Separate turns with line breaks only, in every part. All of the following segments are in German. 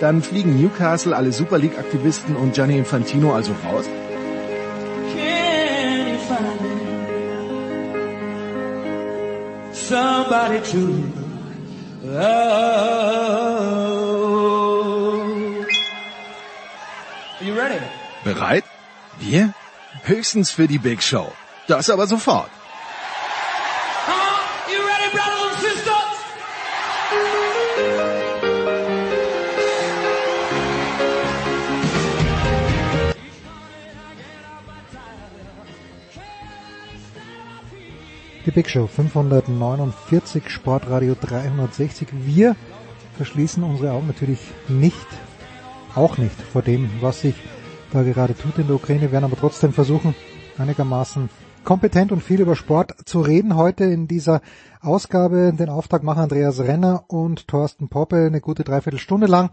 Dann fliegen Newcastle, alle Super League-Aktivisten und Gianni Infantino also raus? Somebody to Are you ready? Bereit? Wir? Höchstens für die Big Show. Das aber sofort.
Big Show 549, Sportradio 360. Wir verschließen unsere Augen natürlich nicht, auch nicht vor dem, was sich da gerade tut in der Ukraine, Wir werden aber trotzdem versuchen, einigermaßen kompetent und viel über Sport zu reden. Heute in dieser Ausgabe den Auftrag machen Andreas Renner und Thorsten Poppe eine gute Dreiviertelstunde lang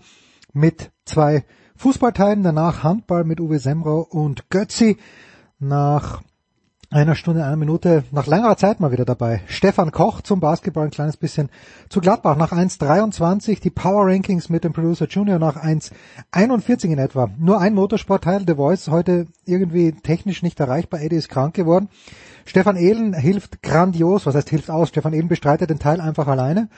mit zwei Fußballteilen, danach Handball mit Uwe Semrau und Götzi. Nach einer Stunde, einer Minute, nach längerer Zeit mal wieder dabei. Stefan Koch zum Basketball, ein kleines bisschen zu Gladbach. Nach 1,23 die Power Rankings mit dem Producer Junior nach 1,41 in etwa. Nur ein Motorsportteil, The Voice, heute irgendwie technisch nicht erreichbar. Eddie ist krank geworden. Stefan Ehlen hilft grandios, was heißt hilft aus? Stefan Ehlen bestreitet den Teil einfach alleine.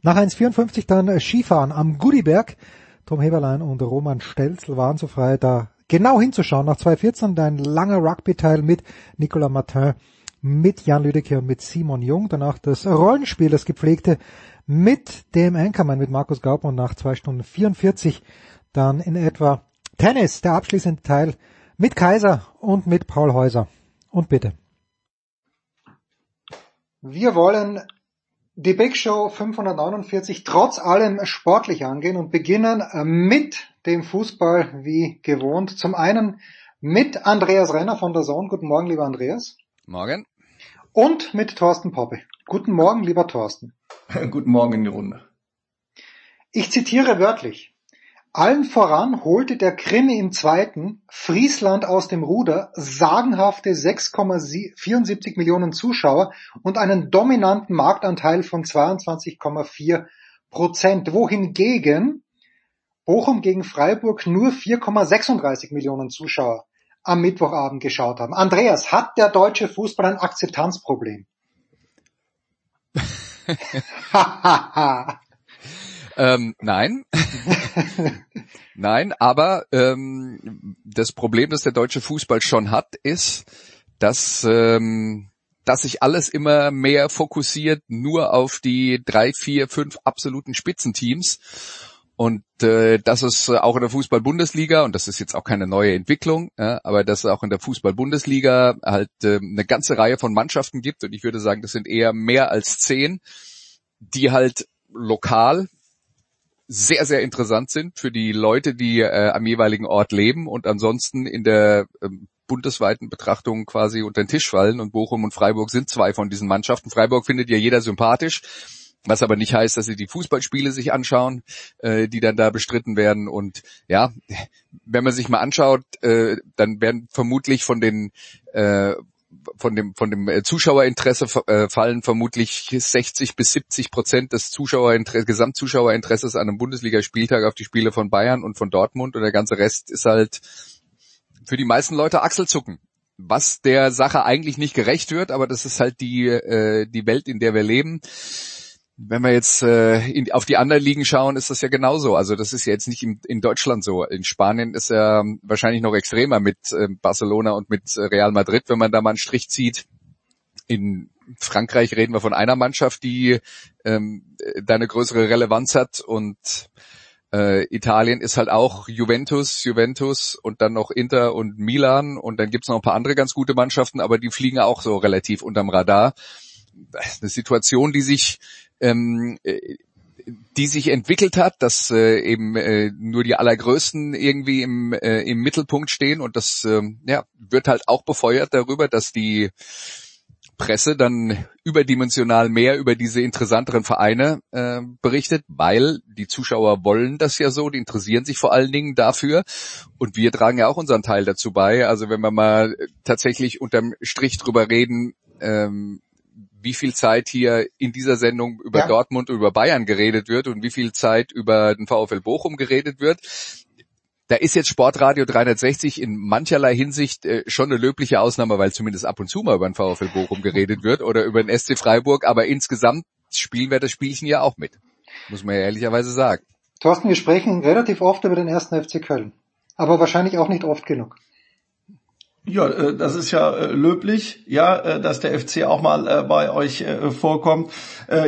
Nach 1,54 dann Skifahren am Gudiberg. Tom Heberlein und Roman Stelzl waren so frei, da genau hinzuschauen. Nach 2014 dein langer Rugby-Teil mit Nicolas Martin, mit Jan Lüdecke und mit Simon Jung. Danach das Rollenspiel, das gepflegte mit dem Anchorman, mit Markus Gaub und nach zwei Stunden 44 dann in etwa Tennis, der abschließende Teil mit Kaiser und mit Paul Häuser. Und bitte. Wir wollen die Big Show 549 trotz allem sportlich angehen und beginnen mit dem Fußball wie gewohnt. Zum einen mit Andreas Renner von der Zone. Guten Morgen, lieber Andreas.
Morgen.
Und mit Thorsten Poppe. Guten Morgen, lieber Thorsten.
Guten Morgen in die Runde.
Ich zitiere wörtlich. Allen voran holte der Krimi im zweiten Friesland aus dem Ruder sagenhafte 6,74 Millionen Zuschauer und einen dominanten Marktanteil von 22,4 Prozent, wohingegen Bochum gegen Freiburg nur 4,36 Millionen Zuschauer am Mittwochabend geschaut haben. Andreas, hat der deutsche Fußball ein Akzeptanzproblem?
Ähm, nein. nein, aber ähm, das Problem, das der deutsche Fußball schon hat, ist, dass, ähm, dass sich alles immer mehr fokussiert nur auf die drei, vier, fünf absoluten Spitzenteams. Und äh, das ist auch in der Fußball-Bundesliga, und das ist jetzt auch keine neue Entwicklung, ja, aber dass es auch in der Fußball-Bundesliga halt äh, eine ganze Reihe von Mannschaften gibt, und ich würde sagen, das sind eher mehr als zehn, die halt lokal sehr, sehr interessant sind für die Leute, die äh, am jeweiligen Ort leben und ansonsten in der äh, bundesweiten Betrachtung quasi unter den Tisch fallen. Und Bochum und Freiburg sind zwei von diesen Mannschaften. Freiburg findet ja jeder sympathisch. Was aber nicht heißt, dass sie die Fußballspiele sich anschauen, äh, die dann da bestritten werden. Und ja, wenn man sich mal anschaut, äh, dann werden vermutlich von den äh, von dem, von dem äh, Zuschauerinteresse äh, fallen vermutlich 60 bis 70 Prozent des Zuschauerinteresses, Gesamtzuschauerinteresses an einem Bundesligaspieltag auf die Spiele von Bayern und von Dortmund und der ganze Rest ist halt für die meisten Leute Achselzucken. Was der Sache eigentlich nicht gerecht wird, aber das ist halt die, äh, die Welt, in der wir leben. Wenn wir jetzt äh, in, auf die anderen Ligen schauen, ist das ja genauso. Also das ist ja jetzt nicht in, in Deutschland so. In Spanien ist er wahrscheinlich noch extremer mit äh, Barcelona und mit äh, Real Madrid, wenn man da mal einen Strich zieht. In Frankreich reden wir von einer Mannschaft, die ähm, da eine größere Relevanz hat und äh, Italien ist halt auch Juventus, Juventus und dann noch Inter und Milan und dann gibt's noch ein paar andere ganz gute Mannschaften, aber die fliegen auch so relativ unterm Radar. Eine Situation, die sich ähm, äh, die sich entwickelt hat, dass äh, eben äh, nur die allergrößten irgendwie im, äh, im Mittelpunkt stehen und das äh, ja, wird halt auch befeuert darüber, dass die Presse dann überdimensional mehr über diese interessanteren Vereine äh, berichtet, weil die Zuschauer wollen das ja so, die interessieren sich vor allen Dingen dafür und wir tragen ja auch unseren Teil dazu bei. Also wenn wir mal tatsächlich unterm Strich drüber reden, ähm, wie viel Zeit hier in dieser Sendung über ja. Dortmund und über Bayern geredet wird und wie viel Zeit über den VfL Bochum geredet wird. Da ist jetzt Sportradio 360 in mancherlei Hinsicht äh, schon eine löbliche Ausnahme, weil zumindest ab und zu mal über den VfL Bochum geredet wird oder über den SC Freiburg, aber insgesamt spielen wir das Spielchen ja auch mit. Muss man ja ehrlicherweise sagen.
Thorsten, wir sprechen relativ oft über den ersten FC Köln. Aber wahrscheinlich auch nicht oft genug.
Ja, äh, das ist ja äh, löblich, ja, äh, dass der FC auch mal bei euch vorkommt.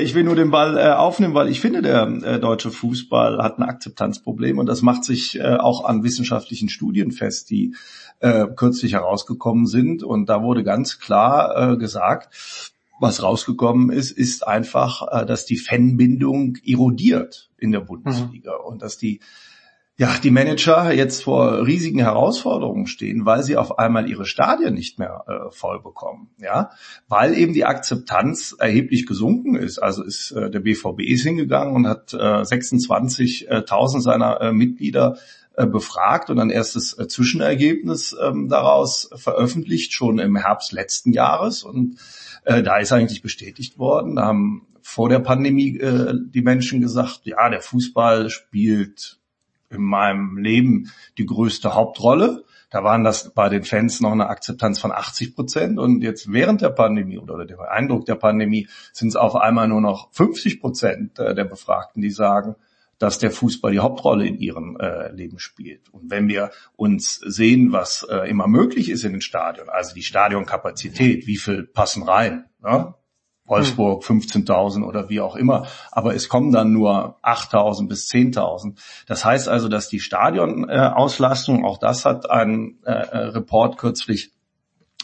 Ich will nur den Ball aufnehmen, weil ich finde, der deutsche Fußball hat ein Akzeptanzproblem und das macht sich auch an wissenschaftlichen Studien fest, die kürzlich herausgekommen sind. Und da wurde ganz klar gesagt, was rausgekommen ist, ist einfach, dass die Fanbindung erodiert in der Bundesliga mhm. und dass die ja, die Manager jetzt vor riesigen Herausforderungen stehen, weil sie auf einmal ihre Stadien nicht mehr äh, voll bekommen, ja, weil eben die Akzeptanz erheblich gesunken ist. Also ist äh, der BVB ist hingegangen und hat äh, 26.000 seiner äh, Mitglieder äh, befragt und ein erstes äh, Zwischenergebnis ähm, daraus veröffentlicht, schon im Herbst letzten Jahres. Und äh, da ist eigentlich bestätigt worden, da haben vor der Pandemie äh, die Menschen gesagt, ja, der Fußball spielt in meinem Leben die größte Hauptrolle. Da waren das bei den Fans noch eine Akzeptanz von 80 Prozent und jetzt während der Pandemie oder dem Eindruck der Pandemie sind es auf einmal nur noch 50 Prozent äh, der Befragten, die sagen, dass der Fußball die Hauptrolle in ihrem äh, Leben spielt. Und wenn wir uns sehen, was äh, immer möglich ist in den Stadien, also die Stadionkapazität, wie viel passen rein, ne? Wolfsburg 15.000 oder wie auch immer. Aber es kommen dann nur 8.000 bis 10.000. Das heißt also, dass die Stadionauslastung, auch das hat ein äh, äh, Report kürzlich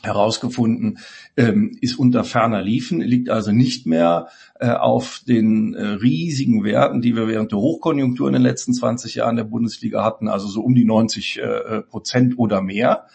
herausgefunden, ähm, ist unter ferner Liefen, liegt also nicht mehr äh, auf den äh, riesigen Werten, die wir während der Hochkonjunktur in den letzten 20 Jahren der Bundesliga hatten, also so um die 90 äh, Prozent oder mehr,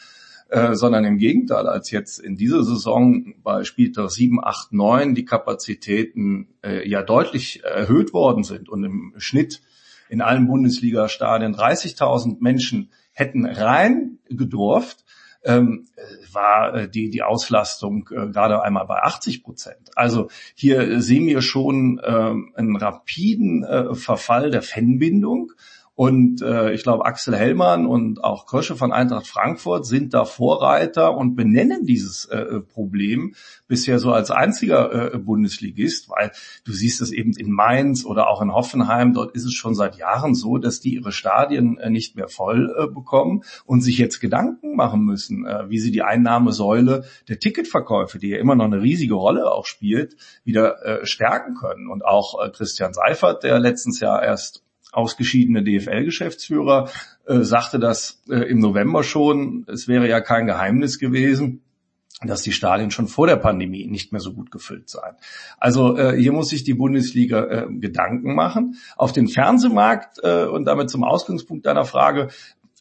äh, sondern im Gegenteil, als jetzt in dieser Saison bei Spieltag 7, 8, 9 die Kapazitäten äh, ja deutlich erhöht worden sind. Und im Schnitt in allen Bundesliga-Stadien 30.000 Menschen hätten rein gedurft, ähm, war äh, die, die Auslastung äh, gerade einmal bei 80 Prozent. Also hier sehen wir schon äh, einen rapiden äh, Verfall der Fanbindung und äh, ich glaube, Axel Hellmann und auch Krösche von Eintracht Frankfurt sind da Vorreiter und benennen dieses äh, Problem bisher so als einziger äh, Bundesligist, weil du siehst es eben in Mainz oder auch in Hoffenheim, dort ist es schon seit Jahren so, dass die ihre Stadien äh, nicht mehr voll äh, bekommen und sich jetzt Gedanken machen müssen, äh, wie sie die Einnahmesäule der Ticketverkäufe, die ja immer noch eine riesige Rolle auch spielt, wieder äh, stärken können. Und auch äh, Christian Seifert, der letztens Jahr erst ausgeschiedene DFL-Geschäftsführer, äh, sagte das äh, im November schon. Es wäre ja kein Geheimnis gewesen dass die Stadien schon vor der Pandemie nicht mehr so gut gefüllt seien. Also äh, hier muss sich die Bundesliga äh, Gedanken machen. Auf den Fernsehmarkt äh, und damit zum Ausgangspunkt deiner Frage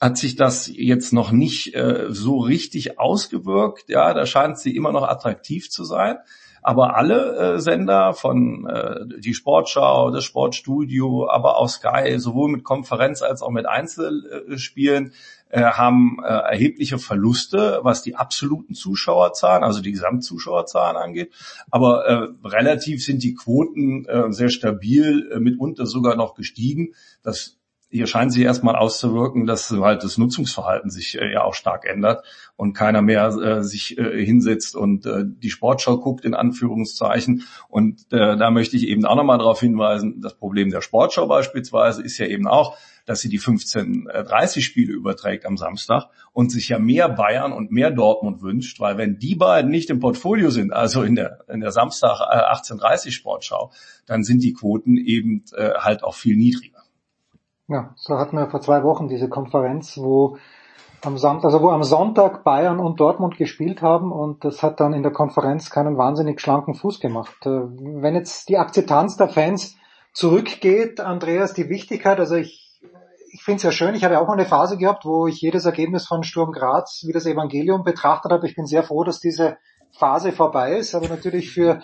hat sich das jetzt noch nicht äh, so richtig ausgewirkt. Ja, da scheint sie immer noch attraktiv zu sein. Aber alle äh, Sender von äh, die Sportschau, das Sportstudio, aber auch Sky, sowohl mit Konferenz als auch mit Einzelspielen, äh, haben äh, erhebliche Verluste, was die absoluten Zuschauerzahlen, also die Gesamtzuschauerzahlen angeht. Aber äh, relativ sind die Quoten äh, sehr stabil, äh, mitunter sogar noch gestiegen. Das hier scheint sich erstmal auszuwirken, dass halt das Nutzungsverhalten sich äh, ja auch stark ändert und keiner mehr äh, sich äh, hinsetzt und äh, die Sportschau guckt in Anführungszeichen. Und äh, da möchte ich eben auch nochmal darauf hinweisen, das Problem der Sportschau beispielsweise ist ja eben auch, dass sie die 15:30 Spiele überträgt am Samstag und sich ja mehr Bayern und mehr Dortmund wünscht, weil wenn die beiden nicht im Portfolio sind, also in der in der Samstag 18:30 äh, Sportschau, dann sind die Quoten eben äh, halt auch viel niedriger.
Ja, so hatten wir vor zwei Wochen diese Konferenz, wo am Sonntag, also wo am Sonntag Bayern und Dortmund gespielt haben und das hat dann in der Konferenz keinen wahnsinnig schlanken Fuß gemacht. Äh, wenn jetzt die Akzeptanz der Fans zurückgeht, Andreas, die Wichtigkeit, also ich, ich finde es ja schön, ich habe ja auch mal eine Phase gehabt, wo ich jedes Ergebnis von Sturm Graz wie das Evangelium betrachtet habe. Ich bin sehr froh, dass diese Phase vorbei ist, aber natürlich für,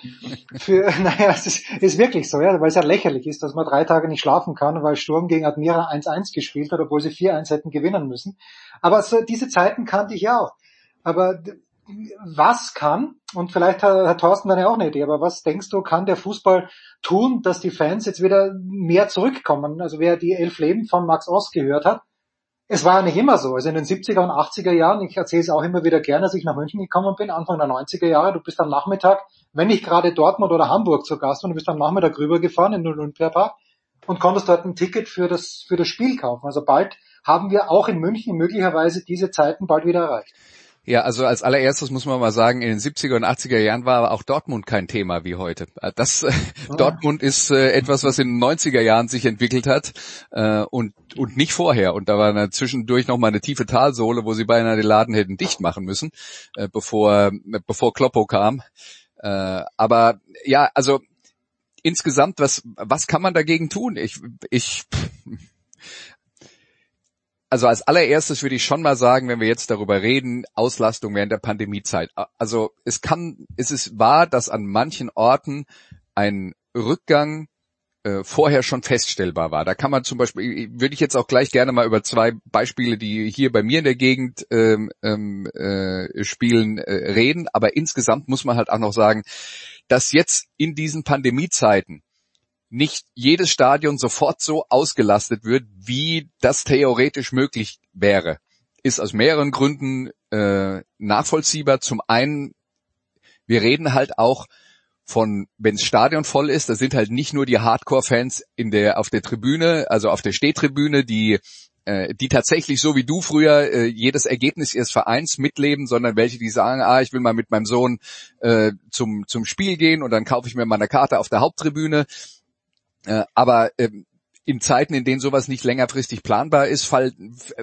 für naja, es ist, ist wirklich so, ja, weil es ja lächerlich ist, dass man drei Tage nicht schlafen kann, weil Sturm gegen Admira 1-1 gespielt hat, obwohl sie 4-1 hätten gewinnen müssen. Aber so, diese Zeiten kannte ich ja auch. Aber was kann, und vielleicht hat, hat Thorsten dann ja auch eine Idee, aber was denkst du, kann der Fußball tun, dass die Fans jetzt wieder mehr zurückkommen? Also wer die elf Leben von Max Ost gehört hat, es war ja nicht immer so. Also in den 70er und 80er Jahren, ich erzähle es auch immer wieder gerne, als ich nach München gekommen bin, Anfang der 90er Jahre, du bist am Nachmittag, wenn nicht gerade Dortmund oder Hamburg zu Gast und du bist am Nachmittag rübergefahren in den Olympiapark und konntest dort ein Ticket für das, für das Spiel kaufen. Also bald haben wir auch in München möglicherweise diese Zeiten bald wieder erreicht.
Ja, also als allererstes muss man mal sagen, in den 70er und 80er Jahren war auch Dortmund kein Thema wie heute. Äh, das äh, ah. Dortmund ist äh, etwas, was in den 90er Jahren sich entwickelt hat äh, und und nicht vorher. Und da war dann zwischendurch noch mal eine tiefe Talsohle, wo sie beinahe den Laden hätten dicht machen müssen, äh, bevor bevor Kloppo kam. Äh, aber ja, also insgesamt, was was kann man dagegen tun? Ich ich also als allererstes würde ich schon mal sagen, wenn wir jetzt darüber reden, Auslastung während der Pandemiezeit. Also es kann, es ist wahr, dass an manchen Orten ein Rückgang äh, vorher schon feststellbar war. Da kann man zum Beispiel, würde ich jetzt auch gleich gerne mal über zwei Beispiele, die hier bei mir in der Gegend ähm, ähm, äh, spielen, äh, reden. Aber insgesamt muss man halt auch noch sagen, dass jetzt in diesen Pandemiezeiten nicht jedes Stadion sofort so ausgelastet wird, wie das theoretisch möglich wäre. Ist aus mehreren Gründen äh, nachvollziehbar. Zum einen, wir reden halt auch von, wenn das Stadion voll ist, da sind halt nicht nur die Hardcore-Fans in der auf der Tribüne, also auf der Stehtribüne, die äh, die tatsächlich so wie du früher äh, jedes Ergebnis ihres Vereins mitleben, sondern welche, die sagen, ah, ich will mal mit meinem Sohn äh, zum zum Spiel gehen und dann kaufe ich mir mal eine Karte auf der Haupttribüne. Äh, aber ähm, in Zeiten, in denen sowas nicht längerfristig planbar ist, fall,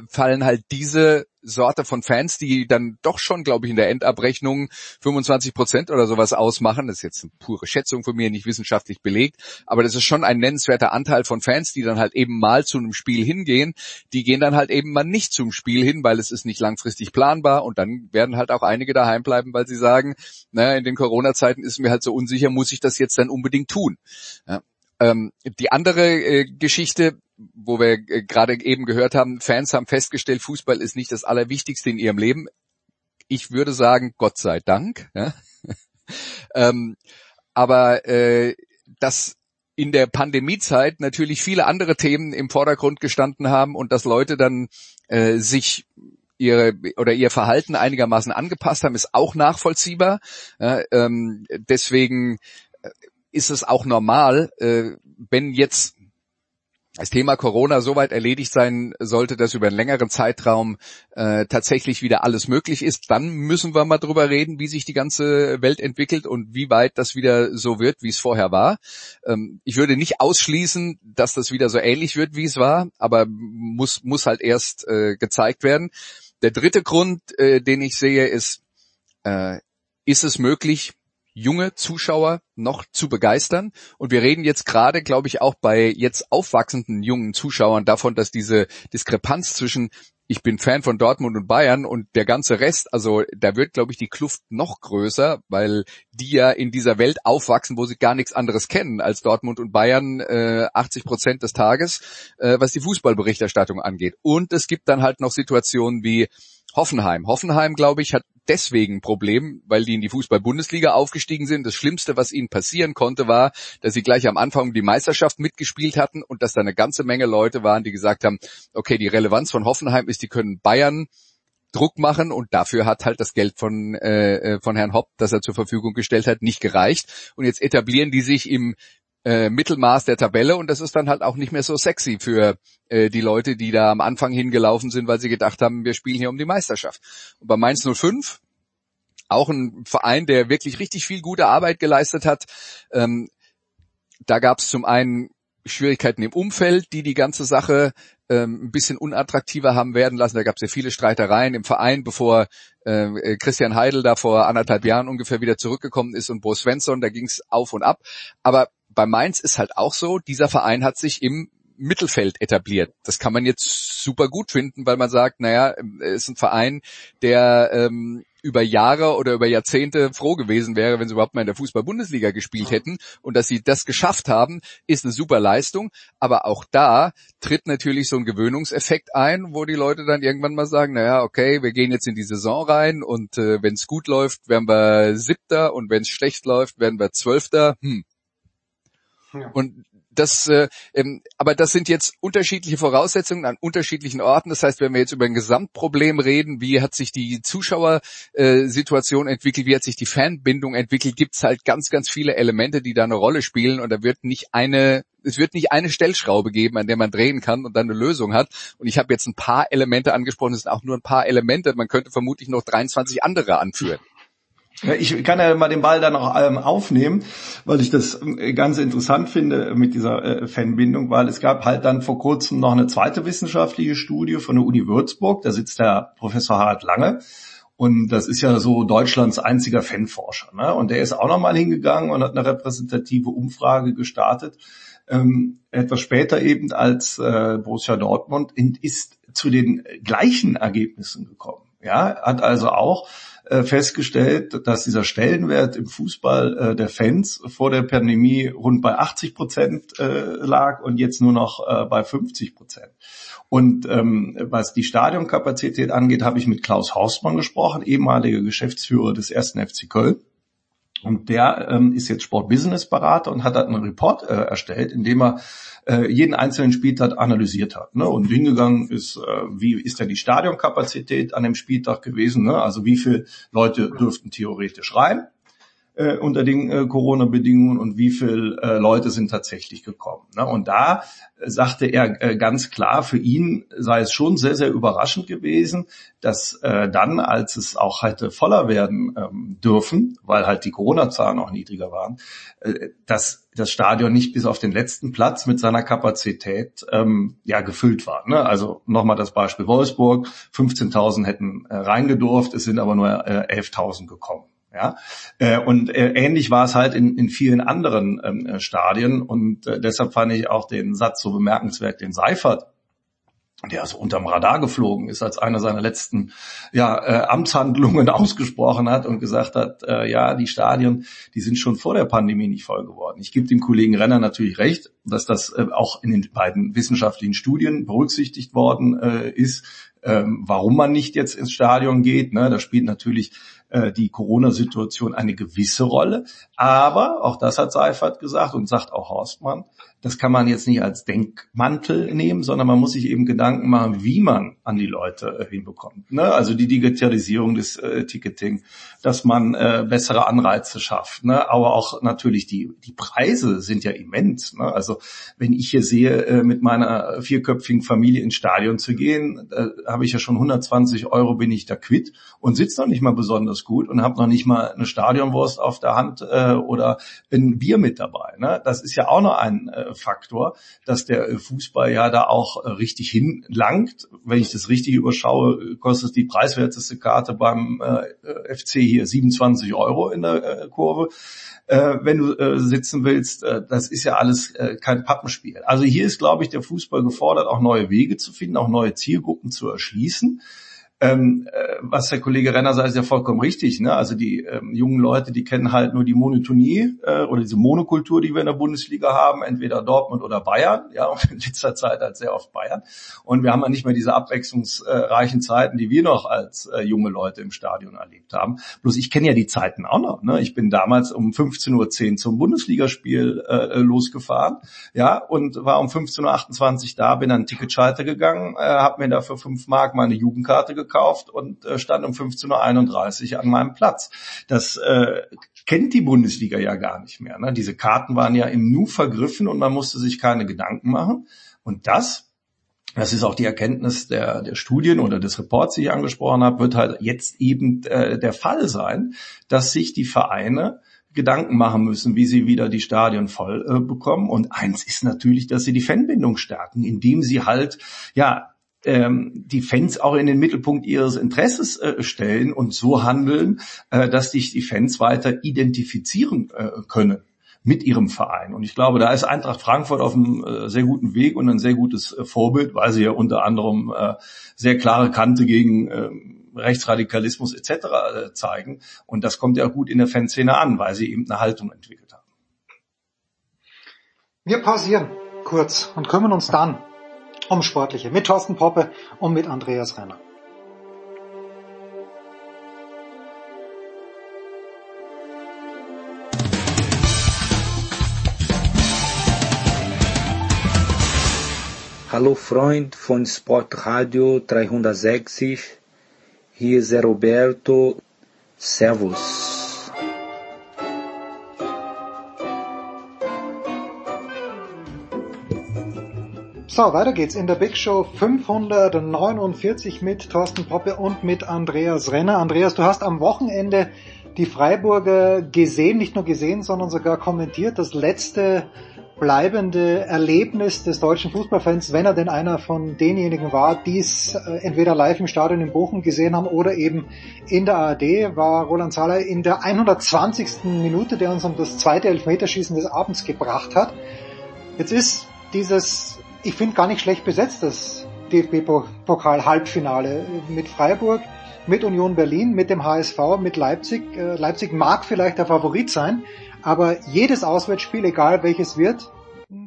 fallen halt diese Sorte von Fans, die dann doch schon, glaube ich, in der Endabrechnung 25 Prozent oder sowas ausmachen. Das ist jetzt eine pure Schätzung von mir, nicht wissenschaftlich belegt, aber das ist schon ein nennenswerter Anteil von Fans, die dann halt eben mal zu einem Spiel hingehen. Die gehen dann halt eben mal nicht zum Spiel hin, weil es ist nicht langfristig planbar und dann werden halt auch einige daheim bleiben, weil sie sagen, naja, in den Corona-Zeiten ist mir halt so unsicher, muss ich das jetzt dann unbedingt tun. Ja. Ähm, die andere äh, Geschichte, wo wir äh, gerade eben gehört haben, Fans haben festgestellt, Fußball ist nicht das Allerwichtigste in ihrem Leben. Ich würde sagen, Gott sei Dank. Ja? ähm, aber äh, dass in der Pandemiezeit natürlich viele andere Themen im Vordergrund gestanden haben und dass Leute dann äh, sich ihre oder ihr Verhalten einigermaßen angepasst haben, ist auch nachvollziehbar. Ja, ähm, deswegen ist es auch normal, äh, wenn jetzt das Thema Corona soweit erledigt sein sollte, dass über einen längeren Zeitraum äh, tatsächlich wieder alles möglich ist, dann müssen wir mal drüber reden, wie sich die ganze Welt entwickelt und wie weit das wieder so wird, wie es vorher war. Ähm, ich würde nicht ausschließen, dass das wieder so ähnlich wird, wie es war, aber muss, muss halt erst äh, gezeigt werden. Der dritte Grund, äh, den ich sehe, ist, äh, ist es möglich, junge Zuschauer noch zu begeistern. Und wir reden jetzt gerade, glaube ich, auch bei jetzt aufwachsenden jungen Zuschauern davon, dass diese Diskrepanz zwischen ich bin Fan von Dortmund und Bayern und der ganze Rest, also da wird, glaube ich, die Kluft noch größer, weil die ja in dieser Welt aufwachsen, wo sie gar nichts anderes kennen als Dortmund und Bayern äh, 80 Prozent des Tages, äh, was die Fußballberichterstattung angeht. Und es gibt dann halt noch Situationen wie Hoffenheim. Hoffenheim, glaube ich, hat deswegen ein Problem, weil die in die Fußball-Bundesliga aufgestiegen sind. Das Schlimmste, was ihnen passieren konnte, war, dass sie gleich am Anfang die Meisterschaft mitgespielt hatten und dass da eine ganze Menge Leute waren, die gesagt haben, okay, die Relevanz von Hoffenheim ist, die können Bayern Druck machen und dafür hat halt das Geld von, äh, äh von Herrn Hopp, das er zur Verfügung gestellt hat, nicht gereicht. Und jetzt etablieren die sich im äh, Mittelmaß der Tabelle und das ist dann halt auch nicht mehr so sexy für äh, die Leute, die da am Anfang hingelaufen sind, weil sie gedacht haben, wir spielen hier um die Meisterschaft. Und bei Mainz 05, auch ein Verein, der wirklich richtig viel gute Arbeit geleistet hat, ähm, da gab es zum einen Schwierigkeiten im Umfeld, die die ganze Sache ähm, ein bisschen unattraktiver haben werden lassen. Da gab es ja viele Streitereien im Verein, bevor äh, Christian Heidel da vor anderthalb Jahren ungefähr wieder zurückgekommen ist und Bo Svensson, da ging es auf und ab. Aber bei Mainz ist halt auch so, dieser Verein hat sich im Mittelfeld etabliert. Das kann man jetzt super gut finden, weil man sagt, naja, es ist ein Verein, der ähm, über Jahre oder über Jahrzehnte froh gewesen wäre, wenn sie überhaupt mal in der Fußball-Bundesliga gespielt hätten. Und dass sie das geschafft haben, ist eine super Leistung. Aber auch da tritt natürlich so ein Gewöhnungseffekt ein, wo die Leute dann irgendwann mal sagen, naja, okay, wir gehen jetzt in die Saison rein und äh, wenn es gut läuft, werden wir Siebter und wenn es schlecht läuft, werden wir Zwölfter. Hm, und das, äh, ähm, aber das sind jetzt unterschiedliche Voraussetzungen an unterschiedlichen Orten. Das heißt, wenn wir jetzt über ein Gesamtproblem reden, wie hat sich die Zuschauersituation entwickelt, wie hat sich die Fanbindung entwickelt, gibt es halt ganz, ganz viele Elemente, die da eine Rolle spielen und da wird nicht eine es wird nicht eine Stellschraube geben, an der man drehen kann und dann eine Lösung hat. Und ich habe jetzt ein paar Elemente angesprochen, es sind auch nur ein paar Elemente. Man könnte vermutlich noch 23 andere anführen.
Ich kann ja mal den Ball dann auch ähm, aufnehmen, weil ich das äh, ganz interessant finde mit dieser äh, Fanbindung, weil es gab halt dann vor kurzem noch eine zweite wissenschaftliche Studie von der Uni Würzburg, da sitzt der Professor Harald Lange und das ist ja so Deutschlands einziger Fanforscher. Ne? Und der ist auch nochmal hingegangen und hat eine repräsentative Umfrage gestartet, ähm, etwas später eben als äh, Borussia Dortmund und ist zu den gleichen Ergebnissen gekommen. Ja, hat also auch äh, festgestellt, dass dieser Stellenwert im Fußball äh, der Fans vor der Pandemie rund bei 80 Prozent äh, lag und jetzt nur noch äh, bei 50 Prozent. Und ähm, was die Stadionkapazität angeht, habe ich mit Klaus Horstmann gesprochen, ehemaliger Geschäftsführer des ersten FC Köln. Und der ähm, ist jetzt Sport-Business-Berater und hat einen Report äh, erstellt, in dem er äh, jeden einzelnen Spieltag analysiert hat. Ne? Und hingegangen ist, äh, wie ist denn die Stadionkapazität an dem Spieltag gewesen? Ne? Also wie viele Leute dürften theoretisch rein? äh, unter den äh, Corona-Bedingungen und wie viele äh, Leute sind tatsächlich gekommen. Ne? Und da sagte er äh, ganz klar, für ihn sei es schon sehr, sehr überraschend gewesen, dass äh, dann, als es auch hätte voller werden ähm, dürfen, weil halt die Corona-Zahlen auch niedriger waren, äh, dass das Stadion nicht bis auf den letzten Platz mit seiner Kapazität ähm, ja gefüllt war. Ne? Also nochmal das Beispiel Wolfsburg, 15.000 hätten äh, reingedurft, es sind aber nur äh, 11.000 gekommen. Ja, äh, und äh, ähnlich war es halt in, in vielen anderen ähm, äh, Stadien und äh, deshalb fand ich auch den Satz so bemerkenswert, den Seifert der also unterm Radar geflogen ist, als einer seiner letzten ja, äh, Amtshandlungen ausgesprochen hat und gesagt hat, äh, ja, die Stadien, die sind schon vor der Pandemie nicht voll geworden. Ich gebe dem Kollegen Renner natürlich recht, dass das äh, auch in den beiden wissenschaftlichen Studien berücksichtigt worden äh, ist, ähm, warum man nicht jetzt ins Stadion geht. Ne? Da spielt natürlich äh, die Corona-Situation eine gewisse Rolle. Aber, auch das hat Seifert gesagt und sagt auch Horstmann, das kann man jetzt nicht als Denkmantel nehmen, sondern man muss sich eben Gedanken machen, wie man an die Leute äh, hinbekommt. Ne? Also die Digitalisierung des äh, Ticketing, dass man äh, bessere Anreize schafft. Ne? Aber auch natürlich die, die Preise sind ja immens. Ne? Also wenn ich hier sehe, äh, mit meiner vierköpfigen Familie ins Stadion zu gehen, äh, habe ich ja schon 120 Euro bin ich da quitt und sitze noch nicht mal besonders gut und habe noch nicht mal eine Stadionwurst auf der Hand äh, oder ein Bier mit dabei. Ne? Das ist ja auch noch ein äh, Faktor, dass der Fußball ja da auch äh, richtig hinlangt. Wenn ich das richtig überschaue, kostet die preiswerteste Karte beim äh, FC hier 27 Euro in der äh, Kurve. Äh, wenn du äh, sitzen willst, äh, das ist ja alles äh, kein Pappenspiel. Also hier ist, glaube ich, der Fußball gefordert, auch neue Wege zu finden, auch neue Zielgruppen zu erschließen. Ähm, äh, was der Kollege Renner sagt, ist ja vollkommen richtig. Ne? Also die ähm, jungen Leute, die kennen halt nur die Monotonie äh, oder diese Monokultur, die wir in der Bundesliga haben, entweder Dortmund oder Bayern, ja, und in letzter Zeit halt sehr oft Bayern. Und wir haben ja nicht mehr diese abwechslungsreichen Zeiten, die wir noch als äh, junge Leute im Stadion erlebt haben. Bloß ich kenne ja die Zeiten auch noch. Ne? Ich bin damals um 15.10 Uhr zum Bundesligaspiel äh, losgefahren, ja, und war um 15.28 Uhr da, bin an den Ticketschalter gegangen, äh, habe mir dafür fünf Mark meine Jugendkarte gekauft und äh, stand um 15.31 Uhr an meinem Platz. Das äh, kennt die Bundesliga ja gar nicht mehr. Ne? Diese Karten waren ja im Nu vergriffen und man musste sich keine Gedanken machen. Und das das ist auch die Erkenntnis der, der Studien oder des Reports, die ich angesprochen habe, wird halt jetzt eben äh, der Fall sein, dass sich die Vereine Gedanken machen müssen, wie sie wieder die Stadien voll äh, bekommen. Und eins ist natürlich, dass sie die Fanbindung stärken, indem sie halt, ja, die Fans auch in den Mittelpunkt ihres Interesses äh, stellen und so handeln, äh, dass sich die Fans weiter identifizieren äh, können mit ihrem Verein. Und ich glaube, da ist Eintracht Frankfurt auf einem äh, sehr guten Weg und ein sehr gutes äh, Vorbild, weil sie ja unter anderem äh, sehr klare Kante gegen ähm, Rechtsradikalismus etc. Äh, zeigen. Und das kommt ja gut in der Fanszene an, weil sie eben eine Haltung entwickelt haben.
Wir pausieren kurz und kümmern uns dann um Sportliche mit Thorsten Poppe und mit Andreas Renner.
Hallo Freund von Sportradio 360 hier ist Roberto. Servus.
So, weiter geht's in der Big Show 549 mit Thorsten Poppe und mit Andreas Renner. Andreas, du hast am Wochenende die Freiburger gesehen, nicht nur gesehen, sondern sogar kommentiert. Das letzte bleibende Erlebnis des deutschen Fußballfans, wenn er denn einer von denjenigen war, die es äh, entweder live im Stadion in Bochum gesehen haben oder eben in der ARD, war Roland Zahler in der 120. Minute, der uns um das zweite Elfmeterschießen des Abends gebracht hat. Jetzt ist dieses, ich finde gar nicht schlecht besetzt, das DFB-Pokal-Halbfinale mit Freiburg, mit Union Berlin, mit dem HSV, mit Leipzig. Äh, Leipzig mag vielleicht der Favorit sein, aber jedes Auswärtsspiel, egal welches wird,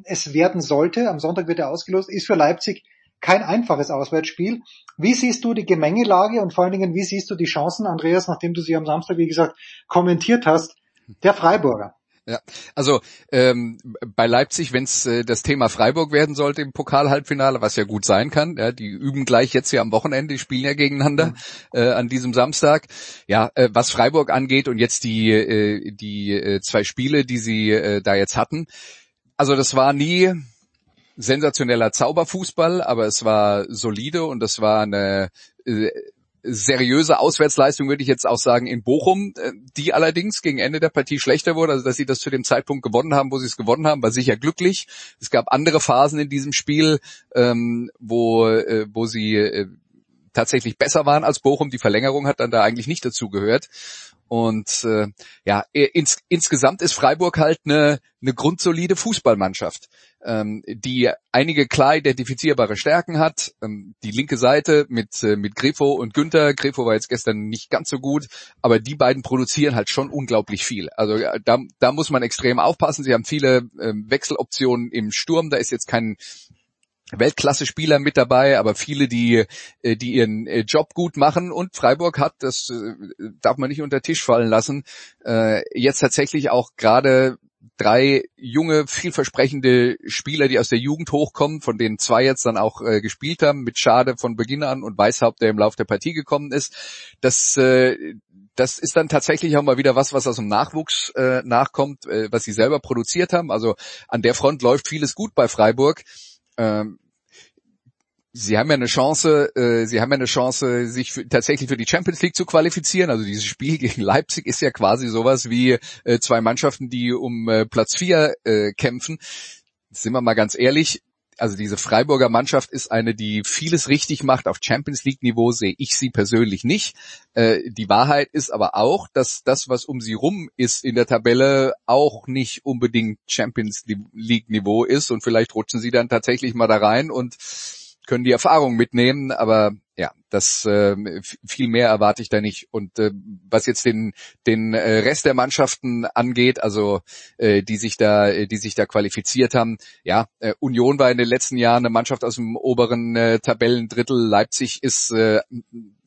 es werden sollte, am Sonntag wird er ausgelost, ist für Leipzig kein einfaches Auswärtsspiel. Wie siehst du die Gemengelage und vor allen Dingen, wie siehst du die Chancen, Andreas, nachdem du sie am Samstag, wie gesagt, kommentiert hast, der Freiburger?
Ja, also ähm, bei Leipzig, wenn es äh, das Thema Freiburg werden sollte im Pokal-Halbfinale, was ja gut sein kann, ja, die üben gleich jetzt ja am Wochenende, die spielen ja gegeneinander mhm. äh, an diesem Samstag. Ja, äh, was Freiburg angeht und jetzt die äh, die äh, zwei Spiele, die sie äh, da jetzt hatten, also das war nie sensationeller Zauberfußball, aber es war solide und das war eine äh, seriöse Auswärtsleistung, würde ich jetzt auch sagen, in Bochum, äh, die allerdings gegen Ende der Partie schlechter wurde, also dass sie das zu dem Zeitpunkt gewonnen haben, wo sie es gewonnen haben, war sicher glücklich. Es gab andere Phasen in diesem Spiel, ähm, wo, äh, wo sie äh, tatsächlich besser waren als Bochum. Die Verlängerung hat dann da eigentlich nicht dazu gehört. Und äh, ja, ins, insgesamt ist Freiburg halt eine, eine grundsolide Fußballmannschaft, ähm, die einige klar identifizierbare Stärken hat. Ähm, die linke Seite mit, äh, mit Grefo und Günther. Grefo war jetzt gestern nicht ganz so gut, aber die beiden produzieren halt schon unglaublich viel. Also da, da muss man extrem aufpassen. Sie haben viele äh, Wechseloptionen im Sturm. Da ist jetzt kein Weltklasse-Spieler mit dabei, aber viele, die, äh, die ihren äh, Job gut machen. Und Freiburg hat, das äh, darf man nicht unter Tisch fallen lassen, jetzt tatsächlich auch gerade drei junge, vielversprechende Spieler, die aus der Jugend hochkommen, von denen zwei jetzt dann auch äh, gespielt haben, mit Schade von Beginn an und Weißhaupt, der im Lauf der Partie gekommen ist. Das, äh, das ist dann tatsächlich auch mal wieder was, was aus dem Nachwuchs äh, nachkommt, äh, was sie selber produziert haben. Also an der Front läuft vieles gut bei Freiburg ähm, Sie haben ja eine Chance, äh, Sie haben ja eine Chance, sich für, tatsächlich für die Champions League zu qualifizieren. Also dieses Spiel gegen Leipzig ist ja quasi sowas wie äh, zwei Mannschaften, die um äh, Platz vier äh, kämpfen. Sind wir mal ganz ehrlich, also diese Freiburger Mannschaft ist eine, die vieles richtig macht. Auf Champions League Niveau sehe ich sie persönlich nicht. Äh, die Wahrheit ist aber auch, dass das, was um sie rum ist in der Tabelle, auch nicht unbedingt Champions League Niveau ist. Und vielleicht rutschen sie dann tatsächlich mal da rein und können die Erfahrung mitnehmen. Aber ja, das äh, viel mehr erwarte ich da nicht. Und äh, was jetzt den den äh, Rest der Mannschaften angeht, also äh, die sich da äh, die sich da qualifiziert haben, ja, äh, Union war in den letzten Jahren eine Mannschaft aus dem oberen äh, Tabellendrittel. Leipzig ist äh,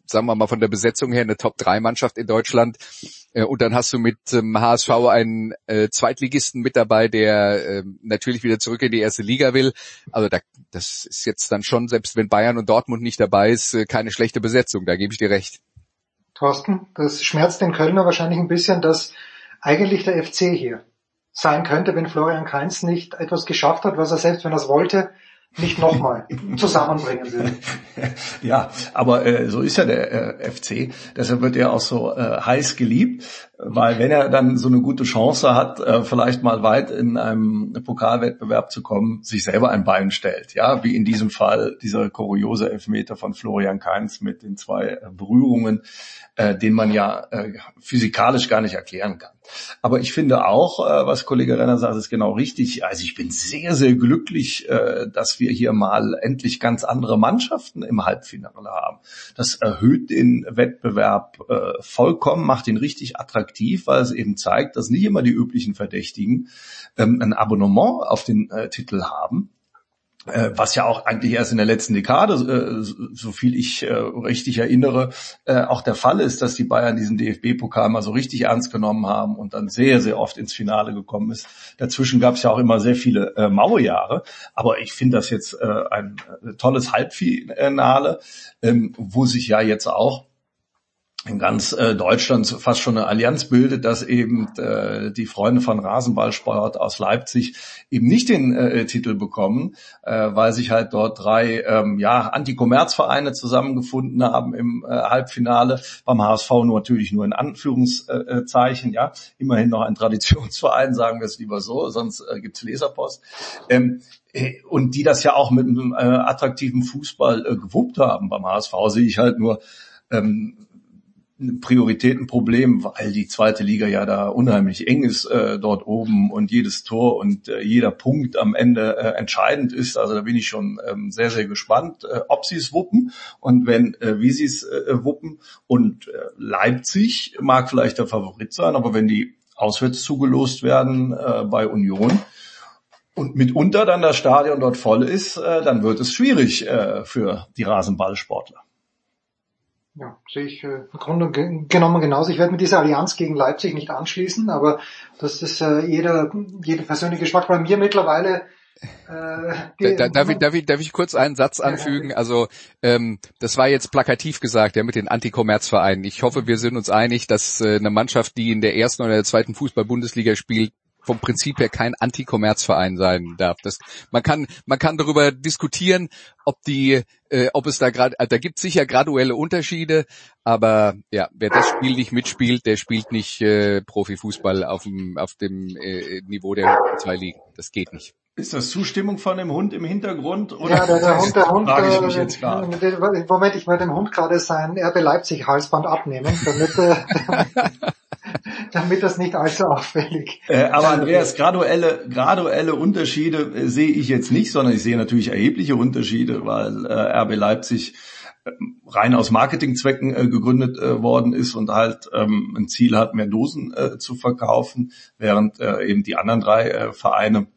sagen wir mal von der Besetzung her eine Top-3-Mannschaft in Deutschland. Äh, und dann hast du mit ähm, HSV einen äh, Zweitligisten mit dabei, der äh, natürlich wieder zurück in die erste Liga will. Also da, das ist jetzt dann schon, selbst wenn Bayern und Dortmund nicht dabei ist, äh, keine schlechte Besetzung. Da gebe ich dir recht.
Thorsten, das schmerzt den Kölner wahrscheinlich ein bisschen, dass eigentlich der FC hier sein könnte, wenn Florian Kainz nicht etwas geschafft hat, was er selbst, wenn er es wollte, nicht nochmal zusammenbringen will.
Ja, aber äh, so ist ja der äh, FC. Deshalb wird er auch so äh, heiß geliebt, weil wenn er dann so eine gute Chance hat, äh, vielleicht mal weit in einem Pokalwettbewerb zu kommen, sich selber ein Bein stellt. Ja, wie in diesem Fall dieser kuriose Elfmeter von Florian Kainz mit den zwei äh, Berührungen, äh, den man ja äh, physikalisch gar nicht erklären kann. Aber ich finde auch, äh, was Kollege Renner sagt, ist genau richtig. Also ich bin sehr, sehr glücklich, äh, dass wir hier mal endlich ganz andere Mannschaften im Halbfinale haben. Das erhöht den Wettbewerb äh, vollkommen, macht ihn richtig attraktiv, weil es eben zeigt, dass nicht immer die üblichen Verdächtigen ähm, ein Abonnement auf den Titel haben was ja auch eigentlich erst in der letzten Dekade, äh, so viel ich äh, richtig erinnere, auch der Fall ist, dass die Bayern diesen DFB-Pokal mal so richtig ernst genommen haben und dann sehr, sehr oft ins Finale gekommen ist. Dazwischen gab es ja auch immer sehr viele Mauerjahre, aber ich finde das jetzt ein tolles Halbfinale, ähm, wo sich ja jetzt auch in ganz äh, Deutschland fast schon eine Allianz bildet, dass eben äh, die Freunde von Rasenballsport aus Leipzig eben nicht den äh, Titel bekommen, äh, weil sich halt dort drei ähm, ja, Anti-Kommerz-Vereine zusammengefunden haben im äh, Halbfinale. Beim HSV nur natürlich nur in Anführungszeichen, ja, immerhin noch ein Traditionsverein, sagen wir es lieber so, sonst äh, gibt's Leserpost. Ähm, äh, und die das ja auch mit einem äh, attraktiven Fußball äh, gewuppt haben. Beim HSV sehe ich halt nur ähm, ein Prioritätenproblem, weil die zweite Liga ja da unheimlich eng ist äh, dort oben und jedes Tor und äh, jeder Punkt am Ende äh, entscheidend ist. Also da bin ich schon ähm, sehr, sehr gespannt, äh, ob sie es wuppen und wenn, äh, wie sie es äh, wuppen. Und äh, Leipzig mag vielleicht der Favorit sein, aber wenn die auswärts zugelost werden äh, bei Union, und mitunter dann das Stadion dort voll ist, äh, dann wird es schwierig äh, für die Rasenballsportler.
Ja, sehe ich äh, im Grunde genommen genauso. Ich werde mit dieser Allianz gegen Leipzig nicht anschließen, aber das ist äh, jeder, jeder persönliche Geschmack. Bei mir mittlerweile
äh, da, darf, ich, darf, ich, darf ich kurz einen Satz anfügen? Also ähm, das war jetzt plakativ gesagt, ja, mit den Anti-Kommerz-Vereinen. Ich hoffe, wir sind uns einig, dass äh, eine Mannschaft, die in der ersten oder der zweiten Fußball-Bundesliga spielt, vom Prinzip her kein Anti-Kommerz-Verein sein darf. Das, man kann, man kann darüber diskutieren, ob die, äh, ob es da gerade, also da gibt sicher graduelle Unterschiede, aber ja, wer das Spiel nicht mitspielt, der spielt nicht äh, Profifußball auf dem, auf dem äh, Niveau der zwei Ligen. Das geht nicht.
Ist das Zustimmung von dem Hund im Hintergrund? Oder
ja, der, der Hund, der Hund, frage ich mich äh, jetzt gerade. Moment, ich wollte dem Hund gerade sein RB Leipzig Halsband abnehmen, damit, äh, damit das nicht allzu auffällig.
Äh, aber Andreas, graduelle, graduelle Unterschiede äh, sehe ich jetzt nicht, sondern ich sehe natürlich erhebliche Unterschiede, weil äh, RB Leipzig äh, rein aus Marketingzwecken äh, gegründet äh, worden ist und halt ähm, ein Ziel hat, mehr Dosen äh, zu verkaufen, während äh, eben die anderen drei äh, Vereine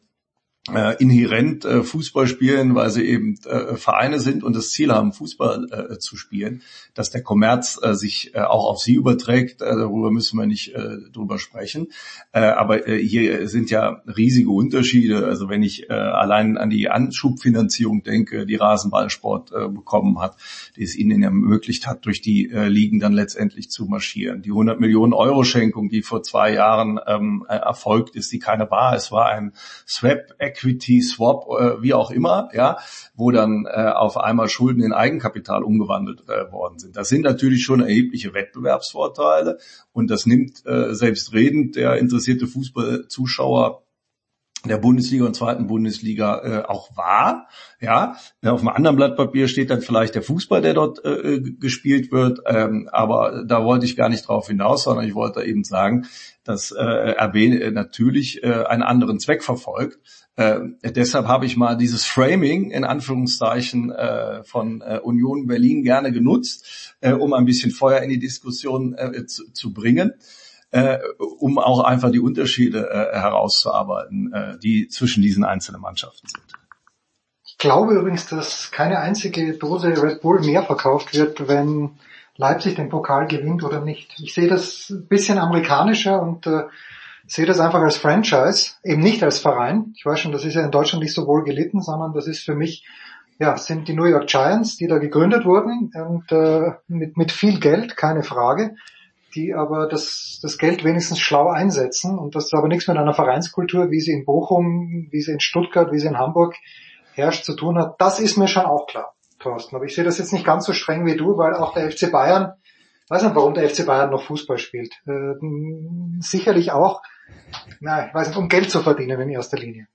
äh, inhärent äh, Fußball spielen, weil sie eben äh, Vereine sind und das Ziel haben, Fußball äh, zu spielen. Dass der Kommerz äh, sich äh, auch auf sie überträgt, äh, darüber müssen wir nicht äh, drüber sprechen. Äh, aber äh, hier sind ja riesige Unterschiede. Also wenn ich äh, allein an die Anschubfinanzierung denke, die Rasenballsport äh, bekommen hat, die es ihnen ermöglicht hat, durch die äh, Ligen dann letztendlich zu marschieren. Die 100 Millionen Euro Schenkung, die vor zwei Jahren ähm, erfolgt ist, die keine war. Es war ein Swap Equity Swap, äh, wie auch immer, ja, wo dann äh, auf einmal Schulden in Eigenkapital umgewandelt äh, worden sind. Das sind natürlich schon erhebliche Wettbewerbsvorteile und das nimmt äh, selbstredend der interessierte Fußballzuschauer der Bundesliga und zweiten Bundesliga äh, auch war. Ja, auf einem anderen Blatt Papier steht dann vielleicht der Fußball, der dort äh, gespielt wird, ähm, aber da wollte ich gar nicht drauf hinaus, sondern ich wollte eben sagen, dass äh, RB natürlich äh, einen anderen Zweck verfolgt. Äh, deshalb habe ich mal dieses Framing in Anführungszeichen äh, von äh, Union Berlin gerne genutzt, äh, um ein bisschen Feuer in die Diskussion äh, zu, zu bringen äh, um auch einfach die Unterschiede äh, herauszuarbeiten, äh, die zwischen diesen einzelnen Mannschaften sind.
Ich glaube übrigens, dass keine einzige Dose Red Bull mehr verkauft wird, wenn Leipzig den Pokal gewinnt oder nicht. Ich sehe das ein bisschen amerikanischer und äh, sehe das einfach als Franchise, eben nicht als Verein. Ich weiß schon, das ist ja in Deutschland nicht so wohl gelitten, sondern das ist für mich, ja, sind die New York Giants, die da gegründet wurden und äh, mit, mit viel Geld, keine Frage die aber das, das Geld wenigstens schlau einsetzen und das aber nichts mit einer Vereinskultur, wie sie in Bochum, wie sie in Stuttgart, wie sie in Hamburg herrscht, zu tun hat. Das ist mir schon auch klar, Thorsten. Aber ich sehe das jetzt nicht ganz so streng wie du, weil auch der FC Bayern, weiß nicht, warum der FC Bayern noch Fußball spielt. Äh, sicherlich auch, na, ich weiß nicht, um Geld zu verdienen in erster Linie.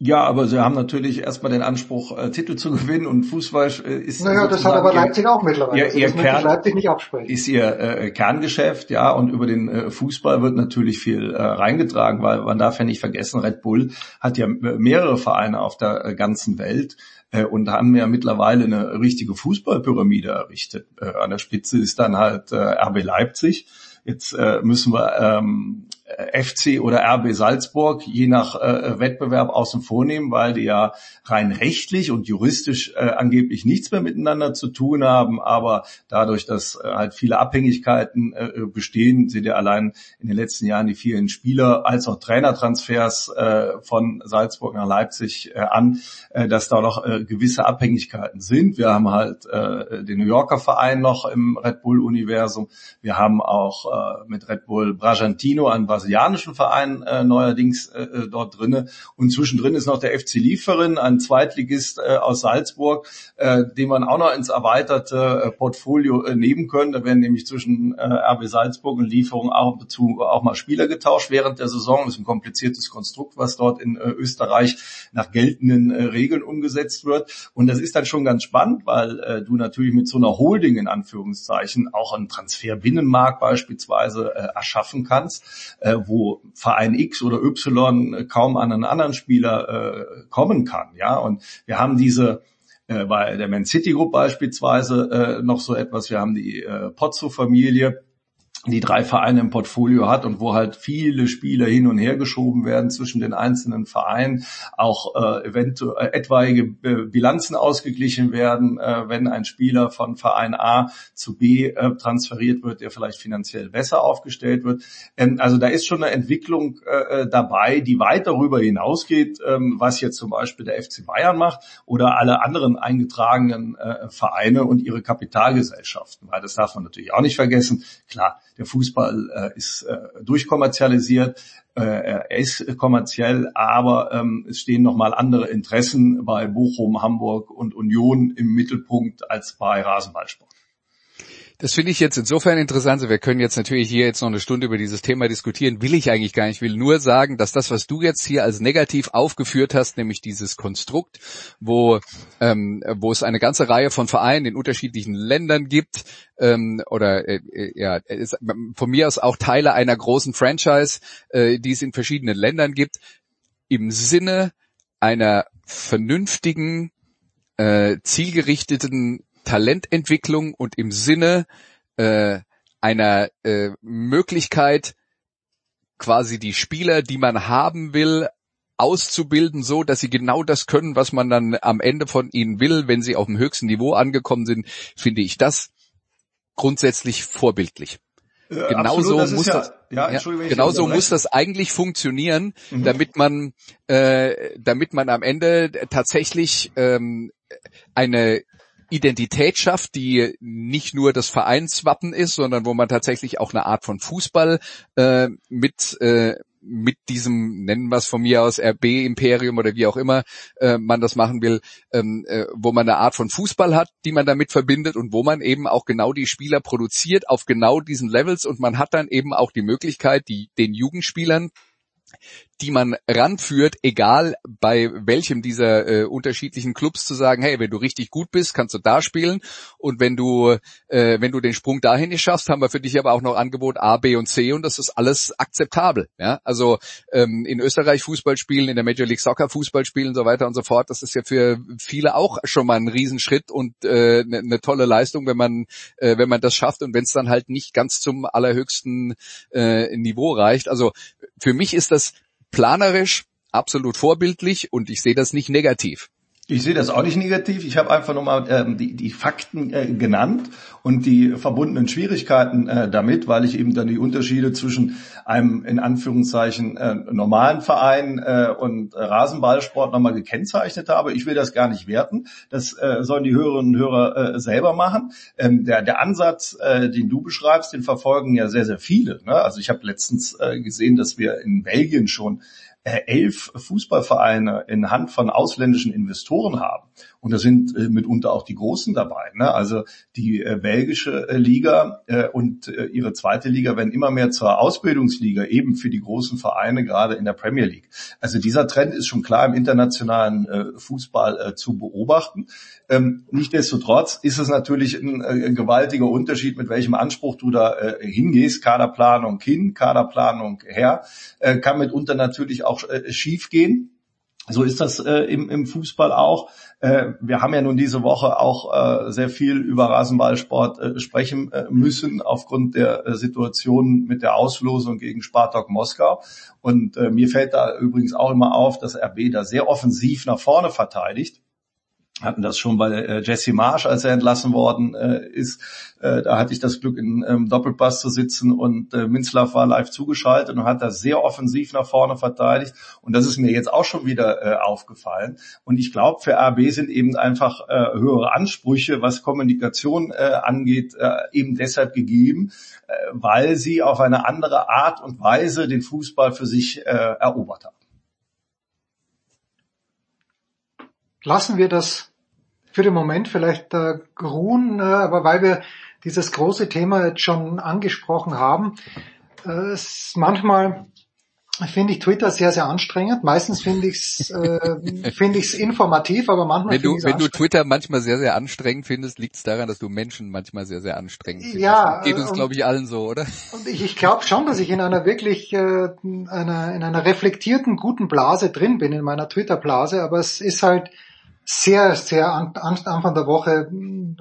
Ja, aber sie haben natürlich erstmal den Anspruch, äh, Titel zu gewinnen und Fußball äh, ist.
Naja, das hat aber Leipzig auch mittlerweile.
Ihr,
also
ihr Kern,
Leipzig nicht absprechen.
Ist ihr äh, Kerngeschäft, ja, und über den äh, Fußball wird natürlich viel äh, reingetragen, weil man darf ja nicht vergessen, Red Bull hat ja mehrere Vereine auf der äh, ganzen Welt äh, und haben ja mittlerweile eine richtige Fußballpyramide errichtet. Äh, an der Spitze ist dann halt äh, RB Leipzig. Jetzt äh, müssen wir ähm, FC oder RB Salzburg je nach äh, Wettbewerb außen vor nehmen, weil die ja rein rechtlich und juristisch äh, angeblich nichts mehr miteinander zu tun haben. Aber dadurch, dass äh, halt viele Abhängigkeiten äh, bestehen, sind ja allein in den letzten Jahren die vielen Spieler als auch Trainertransfers äh, von Salzburg nach Leipzig äh, an, äh, dass da noch äh, gewisse Abhängigkeiten sind. Wir haben halt äh, den New Yorker Verein noch im Red Bull Universum. Wir haben auch äh, mit Red Bull Bragantino an brasilianischen Verein äh, neuerdings äh, äh, dort drinne. Und zwischendrin ist noch der FC Lieferin, ein Zweitligist äh, aus Salzburg, äh, den man auch noch ins erweiterte äh, Portfolio äh, nehmen könnte. Da nämlich zwischen äh, RB Salzburg und Lieferung auch dazu auch mal Spieler getauscht während der Saison. Das ist ein kompliziertes Konstrukt, was dort in äh, Österreich nach geltenden äh, Regeln umgesetzt wird. Und das ist dann schon ganz spannend, weil äh, du natürlich mit so einer Holding in Anführungszeichen auch einen Transferbinnenmarkt beispielsweise äh, erschaffen kannst. Äh, wo Verein X oder Y kaum an einen anderen Spieler äh, kommen kann. Ja, und wir haben diese äh, bei der Man City Group beispielsweise äh, noch so etwas. Wir haben die äh, Pozzo-Familie, die drei Vereine im Portfolio hat und wo halt viele Spieler hin und her geschoben werden zwischen den einzelnen Vereinen, auch äh, eventuell äh, etwaige Bilanzen ausgeglichen werden, äh, wenn ein Spieler von Verein A zu B äh, transferiert wird, der vielleicht finanziell besser aufgestellt wird. Ähm, also da ist schon eine Entwicklung äh, äh dabei, die weit darüber hinausgeht, ähm, was jetzt zum Beispiel der FC Bayern macht oder alle anderen eingetragenen äh, Vereine und ihre Kapitalgesellschaften, weil das darf man natürlich auch nicht vergessen. Klar, der Fußball äh, ist äh, durchkommerzialisiert, äh, er ist kommerziell, aber ähm, es stehen nochmal andere Interessen bei Bochum, Hamburg und Union im Mittelpunkt als bei Rasenballsport.
Das finde ich jetzt insofern interessant. Wir können jetzt natürlich hier jetzt noch eine Stunde über dieses Thema diskutieren. Will ich eigentlich gar nicht. Ich will nur sagen, dass das, was du jetzt hier als negativ aufgeführt hast, nämlich dieses Konstrukt, wo, ähm, wo es eine ganze Reihe von Vereinen in unterschiedlichen Ländern gibt, ähm, oder äh, äh ja, ist von mir aus auch Teile einer großen Franchise, äh, die es in verschiedenen Ländern gibt, im Sinne einer vernünftigen, äh, zielgerichteten Talententwicklung und im Sinne äh, einer äh, Möglichkeit, quasi die Spieler, die man haben will, auszubilden, so dass sie genau das können, was man dann am Ende von ihnen will, wenn sie auf dem höchsten Niveau angekommen sind, finde ich das grundsätzlich vorbildlich. Äh, genauso muss ja, das, ja, ja, genauso muss das eigentlich funktionieren, mhm. damit man, äh, damit man am Ende tatsächlich ähm, eine Identität schafft, die nicht nur das Vereinswappen ist, sondern wo man tatsächlich auch eine Art von Fußball äh, mit äh, mit diesem, nennen wir es von mir aus, RB-Imperium oder wie auch immer äh, man das machen will, ähm, äh, wo man eine Art von Fußball hat, die man damit verbindet und wo man eben auch genau die Spieler produziert auf genau diesen Levels und man hat dann eben auch die Möglichkeit, die, den Jugendspielern die man ranführt, egal bei welchem dieser äh, unterschiedlichen Clubs zu sagen, hey, wenn du richtig gut bist, kannst du da spielen und wenn du äh, wenn du den Sprung dahin nicht schaffst, haben wir für dich aber auch noch Angebot A, B und C und das ist alles akzeptabel. Ja, also ähm, in Österreich Fußball spielen, in der Major League Soccer Fußball spielen und so weiter und so fort, das ist ja für viele auch schon mal ein Riesenschritt und eine äh, ne, ne tolle Leistung, wenn man äh, wenn man das schafft und wenn es dann halt nicht ganz zum allerhöchsten äh, Niveau reicht. Also für mich ist das planerisch absolut vorbildlich und ich sehe das nicht negativ.
Ich sehe das auch nicht negativ. Ich habe einfach nochmal ähm, die, die Fakten äh, genannt und die verbundenen Schwierigkeiten äh, damit, weil ich eben dann die Unterschiede zwischen einem in Anführungszeichen äh, normalen Verein äh, und Rasenballsport nochmal gekennzeichnet habe. Ich will das gar nicht werten. Das äh, sollen die Hörerinnen und Hörer äh, selber machen. Ähm, der, der Ansatz, äh, den du beschreibst, den verfolgen ja sehr, sehr viele. Ne? Also ich habe letztens äh, gesehen, dass wir in Belgien schon elf Fußballvereine in Hand von ausländischen Investoren haben. Und da sind äh, mitunter auch die Großen dabei. Ne? Also die äh, belgische äh, Liga äh, und äh, ihre zweite Liga werden immer mehr zur Ausbildungsliga, eben für die großen Vereine, gerade in der Premier League. Also dieser Trend ist schon klar im internationalen äh, Fußball zu beobachten. Ähm, Nichtsdestotrotz ist es natürlich ein, ein, gewaltiger Unterschied, mit welchem Anspruch du da hingehst. Kaderplanung hin, Kaderplanung her, kann mitunter natürlich auch äh, schief gehen. So ist das äh, im, im Fußball auch. Äh, wir haben ja nun diese Woche auch äh, sehr viel über Rasenballsport äh, sprechen äh, müssen aufgrund der äh, Situation mit der Auslosung gegen Spartak Moskau. Und äh, mir fällt da übrigens auch immer auf, dass RB da sehr offensiv nach vorne verteidigt hatten das schon bei äh, Jesse Marsch, als er entlassen worden äh, ist. Äh, da hatte ich das Glück, in ähm, Doppelpass zu sitzen und äh, Minzlaff war live zugeschaltet und hat das sehr offensiv nach vorne verteidigt. Und das ist mir jetzt auch schon wieder äh, aufgefallen. Und ich glaube, für RB sind eben einfach äh, höhere Ansprüche, was Kommunikation äh, angeht, äh, eben deshalb gegeben, äh, weil sie auf eine andere Art und Weise den Fußball für sich äh, erobert haben.
lassen wir das für den Moment vielleicht äh, ruhen, äh, aber weil wir dieses große Thema jetzt schon angesprochen haben, äh, ist manchmal finde ich Twitter sehr, sehr anstrengend. Meistens finde ich es äh, finde ich informativ, aber manchmal
Wenn du, wenn du Twitter manchmal sehr, sehr anstrengend findest, liegt es daran, dass du Menschen manchmal sehr, sehr anstrengend findest.
Ja.
Das geht uns, glaube ich, allen so, oder?
Und ich, ich glaube schon, dass ich in einer wirklich, äh, einer, in einer reflektierten, guten Blase drin bin, in meiner Twitter-Blase, aber es ist halt, sehr, sehr an, Anfang der Woche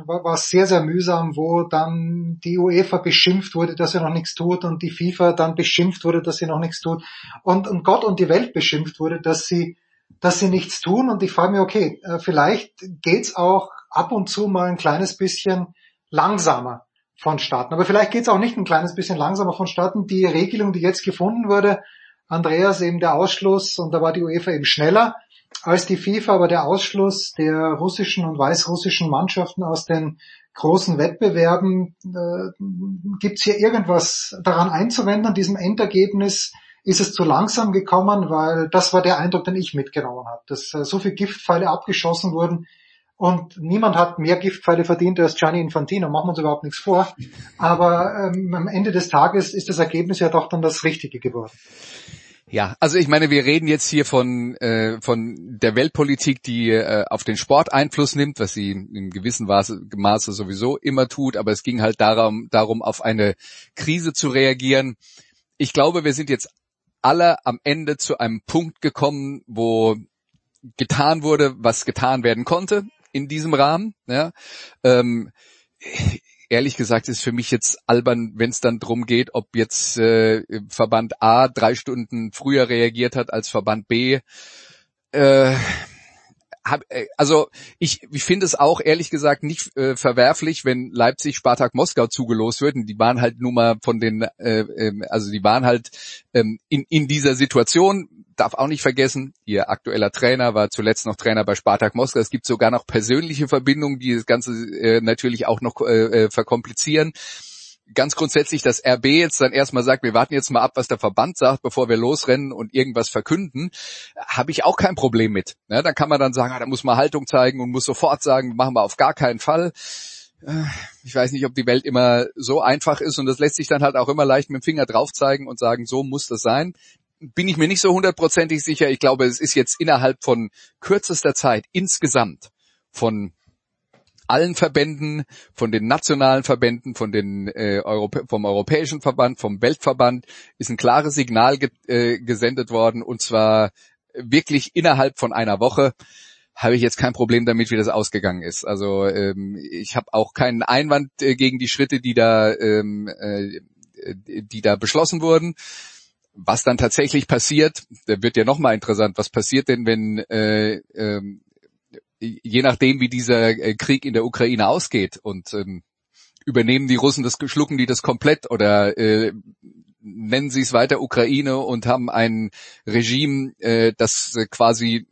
war, war sehr, sehr mühsam, wo dann die UEFA beschimpft wurde, dass sie noch nichts tut und die FIFA dann beschimpft wurde, dass sie noch nichts tut und, und Gott und die Welt beschimpft wurde, dass sie, dass sie nichts tun und ich frage mich, okay, äh, vielleicht geht's auch ab und zu mal ein kleines bisschen langsamer vonstatten. Aber vielleicht geht's auch nicht ein kleines bisschen langsamer vonstatten. Die Regelung, die jetzt gefunden wurde, Andreas eben der Ausschluss und da war die UEFA eben schneller als die FIFA aber der Ausschluss der russischen und weißrussischen Mannschaften aus den großen Wettbewerben, äh, gibt es hier irgendwas daran einzuwenden, an diesem Endergebnis? Ist es zu langsam gekommen? Weil das war der Eindruck, den ich mitgenommen habe, dass äh, so viele Giftpfeile abgeschossen wurden und niemand hat mehr Giftpfeile verdient als Gianni Infantino, machen wir uns überhaupt nichts vor. Aber ähm, am Ende des Tages ist das Ergebnis ja doch dann das Richtige geworden.
Ja, also ich meine, wir reden jetzt hier von äh, von der Weltpolitik, die äh, auf den Sport Einfluss nimmt, was sie in gewissem Maße, sowieso immer tut, aber es ging halt darum, darum, auf eine Krise zu reagieren. Ich glaube, wir sind jetzt alle am Ende zu einem Punkt gekommen, wo getan wurde, was getan werden konnte in diesem Rahmen. Ja. Ähm, ehrlich gesagt ist für mich jetzt albern, wenn es dann drum geht, ob jetzt äh, Verband A drei Stunden früher reagiert hat als Verband B. Äh, hab, äh, also ich, ich finde es auch ehrlich gesagt nicht äh, verwerflich, wenn Leipzig Spartak Moskau zugelost würden. Die waren halt nun mal von den, äh, äh, also die waren halt ähm, in, in dieser Situation darf auch nicht vergessen, ihr aktueller Trainer war zuletzt noch Trainer bei Spartak Moskau. Es gibt sogar noch persönliche Verbindungen, die das Ganze äh, natürlich auch noch äh, äh verkomplizieren. Ganz grundsätzlich, dass RB jetzt dann erstmal sagt, wir warten jetzt mal ab, was der Verband sagt, bevor wir losrennen und irgendwas verkünden, habe ich auch kein Problem mit. Ja, dann kann man dann sagen, ah, da muss man Haltung zeigen und muss sofort sagen, machen wir auf gar keinen Fall äh, ich weiß nicht, ob die Welt immer so einfach ist und das lässt sich dann halt auch immer leicht mit dem Finger drauf zeigen und sagen, so muss das sein bin ich mir nicht so hundertprozentig sicher. Ich glaube, es ist jetzt innerhalb von kürzester Zeit insgesamt von allen Verbänden, von den nationalen Verbänden, von den äh, Europä vom Europäischen Verband, vom Weltverband ist ein klares Signal ge äh, gesendet worden und zwar wirklich innerhalb von einer Woche habe ich jetzt kein Problem damit, wie das ausgegangen ist. Also ähm, ich habe auch keinen Einwand äh, gegen die Schritte, die da, ähm, äh, die da beschlossen wurden. Was dann tatsächlich passiert, da wird ja nochmal interessant. Was passiert denn, wenn äh, ähm, je nachdem, wie dieser äh, Krieg in der Ukraine ausgeht und ähm, übernehmen die Russen das, schlucken die das komplett oder äh, nennen sie es weiter Ukraine und haben ein Regime, äh, das äh, quasi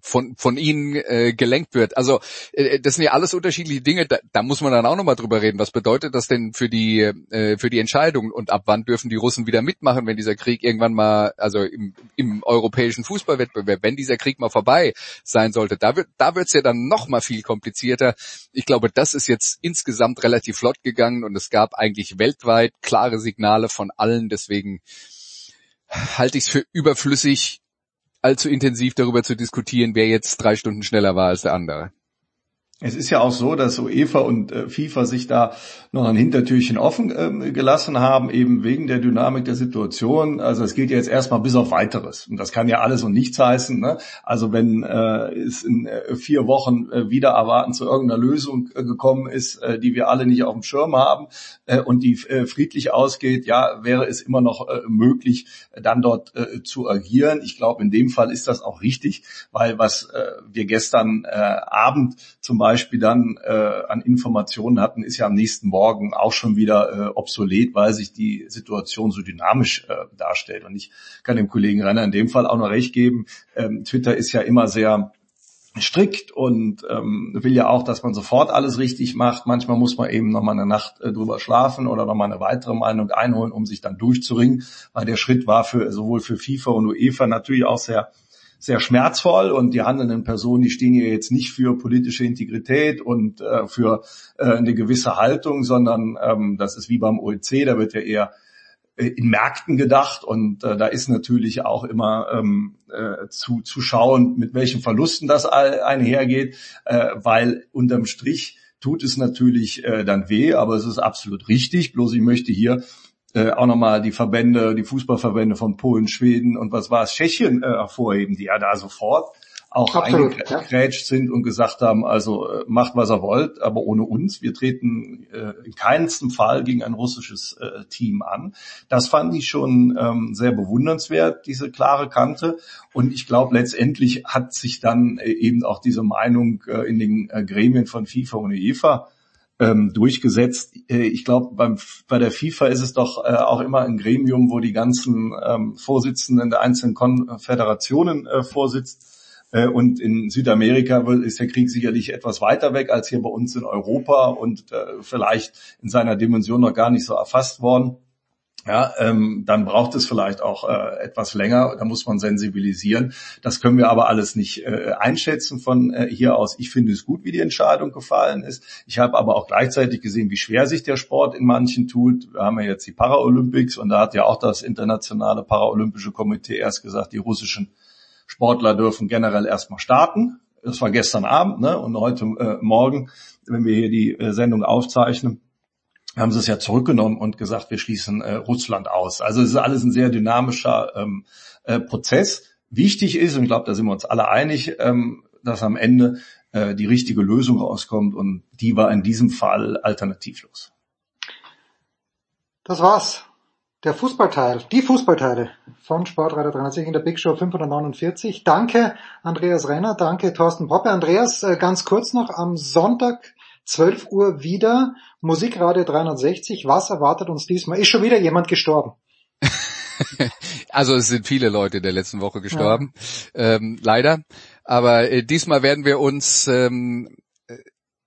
von, von ihnen äh, gelenkt wird. Also äh, das sind ja alles unterschiedliche Dinge. Da, da muss man dann auch nochmal drüber reden. Was bedeutet das denn für die äh, für die Entscheidung und ab wann dürfen die Russen wieder mitmachen, wenn dieser Krieg irgendwann mal, also im, im europäischen Fußballwettbewerb, wenn dieser Krieg mal vorbei sein sollte, da wird da wird's ja dann noch mal viel komplizierter. Ich glaube, das ist jetzt insgesamt relativ flott gegangen und es gab eigentlich weltweit klare Signale von allen. Deswegen halte ich es für überflüssig, allzu intensiv darüber zu diskutieren, wer jetzt drei Stunden schneller war als der andere.
Es ist ja auch so, dass UEFA und äh, FIFA sich da noch ein Hintertürchen offen ähm, gelassen haben, eben wegen der Dynamik der Situation. Also es geht jetzt erstmal bis auf weiteres. Und das kann ja alles und nichts heißen. Ne? Also wenn äh, es in äh, vier Wochen äh, wieder erwarten zu irgendeiner Lösung äh, gekommen ist, äh, die wir alle nicht auf dem Schirm haben äh, und die äh, friedlich ausgeht, ja, wäre es immer noch äh, möglich, dann dort äh, zu agieren. Ich glaube, in dem Fall ist das auch richtig, weil was äh, wir gestern äh, Abend zum Beispiel Beispiel dann äh, an Informationen hatten, ist ja am nächsten Morgen auch schon wieder äh, obsolet, weil sich die Situation so dynamisch äh, darstellt. Und ich kann dem Kollegen Renner in dem Fall auch noch recht geben. Ähm, Twitter ist ja immer sehr strikt und ähm, will ja auch, dass man sofort alles richtig macht. Manchmal muss man eben noch mal eine Nacht äh, drüber schlafen oder noch mal eine weitere Meinung einholen, um sich dann durchzuringen, weil der Schritt war für sowohl für FIFA und UEFA natürlich auch sehr sehr schmerzvoll und die handelnden Personen, die stehen hier jetzt nicht für politische Integrität und äh, für äh, eine gewisse Haltung, sondern ähm, das ist wie beim OEC, da wird ja eher äh, in Märkten gedacht und äh, da ist natürlich auch immer ähm, äh, zu, zu schauen, mit welchen Verlusten das einhergeht, äh, weil unterm Strich tut es natürlich äh, dann weh, aber es ist absolut richtig. Bloß ich möchte hier äh, auch nochmal die Verbände, die Fußballverbände von Polen, Schweden und was war es, Tschechien äh, hervorheben, die ja da sofort auch eingegrätscht ja. sind und gesagt haben, also äh, macht was ihr wollt, aber ohne uns. Wir treten äh, in keinem Fall gegen ein russisches äh, Team an. Das fand ich schon ähm, sehr bewundernswert, diese klare Kante. Und ich glaube, letztendlich hat sich dann äh, eben auch diese Meinung äh, in den äh, Gremien von FIFA und UEFA ähm, durchgesetzt. Äh, ich glaube, bei der FIFA ist es doch äh, auch immer ein Gremium, wo die ganzen ähm, Vorsitzenden der einzelnen Konföderationen äh, vorsitzt. Äh, und in Südamerika ist der Krieg sicherlich etwas weiter weg als hier bei uns in Europa und äh, vielleicht in seiner Dimension noch gar nicht so erfasst worden ja, ähm, dann braucht es vielleicht auch äh, etwas länger, da muss man sensibilisieren. Das können wir aber alles nicht äh, einschätzen von äh, hier aus. Ich finde es gut, wie die Entscheidung gefallen ist. Ich habe aber auch gleichzeitig gesehen, wie schwer sich der Sport in manchen tut. Wir haben ja jetzt die Paralympics und da hat ja auch das internationale Paralympische Komitee erst gesagt, die russischen Sportler dürfen generell erstmal starten. Das war gestern Abend ne? und heute äh, Morgen, wenn wir hier die äh, Sendung aufzeichnen haben sie es ja zurückgenommen und gesagt, wir schließen äh, Russland aus. Also es ist alles ein sehr dynamischer ähm, äh, Prozess. Wichtig ist, und ich glaube, da sind wir uns alle einig, ähm, dass am Ende äh, die richtige Lösung rauskommt und die war in diesem Fall alternativlos.
Das war's. Der Fußballteil, die Fußballteile von Sportradar 360 in der Big Show 549. Danke Andreas Renner, danke Thorsten Poppe. Andreas, äh, ganz kurz noch, am Sonntag 12 Uhr wieder Musikradio 360. Was erwartet uns diesmal? Ist schon wieder jemand gestorben?
also es sind viele Leute in der letzten Woche gestorben, ja. ähm, leider. Aber äh, diesmal werden wir uns ähm, äh,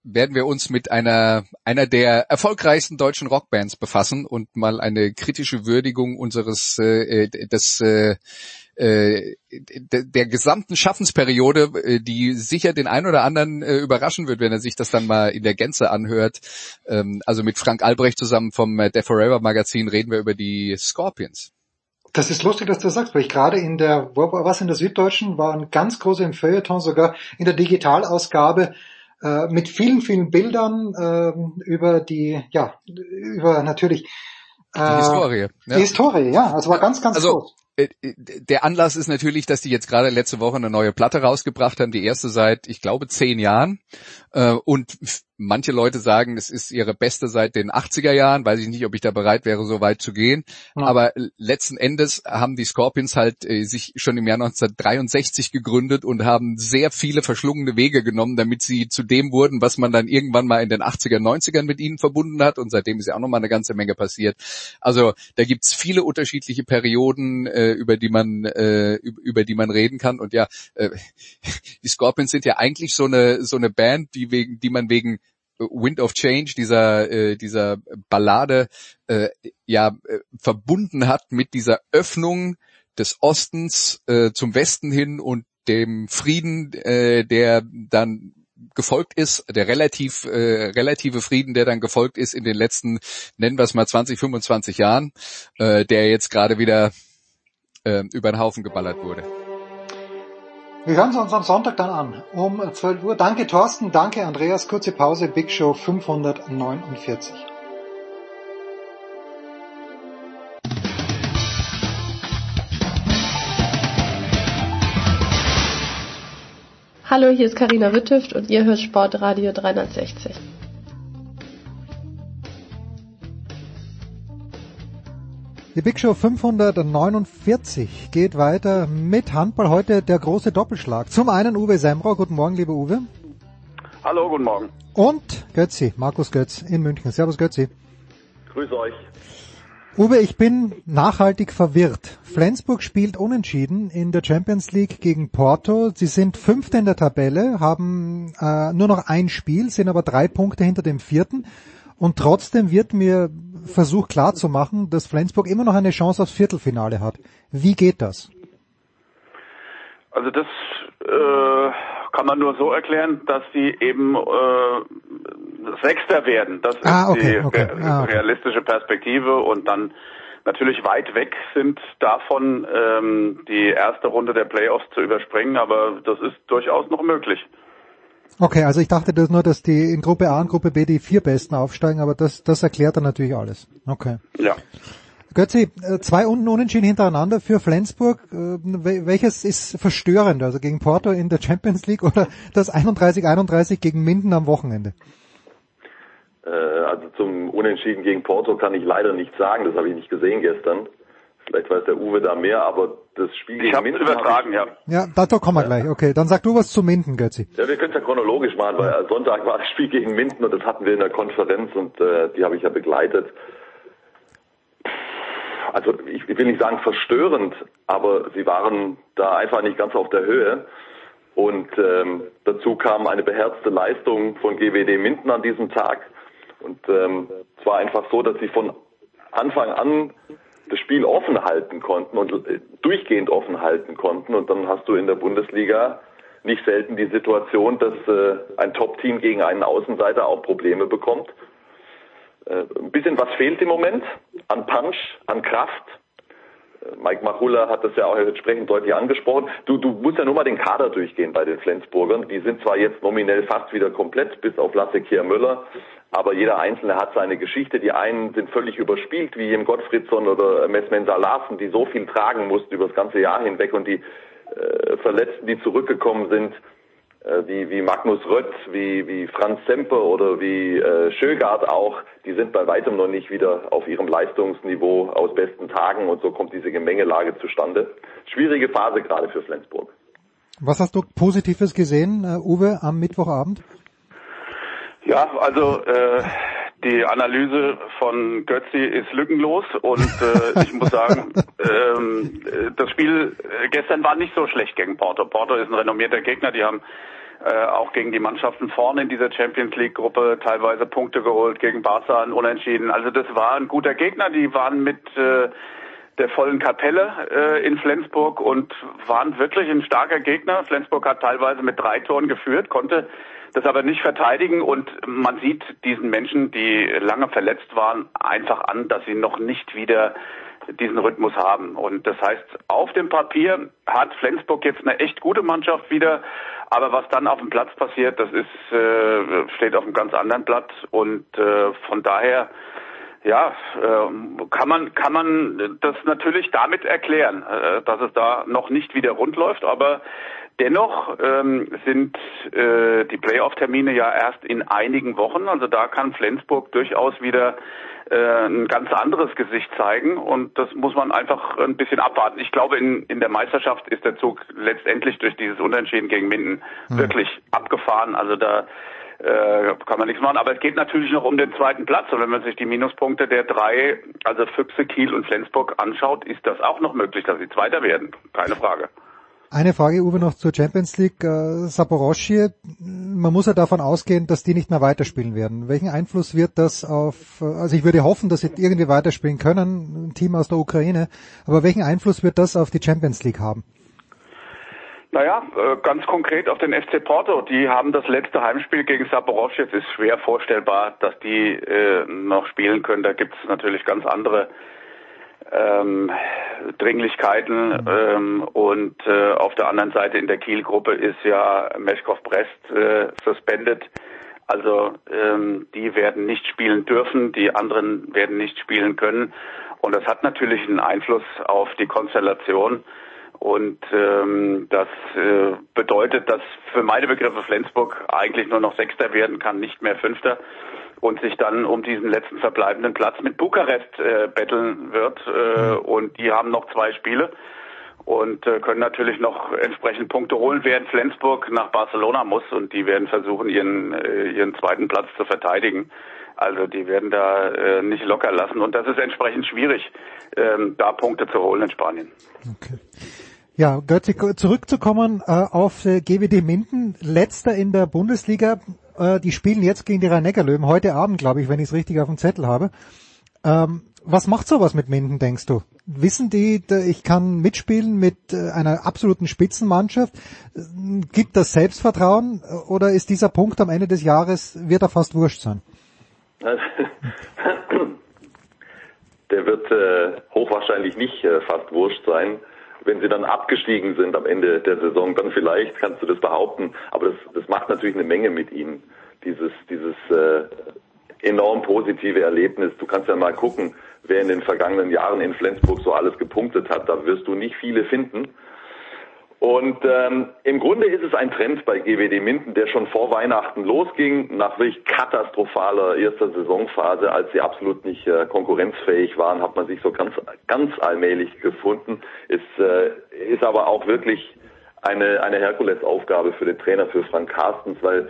werden wir uns mit einer einer der erfolgreichsten deutschen Rockbands befassen und mal eine kritische Würdigung unseres äh, äh des äh, äh, der, der gesamten Schaffensperiode, äh, die sicher den ein oder anderen äh, überraschen wird, wenn er sich das dann mal in der Gänze anhört. Ähm, also mit Frank Albrecht zusammen vom äh, Death Forever Magazin reden wir über die Scorpions.
Das ist lustig, dass du das sagst, weil ich gerade in der, was in der Süddeutschen war ein ganz großer im Feuilleton, sogar in der Digitalausgabe äh, mit vielen, vielen Bildern äh, über die, ja, über natürlich
äh, die Historie.
Ja. Die Historie, ja, also war ganz, ganz
also,
groß.
Äh, der Anlass ist natürlich, dass die jetzt gerade letzte Woche eine neue Platte rausgebracht haben, die erste seit, ich glaube, zehn Jahren. Äh, und manche Leute sagen, es ist ihre beste seit den 80er Jahren. Weiß ich nicht, ob ich da bereit wäre, so weit zu gehen. Ja. Aber letzten Endes haben die Scorpions halt äh, sich schon im Jahr 1963 gegründet und haben sehr viele verschlungene Wege genommen, damit sie zu dem wurden, was man dann irgendwann mal in den 80er, 90ern mit ihnen verbunden hat. Und seitdem ist ja auch noch mal eine ganze Menge passiert. Also da gibt's viele unterschiedliche Perioden, äh, über die man äh, über die man reden kann. Und ja, äh, die Scorpions sind ja eigentlich so eine so eine Band, die wegen, die man wegen Wind of Change, dieser, äh, dieser Ballade, äh, ja, äh, verbunden hat mit dieser Öffnung des Ostens äh, zum Westen hin und dem Frieden, äh, der dann gefolgt ist, der relativ äh, relative Frieden, der dann gefolgt ist in den letzten, nennen wir es mal 20, 25 Jahren, äh, der jetzt gerade wieder äh, über den Haufen geballert wurde.
Wir hören uns am Sonntag dann an, um 12 Uhr. Danke Thorsten, danke Andreas. Kurze Pause, Big Show 549.
Hallo, hier ist Karina Wittüft und ihr hört Sportradio 360.
Die Big Show 549 geht weiter mit Handball. Heute der große Doppelschlag. Zum einen Uwe Semrau. Guten Morgen, lieber Uwe.
Hallo, guten Morgen.
Und Götzi, Markus Götz in München. Servus Götzi.
Grüß euch.
Uwe, ich bin nachhaltig verwirrt. Flensburg spielt unentschieden in der Champions League gegen Porto. Sie sind Fünfte in der Tabelle, haben äh, nur noch ein Spiel, sind aber drei Punkte hinter dem Vierten. Und trotzdem wird mir versucht klarzumachen, dass Flensburg immer noch eine Chance aufs Viertelfinale hat. Wie geht das?
Also das äh, kann man nur so erklären, dass sie eben äh, Sechster werden. Das
ah,
ist
okay,
die
okay. Ah,
okay. realistische Perspektive und dann natürlich weit weg sind davon, ähm, die erste Runde der Playoffs zu überspringen, aber das ist durchaus noch möglich.
Okay, also ich dachte das nur, dass die in Gruppe A und Gruppe B die vier Besten aufsteigen, aber das, das erklärt dann natürlich alles. Okay.
Ja.
Götzi, äh, zwei unten unentschieden hintereinander für Flensburg. Äh, welches ist verstörender, also gegen Porto in der Champions League oder das 31-31 gegen Minden am Wochenende?
Äh, also zum Unentschieden gegen Porto kann ich leider nicht sagen, das habe ich nicht gesehen gestern. Vielleicht weiß der Uwe da mehr, aber das Spiel
ich gegen Minden... übertragen,
ja. Ja, dazu kommen wir gleich. Okay, dann sag du was zu Minden, Götzi.
Ja, wir können es ja chronologisch machen, weil Sonntag war das Spiel gegen Minden und das hatten wir in der Konferenz und äh, die habe ich ja begleitet. Also ich, ich will nicht sagen verstörend, aber sie waren da einfach nicht ganz auf der Höhe. Und ähm, dazu kam eine beherzte Leistung von GWD Minden an diesem Tag. Und ähm, es war einfach so, dass sie von Anfang an das Spiel offen halten konnten und äh, durchgehend offen halten konnten. Und dann hast du in der Bundesliga nicht selten die Situation, dass äh, ein Top-Team gegen einen Außenseiter auch Probleme bekommt. Äh, ein bisschen was fehlt im Moment an Punch, an Kraft. Mike Machulla hat das ja auch entsprechend deutlich angesprochen. Du, du musst ja nur mal den Kader durchgehen bei den Flensburgern. Die sind zwar jetzt nominell fast wieder komplett, bis auf Lasse Kier Müller, aber jeder Einzelne hat seine Geschichte. Die einen sind völlig überspielt, wie Jem Gottfriedson oder Messmensa Larsen, die so viel tragen mussten über das ganze Jahr hinweg und die äh, Verletzten, die zurückgekommen sind, wie, wie Magnus Rött, wie, wie Franz Semper oder wie äh, Schögard auch, die sind bei weitem noch nicht wieder auf ihrem Leistungsniveau aus besten Tagen und so kommt diese Gemengelage zustande. Schwierige Phase gerade für Flensburg.
Was hast du Positives gesehen, uh, Uwe, am Mittwochabend?
Ja, also äh, die Analyse von Götzi ist lückenlos und äh, ich muss sagen, ähm, das Spiel äh, gestern war nicht so schlecht gegen Porto. Porto ist ein renommierter Gegner, die haben äh, auch gegen die Mannschaften vorne in dieser Champions League Gruppe teilweise Punkte geholt, gegen Barca ein Unentschieden. Also das war ein guter Gegner, die waren mit äh, der vollen Kapelle äh, in Flensburg und waren wirklich ein starker Gegner. Flensburg hat teilweise mit drei Toren geführt, konnte das aber nicht verteidigen. Und man sieht diesen Menschen, die lange verletzt waren, einfach an, dass sie noch nicht wieder diesen Rhythmus haben. Und das heißt, auf dem Papier hat Flensburg jetzt eine echt gute Mannschaft wieder, aber was dann auf dem Platz passiert, das ist äh, steht auf einem ganz anderen Blatt. Und äh, von daher ja, äh, kann man kann man das natürlich damit erklären, äh, dass es da noch nicht wieder rund läuft, aber Dennoch ähm, sind äh, die Playoff-Termine ja erst in einigen Wochen. Also da kann Flensburg durchaus wieder äh, ein ganz anderes Gesicht zeigen und das muss man einfach ein bisschen abwarten. Ich glaube, in, in der Meisterschaft ist der Zug letztendlich durch dieses Unentschieden gegen Minden mhm. wirklich abgefahren. Also da äh, kann man nichts machen. Aber es geht natürlich noch um den zweiten Platz. Und wenn man sich die Minuspunkte der drei, also Füchse, Kiel und Flensburg anschaut, ist das auch noch möglich, dass sie Zweiter werden. Keine Frage.
Eine Frage, Uwe, noch zur Champions League. Äh, man muss ja davon ausgehen, dass die nicht mehr weiterspielen werden. Welchen Einfluss wird das auf, also ich würde hoffen, dass sie irgendwie weiterspielen können, ein Team aus der Ukraine, aber welchen Einfluss wird das auf die Champions League haben?
Naja, äh, ganz konkret auf den FC Porto. Die haben das letzte Heimspiel gegen Saporoschje. Es ist schwer vorstellbar, dass die äh, noch spielen können. Da gibt es natürlich ganz andere ähm, Dringlichkeiten ähm, und äh, auf der anderen Seite in der Kiel-Gruppe ist ja Meschkow Brest äh, suspended. Also ähm, die werden nicht spielen dürfen, die anderen werden nicht spielen können und das hat natürlich einen Einfluss auf die Konstellation und ähm, das äh, bedeutet, dass für meine Begriffe Flensburg eigentlich nur noch Sechster werden kann, nicht mehr Fünfter und sich dann um diesen letzten verbleibenden Platz mit Bukarest äh, betteln wird. Äh, und die haben noch zwei Spiele und äh, können natürlich noch entsprechend Punkte holen, während Flensburg nach Barcelona muss und die werden versuchen, ihren, äh, ihren zweiten Platz zu verteidigen. Also die werden da äh, nicht locker lassen und das ist entsprechend schwierig, ähm, da Punkte zu holen in Spanien.
Okay. Ja, Götzi, zurückzukommen äh, auf äh, GWD Minden, letzter in der Bundesliga. Äh, die spielen jetzt gegen die Rhein-Neckar-Löwen, heute Abend, glaube ich, wenn ich es richtig auf dem Zettel habe. Ähm, was macht sowas mit Minden, denkst du? Wissen die, ich kann mitspielen mit äh, einer absoluten Spitzenmannschaft? Gibt das Selbstvertrauen oder ist dieser Punkt am Ende des Jahres, wird er fast wurscht sein?
Der wird äh, hochwahrscheinlich nicht äh, fast wurscht sein wenn sie dann abgestiegen sind am Ende der Saison, dann vielleicht kannst du das behaupten. Aber das, das macht natürlich eine Menge mit ihnen. Dieses, dieses äh, enorm positive Erlebnis. Du kannst ja mal gucken, wer in den vergangenen Jahren in Flensburg so alles gepunktet hat. Da wirst du nicht viele finden. Und ähm, im Grunde ist es ein Trend bei GWD Minden, der schon vor Weihnachten losging, nach wirklich katastrophaler erster Saisonphase, als sie absolut nicht äh, konkurrenzfähig waren, hat man sich so ganz, ganz allmählich gefunden. Ist, äh, ist aber auch wirklich eine, eine Herkulesaufgabe für den Trainer, für Frank Carstens, weil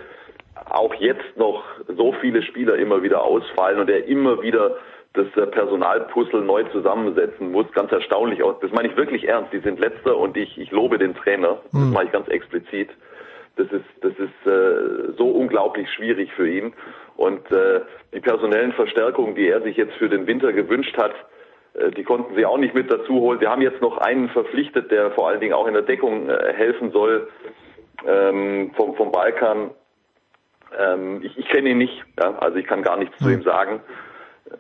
auch jetzt noch so viele Spieler immer wieder ausfallen und er immer wieder das Personalpuzzle neu zusammensetzen muss. Ganz erstaunlich aus. Das meine ich wirklich ernst. Die sind letzter und ich, ich lobe den Trainer. Das mhm. mache ich ganz explizit. Das ist, das ist äh, so unglaublich schwierig für ihn. Und äh, die personellen Verstärkungen, die er sich jetzt für den Winter gewünscht hat, äh, die konnten sie auch nicht mit dazu holen. Wir haben jetzt noch einen verpflichtet, der vor allen Dingen auch in der Deckung äh, helfen soll ähm, vom, vom Balkan. Ähm, ich ich kenne ihn nicht, ja? also ich kann gar nichts mhm. zu ihm sagen.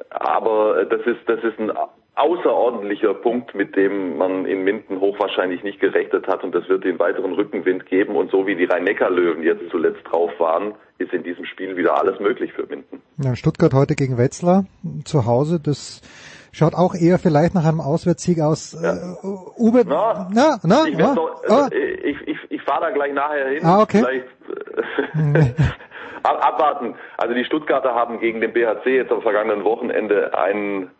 Aber das ist, das ist ein außerordentlicher Punkt, mit dem man in Minden hochwahrscheinlich nicht gerechnet hat und das wird den weiteren Rückenwind geben und so wie die Rhein-Neckar-Löwen jetzt zuletzt drauf waren, ist in diesem Spiel wieder alles möglich für Minden.
Ja, Stuttgart heute gegen Wetzlar zu Hause, das schaut auch eher vielleicht nach einem Auswärtssieg aus. Ja. Äh, Uwe,
na, na, na, ich, na, noch, ah. ich, ich, ich fahre da gleich nachher hin.
Ah, okay.
Vielleicht, abwarten. Also die Stuttgarter haben gegen den BHC jetzt am vergangenen Wochenende einen,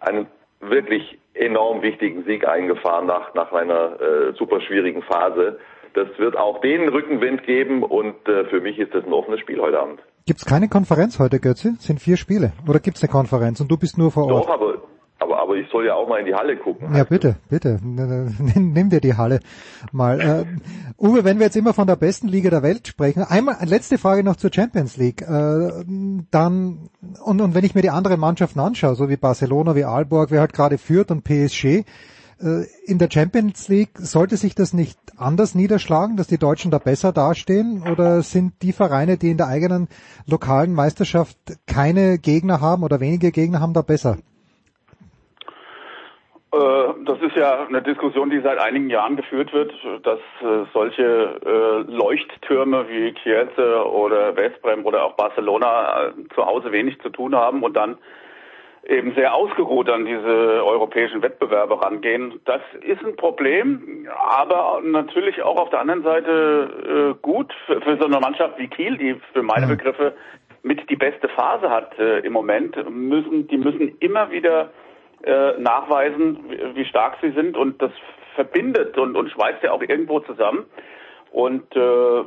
einen wirklich enorm wichtigen Sieg eingefahren nach, nach einer äh, super schwierigen Phase. Das wird auch den Rückenwind geben und äh, für mich ist das ein offenes Spiel heute Abend.
Gibt es keine Konferenz heute, Götze? Sind vier Spiele? Oder gibt es eine Konferenz und du bist nur vor Ort?
Doch, aber aber, aber ich soll ja auch mal in die Halle gucken.
Ja, bitte, bitte. Nimm dir die Halle mal. Äh, Uwe, wenn wir jetzt immer von der besten Liga der Welt sprechen, einmal letzte Frage noch zur Champions League. Äh, dann und, und wenn ich mir die anderen Mannschaften anschaue, so wie Barcelona, wie Aalborg, wer halt gerade führt und PSG, äh, in der Champions League sollte sich das nicht anders niederschlagen, dass die Deutschen da besser dastehen? Oder sind die Vereine, die in der eigenen lokalen Meisterschaft keine Gegner haben oder wenige Gegner haben, da besser?
Äh, das ist ja eine Diskussion, die seit einigen Jahren geführt wird, dass äh, solche äh, Leuchttürme wie Chiesa oder Westbrem oder auch Barcelona zu Hause wenig zu tun haben und dann eben sehr ausgeruht an diese europäischen Wettbewerbe rangehen. Das ist ein Problem, aber natürlich auch auf der anderen Seite gut für, für so eine Mannschaft wie Kiel, die für meine Begriffe mit die beste Phase hat im Moment, müssen, die müssen immer wieder äh, nachweisen, wie, stark sie sind und das verbindet und, und schweißt ja auch irgendwo zusammen. Und äh,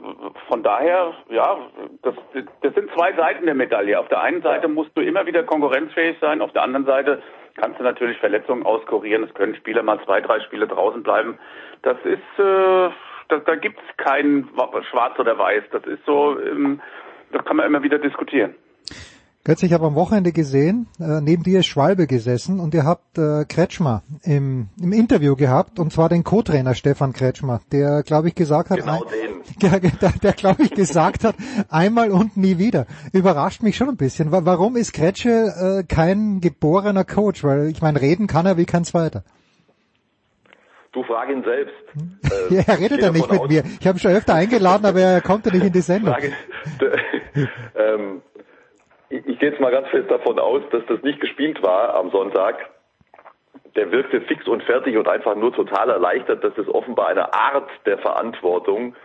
von daher, ja, das, das sind zwei Seiten der Medaille. Auf der einen Seite musst du immer wieder konkurrenzfähig sein, auf der anderen Seite kannst du natürlich Verletzungen auskurieren. Es können Spieler mal zwei, drei Spiele draußen bleiben. Das ist, äh, das, da gibt's kein Schwarz oder Weiß. Das ist so, ähm, das kann man immer wieder diskutieren.
Götz, ich habe am Wochenende gesehen, äh, neben dir ist Schwalbe gesessen und ihr habt äh, Kretschmer im, im Interview gehabt und zwar den Co-Trainer Stefan Kretschmer, der glaube ich gesagt hat,
genau
ein, der, der, glaube ich gesagt hat, einmal und nie wieder. Überrascht mich schon ein bisschen. Warum ist Kretsche äh, kein geborener Coach? Weil ich meine, reden kann er wie kein Zweiter.
Du frag ihn selbst.
Äh, ja, er redet ja nicht mit aus. mir. Ich habe ihn schon öfter eingeladen, aber er konnte nicht in die Sendung. Frage,
ähm, ich, ich gehe jetzt mal ganz fest davon aus, dass das nicht gespielt war am Sonntag. Der wirkte fix und fertig und einfach nur total erleichtert. Das ist offenbar eine Art der Verantwortung,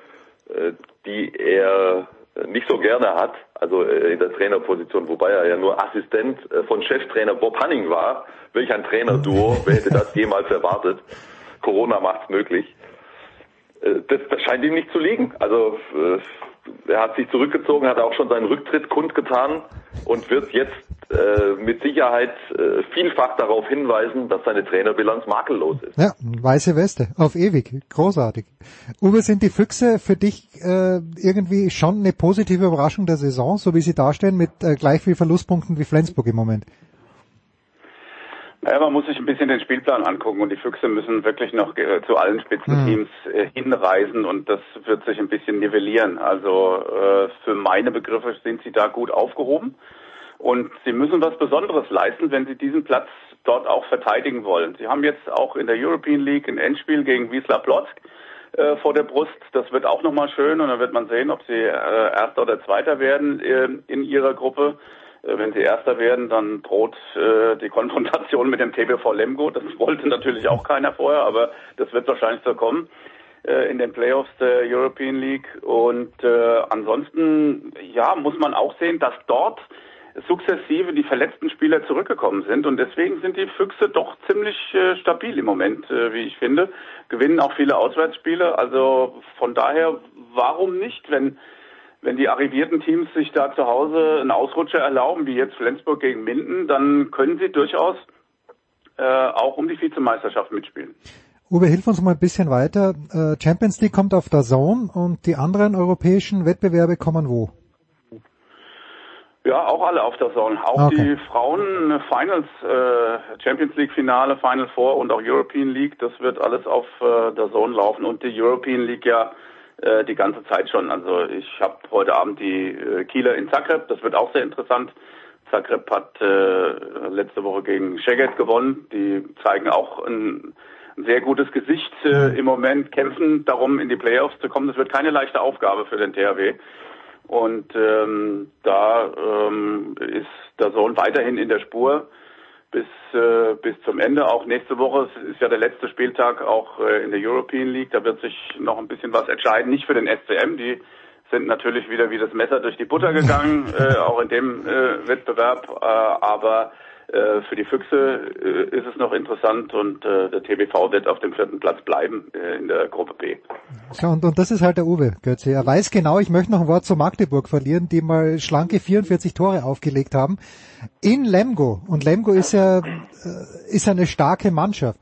äh, die er nicht so gerne hat, also äh, in der Trainerposition, wobei er ja nur Assistent äh, von Cheftrainer Bob Hanning war. Welch ein Trainerduo, wer hätte das jemals erwartet? Corona macht's möglich. Das, das scheint ihm nicht zu liegen. Also er hat sich zurückgezogen, hat auch schon seinen Rücktritt kundgetan und wird jetzt äh, mit Sicherheit äh, vielfach darauf hinweisen, dass seine Trainerbilanz makellos ist.
Ja, weiße Weste, auf ewig, großartig. Uwe, sind die Füchse für dich äh, irgendwie schon eine positive Überraschung der Saison, so wie sie dastehen, mit äh, gleich viel Verlustpunkten wie Flensburg im Moment?
Ja, man muss sich ein bisschen den Spielplan angucken und die Füchse müssen wirklich noch äh, zu allen Spitzenteams äh, hinreisen und das wird sich ein bisschen nivellieren. Also äh, für meine Begriffe sind sie da gut aufgehoben und sie müssen was Besonderes leisten, wenn sie diesen Platz dort auch verteidigen wollen. Sie haben jetzt auch in der European League ein Endspiel gegen Wiesla Plotzk äh, vor der Brust. Das wird auch nochmal schön und dann wird man sehen, ob sie äh, Erster oder Zweiter werden äh, in ihrer Gruppe. Äh, wenn sie Erster werden, dann droht äh, die Konfrontation mit dem TBV Lemgo. Das wollte natürlich auch keiner vorher, aber das wird wahrscheinlich so kommen äh, in den Playoffs der European League. Und äh, ansonsten, ja, muss man auch sehen, dass dort sukzessive die verletzten Spieler zurückgekommen sind und deswegen sind die Füchse doch ziemlich äh, stabil im Moment, äh, wie ich finde. Gewinnen auch viele Auswärtsspiele, also von daher, warum nicht, wenn wenn die arrivierten Teams sich da zu Hause einen Ausrutscher erlauben, wie jetzt Flensburg gegen Minden, dann können sie durchaus äh, auch um die Vizemeisterschaft mitspielen.
Uwe, hilf uns mal ein bisschen weiter. Äh, Champions League kommt auf der Zone und die anderen europäischen Wettbewerbe kommen wo?
Ja, auch alle auf der Zone. Auch okay. die Frauen Finals, äh, Champions League Finale, Final Four und auch European League, das wird alles auf äh, der Zone laufen und die European League ja äh, die ganze Zeit schon. Also ich habe heute Abend die äh, Kieler in Zagreb, das wird auch sehr interessant. Zagreb hat äh, letzte Woche gegen Szeged gewonnen. Die zeigen auch ein, ein sehr gutes Gesicht äh, im Moment, kämpfen darum, in die Playoffs zu kommen. Das wird keine leichte Aufgabe für den THW. Und ähm, da ähm, ist der Sohn weiterhin in der Spur bis, äh, bis zum Ende. Auch nächste Woche ist ja der letzte Spieltag auch äh, in der European League. Da wird sich noch ein bisschen was entscheiden. Nicht für den SCM, die sind natürlich wieder wie das Messer durch die Butter gegangen, äh, auch in dem äh, Wettbewerb. Äh, aber äh, für die Füchse äh, ist es noch interessant und äh, der TBV wird auf dem vierten Platz bleiben in der Gruppe B.
So, und, und das ist halt der Uwe Götze. Er weiß genau, ich möchte noch ein Wort zu Magdeburg verlieren, die mal schlanke 44 Tore aufgelegt haben. In Lemgo. Und Lemgo ist ja, ist ja eine starke Mannschaft.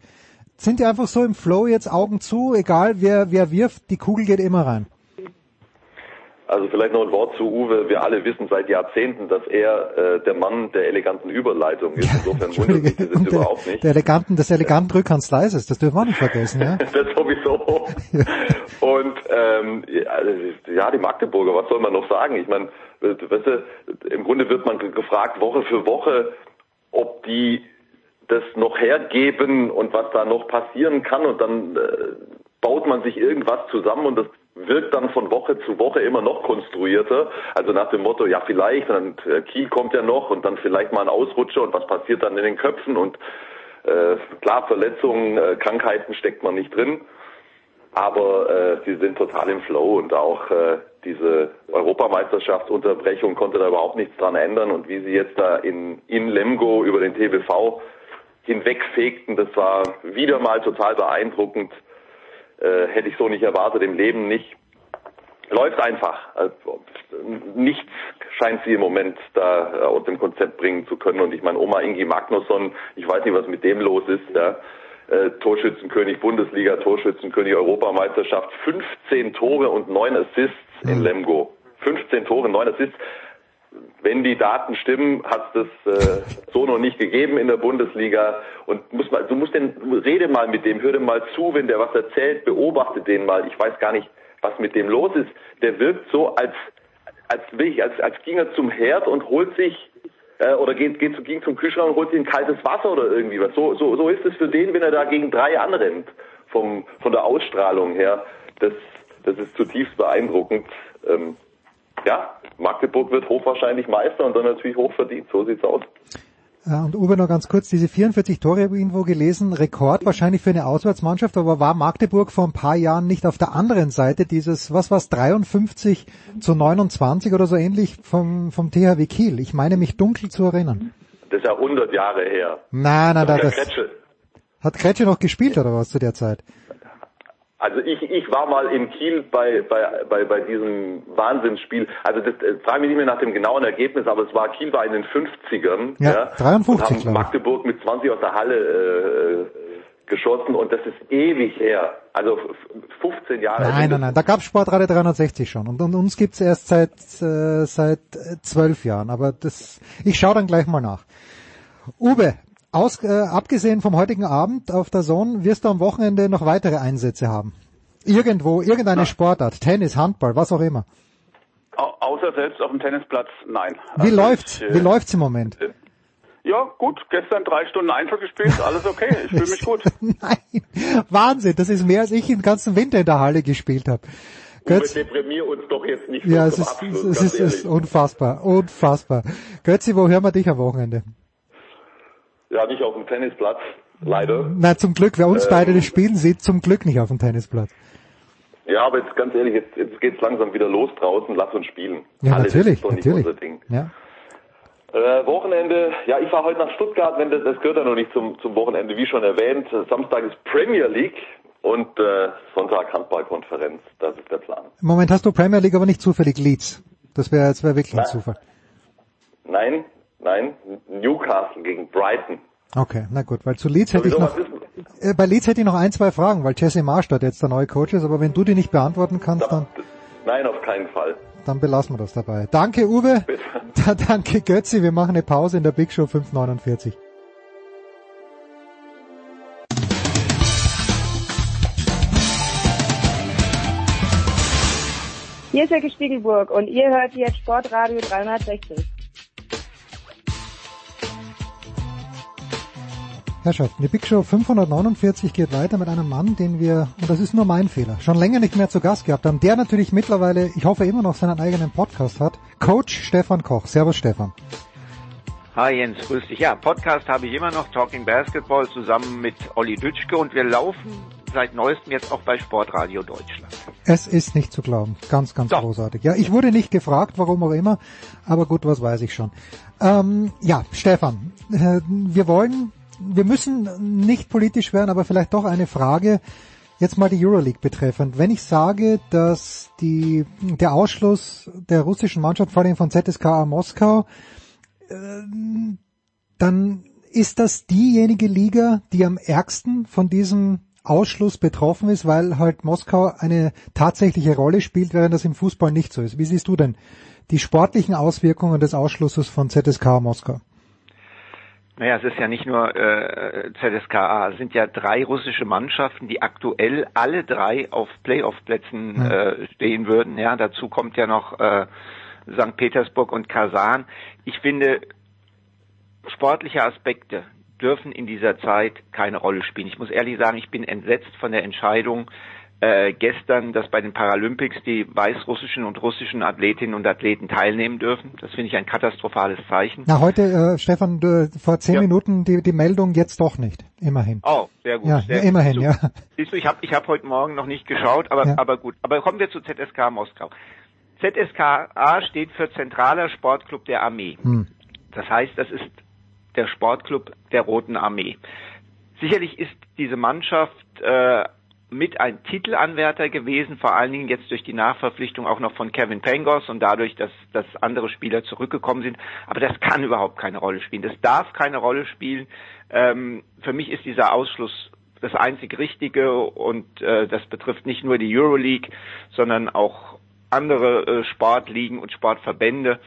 Sind die einfach so im Flow jetzt Augen zu, egal wer, wer wirft, die Kugel geht immer rein?
Also vielleicht noch ein Wort zu Uwe. Wir alle wissen seit Jahrzehnten, dass er äh, der Mann der eleganten Überleitung ist. Insofern wundert mich das jetzt überhaupt nicht.
Der eleganten, des eleganten Rückhandsleises, das dürfen wir nicht vergessen, ja?
das sowieso. Und ähm, ja, die Magdeburger, was soll man noch sagen? Ich meine, weißt du, im Grunde wird man gefragt Woche für Woche, ob die das noch hergeben und was da noch passieren kann und dann äh, baut man sich irgendwas zusammen und das wirkt dann von Woche zu Woche immer noch konstruierter. Also nach dem Motto, ja vielleicht, dann äh, Kiel kommt ja noch und dann vielleicht mal ein Ausrutscher und was passiert dann in den Köpfen und äh, klar, Verletzungen, äh, Krankheiten steckt man nicht drin, aber äh, sie sind total im Flow und auch äh, diese Europameisterschaftsunterbrechung konnte da überhaupt nichts dran ändern und wie sie jetzt da in, in Lemgo über den TBV hinwegfegten, das war wieder mal total beeindruckend äh, hätte ich so nicht erwartet, im Leben nicht. Läuft einfach. Also, nichts scheint sie im Moment da äh, aus dem Konzept bringen zu können. Und ich meine, Oma Ingi Magnusson, ich weiß nicht, was mit dem los ist. Ja. Äh, Torschützenkönig Bundesliga, Torschützenkönig Europameisterschaft, 15 Tore und 9 Assists in mhm. Lemgo. 15 Tore, 9 Assists wenn die Daten stimmen, hat es das äh, so noch nicht gegeben in der Bundesliga. Und muss mal, du musst den, rede mal mit dem, hör dem mal zu, wenn der was erzählt, beobachte den mal. Ich weiß gar nicht, was mit dem los ist. Der wirkt so, als als als, als ging er zum Herd und holt sich äh, oder geht, geht, ging zum Kühlschrank und holt sich ein kaltes Wasser oder irgendwie was. So, so, so ist es für den, wenn er da gegen drei anrennt, vom, von der Ausstrahlung her. Das, das ist zutiefst beeindruckend. Ähm, ja, Magdeburg wird hochwahrscheinlich Meister und dann natürlich hochverdient. So sieht's aus.
Und Uwe noch ganz kurz, diese 44 Tore habe ich irgendwo gelesen, Rekord wahrscheinlich für eine Auswärtsmannschaft, aber war Magdeburg vor ein paar Jahren nicht auf der anderen Seite dieses, was war's, 53 zu 29 oder so ähnlich vom, vom THW Kiel? Ich meine mich dunkel zu erinnern.
Das ist ja 100 Jahre her.
Nein, nein, das, das Kretsche. hat Kretsche noch gespielt oder was zu der Zeit?
Also ich, ich war mal in Kiel bei, bei, bei, bei diesem Wahnsinnsspiel. Also das äh, frage mich nicht mehr nach dem genauen Ergebnis, aber es war Kiel war in den 50ern.
Ja, ja 53
und haben Magdeburg mit 20 aus der Halle äh, geschossen und das ist ewig her. Also 15 Jahre.
Nein, nein, nein, da gab Sportradio 360 schon und, und uns gibt's erst seit äh, seit zwölf Jahren. Aber das, ich schaue dann gleich mal nach. Uwe, aus, äh, abgesehen vom heutigen Abend auf der Zone wirst du am Wochenende noch weitere Einsätze haben. Irgendwo, irgendeine nein. Sportart, Tennis, Handball, was auch immer.
Au außer selbst auf dem Tennisplatz, nein.
Wie also läuft's? Ich, äh, Wie läuft's im Moment? Äh,
ja, gut. Gestern drei Stunden Einzel gespielt, alles okay. Ich fühle mich gut.
Nein, Wahnsinn. Das ist mehr, als ich den ganzen Winter in der Halle gespielt habe.
Götz, deprimier uns doch jetzt nicht
ja, es ist, Abschluss, es ist, es ist unfassbar, unfassbar. Götzi, wo hören wir dich am Wochenende?
Ja, nicht auf dem Tennisplatz, leider.
Na, zum Glück. Wer uns ähm, beide das Spielen sieht, zum Glück nicht auf dem Tennisplatz.
Ja, aber jetzt ganz ehrlich, jetzt, jetzt geht's langsam wieder los draußen, lass uns spielen.
Ja, Alles natürlich, ist doch nicht natürlich.
unser Ding.
Ja.
Äh, Wochenende, ja, ich fahre heute nach Stuttgart, wenn das, das gehört ja noch nicht zum, zum Wochenende, wie schon erwähnt. Samstag ist Premier League und äh, Sonntag Handballkonferenz. Das ist der Plan.
Im Moment hast du Premier League aber nicht zufällig Leeds. Das wäre jetzt wär wirklich ein Zufall.
Nein, Nein, Newcastle gegen Brighton.
Okay, na gut, weil zu Leeds hätte ich noch, äh, bei Leeds hätte ich noch ein, zwei Fragen, weil Jesse Marstadt jetzt der neue Coach ist, aber wenn du die nicht beantworten kannst, dann...
Nein, auf keinen Fall.
Dann belassen wir das dabei. Danke Uwe, da, danke Götzi, wir machen eine Pause in der Big Show 549.
Hier ist Herr Spiegelburg und ihr hört jetzt Sportradio 360.
Herrschaften, die Big Show 549 geht weiter mit einem Mann, den wir, und das ist nur mein Fehler, schon länger nicht mehr zu Gast gehabt haben, der natürlich mittlerweile, ich hoffe immer noch seinen eigenen Podcast hat. Coach Stefan Koch. Servus Stefan.
Hi Jens, grüß dich. Ja, Podcast habe ich immer noch, Talking Basketball zusammen mit Olli Dütschke und wir laufen seit neuestem jetzt auch bei Sportradio Deutschland.
Es ist nicht zu glauben. Ganz, ganz Doch. großartig. Ja, ich wurde nicht gefragt, warum auch immer, aber gut, was weiß ich schon. Ähm, ja, Stefan, äh, wir wollen wir müssen nicht politisch werden, aber vielleicht doch eine Frage, jetzt mal die Euroleague betreffend. Wenn ich sage, dass die, der Ausschluss der russischen Mannschaft, vor allem von ZSKA Moskau, äh, dann ist das diejenige Liga, die am ärgsten von diesem Ausschluss betroffen ist, weil halt Moskau eine tatsächliche Rolle spielt, während das im Fußball nicht so ist. Wie siehst du denn die sportlichen Auswirkungen des Ausschlusses von ZSK Moskau?
Naja, es ist ja nicht nur äh, ZSKA, es sind ja drei russische Mannschaften, die aktuell alle drei auf Playoff-Plätzen mhm. äh, stehen würden. Ja, dazu kommt ja noch äh, St. Petersburg und Kasan. Ich finde sportliche Aspekte, dürfen in dieser Zeit keine Rolle spielen. Ich muss ehrlich sagen, ich bin entsetzt von der Entscheidung äh, gestern, dass bei den Paralympics die weißrussischen und russischen Athletinnen und Athleten teilnehmen dürfen. Das finde ich ein katastrophales Zeichen.
Na, heute, äh, Stefan, du, vor zehn ja. Minuten die, die Meldung jetzt doch nicht. Immerhin.
Oh, sehr gut.
Ja,
sehr
ja immerhin,
gut.
ja.
Siehst du, ich habe ich hab heute Morgen noch nicht geschaut, aber, aber gut. Aber kommen wir zu ZSK Moskau. ZSKA steht für Zentraler Sportclub der Armee. Hm. Das heißt, das ist der Sportclub der Roten Armee. Sicherlich ist diese Mannschaft äh, mit ein Titelanwärter gewesen, vor allen Dingen jetzt durch die Nachverpflichtung auch noch von Kevin Pangos und dadurch, dass, dass andere Spieler zurückgekommen sind. Aber das kann überhaupt keine Rolle spielen. Das darf keine Rolle spielen. Ähm, für mich ist dieser Ausschluss das einzig Richtige und äh, das betrifft nicht nur die Euroleague, sondern auch andere äh, Sportligen und Sportverbände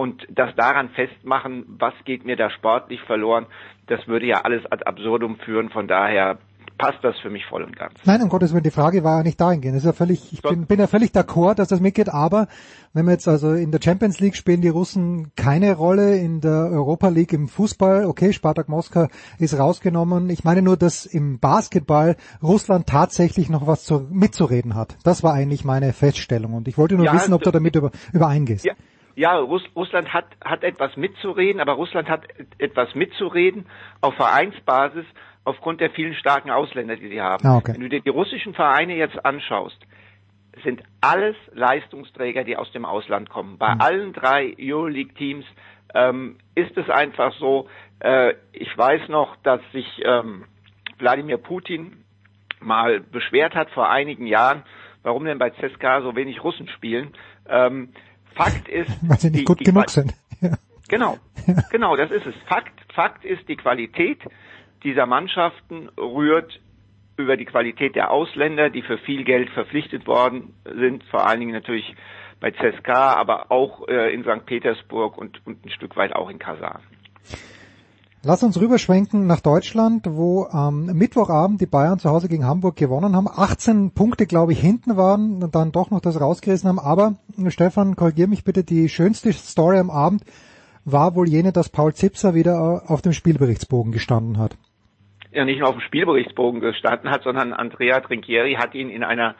und das daran festmachen, was geht mir da sportlich verloren, das würde ja alles ad absurdum führen. Von daher passt das für mich voll und ganz.
Nein, um Gottes Willen, die Frage war ja nicht dahingehend. Das ist ja völlig, ich bin, bin ja völlig d'accord, dass das mitgeht, aber wenn wir jetzt also in der Champions League spielen die Russen keine Rolle, in der Europa League im Fußball, okay, Spartak Moskau ist rausgenommen. Ich meine nur, dass im Basketball Russland tatsächlich noch was zu, mitzureden hat. Das war eigentlich meine Feststellung und ich wollte nur ja, wissen, ob du damit über, übereingehst.
Ja. Ja, Russ Russland hat, hat etwas mitzureden, aber Russland hat etwas mitzureden auf Vereinsbasis, aufgrund der vielen starken Ausländer, die sie haben.
Ah, okay.
Wenn du dir die russischen Vereine jetzt anschaust, sind alles Leistungsträger, die aus dem Ausland kommen. Bei mhm. allen drei Euroleague-Teams ähm, ist es einfach so, äh, ich weiß noch, dass sich ähm, Wladimir Putin mal beschwert hat vor einigen Jahren, warum denn bei CSKA so wenig Russen spielen. Ähm, Fakt ist,
weil sie nicht die, gut die, genug sind.
Ja. Genau, genau, das ist es. Fakt, Fakt ist die Qualität dieser Mannschaften rührt über die Qualität der Ausländer, die für viel Geld verpflichtet worden sind, vor allen Dingen natürlich bei CSKA, aber auch äh, in St. Petersburg und, und ein Stück weit auch in Kasan.
Lass uns rüberschwenken nach Deutschland, wo am Mittwochabend die Bayern zu Hause gegen Hamburg gewonnen haben. 18 Punkte, glaube ich, hinten waren und dann doch noch das rausgerissen haben. Aber, Stefan, korrigier mich bitte, die schönste Story am Abend war wohl jene, dass Paul Zipser wieder auf dem Spielberichtsbogen gestanden hat
ja nicht nur auf dem Spielberichtsbogen gestanden hat, sondern Andrea Trinchieri hat ihn in einer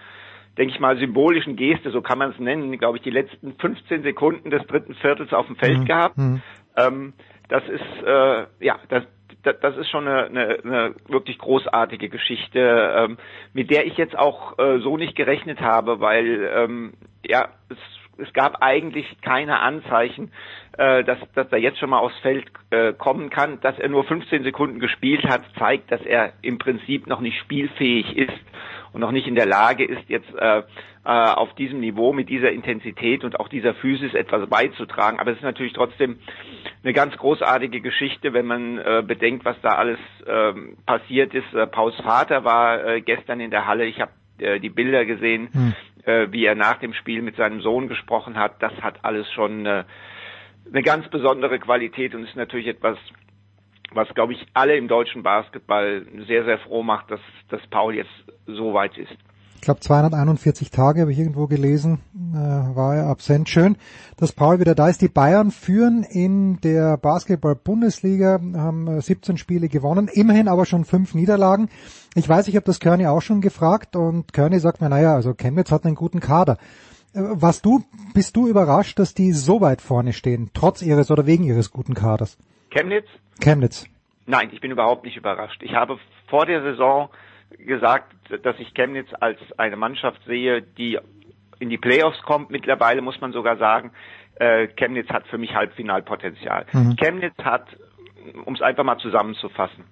denke ich mal, symbolischen Geste, so kann man es nennen, glaube ich, die letzten 15 Sekunden des dritten Viertels auf dem Feld mhm. gehabt. Mhm. Ähm, das ist, äh, ja, das, das, das ist schon eine, eine, eine wirklich großartige Geschichte, ähm, mit der ich jetzt auch äh, so nicht gerechnet habe, weil ähm, ja, es es gab eigentlich keine Anzeichen, äh, dass, dass er jetzt schon mal aufs Feld äh, kommen kann. Dass er nur 15 Sekunden gespielt hat, zeigt, dass er im Prinzip noch nicht spielfähig ist und noch nicht in der Lage ist, jetzt äh, äh, auf diesem Niveau mit dieser Intensität und auch dieser Physis etwas beizutragen. Aber es ist natürlich trotzdem eine ganz großartige Geschichte, wenn man äh, bedenkt, was da alles äh, passiert ist. Äh, Pauls Vater war äh, gestern in der Halle. Ich habe äh, die Bilder gesehen. Hm äh, wie er nach dem Spiel mit seinem Sohn gesprochen hat, das hat alles schon äh, eine ganz besondere Qualität und ist natürlich etwas, was, glaube ich, alle im deutschen Basketball sehr, sehr froh macht, dass, dass Paul jetzt so weit ist
ich glaube 241 Tage habe ich irgendwo gelesen, äh, war er absent. Schön, dass Paul wieder da ist. Die Bayern führen in der Basketball-Bundesliga, haben 17 äh, Spiele gewonnen, immerhin aber schon fünf Niederlagen. Ich weiß, ich habe das Körny auch schon gefragt und Körny sagt mir, naja, also Chemnitz hat einen guten Kader. Was du, bist du überrascht, dass die so weit vorne stehen, trotz ihres oder wegen ihres guten Kaders?
Chemnitz?
Chemnitz.
Nein, ich bin überhaupt nicht überrascht. Ich habe vor der Saison gesagt, dass ich Chemnitz als eine Mannschaft sehe, die in die Playoffs kommt. Mittlerweile muss man sogar sagen, äh, Chemnitz hat für mich Halbfinalpotenzial. Mhm. Chemnitz hat, um es einfach mal zusammenzufassen,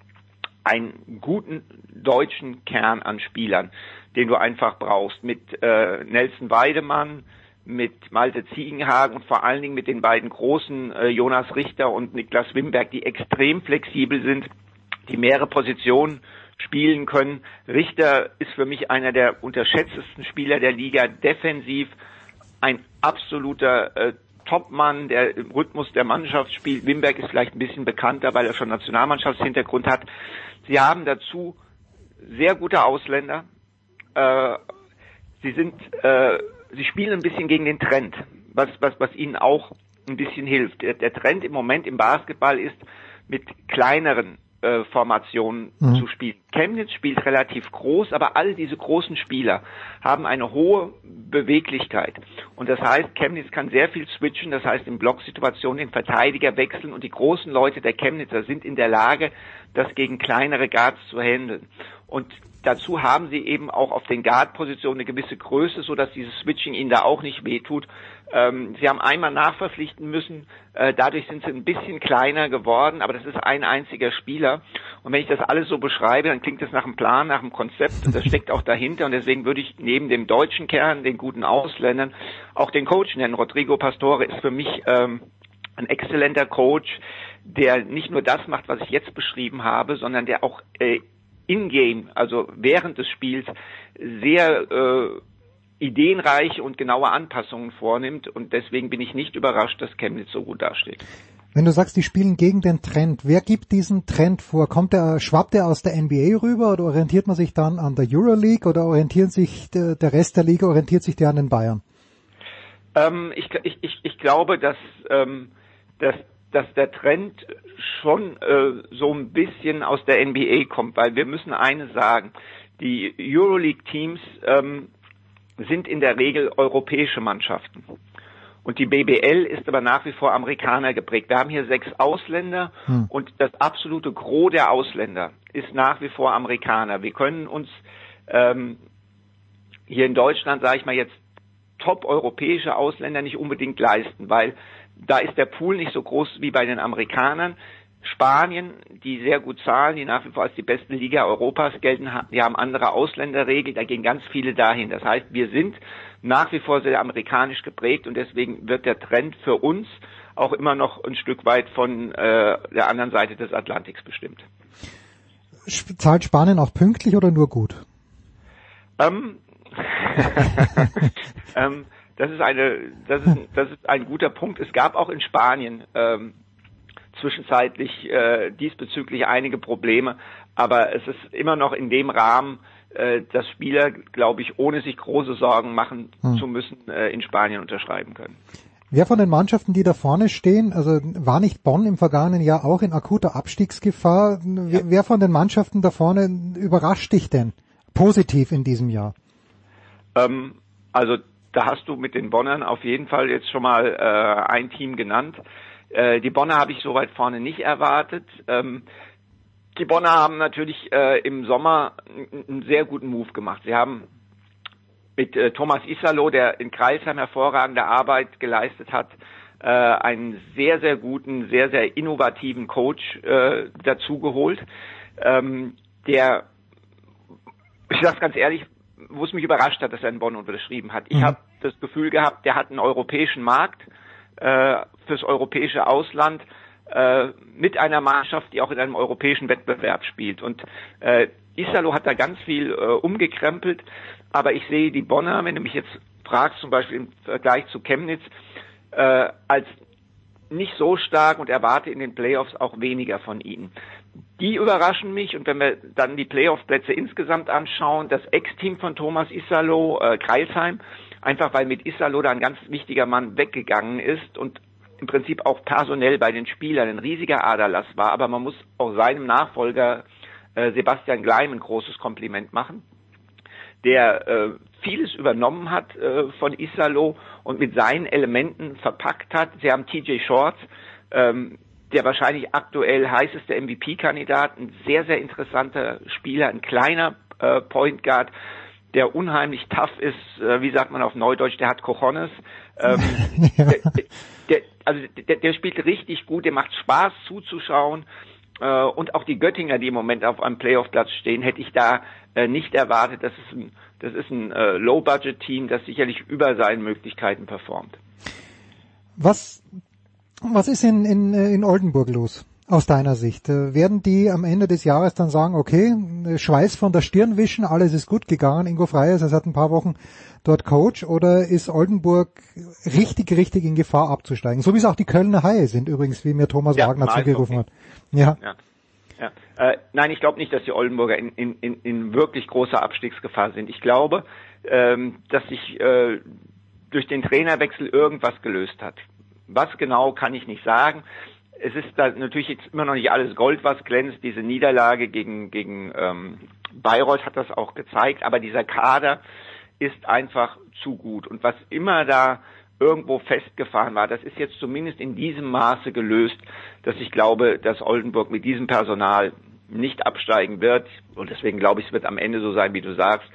einen guten deutschen Kern an Spielern, den du einfach brauchst. Mit äh, Nelson Weidemann, mit Malte Ziegenhagen und vor allen Dingen mit den beiden großen äh, Jonas Richter und Niklas Wimberg, die extrem flexibel sind, die mehrere Positionen spielen können. Richter ist für mich einer der unterschätztesten Spieler der Liga, defensiv ein absoluter äh, Topmann, der im Rhythmus der Mannschaft spielt. Wimberg ist vielleicht ein bisschen bekannter, weil er schon Nationalmannschaftshintergrund hat. Sie haben dazu sehr gute Ausländer. Äh, sie sind, äh, sie spielen ein bisschen gegen den Trend, was, was, was ihnen auch ein bisschen hilft. Der, der Trend im Moment im Basketball ist, mit kleineren äh, Formation mhm. zu spielen. Chemnitz spielt relativ groß, aber all diese großen Spieler haben eine hohe Beweglichkeit. Und das heißt, Chemnitz kann sehr viel switchen, das heißt in Blocksituationen den Verteidiger wechseln und die großen Leute der Chemnitzer sind in der Lage, das gegen kleinere Guards zu handeln. Und dazu haben sie eben auch auf den Guard-Positionen eine gewisse Größe, so dass dieses Switching ihnen da auch nicht wehtut. Ähm, sie haben einmal nachverpflichten müssen, äh, dadurch sind sie ein bisschen kleiner geworden, aber das ist ein einziger Spieler. Und wenn ich das alles so beschreibe, dann klingt das nach einem Plan, nach einem Konzept und das steckt auch dahinter. Und deswegen würde ich neben dem deutschen Kern, den guten Ausländern, auch den Coach nennen. Rodrigo Pastore ist für mich ähm, ein exzellenter Coach, der nicht nur das macht, was ich jetzt beschrieben habe, sondern der auch äh, in-game, also während des Spiels, sehr äh, ideenreiche und genaue Anpassungen vornimmt und deswegen bin ich nicht überrascht, dass Chemnitz so gut dasteht.
Wenn du sagst, die spielen gegen den Trend, wer gibt diesen Trend vor? Kommt der, schwappt er aus der NBA rüber oder orientiert man sich dann an der Euroleague oder orientiert sich der, der Rest der Liga, orientiert sich der an den Bayern?
Ähm, ich, ich, ich, ich glaube, dass, ähm, dass dass der Trend schon äh, so ein bisschen aus der NBA kommt, weil wir müssen eines sagen, die Euroleague-Teams ähm, sind in der Regel europäische Mannschaften. Und die BBL ist aber nach wie vor Amerikaner geprägt. Wir haben hier sechs Ausländer hm. und das absolute Gros der Ausländer ist nach wie vor Amerikaner. Wir können uns ähm, hier in Deutschland, sage ich mal jetzt, top europäische Ausländer nicht unbedingt leisten, weil da ist der Pool nicht so groß wie bei den Amerikanern. Spanien, die sehr gut zahlen, die nach wie vor als die beste Liga Europas gelten, die haben andere Ausländerregeln, da gehen ganz viele dahin. Das heißt, wir sind nach wie vor sehr amerikanisch geprägt und deswegen wird der Trend für uns auch immer noch ein Stück weit von äh, der anderen Seite des Atlantiks bestimmt.
Zahlt Spanien auch pünktlich oder nur gut?
Ähm, ähm, das ist eine, das ist, das ist ein guter Punkt. Es gab auch in Spanien ähm, zwischenzeitlich äh, diesbezüglich einige Probleme, aber es ist immer noch in dem Rahmen, äh, dass Spieler, glaube ich, ohne sich große Sorgen machen hm. zu müssen, äh, in Spanien unterschreiben können.
Wer von den Mannschaften, die da vorne stehen, also war nicht Bonn im vergangenen Jahr auch in akuter Abstiegsgefahr? Ja. Wer von den Mannschaften da vorne überrascht dich denn positiv in diesem Jahr?
Ähm, also da hast du mit den Bonnern auf jeden Fall jetzt schon mal äh, ein Team genannt. Äh, die Bonner habe ich so weit vorne nicht erwartet. Ähm, die Bonner haben natürlich äh, im Sommer einen sehr guten Move gemacht. Sie haben mit äh, Thomas Isalo, der in Kreisheim hervorragende Arbeit geleistet hat, äh, einen sehr, sehr guten, sehr, sehr innovativen Coach äh, dazugeholt, ähm, der, ich sage ganz ehrlich, wo es mich überrascht hat, dass er in Bonn unterschrieben hat. Ich mhm. habe das Gefühl gehabt, der hat einen europäischen Markt äh, fürs europäische Ausland äh, mit einer Mannschaft, die auch in einem europäischen Wettbewerb spielt. Und äh, Isalo hat da ganz viel äh, umgekrempelt, aber ich sehe die Bonner, wenn du mich jetzt fragst, zum Beispiel im Vergleich zu Chemnitz, äh, als nicht so stark und erwarte in den Playoffs auch weniger von ihnen. Die überraschen mich und wenn wir dann die Playoff-Plätze insgesamt anschauen, das Ex-Team von Thomas Isalo, äh, Kreisheim, einfach weil mit Isalo da ein ganz wichtiger Mann weggegangen ist und im Prinzip auch personell bei den Spielern ein riesiger Aderlass war, aber man muss auch seinem Nachfolger äh, Sebastian Gleim ein großes Kompliment machen, der äh, vieles übernommen hat äh, von Isalo und mit seinen Elementen verpackt hat. Sie haben TJ Shorts, ähm, der wahrscheinlich aktuell heißeste MVP-Kandidat, ein sehr, sehr interessanter Spieler, ein kleiner äh, Point Guard, der unheimlich tough ist, äh, wie sagt man auf Neudeutsch, der hat Cojones. Ähm, ja. der, der, also der, der spielt richtig gut, der macht Spaß zuzuschauen. Äh, und auch die Göttinger, die im Moment auf einem Playoff-Platz stehen, hätte ich da äh, nicht erwartet. Das ist ein, das ist ein äh, Low-Budget-Team, das sicherlich über seinen Möglichkeiten performt.
Was was ist in, in, äh, in Oldenburg los? Aus deiner Sicht. Äh, werden die am Ende des Jahres dann sagen, okay, äh, Schweiß von der Stirn wischen, alles ist gut gegangen, Ingo Freier ist seit ein paar Wochen dort Coach, oder ist Oldenburg richtig, richtig in Gefahr abzusteigen? So wie es auch die Kölner Haie sind übrigens, wie mir Thomas ja, Wagner zugerufen hat.
Ja. ja. ja. Äh, nein, ich glaube nicht, dass die Oldenburger in, in, in, in wirklich großer Abstiegsgefahr sind. Ich glaube, ähm, dass sich äh, durch den Trainerwechsel irgendwas gelöst hat. Was genau kann ich nicht sagen. es ist da natürlich jetzt immer noch nicht alles Gold, was glänzt. Diese Niederlage gegen, gegen ähm, Bayreuth hat das auch gezeigt, aber dieser Kader ist einfach zu gut. Und was immer da irgendwo festgefahren war, das ist jetzt zumindest in diesem Maße gelöst, dass ich glaube, dass Oldenburg mit diesem Personal nicht absteigen wird. Und deswegen glaube ich, es wird am Ende so sein, wie du sagst.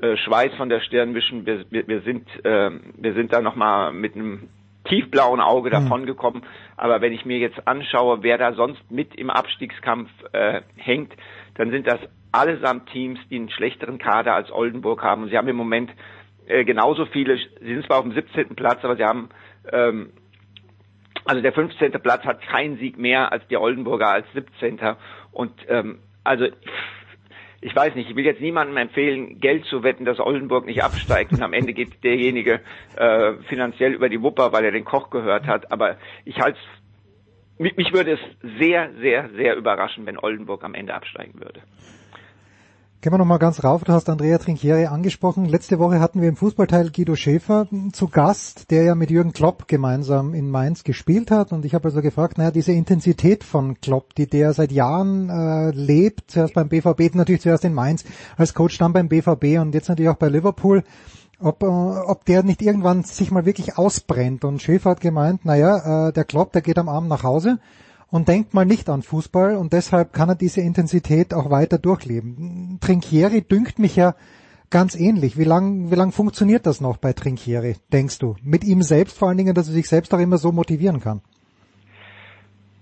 Äh, Schweiß von der Stirn wischen. Wir, wir, wir sind, äh, wir sind da nochmal mit einem tiefblauen Auge mhm. davongekommen. Aber wenn ich mir jetzt anschaue, wer da sonst mit im Abstiegskampf äh, hängt, dann sind das allesamt Teams, die einen schlechteren Kader als Oldenburg haben. Und sie haben im Moment äh, genauso viele, sie sind zwar auf dem 17. Platz, aber sie haben ähm, also der 15. Platz hat keinen Sieg mehr als die Oldenburger als 17. Und ähm, also ich weiß nicht, ich will jetzt niemandem empfehlen, Geld zu wetten, dass Oldenburg nicht absteigt und am Ende geht derjenige äh, finanziell über die Wupper, weil er den Koch gehört hat. Aber ich halte mich, mich würde es sehr, sehr, sehr überraschen, wenn Oldenburg am Ende absteigen würde.
Gehen wir nochmal ganz rauf. Du hast Andrea Trinchieri angesprochen. Letzte Woche hatten wir im Fußballteil Guido Schäfer zu Gast, der ja mit Jürgen Klopp gemeinsam in Mainz gespielt hat. Und ich habe also gefragt, naja, diese Intensität von Klopp, die der seit Jahren äh, lebt, zuerst beim BVB, natürlich zuerst in Mainz als Coach, dann beim BVB und jetzt natürlich auch bei Liverpool, ob, äh, ob der nicht irgendwann sich mal wirklich ausbrennt. Und Schäfer hat gemeint, naja, äh, der Klopp, der geht am Abend nach Hause und denkt mal nicht an Fußball und deshalb kann er diese Intensität auch weiter durchleben. Trinkieri dünkt mich ja ganz ähnlich. Wie lang, wie lang funktioniert das noch bei Trinkieri, denkst du? Mit ihm selbst vor allen Dingen, dass er sich selbst auch immer so motivieren kann?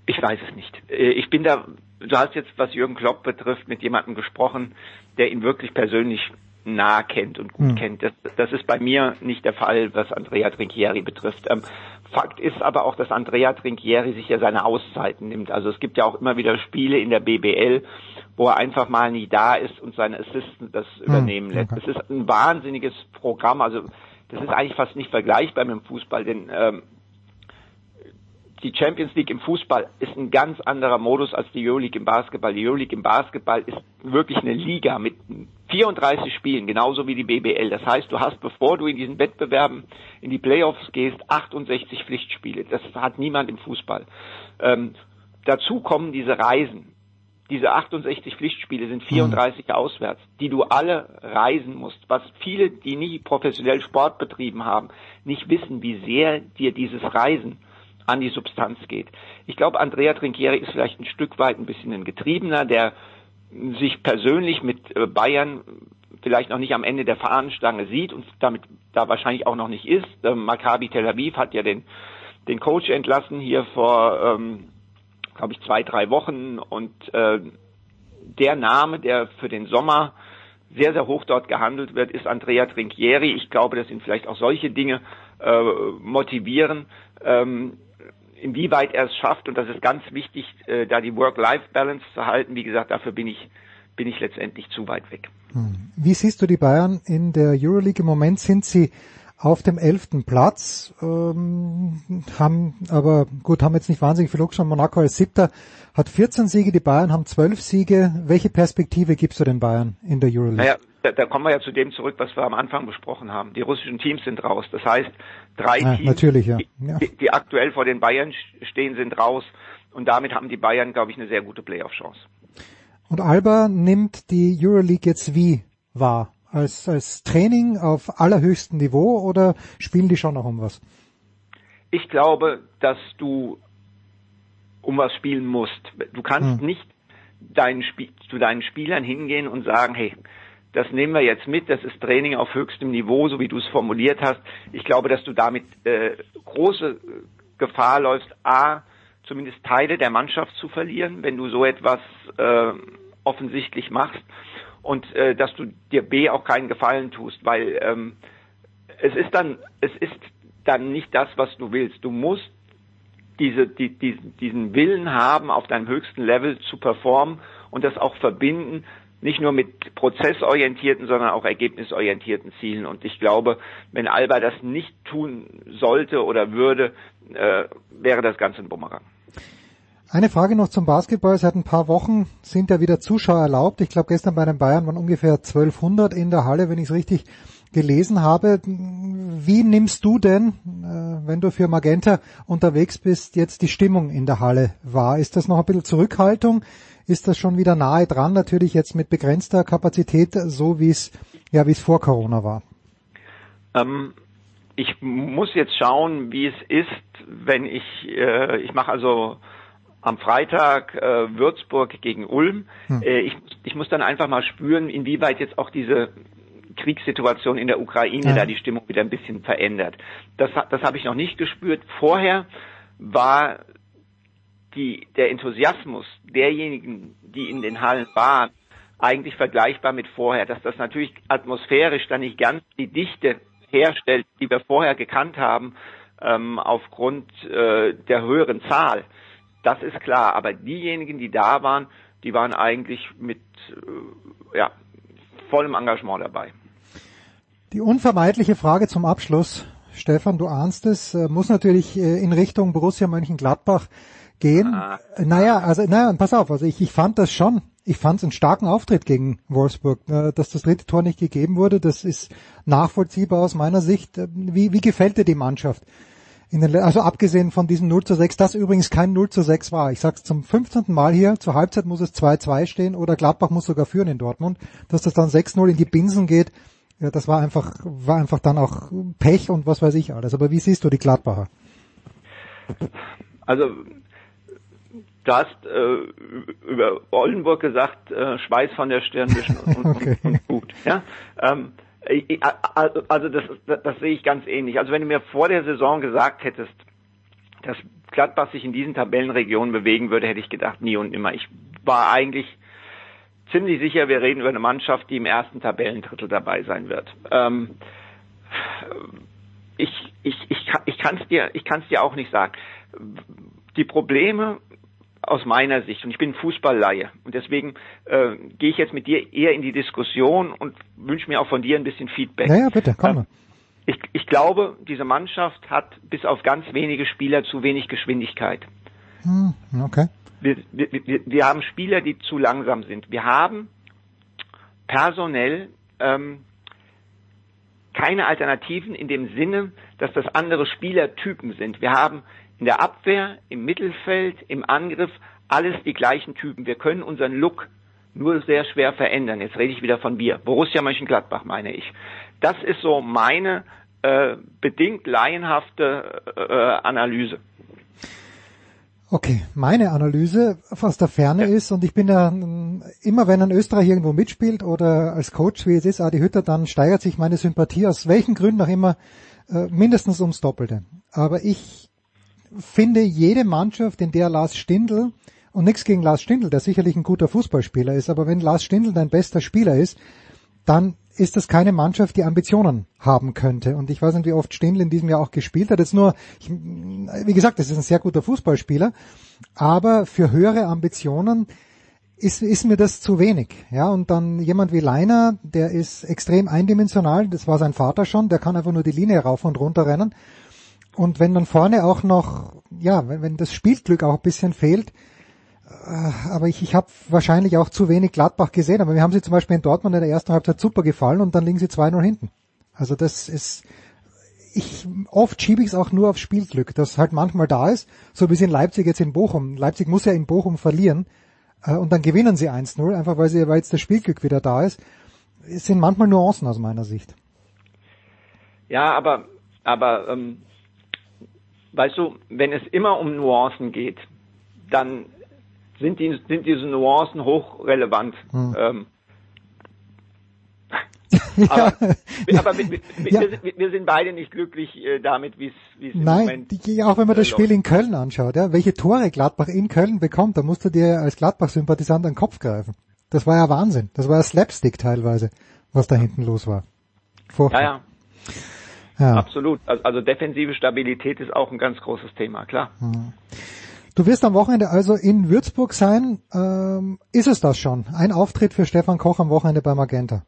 Ich weiß es nicht. Äh, ich bin da, du hast jetzt, was Jürgen Klopp betrifft, mit jemandem gesprochen, der ihn wirklich persönlich nah kennt und gut hm. kennt. Das, das ist bei mir nicht der Fall, was Andrea Trinchieri betrifft. Ähm, Fakt ist aber auch, dass Andrea Trinchieri sich ja seine Auszeiten nimmt. Also es gibt ja auch immer wieder Spiele in der BBL, wo er einfach mal nie da ist und seine Assistent das hm, übernehmen lässt. Okay. Das ist ein wahnsinniges Programm. Also das ist eigentlich fast nicht vergleichbar mit dem Fußball, denn ähm, die Champions League im Fußball ist ein ganz anderer Modus als die Euroleague im Basketball. Die Euroleague im Basketball ist wirklich eine Liga mit 34 Spielen, genauso wie die BBL. Das heißt, du hast, bevor du in diesen Wettbewerben in die Playoffs gehst, 68 Pflichtspiele. Das hat niemand im Fußball. Ähm, dazu kommen diese Reisen. Diese 68 Pflichtspiele sind 34 mhm. auswärts, die du alle reisen musst. Was viele, die nie professionell Sport betrieben haben, nicht wissen, wie sehr dir dieses Reisen an die Substanz geht. Ich glaube, Andrea Trinchieri ist vielleicht ein Stück weit ein bisschen ein Getriebener, der sich persönlich mit äh, Bayern vielleicht noch nicht am Ende der Fahnenstange sieht und damit da wahrscheinlich auch noch nicht ist. Ähm, Maccabi Tel Aviv hat ja den, den Coach entlassen hier vor, ähm, glaube ich, zwei, drei Wochen und äh, der Name, der für den Sommer sehr, sehr hoch dort gehandelt wird, ist Andrea Trinchieri. Ich glaube, dass ihn vielleicht auch solche Dinge äh, motivieren. Ähm, inwieweit er es schafft, und das ist ganz wichtig, äh, da die Work-Life-Balance zu halten, wie gesagt, dafür bin ich, bin ich letztendlich zu weit weg.
Hm. Wie siehst du die Bayern in der Euroleague? Im Moment sind sie auf dem elften Platz, ähm, haben aber gut, haben jetzt nicht wahnsinnig viel Luxus. Monaco als siebter hat 14 Siege, die Bayern haben 12 Siege. Welche Perspektive gibst du den Bayern in der Euroleague?
Naja, da, da kommen wir ja zu dem zurück, was wir am Anfang besprochen haben. Die russischen Teams sind raus. Das heißt, drei
ja,
Teams,
natürlich, ja.
Ja. Die, die, aktuell vor den Bayern stehen, sind raus. Und damit haben die Bayern, glaube ich, eine sehr gute Playoff-Chance.
Und Alba nimmt die Euroleague jetzt wie wahr? Als, als Training auf allerhöchstem Niveau oder spielen die schon noch um was?
Ich glaube, dass du um was spielen musst. Du kannst hm. nicht deinen, zu deinen Spielern hingehen und sagen, hey, das nehmen wir jetzt mit, das ist Training auf höchstem Niveau, so wie du es formuliert hast. Ich glaube, dass du damit äh, große Gefahr läufst, a, zumindest Teile der Mannschaft zu verlieren, wenn du so etwas äh, offensichtlich machst und äh, dass du dir b auch keinen Gefallen tust, weil ähm, es ist dann es ist dann nicht das, was du willst. Du musst diese, die, diesen, diesen Willen haben, auf deinem höchsten Level zu performen und das auch verbinden nicht nur mit prozessorientierten, sondern auch ergebnisorientierten Zielen. Und ich glaube, wenn Alba das nicht tun sollte oder würde, äh, wäre das Ganze ein Bumerang.
Eine Frage noch zum Basketball. Seit ein paar Wochen sind ja wieder Zuschauer erlaubt. Ich glaube, gestern bei den Bayern waren ungefähr 1200 in der Halle, wenn ich es richtig gelesen habe. Wie nimmst du denn, äh, wenn du für Magenta unterwegs bist, jetzt die Stimmung in der Halle wahr? Ist das noch ein bisschen Zurückhaltung? Ist das schon wieder nahe dran, natürlich jetzt mit begrenzter Kapazität, so wie es ja wie es vor Corona war?
Ähm, ich muss jetzt schauen, wie es ist, wenn ich äh, ich mache also am Freitag äh, Würzburg gegen Ulm. Hm. Äh, ich, ich muss dann einfach mal spüren, inwieweit jetzt auch diese Kriegssituation in der Ukraine ja. da die Stimmung wieder ein bisschen verändert. Das, das habe ich noch nicht gespürt. Vorher war die, der Enthusiasmus derjenigen, die in den Hallen waren, eigentlich vergleichbar mit vorher, dass das natürlich atmosphärisch dann nicht ganz die Dichte herstellt, die wir vorher gekannt haben, ähm, aufgrund äh, der höheren Zahl. Das ist klar. Aber diejenigen, die da waren, die waren eigentlich mit äh, ja, vollem Engagement dabei.
Die unvermeidliche Frage zum Abschluss, Stefan, du ahnst es, äh, muss natürlich äh, in Richtung Borussia Mönchengladbach gehen. Ah. Naja, also naja, pass auf, also ich, ich fand das schon, ich fand es einen starken Auftritt gegen Wolfsburg, äh, dass das dritte Tor nicht gegeben wurde, das ist nachvollziehbar aus meiner Sicht. Wie, wie gefällt dir die Mannschaft? Den, also abgesehen von diesem 0 zu 6, das übrigens kein 0 zu 6 war. Ich sag's zum 15. Mal hier, zur Halbzeit muss es 2-2 stehen oder Gladbach muss sogar führen in Dortmund. Dass das dann 6-0 in die Binsen geht, ja, das war einfach, war einfach dann auch Pech und was weiß ich alles. Aber wie siehst du die Gladbacher?
Also du hast äh, über Oldenburg gesagt, äh, Schweiß von der Stirn und, okay. und, und gut. Ja? Ähm, also das, das, das sehe ich ganz ähnlich. Also wenn du mir vor der Saison gesagt hättest, dass Gladbach sich in diesen Tabellenregionen bewegen würde, hätte ich gedacht, nie und nimmer. Ich war eigentlich ziemlich sicher, wir reden über eine Mannschaft, die im ersten Tabellendrittel dabei sein wird. Ähm, ich ich, ich, ich kann es dir, ich kann es dir auch nicht sagen. Die Probleme aus meiner Sicht, und ich bin Fußballleihe, und deswegen äh, gehe ich jetzt mit dir eher in die Diskussion und wünsche mir auch von dir ein bisschen Feedback.
Ja, ja bitte, komm. Ähm,
ich, ich glaube, diese Mannschaft hat bis auf ganz wenige Spieler zu wenig Geschwindigkeit.
Hm, okay.
Wir, wir, wir, wir haben Spieler, die zu langsam sind. Wir haben personell ähm, keine Alternativen in dem Sinne, dass das andere Spielertypen sind. Wir haben in der Abwehr, im Mittelfeld, im Angriff alles die gleichen Typen. Wir können unseren Look nur sehr schwer verändern. Jetzt rede ich wieder von wir. Borussia Mönchengladbach meine ich. Das ist so meine äh, bedingt laienhafte äh, Analyse.
Okay, meine Analyse aus der Ferne ja. ist, und ich bin ja immer, wenn ein Österreich irgendwo mitspielt oder als Coach, wie es ist, Adi Hütter, dann steigert sich meine Sympathie aus welchen Gründen auch immer äh, mindestens ums Doppelte. Aber ich finde jede Mannschaft, in der Lars Stindl, und nichts gegen Lars Stindl, der sicherlich ein guter Fußballspieler ist, aber wenn Lars Stindl dein bester Spieler ist, dann ist das keine Mannschaft, die Ambitionen haben könnte. Und ich weiß nicht, wie oft Stindl in diesem Jahr auch gespielt hat. Jetzt nur, ich, wie gesagt, das ist ein sehr guter Fußballspieler, aber für höhere Ambitionen ist, ist mir das zu wenig. Ja, und dann jemand wie Leiner, der ist extrem eindimensional, das war sein Vater schon, der kann einfach nur die Linie rauf und runter rennen. Und wenn dann vorne auch noch, ja, wenn, wenn das Spielglück auch ein bisschen fehlt, äh, aber ich, ich habe wahrscheinlich auch zu wenig Gladbach gesehen, aber wir haben sie zum Beispiel in Dortmund in der ersten Halbzeit super gefallen und dann liegen sie 2-0 hinten. Also das ist, ich, oft schiebe ich es auch nur auf Spielglück, das halt manchmal da ist, so wie es in Leipzig jetzt in Bochum. Leipzig muss ja in Bochum verlieren äh, und dann gewinnen sie 1-0, einfach weil, sie, weil jetzt das Spielglück wieder da ist. Es sind manchmal Nuancen aus meiner Sicht.
Ja, aber, aber ähm, weißt du, wenn es immer um Nuancen geht, dann sind, die, sind diese Nuancen hochrelevant. Hm. Ähm, aber, ja. aber wir, wir, ja. wir, wir, sind beide nicht glücklich äh, damit, wie es im
Nein,
Moment
die, auch wenn man das Spiel in Köln anschaut, ja, welche Tore Gladbach in Köln bekommt, da musst du dir als Gladbach-Sympathisant an den Kopf greifen. Das war ja Wahnsinn. Das war ja Slapstick teilweise, was da hinten los war.
Furchtbar. Ja, ja. Ja. Absolut. Also, also defensive Stabilität ist auch ein ganz großes Thema, klar. Mhm.
Du wirst am Wochenende also in Würzburg sein. Ähm, ist es das schon? Ein Auftritt für Stefan Koch am Wochenende bei Magenta?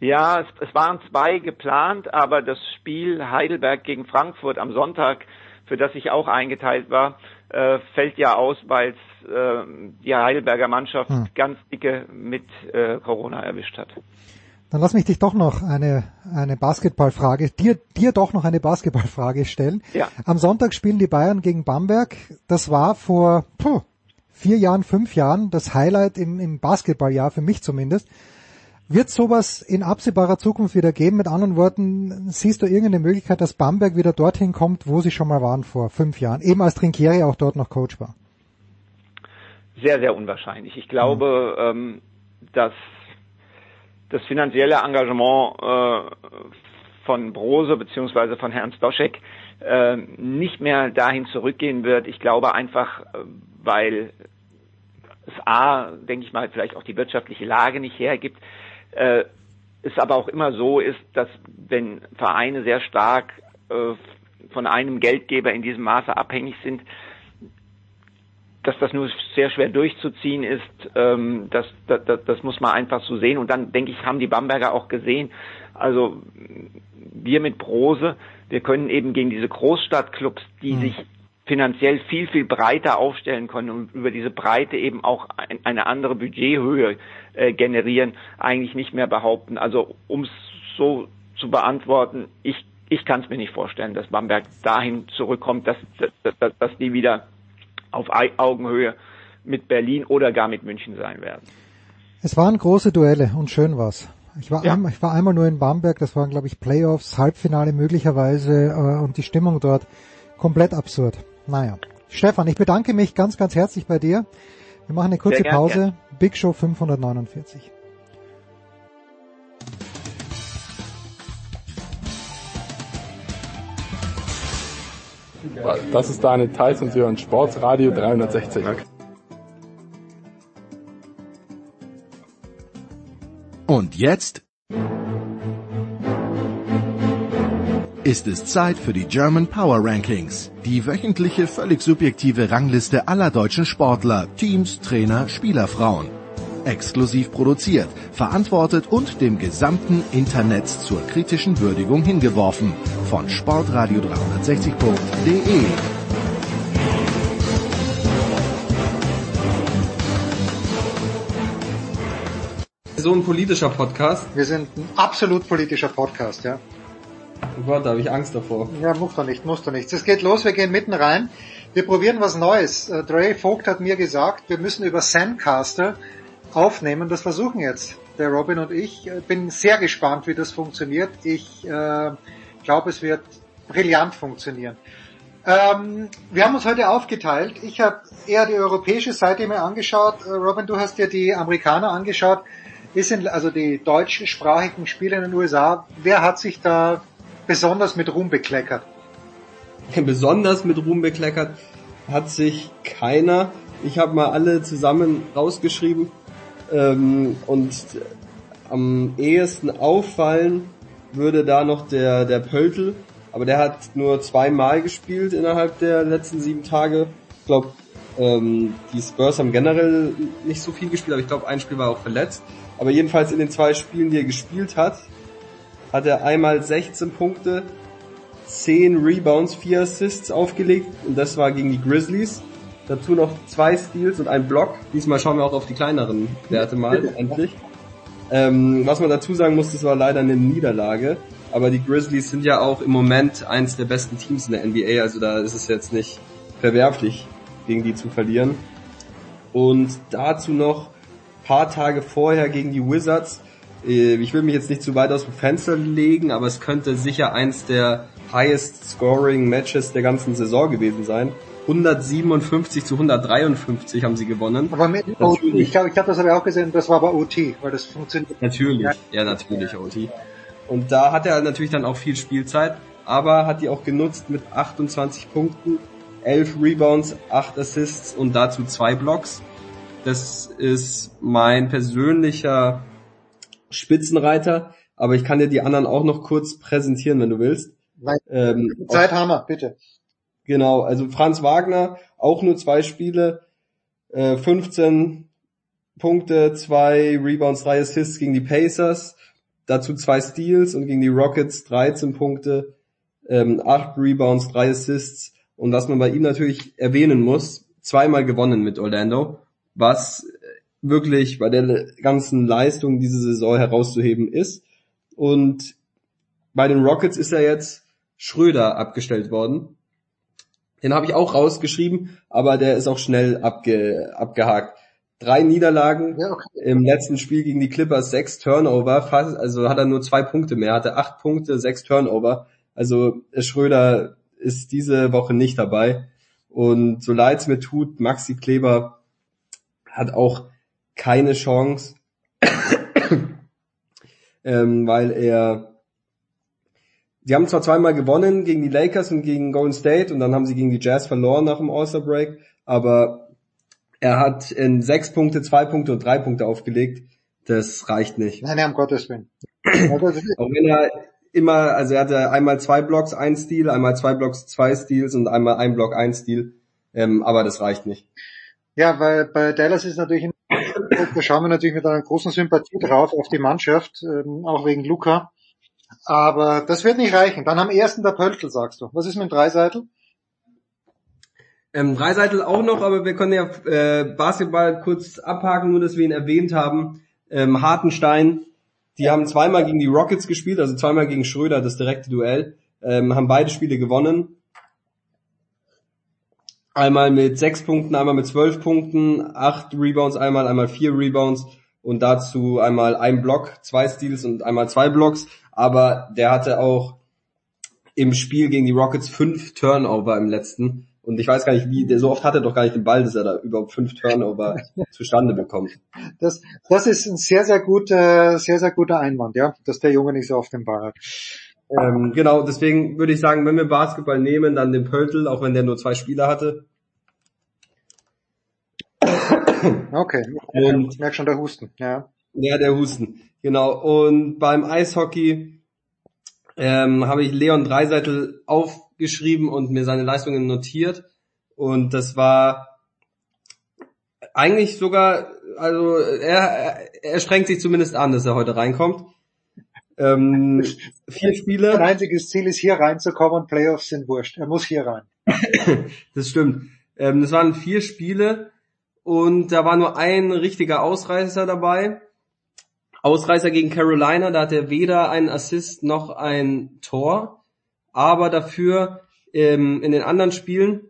Ja, es, es waren zwei geplant, aber das Spiel Heidelberg gegen Frankfurt am Sonntag, für das ich auch eingeteilt war, äh, fällt ja aus, weil es äh, die Heidelberger Mannschaft hm. ganz dicke mit äh, Corona erwischt hat.
Dann lass mich dich doch noch eine, eine Basketballfrage, dir, dir doch noch eine Basketballfrage stellen.
Ja.
Am Sonntag spielen die Bayern gegen Bamberg. Das war vor puh, vier Jahren, fünf Jahren das Highlight im, im Basketballjahr, für mich zumindest. Wird sowas in absehbarer Zukunft wieder geben? Mit anderen Worten, siehst du irgendeine Möglichkeit, dass Bamberg wieder dorthin kommt, wo sie schon mal waren vor fünf Jahren, eben als Trinkieri auch dort noch Coach war?
Sehr, sehr unwahrscheinlich. Ich glaube, ähm, dass das finanzielle Engagement äh, von Brose beziehungsweise von Herrn Stoschek äh, nicht mehr dahin zurückgehen wird. Ich glaube einfach, äh, weil es A, denke ich mal, vielleicht auch die wirtschaftliche Lage nicht hergibt, äh, es aber auch immer so ist, dass wenn Vereine sehr stark äh, von einem Geldgeber in diesem Maße abhängig sind, dass das nur sehr schwer durchzuziehen ist, ähm, das, das, das muss man einfach so sehen. Und dann, denke ich, haben die Bamberger auch gesehen, also wir mit Brose, wir können eben gegen diese Großstadtclubs, die mhm. sich finanziell viel, viel breiter aufstellen können und über diese Breite eben auch ein, eine andere Budgethöhe äh, generieren, eigentlich nicht mehr behaupten. Also um es so zu beantworten, ich, ich kann es mir nicht vorstellen, dass Bamberg dahin zurückkommt, dass, dass, dass, dass die wieder auf Augenhöhe mit Berlin oder gar mit München sein werden.
Es waren große Duelle und schön war's. Ich war, ja. ein, ich war einmal nur in Bamberg, das waren glaube ich Playoffs, Halbfinale möglicherweise äh, und die Stimmung dort komplett absurd. Naja. Stefan, ich bedanke mich ganz, ganz herzlich bei dir. Wir machen eine kurze gern, Pause. Gern. Big Show 549.
Das ist Daniel Theiss und Sie hören Sportsradio 360.
Und jetzt ist es Zeit für die German Power Rankings, die wöchentliche völlig subjektive Rangliste aller deutschen Sportler, Teams, Trainer, Spielerfrauen. Exklusiv produziert, verantwortet und dem gesamten Internet zur kritischen Würdigung hingeworfen von sportradio360.de.
So ein politischer Podcast.
Wir sind ein absolut politischer Podcast, ja.
Oh Gott, da habe ich Angst davor.
Ja, muss doch nicht, muss doch nicht. Es geht los, wir gehen mitten rein. Wir probieren was Neues. Äh, Dre Vogt hat mir gesagt, wir müssen über Sandcaster aufnehmen. Das versuchen jetzt der Robin und ich. ich bin sehr gespannt, wie das funktioniert. Ich äh, glaube, es wird brillant funktionieren. Ähm, wir haben uns heute aufgeteilt. Ich habe eher die europäische Seite mir angeschaut. Äh, Robin, du hast dir die Amerikaner angeschaut. Wir sind also die deutschsprachigen Spiele in den USA. Wer hat sich da besonders mit Ruhm bekleckert?
Besonders mit Ruhm bekleckert hat sich keiner. Ich habe mal alle zusammen rausgeschrieben. Ähm, und am ehesten auffallen würde da noch der, der Pöltl, aber der hat nur zweimal gespielt innerhalb der letzten sieben Tage. Ich glaube, ähm, die Spurs haben generell nicht so viel gespielt, aber ich glaube, ein Spiel war auch verletzt. Aber jedenfalls in den zwei Spielen, die er gespielt hat, hat er einmal 16 Punkte, 10 Rebounds, 4 Assists aufgelegt und das war gegen die Grizzlies. Dazu noch zwei Steals und ein Block. Diesmal schauen wir auch auf die kleineren Werte mal, endlich. Ähm, was man dazu sagen muss, das war leider eine Niederlage. Aber die Grizzlies sind ja auch im Moment eins der besten Teams in der NBA, also da ist es jetzt nicht verwerflich, gegen die zu verlieren. Und dazu noch paar Tage vorher gegen die Wizards. Äh, ich will mich jetzt nicht zu weit aus dem Fenster legen, aber es könnte sicher eins der highest scoring Matches der ganzen Saison gewesen sein. 157 zu 153 haben sie gewonnen.
Aber mit OT, ich glaube, ich glaub, das habe ich auch gesehen, das war aber OT, weil das funktioniert.
Natürlich, ja, natürlich OT. Und da hat er natürlich dann auch viel Spielzeit, aber hat die auch genutzt mit 28 Punkten, 11 Rebounds, 8 Assists und dazu zwei Blocks. Das ist mein persönlicher Spitzenreiter, aber ich kann dir die anderen auch noch kurz präsentieren, wenn du willst.
Nein, ähm, Zeit haben wir, bitte.
Genau, also Franz Wagner, auch nur zwei Spiele, äh, 15 Punkte, zwei Rebounds, drei Assists gegen die Pacers, dazu zwei Steals und gegen die Rockets 13 Punkte, ähm, acht Rebounds, drei Assists und was man bei ihm natürlich erwähnen muss, zweimal gewonnen mit Orlando, was wirklich bei der ganzen Leistung diese Saison herauszuheben ist. Und bei den Rockets ist er jetzt Schröder abgestellt worden. Den habe ich auch rausgeschrieben, aber der ist auch schnell abge, abgehakt. Drei Niederlagen
Ja, okay.
im letzten Spiel gegen die Clippers, sechs Turnover, fast, also hat er nur zwei Punkte mehr, hatte acht Punkte, sechs Turnover. Also Schröder ist diese Woche nicht dabei. Und so leid es mir tut, Maxi Kleber hat auch keine Chance, ähm, weil er die haben zwar zweimal gewonnen gegen die Lakers und gegen Golden State und dann haben sie gegen die Jazz verloren nach dem All-Star Break, aber er hat in sechs Punkte, zwei Punkte und drei Punkte aufgelegt. Das reicht nicht.
Nein, nein, um Gottes Willen.
Auch wenn er immer, also er hatte einmal zwei Blocks, ein Stil, einmal zwei Blocks, zwei Steals und einmal ein Block, ein Stil. Ähm, aber das reicht nicht.
Ja, weil bei Dallas ist natürlich, ein- da schauen wir natürlich mit einer großen Sympathie drauf auf die Mannschaft, ähm, auch wegen Luca. Aber das wird nicht reichen. Dann am ersten der Pöltl, sagst du. Was ist mit dem Dreiseitel?
Ähm, Dreiseitel auch noch, aber wir können ja äh, Basketball kurz abhaken, nur dass wir ihn erwähnt haben. Ähm, Hartenstein, die haben zweimal gegen die Rockets gespielt, also zweimal gegen Schröder, das direkte Duell, ähm, haben beide Spiele gewonnen. Einmal mit sechs Punkten, einmal mit zwölf Punkten, acht Rebounds, einmal, einmal vier Rebounds und dazu einmal ein Block, zwei Steals und einmal zwei Blocks. Aber der hatte auch im Spiel gegen die Rockets fünf Turnover im letzten. Und ich weiß gar nicht, wie, der, so oft hat er doch gar nicht den Ball, dass er da überhaupt fünf Turnover zustande bekommt.
Das, das ist ein sehr, sehr guter, sehr, sehr guter Einwand, ja, dass der Junge nicht so oft den Ball hat.
Ähm, genau, deswegen würde ich sagen, wenn wir Basketball nehmen, dann den Pöltl, auch wenn der nur zwei Spieler hatte.
Okay.
Und-
ich merk schon der Husten, ja.
Ja, der Husten. Genau. Und beim Eishockey ähm, habe ich Leon Dreiseitel aufgeschrieben und mir seine Leistungen notiert. Und das war eigentlich sogar, also er, er strengt sich zumindest an, dass er heute reinkommt. Ähm, vier Spiele.
Sein einziges Ziel ist hier reinzukommen, Playoffs sind wurscht. Er muss hier rein.
Das stimmt. Ähm, das waren vier Spiele und da war nur ein richtiger Ausreißer dabei. Ausreißer gegen Carolina, da hat er weder einen Assist noch ein Tor, aber dafür ähm, in den anderen Spielen,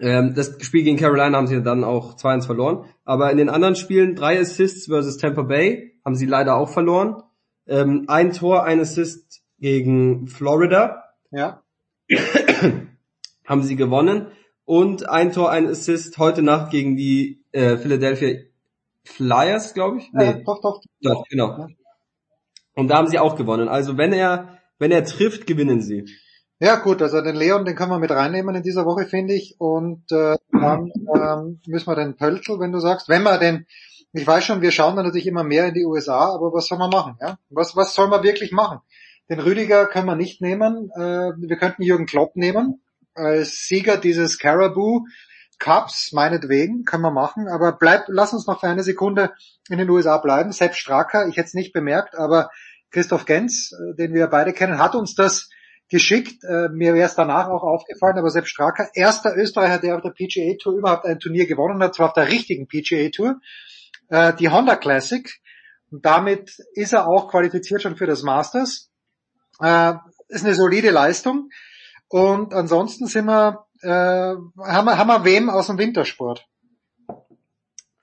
ähm, das Spiel gegen Carolina haben sie dann auch 2-1 verloren, aber in den anderen Spielen drei Assists versus Tampa Bay haben sie leider auch verloren. Ähm, ein Tor, ein Assist gegen Florida,
Ja.
haben sie gewonnen und ein Tor, ein Assist heute Nacht gegen die äh, Philadelphia Flyers, glaube ich.
Äh, doch, doch.
Doch, genau. Und da haben sie auch gewonnen. Also wenn er wenn er trifft, gewinnen sie.
Ja gut, also den Leon, den können wir mit reinnehmen in dieser Woche, finde ich. Und äh, dann ähm, müssen wir den Pöltl, wenn du sagst, wenn wir den, ich weiß schon, wir schauen dann natürlich immer mehr in die USA, aber was soll man machen? Ja? Was, was soll man wirklich machen? Den Rüdiger können wir nicht nehmen. Äh, wir könnten Jürgen Klopp nehmen als Sieger dieses Caribou Cups, meinetwegen, können wir machen. Aber bleib, lass uns noch für eine Sekunde in den USA bleiben. Sepp Stracker, ich hätte es nicht bemerkt, aber Christoph Genz, äh, den wir beide kennen, hat uns das geschickt. Äh, mir wäre es danach auch aufgefallen, aber Sepp Stracker, erster Österreicher, der auf der PGA Tour überhaupt ein Turnier gewonnen hat, zwar auf der richtigen PGA Tour, äh, die Honda Classic. Und damit ist er auch qualifiziert schon für das Masters. Ist eine solide Leistung. Und ansonsten sind wir, äh, haben wir, haben wir wem aus dem Wintersport?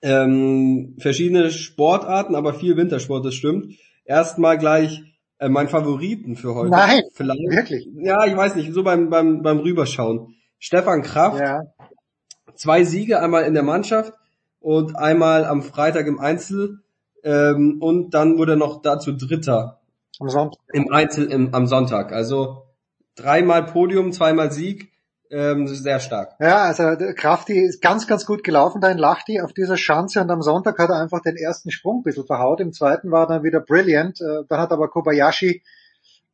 Ähm, verschiedene Sportarten, aber viel Wintersport, das stimmt. Erstmal gleich äh, mein Favoriten für heute.
Nein,
Vielleicht.
wirklich.
Ja, ich weiß nicht, so beim, beim, beim Rüberschauen. Stefan Kraft,
Ja.
zwei Siege, einmal in der Mannschaft und einmal am Freitag im Einzel. Ähm, und dann wurde er noch dazu Dritter
Am Sonntag.
im Einzel im, am Sonntag. Also dreimal Podium, zweimal Sieg. Ähm, sehr stark.
Ja, also Krafti ist ganz, ganz gut gelaufen da in Lachti auf dieser Schanze und am Sonntag hat er einfach den ersten Sprung ein bisschen verhaut. Im zweiten war er dann wieder brilliant. Äh, Dann hat aber Kobayashi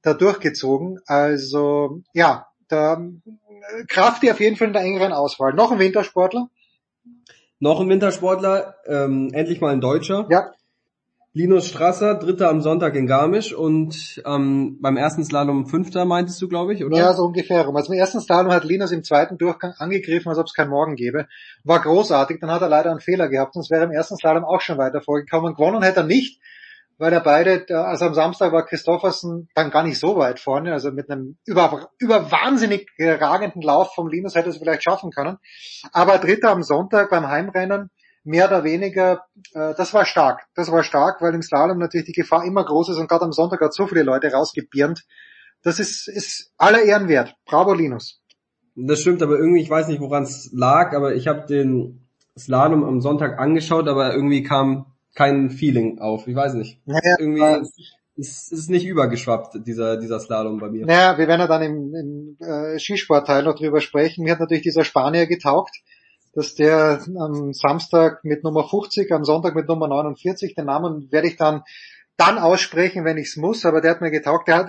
da durchgezogen. Also ja, da äh, Krafti auf jeden Fall in der engeren Auswahl. Noch ein Wintersportler?
Noch ein Wintersportler, ähm, endlich mal ein Deutscher.
Ja.
Linus Strasser, Dritter am Sonntag in Garmisch und ähm, beim ersten Slalom Fünfter, meintest du, glaube ich, oder?
Ja, so ungefähr. Also im ersten Slalom hat Linus im zweiten Durchgang angegriffen, als ob es keinen Morgen gäbe. War großartig, dann hat er leider einen Fehler gehabt, sonst wäre er im ersten Slalom auch schon weiter vorgekommen. Gewonnen hätte er nicht, weil er beide, also am Samstag war Christoffersen dann gar nicht so weit vorne, also mit einem über, über wahnsinnig ragenden Lauf vom Linus hätte er es vielleicht schaffen können. Aber Dritter am Sonntag beim Heimrennen, mehr oder weniger, äh, das war stark. Das war stark, weil im Slalom natürlich die Gefahr immer groß ist und gerade am Sonntag hat so viele Leute rausgebirnt. Das ist, ist aller Ehren wert. Bravo, Linus.
Das stimmt, aber irgendwie, ich weiß nicht, woran es lag, aber ich habe den Slalom am Sonntag angeschaut, aber irgendwie kam kein Feeling auf. Ich weiß nicht.
Naja,
irgendwie ist, ist nicht übergeschwappt, dieser, dieser Slalom bei mir.
Naja, wir werden ja dann im, im äh, Skisportteil noch drüber sprechen. Mir hat natürlich dieser Spanier getaugt dass der am Samstag mit Nummer 50, am Sonntag mit Nummer 49, den Namen werde ich dann dann aussprechen, wenn ich es muss, aber der hat mir getaugt. Der, hat,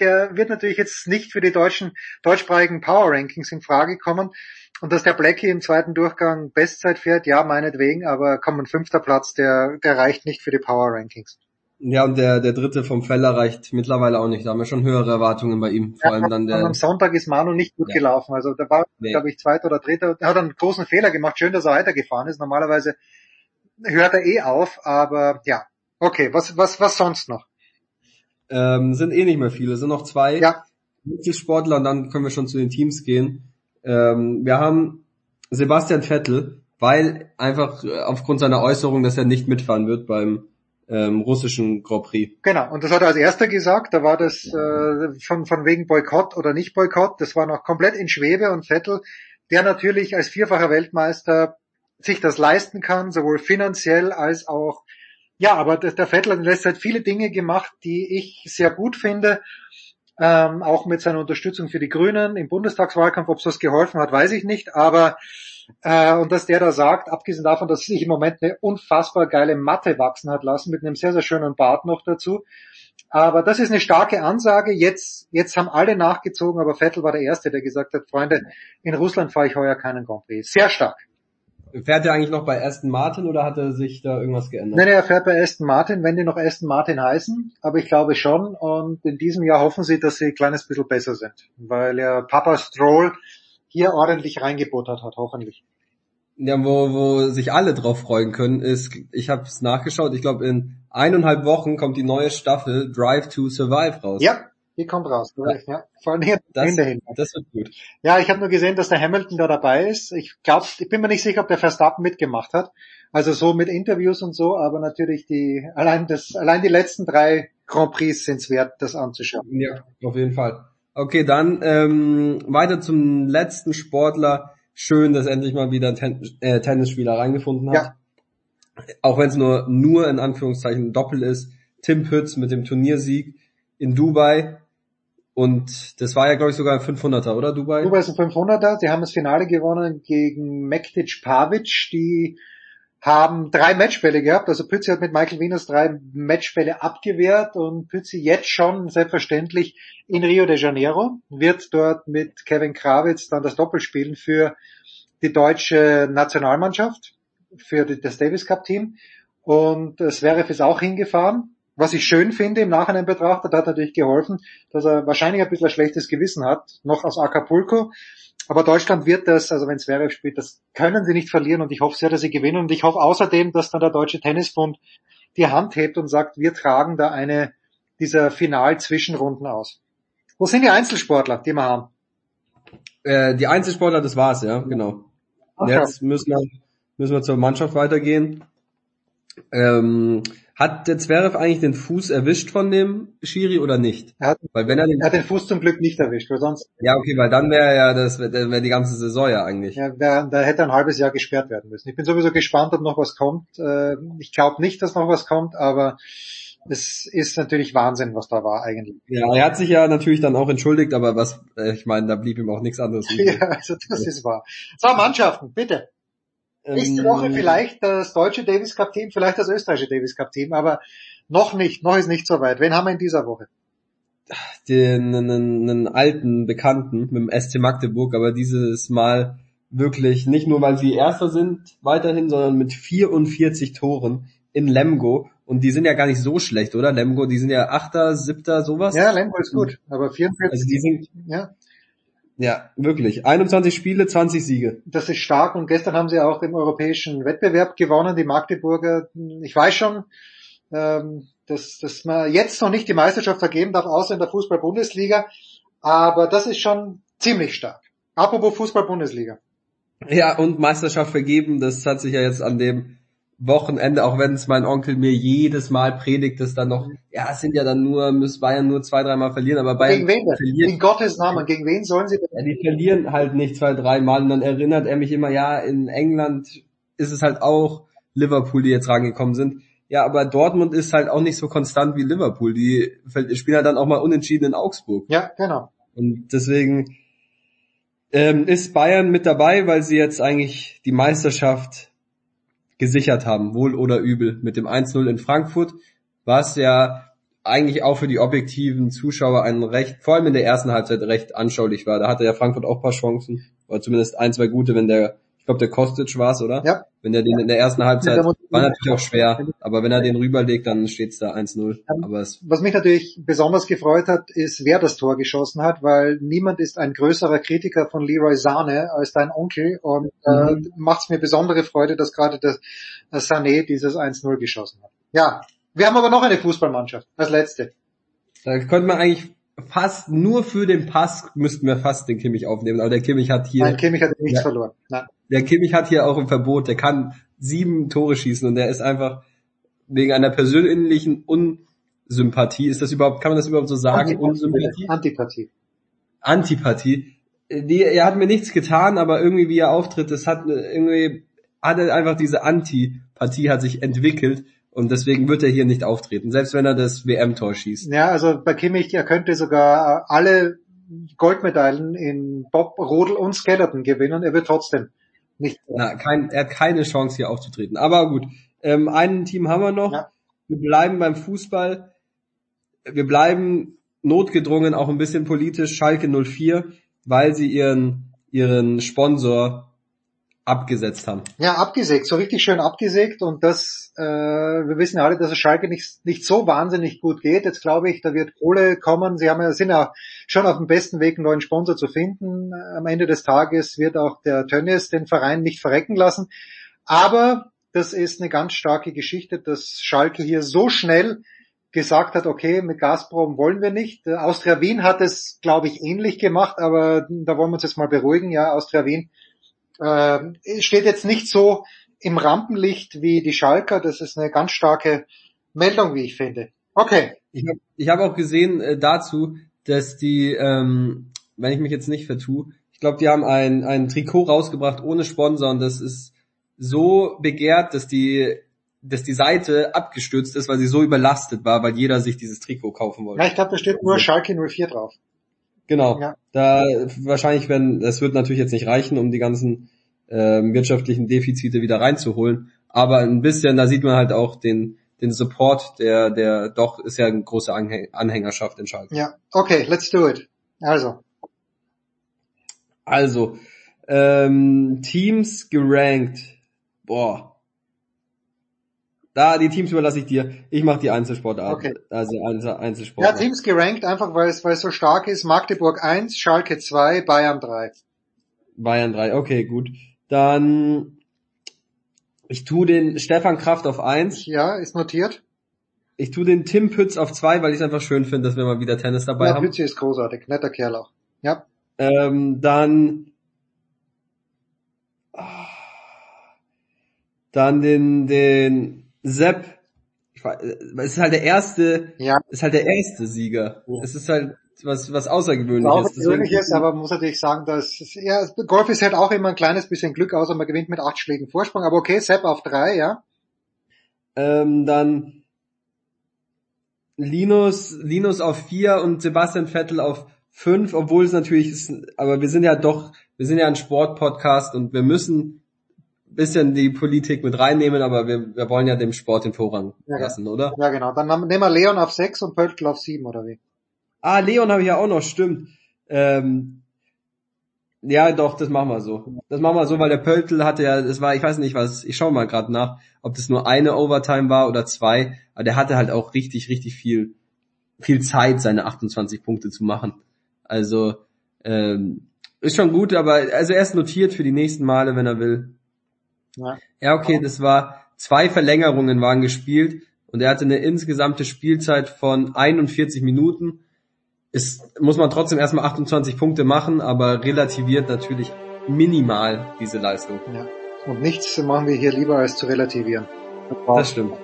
der wird natürlich jetzt nicht für die deutschen, deutschsprachigen Power Rankings in Frage kommen. Und dass der Blackie im zweiten Durchgang Bestzeit fährt, ja, meinetwegen, aber komm, ein fünfter Platz, der, der reicht nicht für die Power Rankings.
Ja, und der, der dritte vom Feller reicht mittlerweile auch nicht. Da haben wir schon höhere Erwartungen bei ihm. Vor ja, allem dann der.
am Sonntag ist Manu nicht gut ja. gelaufen. Also da war, nee. glaube ich, zweiter oder dritter. Er hat einen großen Fehler gemacht. Schön, dass er weitergefahren ist. Normalerweise hört er eh auf, aber ja. Okay, was, was, was sonst noch?
Ähm, sind eh nicht mehr viele. Es sind noch zwei
ja.
Sportler und dann können wir schon zu den Teams gehen. Ähm, wir haben Sebastian Vettel, weil einfach aufgrund seiner Äußerung, dass er nicht mitfahren wird beim ähm, russischen Grand Prix.
Genau, und das hat er als erster gesagt, da war das äh, von, von wegen Boykott oder nicht Boykott, das war noch komplett in Schwebe und Vettel, der natürlich als vierfacher Weltmeister sich das leisten kann, sowohl finanziell als auch, ja, aber der, der Vettel hat in letzter Zeit viele Dinge gemacht, die ich sehr gut finde, ähm, auch mit seiner Unterstützung für die Grünen im Bundestagswahlkampf, ob es das geholfen hat, weiß ich nicht, aber äh, und dass der da sagt, abgesehen davon, dass sich im Moment eine unfassbar geile Matte wachsen hat lassen, mit einem sehr, sehr schönen Bart noch dazu. Aber das ist eine starke Ansage. Jetzt, jetzt haben alle nachgezogen, aber Vettel war der Erste, der gesagt hat, Freunde, in Russland fahre ich heuer keinen Grand Prix. Sehr stark.
Fährt er eigentlich noch bei Aston Martin oder hat er sich da irgendwas geändert?
Nein, er fährt bei Aston Martin, wenn die noch Aston Martin heißen, aber ich glaube schon. Und in diesem Jahr hoffen sie, dass sie ein kleines bisschen besser sind, weil ja Papa Stroll hier ordentlich reingebuttert hat, hoffentlich.
Ja, wo, wo sich alle drauf freuen können, ist, ich habe es nachgeschaut, ich glaube in eineinhalb Wochen kommt die neue Staffel Drive to Survive raus.
Ja, die kommt raus. Ja. ja. Vor allem
das, dahin. das wird gut.
Ja, ich habe nur gesehen, dass der Hamilton da dabei ist. Ich glaube, ich bin mir nicht sicher, ob der Verstappen mitgemacht hat. Also so mit Interviews und so, aber natürlich die allein das allein die letzten drei Grand Prix sind es wert, das anzuschauen.
Ja, auf jeden Fall. Okay, dann ähm, weiter zum letzten Sportler. Schön, dass endlich mal wieder ein Ten äh, Tennisspieler reingefunden hat. Ja. Auch wenn es nur, nur in Anführungszeichen Doppel ist. Tim Pütz mit dem Turniersieg in Dubai. Und das war ja, glaube ich, sogar ein 500er, oder Dubai?
Dubai ist ein 500er. Sie haben das Finale gewonnen gegen Mektic Pavic, die haben drei Matchbälle gehabt. Also Pützi hat mit Michael Wieners drei Matchbälle abgewehrt und Pützi jetzt schon selbstverständlich in Rio de Janeiro, wird dort mit Kevin Krawitz dann das Doppel spielen für die deutsche Nationalmannschaft, für das Davis Cup Team. Und Zverev ist auch hingefahren. Was ich schön finde im Nachhinein betrachtet, hat natürlich geholfen, dass er wahrscheinlich ein bisschen ein schlechtes Gewissen hat, noch aus Acapulco aber Deutschland wird das, also wenn Zverev spielt, das können sie nicht verlieren und ich hoffe sehr, dass sie gewinnen und ich hoffe außerdem, dass dann der Deutsche Tennisbund die Hand hebt und sagt, wir tragen da eine dieser Final-Zwischenrunden aus. Wo sind die Einzelsportler, die wir haben?
Äh, die Einzelsportler, das war's, ja, genau. Ach, Jetzt müssen wir, müssen wir zur Mannschaft weitergehen. Ähm, hat der Zverev eigentlich den Fuß erwischt von dem Schiri oder nicht?
Er hat, weil wenn er, den, er hat den Fuß zum Glück nicht erwischt, weil sonst.
Ja, okay, weil dann wäre ja das wäre die ganze Saison ja eigentlich.
Ja, wär, da hätte ein halbes Jahr gesperrt werden müssen. Ich bin sowieso gespannt, ob noch was kommt. Äh, ich glaube nicht, dass noch was kommt, aber es ist natürlich Wahnsinn, was da war eigentlich.
Ja, er hat sich ja natürlich dann auch entschuldigt, aber was, äh, ich meine, da blieb ihm auch nichts anderes.
ja, also das ist wahr. So, Mannschaften, bitte. Nächste ähm, Woche vielleicht das deutsche Davis Cup Team, vielleicht das österreichische Davis Cup Team, aber noch nicht, noch ist nicht so weit. Wen haben wir in dieser Woche?
Den einen, einen alten Bekannten mit dem SC Magdeburg, aber dieses Mal wirklich nicht nur, weil sie Erster sind weiterhin, sondern mit 44 Toren in Lemgo Und die sind ja gar nicht so schlecht, oder? Lemgo, die sind ja Achter, Siebter, sowas.
Ja, Lemgo ist gut, aber 44.
Also die sind,
ja.
Ja, wirklich. 21 Spiele, 20 Siege.
Das ist stark und gestern haben sie auch im europäischen Wettbewerb gewonnen, die Magdeburger. Ich weiß schon, ähm, dass, dass man jetzt noch nicht die Meisterschaft vergeben darf, außer in der Fußball-Bundesliga. Aber das ist schon ziemlich stark. Apropos Fußball-Bundesliga.
Ja, und Meisterschaft vergeben, das hat sich ja jetzt an dem Wochenende, auch wenn es mein Onkel mir jedes Mal predigt, dass dann noch, ja, es sind ja dann nur, müssen Bayern nur zwei, dreimal verlieren, aber Bayern
Gegen wen denn?
verliert.
In Gottes Namen, gegen wen sollen sie denn?
Ja, die verlieren halt nicht zwei, dreimal und dann erinnert er mich immer, ja, in England ist es halt auch Liverpool, die jetzt rangekommen sind. Ja, aber Dortmund ist halt auch nicht so konstant wie Liverpool. Die spielen halt dann auch mal unentschieden in Augsburg.
Ja, genau.
Und deswegen ähm, ist Bayern mit dabei, weil sie jetzt eigentlich die Meisterschaft gesichert haben, wohl oder übel, mit dem 1-0 in Frankfurt, was ja eigentlich auch für die objektiven Zuschauer ein recht, vor allem in der ersten Halbzeit recht anschaulich war. Da hatte ja Frankfurt auch paar Chancen, oder zumindest ein, zwei gute, wenn der, ich glaube der Kostic war es, oder?
Ja.
Wenn er den in der ersten Halbzeit, war natürlich auch schwer, aber wenn er den rüberlegt, dann steht's da 1-0. Aber es
Was mich natürlich besonders gefreut hat, ist, wer das Tor geschossen hat, weil niemand ist ein größerer Kritiker von Leroy Sahne als dein Onkel und äh,
Mhm.
macht es mir besondere Freude, dass gerade der der Sané dieses 1-0 geschossen hat. Ja, wir haben aber noch eine Fußballmannschaft als letzte.
Da könnte man eigentlich fast nur für den Pass müssten wir fast den Kimmich aufnehmen, aber der Kimmich hat hier,
Nein, Kimmich hat nichts
Ja.
verloren. Nein.
Der Kimmich hat hier auch ein Verbot, der kann sieben Tore schießen und der ist einfach wegen einer persönlichen Unsympathie, ist das überhaupt, kann man das überhaupt so sagen? Unsympathie?
Antipathie.
Antipathie. Die, er hat mir nichts getan, aber irgendwie wie er auftritt, das hat irgendwie, hat er einfach diese Antipathie hat sich entwickelt und deswegen wird er hier nicht auftreten, selbst wenn er das WM-Tor schießt.
Ja, also bei Kimmich, er könnte sogar äh, alle Goldmedaillen in Bob, Rodel und Skeleton gewinnen. Er wird trotzdem nicht.
Na, kein, er hat keine Chance hier aufzutreten. Aber gut, ähm, ein Team haben wir noch.
Ja.
Wir bleiben beim Fußball. Wir bleiben notgedrungen auch ein bisschen politisch Schalke 04, weil sie ihren ihren Sponsor abgesetzt haben.
Ja, abgesägt, so richtig schön abgesägt und das, äh, wir wissen alle, dass es Schalke nicht, nicht so wahnsinnig gut geht. Jetzt glaube ich, da wird Kohle kommen. Sie haben ja, sind ja schon auf dem besten Weg, einen neuen Sponsor zu finden. Am Ende des Tages wird auch der Tönnies den Verein nicht verrecken lassen. Aber das ist eine ganz starke Geschichte, dass Schalke hier so schnell gesagt hat, okay, mit Gazprom wollen wir nicht. Äh, Austria Wien hat es, glaube ich, ähnlich gemacht, aber da wollen wir uns jetzt mal beruhigen. Ja, Austria Wien ähm, steht jetzt nicht so im Rampenlicht wie die Schalker. Das ist eine ganz starke Meldung, wie ich finde. Okay.
Ich habe ich hab auch gesehen äh, dazu, dass die, ähm, wenn ich mich jetzt nicht vertue, ich glaube, die haben ein, ein Trikot rausgebracht ohne Sponsor und das ist so begehrt, dass die, dass die Seite abgestürzt ist, weil sie so überlastet war, weil jeder sich dieses Trikot kaufen wollte.
Ja, ich glaube, da steht nur Schalke 04 drauf.
Genau.
Ja.
Da wahrscheinlich, wenn das wird natürlich jetzt nicht reichen, um die ganzen ähm, wirtschaftlichen Defizite wieder reinzuholen, aber ein bisschen, da sieht man halt auch den den Support, der der doch ist ja eine große Anhäng Anhängerschaft in Schalke.
Ja, okay, let's do it. Also,
Also ähm, Teams gerankt, boah. Da die Teams überlasse ich dir. Ich mache die Einzelsportart.
Okay.
Also Einzel
ja. Teams gerankt, einfach weil es, weil es so stark ist. Magdeburg 1, Schalke 2, Bayern 3.
Bayern 3, okay, gut. Dann ich tu den Stefan Kraft auf 1.
Ja, ist notiert.
Ich tu den Tim Pütz auf 2, weil ich es einfach schön finde, dass wir mal wieder Tennis dabei
Ja,
haben.
Pützi ist großartig, netter Kerl auch. Ja,
Ähm, dann dann den den Sepp. Ich weiß, es ist halt der erste,
ja.
ist halt der erste Sieger. Es ist halt was was außergewöhnliches.
persönliches, aber man muss natürlich sagen, dass ja, Golf ist halt auch immer ein kleines bisschen Glück, außer man gewinnt mit acht Schlägen Vorsprung. Aber okay, Sepp auf drei, ja.
Ähm, dann Linus, Linus auf vier und Sebastian Vettel auf fünf, obwohl es natürlich ist, aber wir sind ja doch, wir sind ja ein Sportpodcast und wir müssen ein bisschen die Politik mit reinnehmen, aber wir, wir wollen ja dem Sport den Vorrang
Ja,
lassen, oder?
Ja, genau. Dann nehmen wir Leon auf sechs und Pöltl auf sieben, oder wie?
Ah, Leon habe ich ja auch noch, stimmt. Ähm, Ja, doch, das machen wir so. Das machen wir so, weil der Pöltl hatte ja, das war, ich weiß nicht was, ich schau mal gerade nach, ob das nur eine Overtime war oder zwei, aber der hatte halt auch richtig, richtig viel, viel Zeit, seine 28 Punkte zu machen. Also, ähm, ist schon gut, aber also er ist notiert für die nächsten Male, wenn er will. Ja, ja okay, das war, zwei Verlängerungen waren gespielt und er hatte eine insgesamte Spielzeit von 41 Minuten ist, muss man trotzdem erstmal 28 Punkte machen, aber relativiert natürlich minimal diese Leistung.
Ja. Und nichts machen wir hier lieber als zu relativieren.
Das stimmt.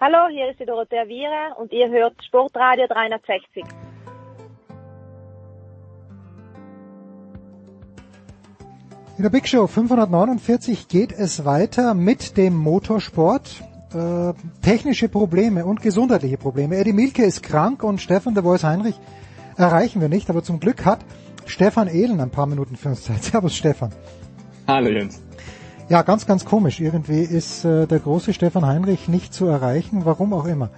Hallo, hier ist die Dorothea Viera und ihr hört Sportradio 360.
In der Big Show 549 geht es weiter mit dem Motorsport. Äh, technische Probleme und gesundheitliche Probleme. Eddie Milke ist krank und Stefan de Vois Heinrich erreichen wir nicht, aber zum Glück hat Stefan Ehlen ein paar Minuten für uns Zeit. Servus Stefan.
Hallo Jens.
Ja, ganz, ganz komisch. Irgendwie ist äh, der große Stefan Heinrich nicht zu erreichen, warum auch immer.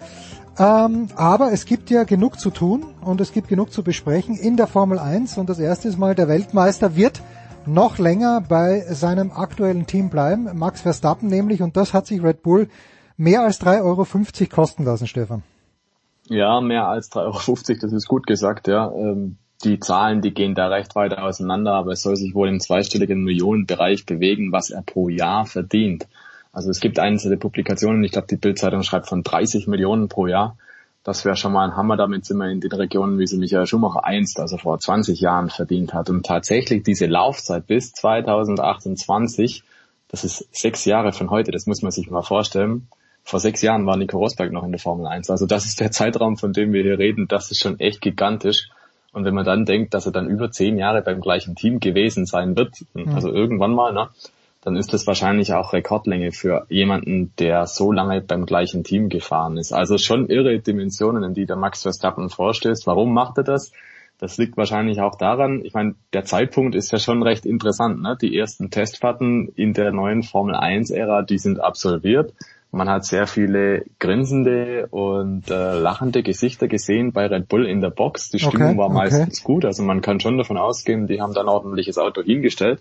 Ähm, aber es gibt ja genug zu tun und es gibt genug zu besprechen in der Formel 1 und das erste mal, der Weltmeister wird noch länger bei seinem aktuellen Team bleiben, Max Verstappen nämlich, und das hat sich Red Bull mehr als 3,50 Euro kosten lassen, Stefan.
Ja, mehr als 3,50 Euro, das ist gut gesagt, ja. Ähm, die Zahlen, die gehen da recht weit auseinander, aber es soll sich wohl im zweistelligen Millionenbereich bewegen, was er pro Jahr verdient. Also es gibt einzelne Publikationen, ich glaube die Bildzeitung schreibt von 30 Millionen pro Jahr. Das wäre schon mal ein Hammer, damit sind wir in den Regionen, wie sie Michael Schumacher einst, also vor 20 Jahren verdient hat. Und tatsächlich diese Laufzeit bis 2028, das ist sechs Jahre von heute, das muss man sich mal vorstellen. Vor sechs Jahren war Nico Rosberg noch in der Formel 1. Also das ist der Zeitraum, von dem wir hier reden. Das ist schon echt gigantisch. Und wenn man dann denkt, dass er dann über zehn Jahre beim gleichen Team gewesen sein wird, also irgendwann mal, ne, dann ist das wahrscheinlich auch Rekordlänge für jemanden, der so lange beim gleichen Team gefahren ist. Also schon irre Dimensionen, in die der Max Verstappen vorstößt. Warum macht er das? Das liegt wahrscheinlich auch daran, ich meine, der Zeitpunkt ist ja schon recht interessant. Ne? Die ersten Testfahrten in der neuen Formel 1-Ära, die sind absolviert. Man hat sehr viele grinsende und äh, lachende Gesichter gesehen bei Red Bull in der Box. Die Stimmung okay, war meistens okay. gut. Also man kann schon davon ausgehen, die haben dann ordentliches Auto hingestellt.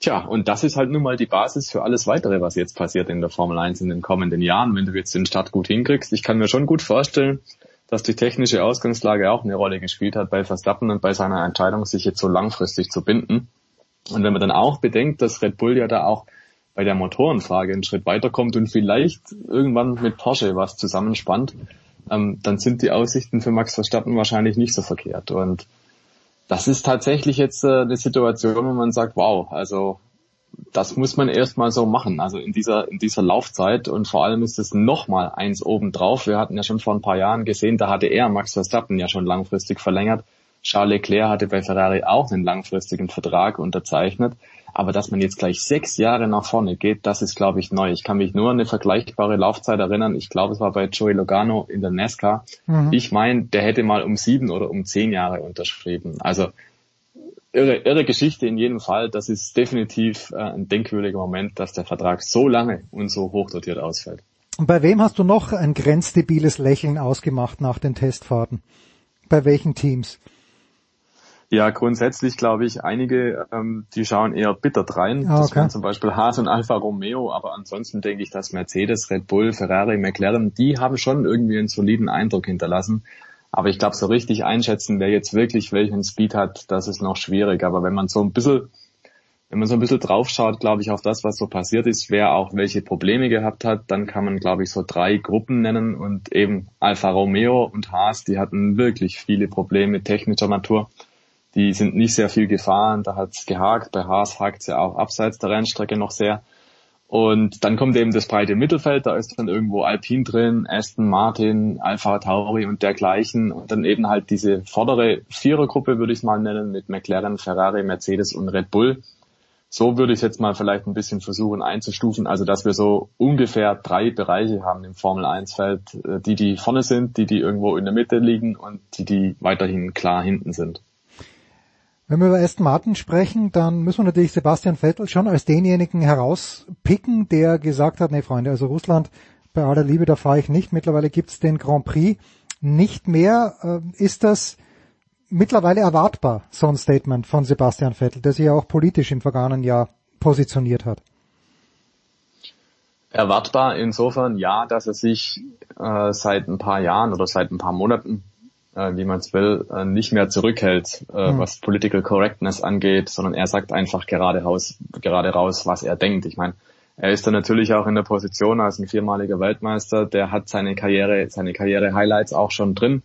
Tja, und das ist halt nun mal die Basis für alles weitere, was jetzt passiert in der Formel 1 in den kommenden Jahren, wenn du jetzt den Start gut hinkriegst. Ich kann mir schon gut vorstellen, dass die technische Ausgangslage auch eine Rolle gespielt hat bei Verstappen und bei seiner Entscheidung, sich jetzt so langfristig zu binden. Und wenn man dann auch bedenkt, dass Red Bull ja da auch bei der Motorenfrage einen Schritt weiterkommt und vielleicht irgendwann mit Porsche was zusammenspannt, ähm, dann sind die Aussichten für Max Verstappen wahrscheinlich nicht so verkehrt. Und das ist tatsächlich jetzt äh, eine Situation, wo man sagt, wow, also das muss man erstmal so machen, also in dieser, in dieser Laufzeit und vor allem ist es nochmal eins obendrauf. Wir hatten ja schon vor ein paar Jahren gesehen, da hatte er Max Verstappen ja schon langfristig verlängert. Charles Leclerc hatte bei Ferrari auch einen langfristigen Vertrag unterzeichnet. Aber dass man jetzt gleich sechs Jahre nach vorne geht, das ist, glaube ich, neu. Ich kann mich nur an eine vergleichbare Laufzeit erinnern. Ich glaube, es war bei Joey Logano in der NASCAR. Mhm. Ich meine, der hätte mal um sieben oder um zehn Jahre unterschrieben. Also irre, irre Geschichte in jedem Fall. Das ist definitiv äh, ein denkwürdiger Moment, dass der Vertrag so lange und so hochdotiert ausfällt.
Und bei wem hast du noch ein grenzdebiles Lächeln ausgemacht nach den Testfahrten? Bei welchen Teams?
Ja, grundsätzlich glaube ich, einige, ähm, die schauen eher bitter rein. Ah, okay. Das wären zum Beispiel Haas und Alfa Romeo, aber ansonsten denke ich, dass Mercedes, Red Bull, Ferrari, McLaren, die haben schon irgendwie einen soliden Eindruck hinterlassen. Aber ich glaube, so richtig einschätzen, wer jetzt wirklich welchen Speed hat, das ist noch schwierig. Aber wenn man so ein bisschen, wenn man so ein bisschen draufschaut, glaube ich, auf das, was so passiert ist, wer auch welche Probleme gehabt hat, dann kann man, glaube ich, so drei Gruppen nennen und eben Alfa Romeo und Haas, die hatten wirklich viele Probleme technischer Natur die sind nicht sehr viel gefahren, da hat's gehakt. Bei Haas hakt's ja auch abseits der Rennstrecke noch sehr. Und dann kommt eben das breite Mittelfeld, da ist dann irgendwo Alpine drin, Aston Martin, Alpha Tauri und dergleichen. Und dann eben halt diese vordere Vierergruppe, würde ich es mal nennen, mit McLaren, Ferrari, Mercedes und Red Bull. So würde ich jetzt mal vielleicht ein bisschen versuchen einzustufen. Also, dass wir so ungefähr drei Bereiche haben im Formel 1 Feld, äh, die, die vorne sind, die, die irgendwo in der Mitte liegen und die, die weiterhin klar hinten sind.
Wenn wir über Aston Martin sprechen, dann müssen wir natürlich Sebastian Vettel schon als denjenigen herauspicken, der gesagt hat, nee Freunde, also Russland, bei aller Liebe, da fahre ich nicht. Mittlerweile gibt's den Grand Prix nicht mehr. Äh, ist das mittlerweile erwartbar, so ein Statement von Sebastian Vettel, der sich ja auch politisch im vergangenen Jahr positioniert hat?
Erwartbar insofern ja, dass er sich äh, seit ein paar Jahren oder seit ein paar Monaten äh, wie man es will, äh, nicht mehr zurückhält, äh, mhm. was Political Correctness angeht, sondern er sagt einfach gerade raus, gerade raus, was er denkt. Ich meine, er ist dann natürlich auch in der Position als ein viermaliger Weltmeister, der hat seine Karriere, seine Karriere-Highlights auch schon drin.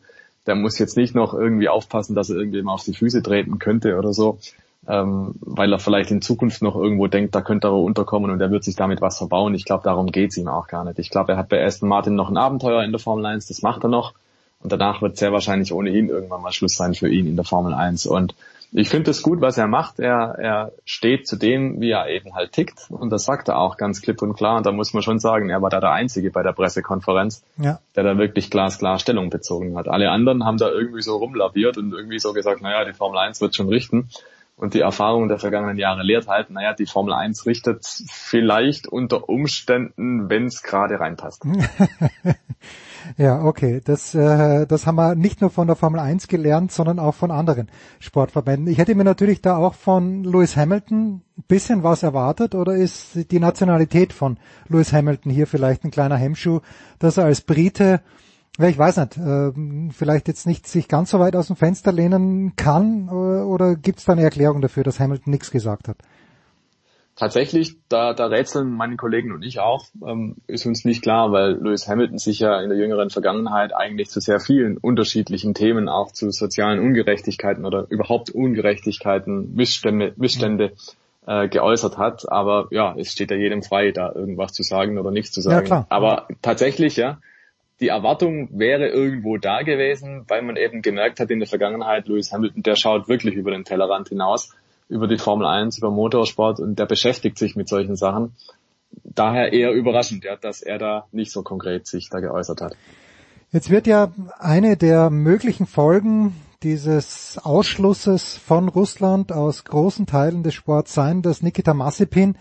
Der muss jetzt nicht noch irgendwie aufpassen, dass er irgendwem auf die Füße treten könnte oder so, ähm, weil er vielleicht in Zukunft noch irgendwo denkt, da könnte er unterkommen und er wird sich damit was verbauen. Ich glaube, darum geht's ihm auch gar nicht. Ich glaube, er hat bei Aston Martin noch ein Abenteuer in der Formel 1, das macht er noch. Und danach wird sehr wahrscheinlich ohnehin irgendwann mal Schluss sein für ihn in der Formel 1. Und ich finde es gut, was er macht. Er, er steht zu dem, wie er eben halt tickt. Und das sagt er auch ganz klipp und klar. Und da muss man schon sagen, er war da der Einzige bei der Pressekonferenz, ja. der da wirklich glasklar Stellung bezogen hat. Alle anderen haben da irgendwie so rumlaviert und irgendwie so gesagt, naja, die Formel 1 wird schon richten. Und die Erfahrung der vergangenen Jahre lehrt halt, naja, die Formel 1 richtet vielleicht unter Umständen, wenn es gerade reinpasst.
Ja, okay. Das, äh, das haben wir nicht nur von der Formel 1 gelernt, sondern auch von anderen Sportverbänden. Ich hätte mir natürlich da auch von Lewis Hamilton ein bisschen was erwartet oder ist die Nationalität von Lewis Hamilton hier vielleicht ein kleiner Hemmschuh, dass er als Brite ich weiß nicht, äh, vielleicht jetzt nicht sich ganz so weit aus dem Fenster lehnen kann oder, oder gibt es da eine Erklärung dafür, dass Hamilton nichts gesagt hat?
Tatsächlich, da, da rätseln meine Kollegen und ich auch, ähm, ist uns nicht klar, weil Lewis Hamilton sich ja in der jüngeren Vergangenheit eigentlich zu sehr vielen unterschiedlichen Themen, auch zu sozialen Ungerechtigkeiten oder überhaupt Ungerechtigkeiten, Missstände, Missstände äh, geäußert hat. Aber ja, es steht ja jedem frei, da irgendwas zu sagen oder nichts zu sagen. Ja, klar. Aber tatsächlich, ja, die Erwartung wäre irgendwo da gewesen, weil man eben gemerkt hat in der Vergangenheit, Lewis Hamilton, der schaut wirklich über den Tellerrand hinaus über die Formel 1, über Motorsport und der beschäftigt sich mit solchen Sachen. Daher eher überraschend, ja, dass er da nicht so konkret sich da geäußert hat.
Jetzt wird ja eine der möglichen Folgen dieses Ausschlusses von Russland aus großen Teilen des Sports sein, dass Nikita Massipin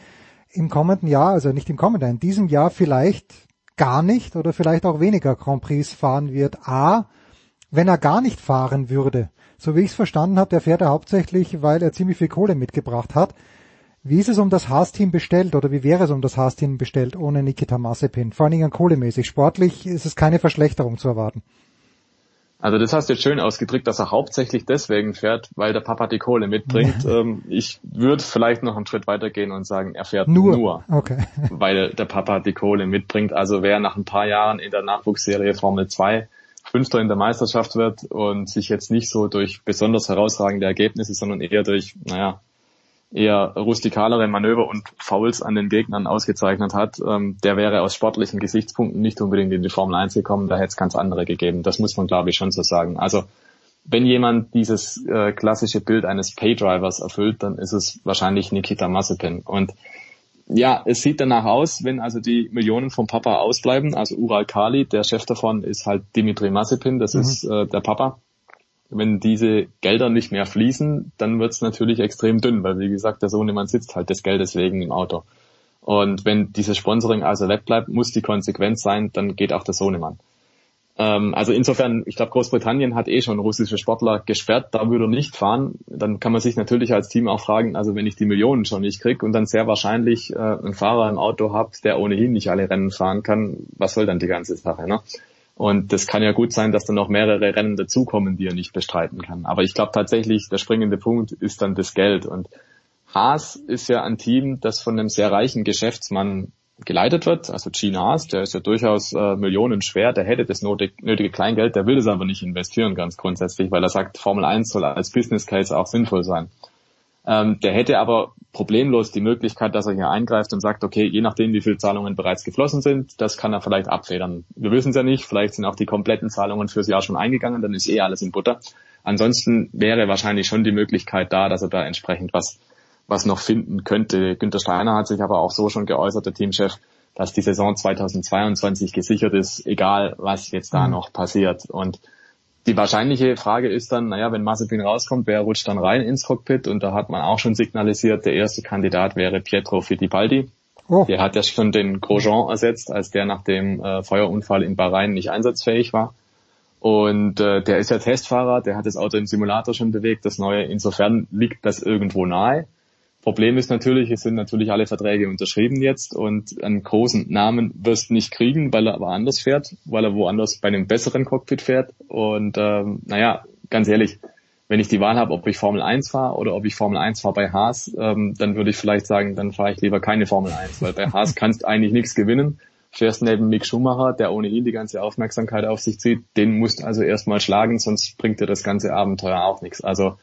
im kommenden Jahr, also nicht im kommenden, in diesem Jahr vielleicht gar nicht oder vielleicht auch weniger Grand Prix fahren wird. A, wenn er gar nicht fahren würde, so wie ich es verstanden habe, der fährt er hauptsächlich, weil er ziemlich viel Kohle mitgebracht hat. Wie ist es um das Haas-Team bestellt oder wie wäre es um das Haas-Team bestellt ohne Nikita Mazepin? Vor allen Dingen kohlemäßig. Sportlich ist es keine Verschlechterung zu erwarten.
Also das hast du jetzt schön ausgedrückt, dass er hauptsächlich deswegen fährt, weil der Papa die Kohle mitbringt. ähm, ich würde vielleicht noch einen Schritt weitergehen und sagen, er fährt nur, nur okay. weil der Papa die Kohle mitbringt. Also wer nach ein paar Jahren in der Nachwuchsserie Formel 2 Fünfter in der Meisterschaft wird und sich jetzt nicht so durch besonders herausragende Ergebnisse, sondern eher durch, naja, eher rustikalere Manöver und Fouls an den Gegnern ausgezeichnet hat, ähm, der wäre aus sportlichen Gesichtspunkten nicht unbedingt in die Formel 1 gekommen, da hätte es ganz andere gegeben. Das muss man, glaube ich, schon so sagen. Also wenn jemand dieses äh, klassische Bild eines Paydrivers erfüllt, dann ist es wahrscheinlich Nikita Mazepin. Und ja, es sieht danach aus, wenn also die Millionen vom Papa ausbleiben. Also Ural Kali, der Chef davon ist halt Dimitri Mazepin, das mhm. ist äh, der Papa. Wenn diese Gelder nicht mehr fließen, dann wird es natürlich extrem dünn, weil wie gesagt, der Sohnemann sitzt halt des Geldes wegen im Auto. Und wenn dieses Sponsoring also wegbleibt, muss die Konsequenz sein, dann geht auch der Sohnemann. Ähm, also insofern, ich glaube, Großbritannien hat eh schon russische Sportler gesperrt, da würde er nicht fahren. Dann kann man sich natürlich als Team auch fragen, also wenn ich die Millionen schon nicht krieg und dann sehr wahrscheinlich äh, einen Fahrer im Auto habe, der ohnehin nicht alle Rennen fahren kann, was soll dann die ganze Sache, ne? Und das kann ja gut sein, dass dann noch mehrere Rennen dazukommen, die er nicht bestreiten kann. Aber ich glaube tatsächlich, der springende Punkt ist dann das Geld. Und Haas ist ja ein Team, das von einem sehr reichen Geschäftsmann geleitet wird. Also Gene Haas, der ist ja durchaus äh, Millionen schwer, der hätte das nötig, nötige Kleingeld, der will es aber nicht investieren ganz grundsätzlich, weil er sagt, Formel 1 soll als Business Case auch sinnvoll sein. Ähm, der hätte aber problemlos die Möglichkeit, dass er hier eingreift und sagt, okay, je nachdem, wie viele Zahlungen bereits geflossen sind, das kann er vielleicht abfedern. Wir wissen es ja nicht, vielleicht sind auch die kompletten Zahlungen fürs Jahr schon eingegangen, dann ist eh alles in Butter. Ansonsten wäre wahrscheinlich schon die Möglichkeit da, dass er da entsprechend was was noch finden könnte. Günter Steiner hat sich aber auch so schon geäußert, der Teamchef, dass die Saison 2022 gesichert ist, egal was jetzt da mhm. noch passiert. Und
die wahrscheinliche Frage ist dann, naja, wenn Mazepin rauskommt, wer rutscht dann rein ins Cockpit? Und da hat man auch schon signalisiert, der erste Kandidat wäre Pietro Fittipaldi. Oh. Der hat ja schon den Grosjean ersetzt, als der nach dem äh, Feuerunfall in Bahrain nicht einsatzfähig war. Und äh, der ist ja Testfahrer, der hat das Auto im Simulator schon bewegt, das neue. Insofern liegt das irgendwo nahe. Problem ist natürlich, es sind natürlich alle Verträge unterschrieben jetzt und einen großen Namen wirst nicht kriegen, weil er aber anders fährt, weil er woanders bei einem besseren Cockpit fährt. Und ähm, naja, ganz ehrlich, wenn ich die Wahl habe, ob ich Formel 1 fahre oder ob ich Formel 1 fahre bei Haas, ähm, dann würde ich vielleicht sagen, dann fahre ich lieber keine Formel 1, weil bei Haas kannst du eigentlich nichts gewinnen. Fährst neben Mick Schumacher, der ohnehin die ganze Aufmerksamkeit auf sich zieht, den musst du also erstmal schlagen, sonst bringt dir das ganze Abenteuer auch nichts. Also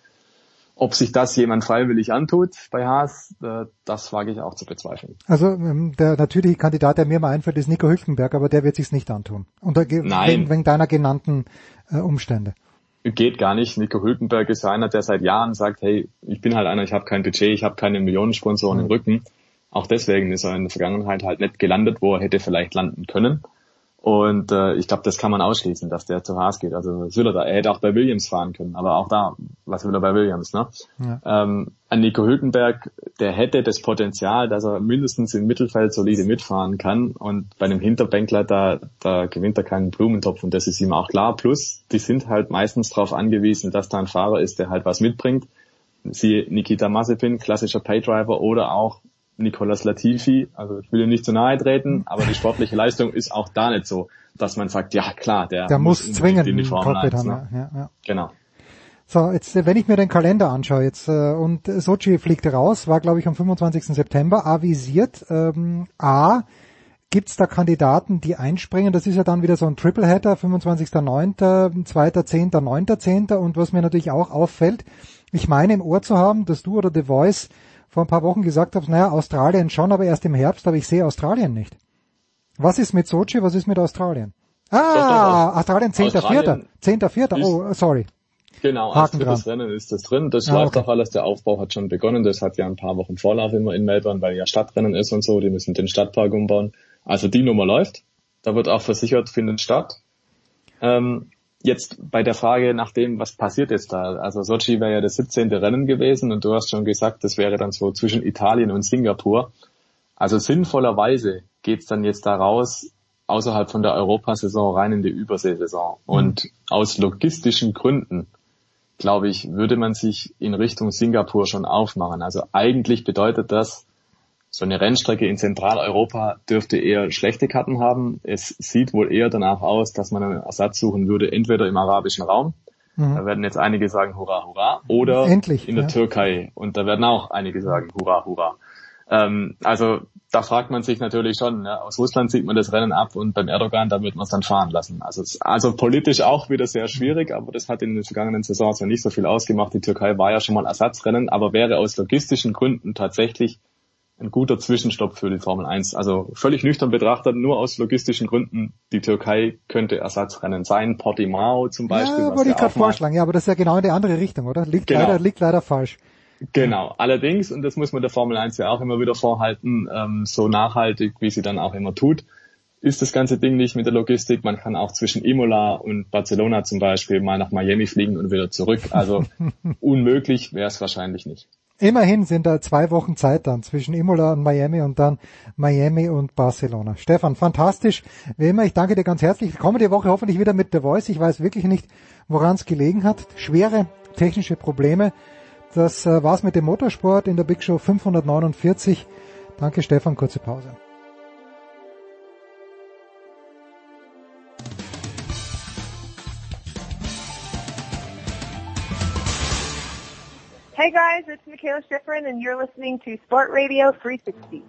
ob sich das jemand freiwillig antut bei Haas, äh, das wage ich auch zu bezweifeln.
Also ähm, der natürliche Kandidat, der mir mal einfällt, ist Nico Hülkenberg, aber der wird sich's nicht antun. Unter Nein. wegen deiner genannten äh, Umstände.
Geht gar nicht. Nico Hülkenberg ist einer, der seit Jahren sagt, hey, ich bin halt einer, ich habe kein Budget, ich habe keine Millionensponsoren mhm. im Rücken. Auch deswegen ist er in der Vergangenheit halt nicht gelandet, wo er hätte vielleicht landen können. Und äh, ich glaube, das kann man ausschließen, dass der zu Haas geht. Also was will er da? Er hätte auch bei Williams fahren können, aber auch da, was will er bei Williams? Ne? Ja. Ähm, an Nico Hülkenberg, der hätte das Potenzial, dass er mindestens im Mittelfeld solide mitfahren kann. Und bei einem Hinterbänkler, da, da gewinnt er keinen Blumentopf und das ist ihm auch klar. Plus, die sind halt meistens darauf angewiesen, dass da ein Fahrer ist, der halt was mitbringt. Siehe Nikita Mazepin, klassischer Paydriver oder auch Nicolas Latifi. Also ich will ihm nicht zu nahe treten, aber die sportliche Leistung ist auch da nicht so, dass man sagt, ja klar, der,
der muss, muss zwingend in die Formel 1, ne? ja, ja.
Genau.
So, jetzt, wenn ich mir den Kalender anschaue jetzt äh, und Sochi fliegt raus, war glaube ich am 25. September avisiert. Ähm, A, gibt's da Kandidaten, die einspringen? Das ist ja dann wieder so ein Tripleheader, 25.09., 2.10., 9.10. Und was mir natürlich auch auffällt, ich meine im Ohr zu haben, dass du oder The Voice vor ein paar Wochen gesagt habe, naja, Australien schon, aber erst im Herbst, aber ich sehe Australien nicht. Was ist mit Sochi, was ist mit Australien? Ah, Australien 10.4. 10.4. Oh, sorry.
Genau, als drittes Rennen ist das drin. Das ah, läuft okay. auch alles. Der Aufbau hat schon begonnen. Das hat ja ein paar Wochen Vorlauf immer in Melbourne, weil ja Stadtrennen ist und so. Die müssen den Stadtpark umbauen. Also die Nummer läuft. Da wird auch versichert, findet statt. Ähm, jetzt bei der Frage nach dem, was passiert jetzt da? Also Sochi wäre ja das 17. Rennen gewesen und du hast schon gesagt, das wäre dann so zwischen Italien und Singapur. Also sinnvollerweise geht's dann jetzt da raus, außerhalb von der Europasaison rein in die Überseesaison. Mhm. Und aus logistischen Gründen, glaube ich, würde man sich in Richtung Singapur schon aufmachen. Also eigentlich bedeutet das, so eine Rennstrecke in Zentraleuropa dürfte eher schlechte Karten haben. Es sieht wohl eher danach aus, dass man einen Ersatz suchen würde, entweder im arabischen Raum, mhm. da werden jetzt einige sagen Hurra, Hurra, oder
Endlich,
in der ja. Türkei und da werden auch einige sagen Hurra, Hurra. Ähm, also da fragt man sich natürlich schon, ne? aus Russland zieht man das Rennen ab und beim Erdogan, da wird man es dann fahren lassen. Also, also politisch auch wieder sehr schwierig, aber das hat in den vergangenen Saisons ja nicht so viel ausgemacht. Die Türkei war ja schon mal Ersatzrennen, aber wäre aus logistischen Gründen tatsächlich ein guter Zwischenstopp für die Formel 1. Also völlig nüchtern betrachtet, nur aus logistischen Gründen, die Türkei könnte Ersatzrennen sein. Portimao zum Beispiel.
Ja, wollte ich gerade vorschlagen, ja, aber das ist ja genau in die andere Richtung, oder? Liegt genau. leider, liegt leider falsch.
Genau. Allerdings, und das muss man der Formel 1 ja auch immer wieder vorhalten, ähm, so nachhaltig, wie sie dann auch immer tut, ist das ganze Ding nicht mit der Logistik. Man kann auch zwischen Imola und Barcelona zum Beispiel mal nach Miami fliegen und wieder zurück. Also unmöglich wäre es wahrscheinlich nicht.
Immerhin sind da zwei Wochen Zeit dann zwischen Imola und Miami und dann Miami und Barcelona. Stefan, fantastisch. Wie immer, ich danke dir ganz herzlich. Kommende Woche hoffentlich wieder mit der Voice. Ich weiß wirklich nicht, woran es gelegen hat. Schwere technische Probleme. Das äh, war's mit dem Motorsport in der Big Show 549. Danke Stefan, kurze Pause.
Hey guys, it's Michaela Schifrin and you're listening to Sport Radio 360.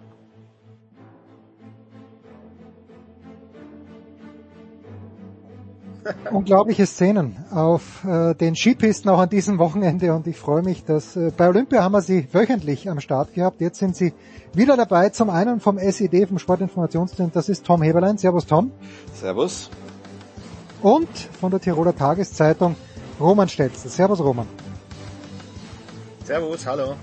Unglaubliche Szenen auf äh, den Skipisten auch an diesem Wochenende und ich freue mich, dass äh, bei Olympia haben wir sie wöchentlich am Start gehabt. Jetzt sind sie wieder dabei. Zum einen vom SED, vom Sportinformationsdienst, das ist Tom Heberlein. Servus Tom.
Servus.
Und von der Tiroler Tageszeitung Roman Stelzel. Servus Roman.
Servus, hallo.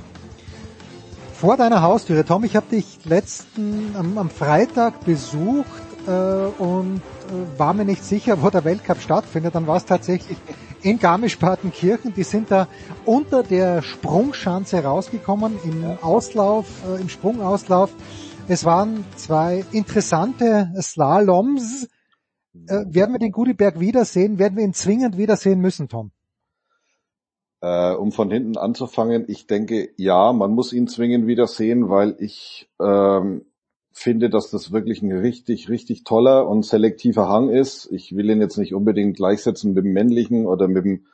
Vor deiner Haustüre, Tom, ich habe dich letzten am, am, Freitag besucht äh, und äh, war mir nicht sicher, wo der Weltcup stattfindet. Dann war es tatsächlich in Garmisch-Partenkirchen. Die sind da unter der Sprungschanze rausgekommen im Auslauf, äh, im Sprungauslauf. Es waren zwei interessante Slaloms. Äh, werden wir den Gudiberg wiedersehen? Werden wir ihn zwingend wiedersehen müssen, Tom?
Äh, um von hinten anzufangen, ich denke, ja, man muss ihn zwingend wiedersehen, weil ich ähm, finde, dass das wirklich ein richtig, richtig toller und selektiver Hang ist. Ich will ihn jetzt nicht unbedingt gleichsetzen mit dem männlichen oder mit dem,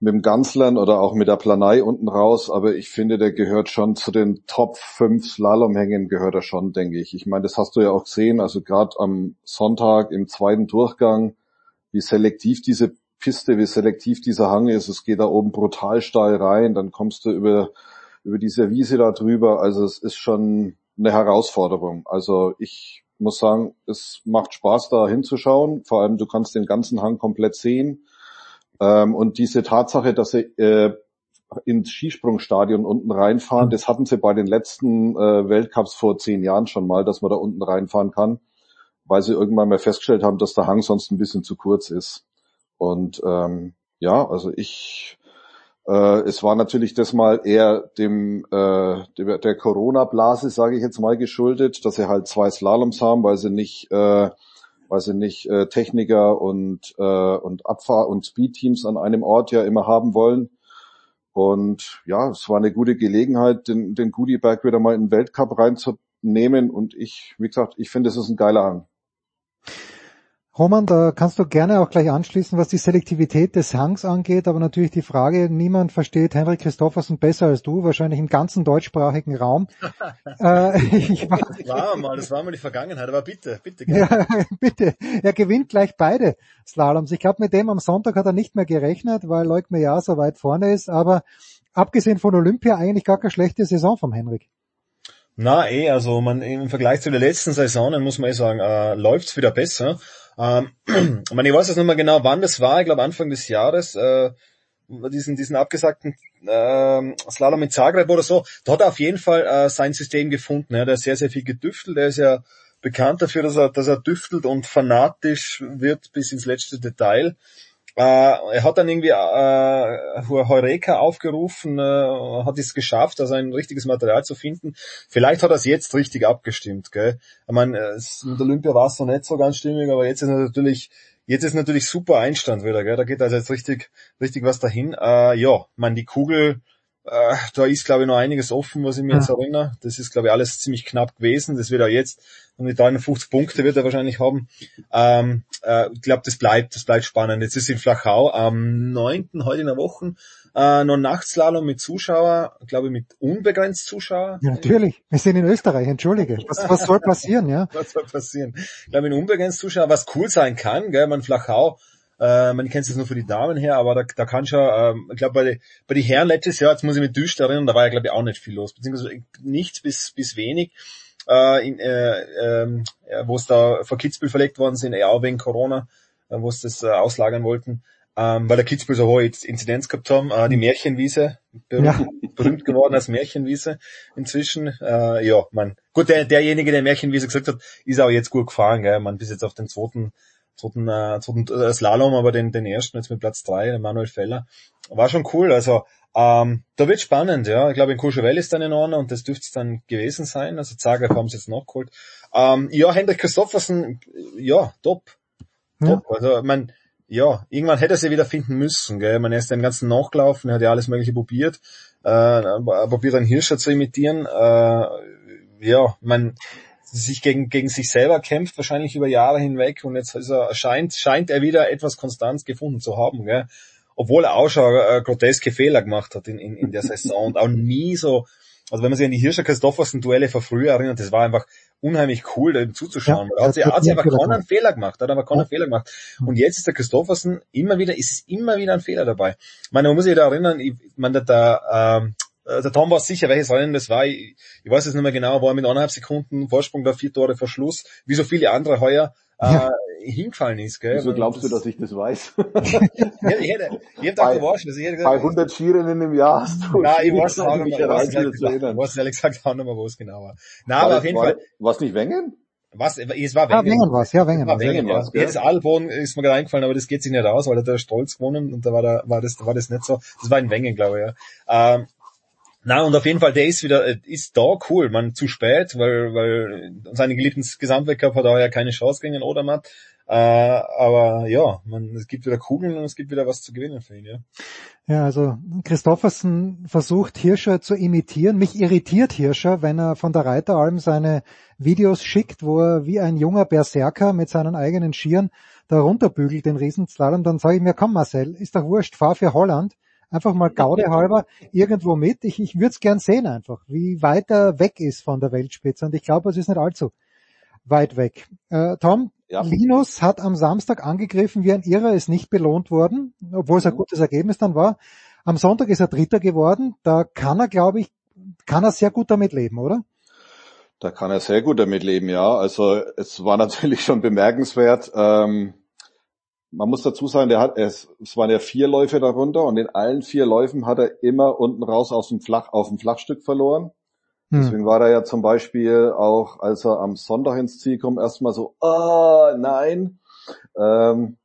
mit dem Ganzlern oder auch mit der Planei unten raus, aber ich finde, der gehört schon zu den Top 5 Slalomhängen gehört er schon, denke ich. Ich meine, das hast du ja auch gesehen, also gerade am Sonntag im zweiten Durchgang, wie selektiv diese Piste, wie selektiv dieser Hang ist. Es geht da oben brutal steil rein, dann kommst du über, über diese Wiese da drüber. Also es ist schon eine Herausforderung. Also ich muss sagen, es macht Spaß da hinzuschauen. Vor allem du kannst den ganzen Hang komplett sehen. Ähm, und diese Tatsache, dass sie äh, ins Skisprungstadion unten reinfahren, das hatten sie bei den letzten äh, Weltcups vor zehn Jahren schon mal, dass man da unten reinfahren kann, weil sie irgendwann mal festgestellt haben, dass der Hang sonst ein bisschen zu kurz ist. Und ähm, ja, also ich äh, es war natürlich das mal eher dem äh, der, Corona-Blase, sage ich jetzt mal, geschuldet, dass sie halt zwei Slaloms haben, weil sie nicht, äh, weil sie nicht äh, Techniker und äh, und Abfahr- und Speed-Teams an einem Ort ja immer haben wollen. Und ja, es war eine gute Gelegenheit, den, den Goodieberg wieder mal in den Weltcup reinzunehmen. Und ich, wie gesagt, ich finde, es ist ein geiler Hang.
Roman, da kannst du gerne auch gleich anschließen, was die Selektivität des Hangs angeht, aber natürlich die Frage, niemand versteht Henrik Christoffersen besser als du, wahrscheinlich im ganzen deutschsprachigen Raum.
äh, ich war, das war mal, das war mal die Vergangenheit, aber bitte, bitte.
Gerne. Ja, bitte. Er gewinnt gleich beide Slaloms. Ich glaube, mit dem am Sonntag hat er nicht mehr gerechnet, weil Leuk ja so weit vorne ist, aber abgesehen von Olympia eigentlich gar keine schlechte Saison vom Henrik.
Na eh, also man im Vergleich zu den letzten Saisonen muss man eh sagen, äh, läuft's wieder besser. Ähm, ich, weiß jetzt nicht mehr genau, wann das war, ich glaube Anfang des Jahres, äh, diesen, diesen abgesagten äh, Slalom in Zagreb oder so, da hat er auf jeden Fall äh, sein System gefunden. Ja, der hat sehr, sehr viel gedüftelt, der ist ja bekannt dafür, dass er, dass er düftelt und fanatisch wird bis ins letzte Detail. Äh, er hat dann irgendwie äh, Heureka aufgerufen, äh, hat es geschafft, also ein richtiges Material zu finden. Vielleicht hat er es jetzt richtig abgestimmt. Gell? Ich meine, mit Olympia war es noch nicht so ganz stimmig, aber jetzt ist natürlich Jetzt ist natürlich super Einstand wieder, gell? da geht also jetzt richtig, richtig was dahin. Äh, ja, man die Kugel äh, da ist, glaube ich, noch einiges offen, was ich mir ja. jetzt erinnere. Das ist, glaube ich, alles ziemlich knapp gewesen. Das wird auch jetzt, um die 53 Punkte wird er wahrscheinlich haben. Ähm, äh, ich glaube, das bleibt, das bleibt spannend. Jetzt ist in Flachau am 9. heute in der Woche äh, noch Nachtslalom mit Zuschauer, glaube ich, mit unbegrenzt Zuschauer.
Ja, natürlich. Wir sind in Österreich, entschuldige. Was, was soll passieren, ja?
Was soll passieren? Ich glaube, in unbegrenzt Zuschauer, was cool sein kann, gell, man Flachau, äh, man kennt es nur für die Damen her, aber da, da kann schon, ähm, ich glaube bei, bei die Herren letztes Jahr, jetzt muss ich mich düster erinnern, da war ja glaube ich auch nicht viel los, beziehungsweise nichts bis, bis wenig, äh, in, äh, äh, wo es da vor Kitzbühel verlegt worden sind, eher auch wegen Corona, äh, wo es das äh, auslagern wollten, ähm, weil der Kitzbühel so hohe Inzidenz gehabt haben, äh, die Märchenwiese, berühmt, ja. berühmt geworden als Märchenwiese inzwischen, äh, ja, man, gut, der, derjenige, der Märchenwiese gesagt hat, ist auch jetzt gut gefahren, gell, man bis jetzt auf den zweiten zweiten, äh, zweiten äh, Slalom, aber den, den ersten jetzt mit Platz drei, Manuel Feller. War schon cool. Also ähm, da wird spannend, ja. Ich glaube, in Courchevel ist dann in Ordnung und das dürfte es dann gewesen sein. Also Zagreb haben sie jetzt nachgeholt. Ähm, ja, Hendrik Christoffersen, ja, top. Top. Ja. Also, man, ja, irgendwann hätte er sie wieder finden müssen, gell. Man ist den ganzen nachgelaufen, er hat ja alles mögliche probiert, äh, probiert einen Hirscher zu imitieren. Äh, ja, man, sich gegen, gegen sich selber kämpft, wahrscheinlich über Jahre hinweg und jetzt ist er, scheint, scheint er wieder etwas Konstanz gefunden zu haben, gell? obwohl er auch schon äh, groteske Fehler gemacht hat in, in, in der Saison und auch nie so, also wenn man sich an die Hirscher Christoffersen Duelle von früher erinnert, das war einfach unheimlich cool, da zuzuschauen. Ja, er hat, sie, hat sie einfach keinen Fehler gemacht, hat aber keinen ja. Fehler gemacht. Und jetzt ist der Christoffersen immer wieder, ist immer wieder ein Fehler dabei. Ich meine, man muss sich da erinnern, ich meine, da, ähm, äh, der Tom war sicher, welches Rennen das war. Ich, ich weiß es nicht mehr genau, war mit eineinhalb Sekunden Vorsprung da vier Tore Verschluss, wie so viele andere heuer ja. äh, hingefallen ist. Gell?
Wieso glaubst das, du, dass ich das weiß?
ich hätte, ich hätte bei, gewaschen, also ich hätte
gesagt, bei 100 Skirennen im Jahr hast du.
Nein, ich weiß auch nicht mehr, was, ich weiß ehrlich gesagt auch nicht mehr, wo es genau war. Nein, aber auf jeden
war,
Fall.
Was nicht Wengen?
Was? Es war
Ah,
Wengen.
Wengen war's, ja, Wengen
war
war's.
Wengen, ja.
gell?
Jetzt Adelboden ist mir gerade eingefallen, aber das geht sich nicht aus, weil da hat der Stolz gewonnen und da war da, war das, war das nicht so. Das war in Wengen, glaube ich, ja. Ähm, na, und auf jeden Fall, der ist wieder, äh, ist da cool, man zu spät, weil, weil seine geliebten Gesamtweltcup hat auch ja keine Chance gegen den Odermatt. Äh, aber ja, man, es gibt wieder Kugeln und es gibt wieder was zu gewinnen für ihn, ja.
Ja, also Christoffersen versucht Hirscher zu imitieren. Mich irritiert Hirscher, wenn er von der Reiteralm seine Videos schickt, wo er wie ein junger Berserker mit seinen eigenen Skiern da runterbügelt, den Riesenslalom. Dann sage ich mir, komm Marcel, ist doch wurscht, fahr für Holland. Einfach mal Gaude halber irgendwo mit. Ich, ich würde es gern sehen einfach, wie weit er weg ist von der Weltspitze. Und ich glaube, es ist nicht allzu weit weg. Äh, Tom,
Ja.
Linus hat am Samstag angegriffen wie ein Irrer, ist nicht belohnt worden, obwohl es ein gutes Ergebnis dann war. Am Sonntag ist er Dritter geworden. Da kann er, glaube ich, kann er sehr gut damit leben, oder?
Da kann er sehr gut damit leben, ja. Also es war natürlich schon bemerkenswert. Ähm, man muss dazu sagen, der hat, es, es waren ja vier Läufe darunter und in allen vier Läufen hat er immer unten raus aus dem Flach, auf dem Flachstück verloren.
Hm.
Deswegen war er ja zum Beispiel auch, als er am Sonntag ins Ziel kommt, erstmal so, ah, nein. Ähm,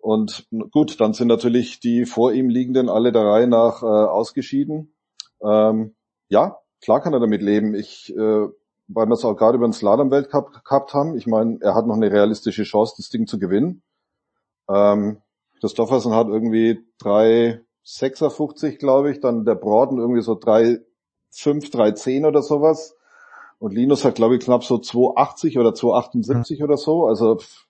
und gut, dann sind natürlich die vor ihm liegenden alle der Reihe nach äh, ausgeschieden. Ähm, ja, klar kann er damit leben. Ich, äh, weil wir es auch gerade über den Slalom-Weltcup gehabt haben, ich meine, er hat noch eine realistische Chance, das Ding zu gewinnen. Ähm, Christoffersen hat irgendwie 3,56, glaube ich, dann der Borden irgendwie so 3,5, 3,10 oder sowas. Und Linus hat, glaube ich, knapp so 2,80 oder 2,78 oder so. Also pff,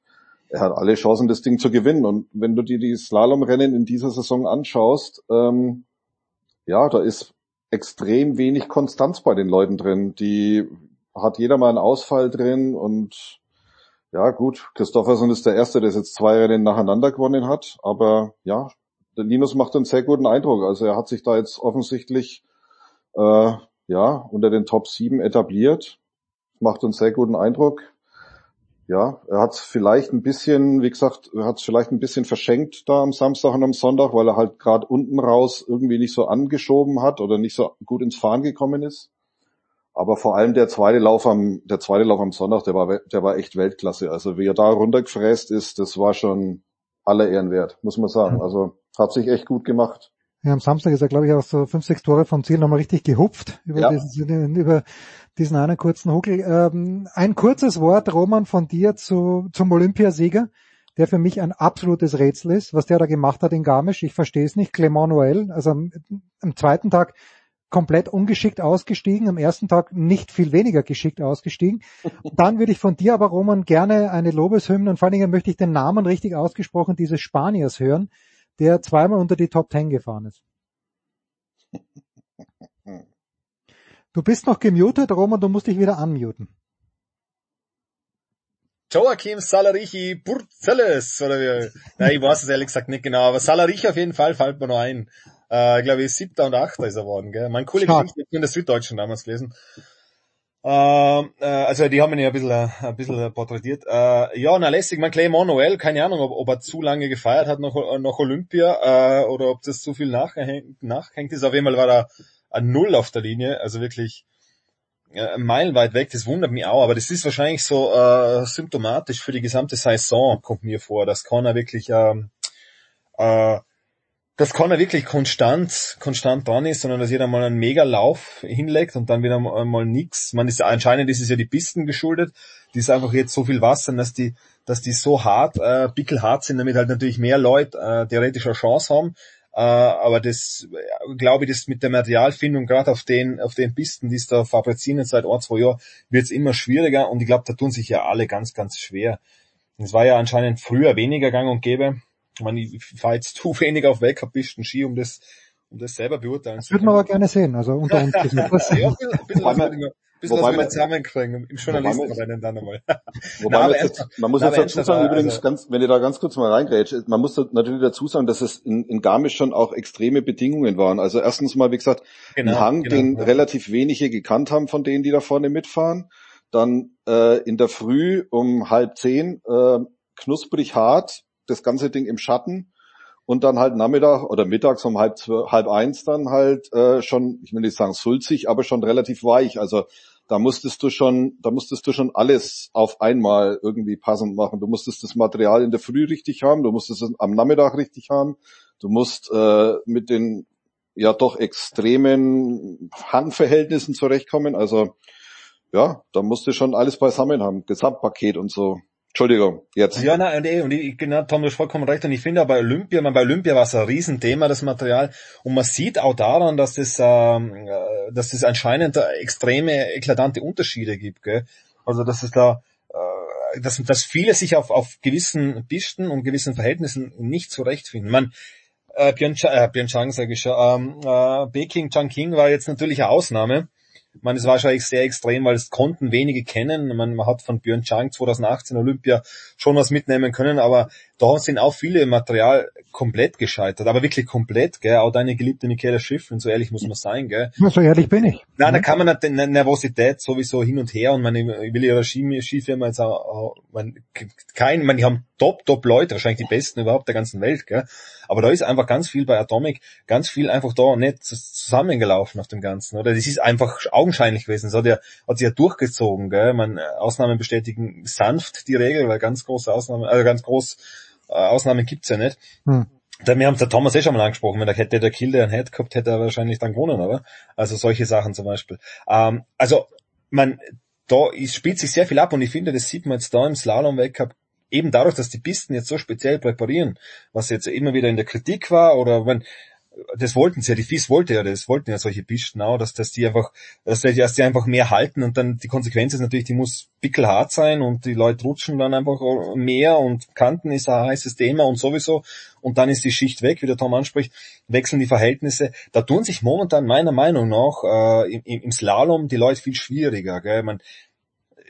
er hat alle Chancen, das Ding zu gewinnen. Und wenn du dir die Slalomrennen in dieser Saison anschaust, ähm, ja, da ist extrem wenig Konstanz bei den Leuten drin. Die hat jeder mal einen Ausfall drin und ja gut, Christoffersen ist der Erste, der jetzt zwei Rennen nacheinander gewonnen hat, aber ja, der Linus macht einen sehr guten Eindruck. Also er hat sich da jetzt offensichtlich äh, ja unter den Top 7 etabliert, macht einen sehr guten Eindruck. Ja, er hat vielleicht ein bisschen, wie gesagt, er hat es vielleicht ein bisschen verschenkt da am Samstag und am Sonntag, weil er halt gerade unten raus irgendwie nicht so angeschoben hat oder nicht so gut ins Fahren gekommen ist. Aber vor allem der zweite Lauf am, der zweite Lauf am Sonntag, der war, der war echt Weltklasse. Also wie er da runtergefräst ist, das war schon aller Ehren wert, muss man sagen. Also hat sich echt gut gemacht.
Ja, am Samstag ist er, glaube ich, auch so fünf, sechs Tore vom Ziel nochmal richtig gehupft über,
Ja.
diesen, über diesen einen kurzen Huckel. Ähm, ein kurzes Wort, Roman, von dir zu, zum Olympiasieger, der für mich ein absolutes Rätsel ist, was der da gemacht hat in Garmisch. Ich verstehe es nicht. Clement Noël, also am, am zweiten Tag komplett ungeschickt ausgestiegen, am ersten Tag nicht viel weniger geschickt ausgestiegen. Dann würde ich von dir aber, Roman, gerne eine Lobeshymne und vor allen Dingen möchte ich den Namen richtig ausgesprochen dieses Spaniers hören, der zweimal unter die Top Ten gefahren ist. Du bist noch gemutet, Roman, du musst dich wieder unmuten.
Joachim Salarichi Burzelles, oder wie? Nein, ich weiß es ehrlich gesagt nicht genau, aber Salarichi auf jeden Fall fällt mir noch ein. Äh, glaube ich, siebter und achter ist er worden, gell? Mein
Stark.
Geschichte in der Süddeutschen damals gelesen. Ähm, äh, also die haben ihn ja ein bisschen, äh, ein bisschen porträtiert. Äh, ja, na lässig, mein Clement Noel, keine Ahnung, ob, ob er zu lange gefeiert hat nach, nach Olympia äh, oder ob das zu viel nachgehängt, nachgehängt ist. Auf jeden Fall war er ein Null auf der Linie, also wirklich äh, meilenweit weg, das wundert mich auch, aber das ist wahrscheinlich so äh, symptomatisch für die gesamte Saison, kommt mir vor, dass Connor wirklich ähm, äh, dass Connor wirklich konstant, konstant dran ist, sondern dass jeder mal einen Mega-Lauf hinlegt und dann wieder mal, mal nix. Man ist anscheinend ist es ja die Pisten geschuldet. Die ist einfach jetzt so viel Wasser, dass die, dass die so hart, äh, pickelhart sind, damit halt natürlich mehr Leute äh, theoretisch eine Chance haben. Äh, aber das, äh, glaube ich, das mit der Materialfindung, gerade auf den, auf den Pisten, die es da fabrizieren seit ein, zwei Jahren, wird es immer schwieriger und ich glaube, da tun sich ja alle ganz, ganz schwer. Es war ja anscheinend früher weniger gang und gäbe. Ich meine, ich fahre jetzt zu wenig auf Weltcup-Pisten Ski, um das, um das selber beurteilen
Das würden wir aber gerne sehen, also unter uns.
ja, ein bisschen, ein bisschen,
Wobei
was ich zusammenkriegen im Journalistenrennen dann einmal.
Wobei
Na,
man, jetzt, man muss
na,
jetzt dazu sagen, übrigens,
also-
ganz, wenn ihr da ganz kurz mal reingrätscht, man muss natürlich dazu sagen, dass es in, in Garmisch schon auch extreme Bedingungen waren. Also erstens mal, wie gesagt,
Genau,
ein Hang,
genau,
den
ja.
relativ wenige gekannt haben von denen, die da vorne mitfahren. Dann äh, in der Früh um halb zehn äh, knusprig hart, das ganze Ding im Schatten. Und dann halt Nachmittag oder mittags um halb, halb eins dann halt äh, schon, ich will nicht sagen sulzig, aber schon relativ weich. Also da musstest du schon, da musstest du schon alles auf einmal irgendwie passend machen. Du musstest das Material in der Früh richtig haben, du musstest es am Nachmittag richtig haben, du musst äh, mit den ja doch extremen Handverhältnissen zurechtkommen. Also ja, da musste schon alles beisammen haben, Gesamtpaket und so. Entschuldigung, jetzt.
Ja, nein, und, eh, und ich, genau, Tom, du hast vollkommen recht. Und ich finde bei Olympia, man, bei Olympia war es ein Riesenthema, das Material. Und man sieht auch daran, dass das, ähm, äh, dass das anscheinend extreme, eklatante Unterschiede gibt. Gell? Also, dass es da, äh, dass, dass viele sich auf, auf gewissen Pisten und gewissen Verhältnissen nicht zurechtfinden. Man, äh, Pyeongchang, äh, Pyeongchang sage ich schon, ähm, äh, Peking, Changqing war jetzt natürlich eine Ausnahme. Ich meine, es war schon sehr extrem, weil es konnten wenige kennen. Man, man hat von Björn Chang 2018 Olympia schon was mitnehmen können, aber da sind auch viele Material komplett gescheitert, aber wirklich komplett, gell? Auch deine geliebte Michaela Schiffrin, so ehrlich muss man sein, gell?
Na, so ehrlich bin ich.
Nein, da kann man nicht, Nervosität sowieso hin und her und meine, ich will ihre Ski, Skifirma jetzt auch, man, kein, man, die haben top, top Leute, wahrscheinlich die besten überhaupt der ganzen Welt, gell? Aber da ist einfach ganz viel bei Atomic, ganz viel einfach da nicht zusammengelaufen auf dem Ganzen, oder? Das ist einfach augenscheinlich gewesen, das hat ja, hat sich ja durchgezogen, gell? Man, Ausnahmen bestätigen sanft die Regel, weil ganz große Ausnahmen, also ganz groß, äh, Ausnahmen gibt's ja nicht. Hm. Wir haben es der Thomas eh schon mal angesprochen, wenn er hätte der Kilde ein Head gehabt, hätte er wahrscheinlich dann gewonnen, oder? Also solche Sachen zum Beispiel. Ähm, also man, da spielt sich sehr viel ab und ich finde, das sieht man jetzt da im Slalom-Weltcup eben dadurch, dass die Pisten jetzt so speziell präparieren, was jetzt immer wieder in der Kritik war oder wenn das wollten sie ja, die FIS wollte ja das, wollten ja solche Pisten auch, dass, dass die einfach, dass die, dass die einfach mehr halten und dann die Konsequenz ist natürlich, die muss pickelhart sein und die Leute rutschen dann einfach mehr und Kanten ist ein heißes Thema und sowieso und dann ist die Schicht weg, wie der Tom anspricht, wechseln die Verhältnisse. Da tun sich momentan meiner Meinung nach äh, im, im Slalom die Leute viel schwieriger. Gell? Man,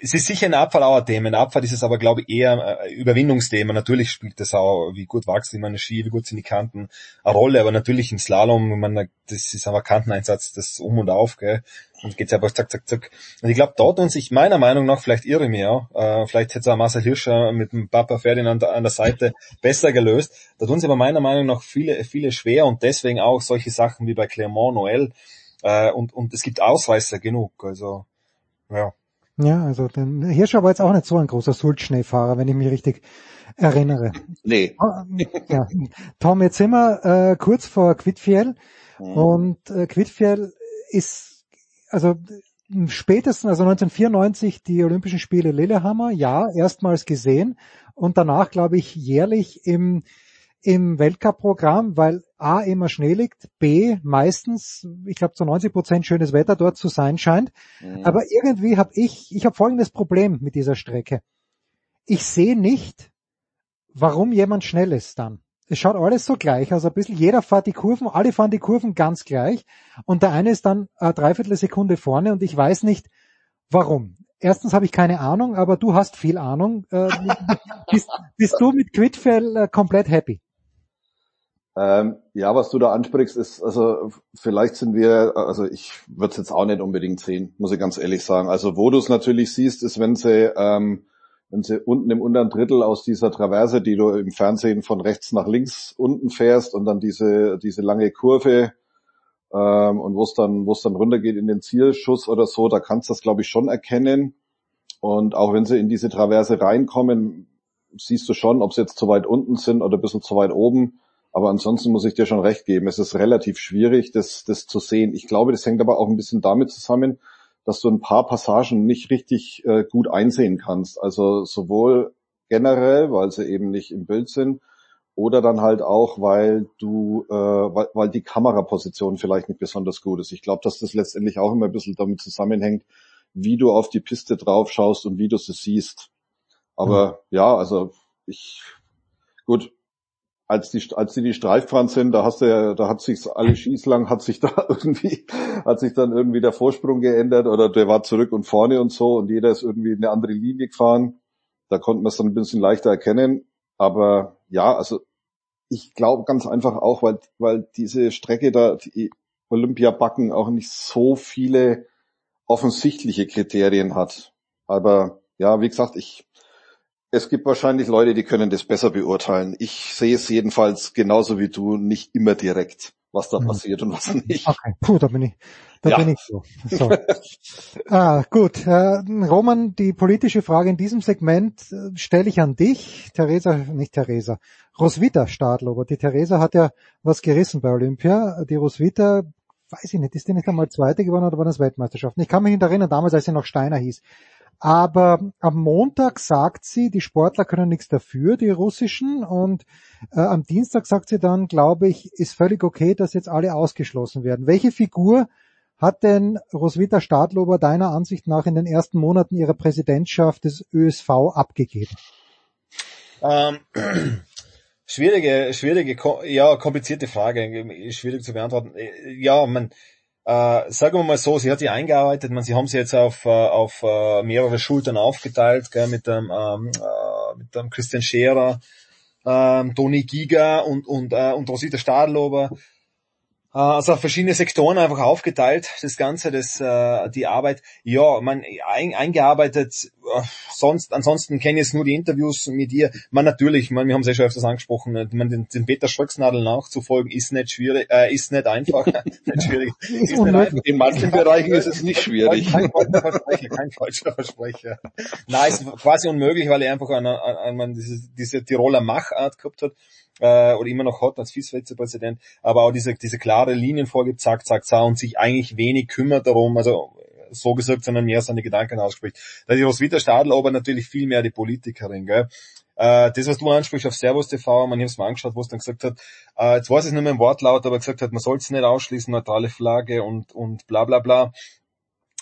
es ist sicher ein Abfall auch ein Thema. In Abfall ist es aber, glaube ich, eher ein Überwindungsthema. Natürlich spielt das auch, wie gut wachsen meine Ski, wie gut sind die Kanten, eine Rolle. Aber natürlich im Slalom, man, das ist einfach Kanteneinsatz, das um und auf, gell. Und geht's einfach zack, zack, zack. Und ich glaube, dort tun sich meiner Meinung nach, vielleicht irre mir auch, äh, vielleicht hätte es auch Marcel Hirscher mit dem Papa Ferdinand an der Seite besser gelöst. Da tun sie aber meiner Meinung nach viele, viele schwer und deswegen auch solche Sachen wie bei Clermont Noël. Äh, und, und es gibt Ausreißer genug. Also, ja.
Ja, also den Hirscher war jetzt auch nicht so ein großer Sultschneefahrer, wenn ich mich richtig erinnere.
Nee.
Ah, ja. Tom, jetzt sind wir äh, kurz vor Quidfiel mhm. und äh, Quidfiel ist, also spätestens, also 1994 die Olympischen Spiele Lillehammer, ja, erstmals gesehen und danach, glaube ich, jährlich im im Weltcup-Programm, weil A immer Schnee liegt, B meistens, ich glaube zu 90 Prozent schönes Wetter dort zu sein scheint. Mhm. Aber irgendwie habe ich, ich habe folgendes Problem mit dieser Strecke. Ich sehe nicht, warum jemand schnell ist dann. Es schaut alles so gleich aus, ein bisschen jeder fährt die Kurven, alle fahren die Kurven ganz gleich und der eine ist dann eine Dreiviertel Sekunde vorne und ich weiß nicht, warum. Erstens habe ich keine Ahnung, aber du hast viel Ahnung. Äh, bist, bist, du mit Quidfell äh, komplett happy?
Ähm, ja, was du da ansprichst, ist, also vielleicht sind wir, also ich würde es jetzt auch nicht unbedingt sehen, muss ich ganz ehrlich sagen. Also wo du es natürlich siehst, ist, wenn sie, ähm, wenn sie unten im unteren Drittel aus dieser Traverse, die du im Fernsehen von rechts nach links unten fährst und dann diese, diese lange Kurve ähm, und wo es dann, wo dann runtergeht in den Zielschuss oder so, da kannst du das, glaube ich, schon erkennen. Und auch wenn sie in diese Traverse reinkommen, siehst du schon, ob sie jetzt zu weit unten sind oder ein bisschen zu weit oben aber ansonsten muss ich dir schon recht geben. Es ist relativ schwierig, das, das zu sehen. Ich glaube, das hängt aber auch ein bisschen damit zusammen, dass du ein paar Passagen nicht richtig äh, gut einsehen kannst. Also sowohl generell, weil sie eben nicht im Bild sind, oder dann halt auch, weil du, äh, weil, weil die Kameraposition vielleicht nicht besonders gut ist. Ich glaube, dass das letztendlich auch immer ein bisschen damit zusammenhängt, wie du auf die Piste drauf schaust und wie du sie siehst. Aber mhm. ja, also ich, gut, als die, als die die Streifbahn sind, da hast du ja, da hat sich alle Schießlang, hat sich da irgendwie, hat sich dann irgendwie der Vorsprung geändert oder der war zurück und vorne und so und jeder ist irgendwie in eine andere Linie gefahren. Da konnte man es dann ein bisschen leichter erkennen. Aber ja, also ich glaube ganz einfach auch, weil, weil diese Strecke da, die Olympia-Backen auch nicht so viele offensichtliche Kriterien hat. Aber ja, wie gesagt, ich, es gibt wahrscheinlich Leute, die können das besser beurteilen. Ich sehe es jedenfalls genauso wie du nicht immer direkt. was da passiert und was nicht.
Okay, puh, da bin ich, da
Ja.
bin ich so. so. ah, gut, äh, Roman, die politische Frage in diesem Segment äh, stelle ich an dich. Theresa, nicht Theresa, Roswitha Stadlober. Die Theresa hat ja was gerissen bei Olympia. Die Roswitha, weiß ich nicht, ist die nicht einmal Zweite geworden oder waren das Weltmeisterschaften? Ich kann mich nicht erinnern, damals, als sie noch Steiner hieß. Aber am Montag sagt sie, die Sportler können nichts dafür, die russischen. Und äh, am Dienstag sagt sie dann, glaube ich, ist völlig okay, dass jetzt alle ausgeschlossen werden. Welche Figur hat denn Roswitha Stadlober deiner Ansicht nach in den ersten Monaten ihrer Präsidentschaft des ÖSV abgegeben?
Ähm, schwierige, schwierige, ja, komplizierte Frage, schwierig zu beantworten. Ja, man, äh, sagen wir mal so, sie hat sie eingearbeitet, man, sie haben sie jetzt auf, äh, auf äh, mehrere Schultern aufgeteilt, gell, mit dem, ähm, äh, mit dem Christian Scherer, ähm, Toni Giga und, und, äh, und Rosita Stadlober. Äh, Also auf verschiedene Sektoren einfach aufgeteilt, das Ganze, das, äh, die Arbeit. Ja, man ein, eingearbeitet, äh, sonst, ansonsten kenne ich jetzt nur die Interviews mit ihr. Man natürlich, man, wir haben es ja schon öfters angesprochen, äh, man, den, den Peter Schröcksnadel nachzufolgen, ist nicht schwierig, äh, ist nicht einfach. nicht schwierig.
Ist unmöglich. In manchen Bereichen ist es nicht schwierig.
Kein, kein falscher Versprecher, kein falscher Versprecher. Nein, ist quasi unmöglich, weil er einfach eine, eine, eine, diese, diese Tiroler Machart gehabt hat äh, oder immer noch hat als Vizepräsident, aber auch diese, diese klare Linien vorgibt, zack, zack, zack, und sich eigentlich wenig kümmert darum, also so gesagt, sondern mehr seine Gedanken ausspricht. Da ist Roswitha Stadl aber natürlich viel mehr die Politikerin, gell. Äh, das, was du ansprichst auf Servus TV, man hat es mal angeschaut, wo es dann gesagt hat, äh, jetzt weiß ich nicht mehr im Wortlaut, aber gesagt hat, man soll es nicht ausschließen, neutrale Flagge und, und bla bla bla.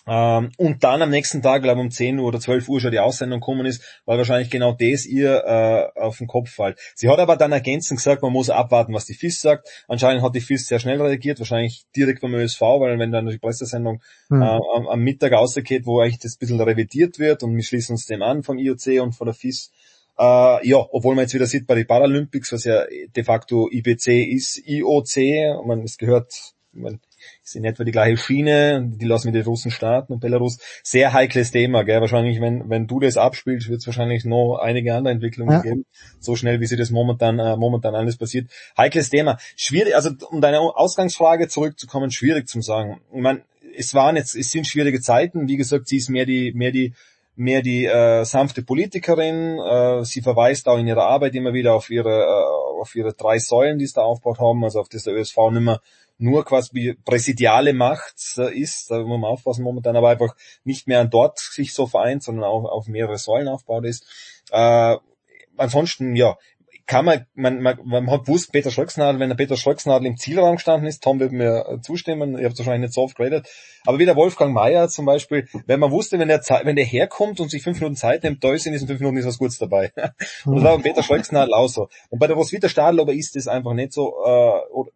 Ähm, und dann am nächsten Tag, glaube ich, um 10 Uhr oder 12 Uhr schon die Aussendung gekommen ist, weil wahrscheinlich genau das ihr äh, auf den Kopf fällt. Sie hat aber dann ergänzend gesagt, man muss abwarten, was die FIS sagt. Anscheinend hat die FIS sehr schnell reagiert, wahrscheinlich direkt beim ÖSV, weil wenn dann die Pressesendung
Hm.
äh, am, am Mittag rausgeht, wo eigentlich das ein bisschen revidiert wird und wir schließen uns dem an vom IOC und von der FIS, äh, ja, obwohl man jetzt wieder sieht bei den Paralympics, was ja de facto IBC ist, IOC, man, es gehört, man, ist in etwa die gleiche Schiene, die lassen wir die Russen starten und Belarus. Sehr heikles Thema, gell? Wahrscheinlich, wenn, wenn du das abspielst, wird es wahrscheinlich noch einige andere Entwicklungen
Ja.
geben. So schnell, wie sie das momentan, äh, momentan alles passiert. Heikles Thema. Schwierig, also um deine Ausgangsfrage zurückzukommen, schwierig zu sagen. Ich meine, es waren jetzt, es sind schwierige Zeiten. Wie gesagt, sie ist mehr die, mehr die, mehr die äh, sanfte Politikerin. Äh, sie verweist auch in ihrer Arbeit immer wieder auf ihre, äh, auf ihre drei Säulen, die sie da aufgebaut haben, also auf das der ÖSV nimmer nur quasi präsidiale Macht äh, ist, da muss man aufpassen momentan, aber einfach nicht mehr an dort sich so vereint, sondern auch auf mehrere Säulen aufgebaut ist. Äh, ansonsten, ja, kann man, man, man, man hat gewusst, Peter Schröcksnadel, wenn der Peter Schröcksnadel im Zielraum gestanden ist, Tom wird mir äh, zustimmen, ich habe es wahrscheinlich nicht so oft geredet, aber wie der Wolfgang Mayer zum Beispiel, wenn man wusste, wenn der, wenn der herkommt und sich fünf Minuten Zeit nimmt, da ist in diesen fünf Minuten ist was Gutes dabei. und das war beim Peter Schröcksnadel auch so. Und bei der Roswitha Stadl aber ist das einfach nicht so, äh, oder,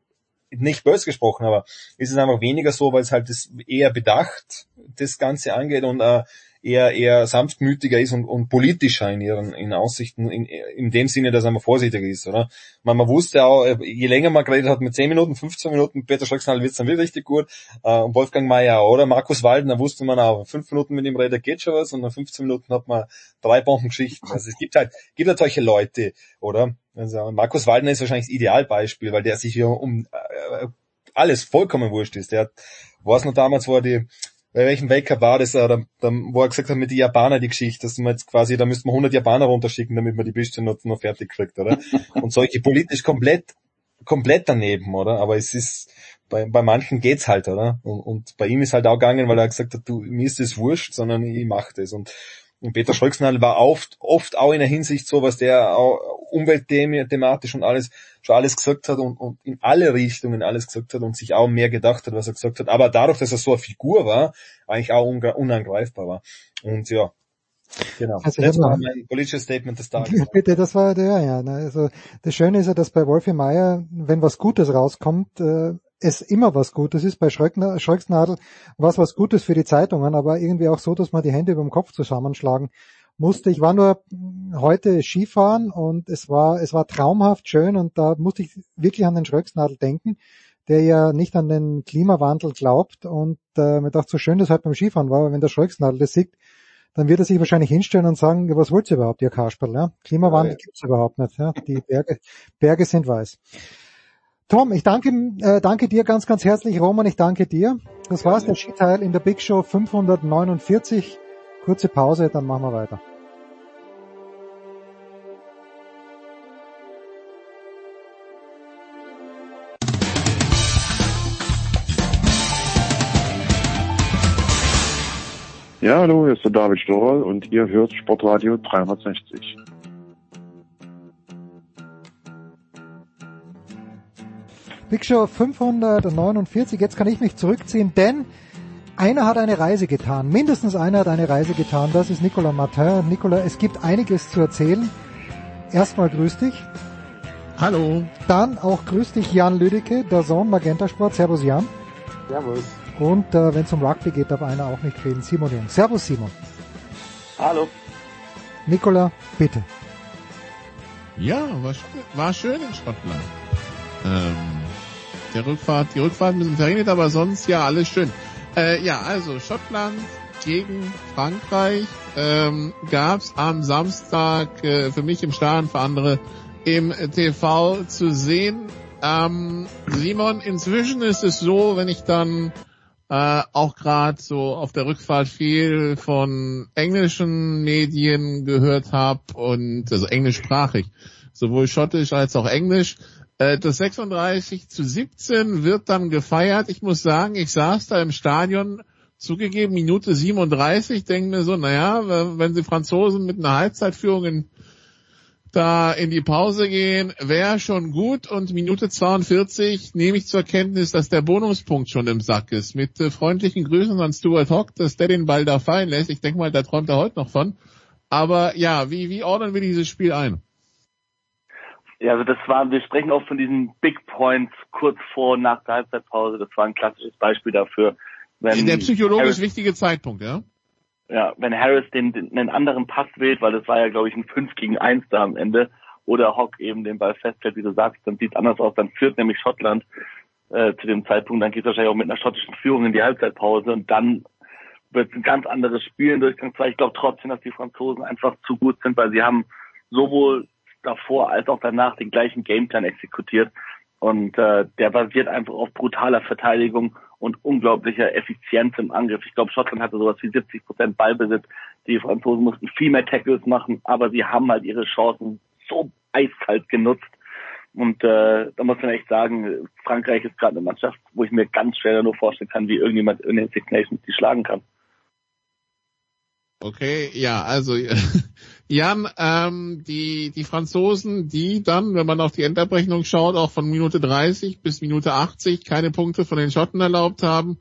nicht böse gesprochen, aber ist es einfach weniger so, weil es halt das eher bedacht das Ganze angeht und äh, eher eher sanftmütiger ist und, und politischer in ihren in Aussichten, in, in dem Sinne, dass er mal vorsichtiger ist, oder? Man, man wusste auch, äh, je länger man geredet hat, mit 10 Minuten, 15 Minuten, Peter Schlagsnall wird's dann wieder richtig gut, äh, und Wolfgang Mayer oder? Markus Waldner wusste man auch, 5 Minuten mit ihm redet geht schon was, und nach 15 Minuten hat man drei Bombengeschichten. Also es gibt halt, gibt halt solche Leute, oder? Also Markus Waldner ist wahrscheinlich das Idealbeispiel, weil der sich hier um äh, alles vollkommen wurscht ist. Der hat, weiß noch damals, wo er die, bei welchem Weltcup war das, äh, da, da, wo er gesagt hat, mit den Japanern die Geschichte, dass man jetzt quasi, da müsste man 100 Japaner runterschicken, damit man die Piste noch, noch fertig kriegt, oder? Und solche politisch komplett, komplett daneben, oder? Aber es ist, bei, bei manchen geht's halt, oder? Und, und bei ihm ist halt auch gegangen, weil er gesagt hat, du, mir ist das wurscht, sondern ich mach das. Und, und Peter Schröcksnadel war oft, oft auch in der Hinsicht so, was der auch umweltthematisch und alles, schon alles gesagt hat und, und in alle Richtungen alles gesagt hat und sich auch mehr gedacht hat, was er gesagt hat. Aber dadurch, dass er so eine Figur war, eigentlich auch unangreifbar war. Und ja, genau.
Also
das war mein politisches Statement des Tages.
Bitte, das war der, ja. ne, Also das Schöne ist ja, dass bei Wolfi Meier, wenn was Gutes rauskommt, äh, es immer was Gutes ist. Bei Schröcksnadel war es was Gutes für die Zeitungen, aber irgendwie auch so, dass man die Hände über dem Kopf zusammenschlagen musste. Ich war nur heute Skifahren und es war, es war traumhaft schön und da musste ich wirklich an den Schröcksnadel denken, der ja nicht an den Klimawandel glaubt und äh, mir dachte, so schön das halt beim Skifahren war, aber wenn der Schröcksnadel das sieht, dann wird er sich wahrscheinlich hinstellen und sagen, was wollt ihr überhaupt, ihr Kasperl? Ja? Klimawandel
Ja, ja.
gibt's überhaupt nicht. Ja? Die Berge, Berge sind weiß. Tom, ich danke, äh, danke dir ganz, ganz herzlich. Roman, ich danke dir. Das war's, der Skiteil in der Big Show 549. Kurze Pause, dann machen wir weiter.
Ja, hallo, hier ist der David Storl und ihr hört Sportradio 360.
Big Show 549, jetzt kann ich mich zurückziehen, denn einer hat eine Reise getan, mindestens einer hat eine Reise getan, das ist Nicolas Martin. Nicolas, es gibt einiges zu erzählen. Erstmal grüß dich.
Hallo.
Dann auch grüß dich Jan Lüdecke, der Sohn Magenta Sport. Servus Jan.
Servus.
Und äh, wenn es um Rugby geht, darf einer auch nicht fehlen. Simon Jung. Servus Simon.
Hallo.
Nicola, bitte.
Ja, war, war schön in Schottland. Ähm, der Rückfahrt, die Rückfahrt ein bisschen verringert, aber sonst ja alles schön. Äh, ja, also Schottland gegen Frankreich ähm, gab am Samstag äh, für mich im Stadion, für andere im TV zu sehen. Ähm, Simon, inzwischen ist es so, wenn ich dann äh, auch gerade so auf der Rückfahrt viel von englischen Medien gehört habe und also englischsprachig, sowohl schottisch als auch englisch. Äh, das 36 zu 17 wird dann gefeiert. Ich muss sagen, ich saß da im Stadion, zugegeben Minute 37, denke mir so, naja, wenn sie Franzosen mit einer Halbzeitführung in da in die Pause gehen, wäre schon gut und Minute 42 nehme ich zur Kenntnis, dass der Bonuspunkt schon im Sack ist. Mit äh, freundlichen Grüßen an Stuart Hock, dass der den Ball da fallen lässt. Ich denke mal, da träumt er heute noch von. Aber ja, wie, wie ordnen wir dieses Spiel ein?
Ja, also das war, wir sprechen auch von diesen Big Points kurz vor und nach der Halbzeitpause. Das war ein klassisches Beispiel dafür.
Wenn der psychologisch Harris, wichtige Zeitpunkt, ja?
Ja, wenn Harris den, den einen anderen Pass wählt, weil das war ja, glaube ich, ein 5 gegen 1 da am Ende, oder Hock eben den Ball festhält, wie du sagst, dann sieht es anders aus, dann führt nämlich Schottland äh, zu dem Zeitpunkt, dann geht es wahrscheinlich auch mit einer schottischen Führung in die Halbzeitpause und dann wird es ein ganz anderes Spiel in Durchgang 2. Ich glaube trotzdem, dass die Franzosen einfach zu gut sind, weil sie haben sowohl davor als auch danach den gleichen Gameplan exekutiert. Und äh, der basiert einfach auf brutaler Verteidigung und unglaublicher Effizienz im Angriff. Ich glaube, Schottland hatte sowas wie 70 Prozent Ballbesitz. Die Franzosen mussten viel mehr Tackles machen, aber sie haben halt ihre Chancen so eiskalt genutzt. Und äh, da muss man echt sagen, Frankreich ist gerade eine Mannschaft, wo ich mir ganz schwer nur vorstellen kann, wie irgendjemand in den Six Nations die schlagen kann.
Okay, ja, also Jan, ähm, die, die Franzosen, die dann, wenn man auf die Endabrechnung schaut, auch von Minute 30 bis Minute 80 keine Punkte von den Schotten erlaubt haben.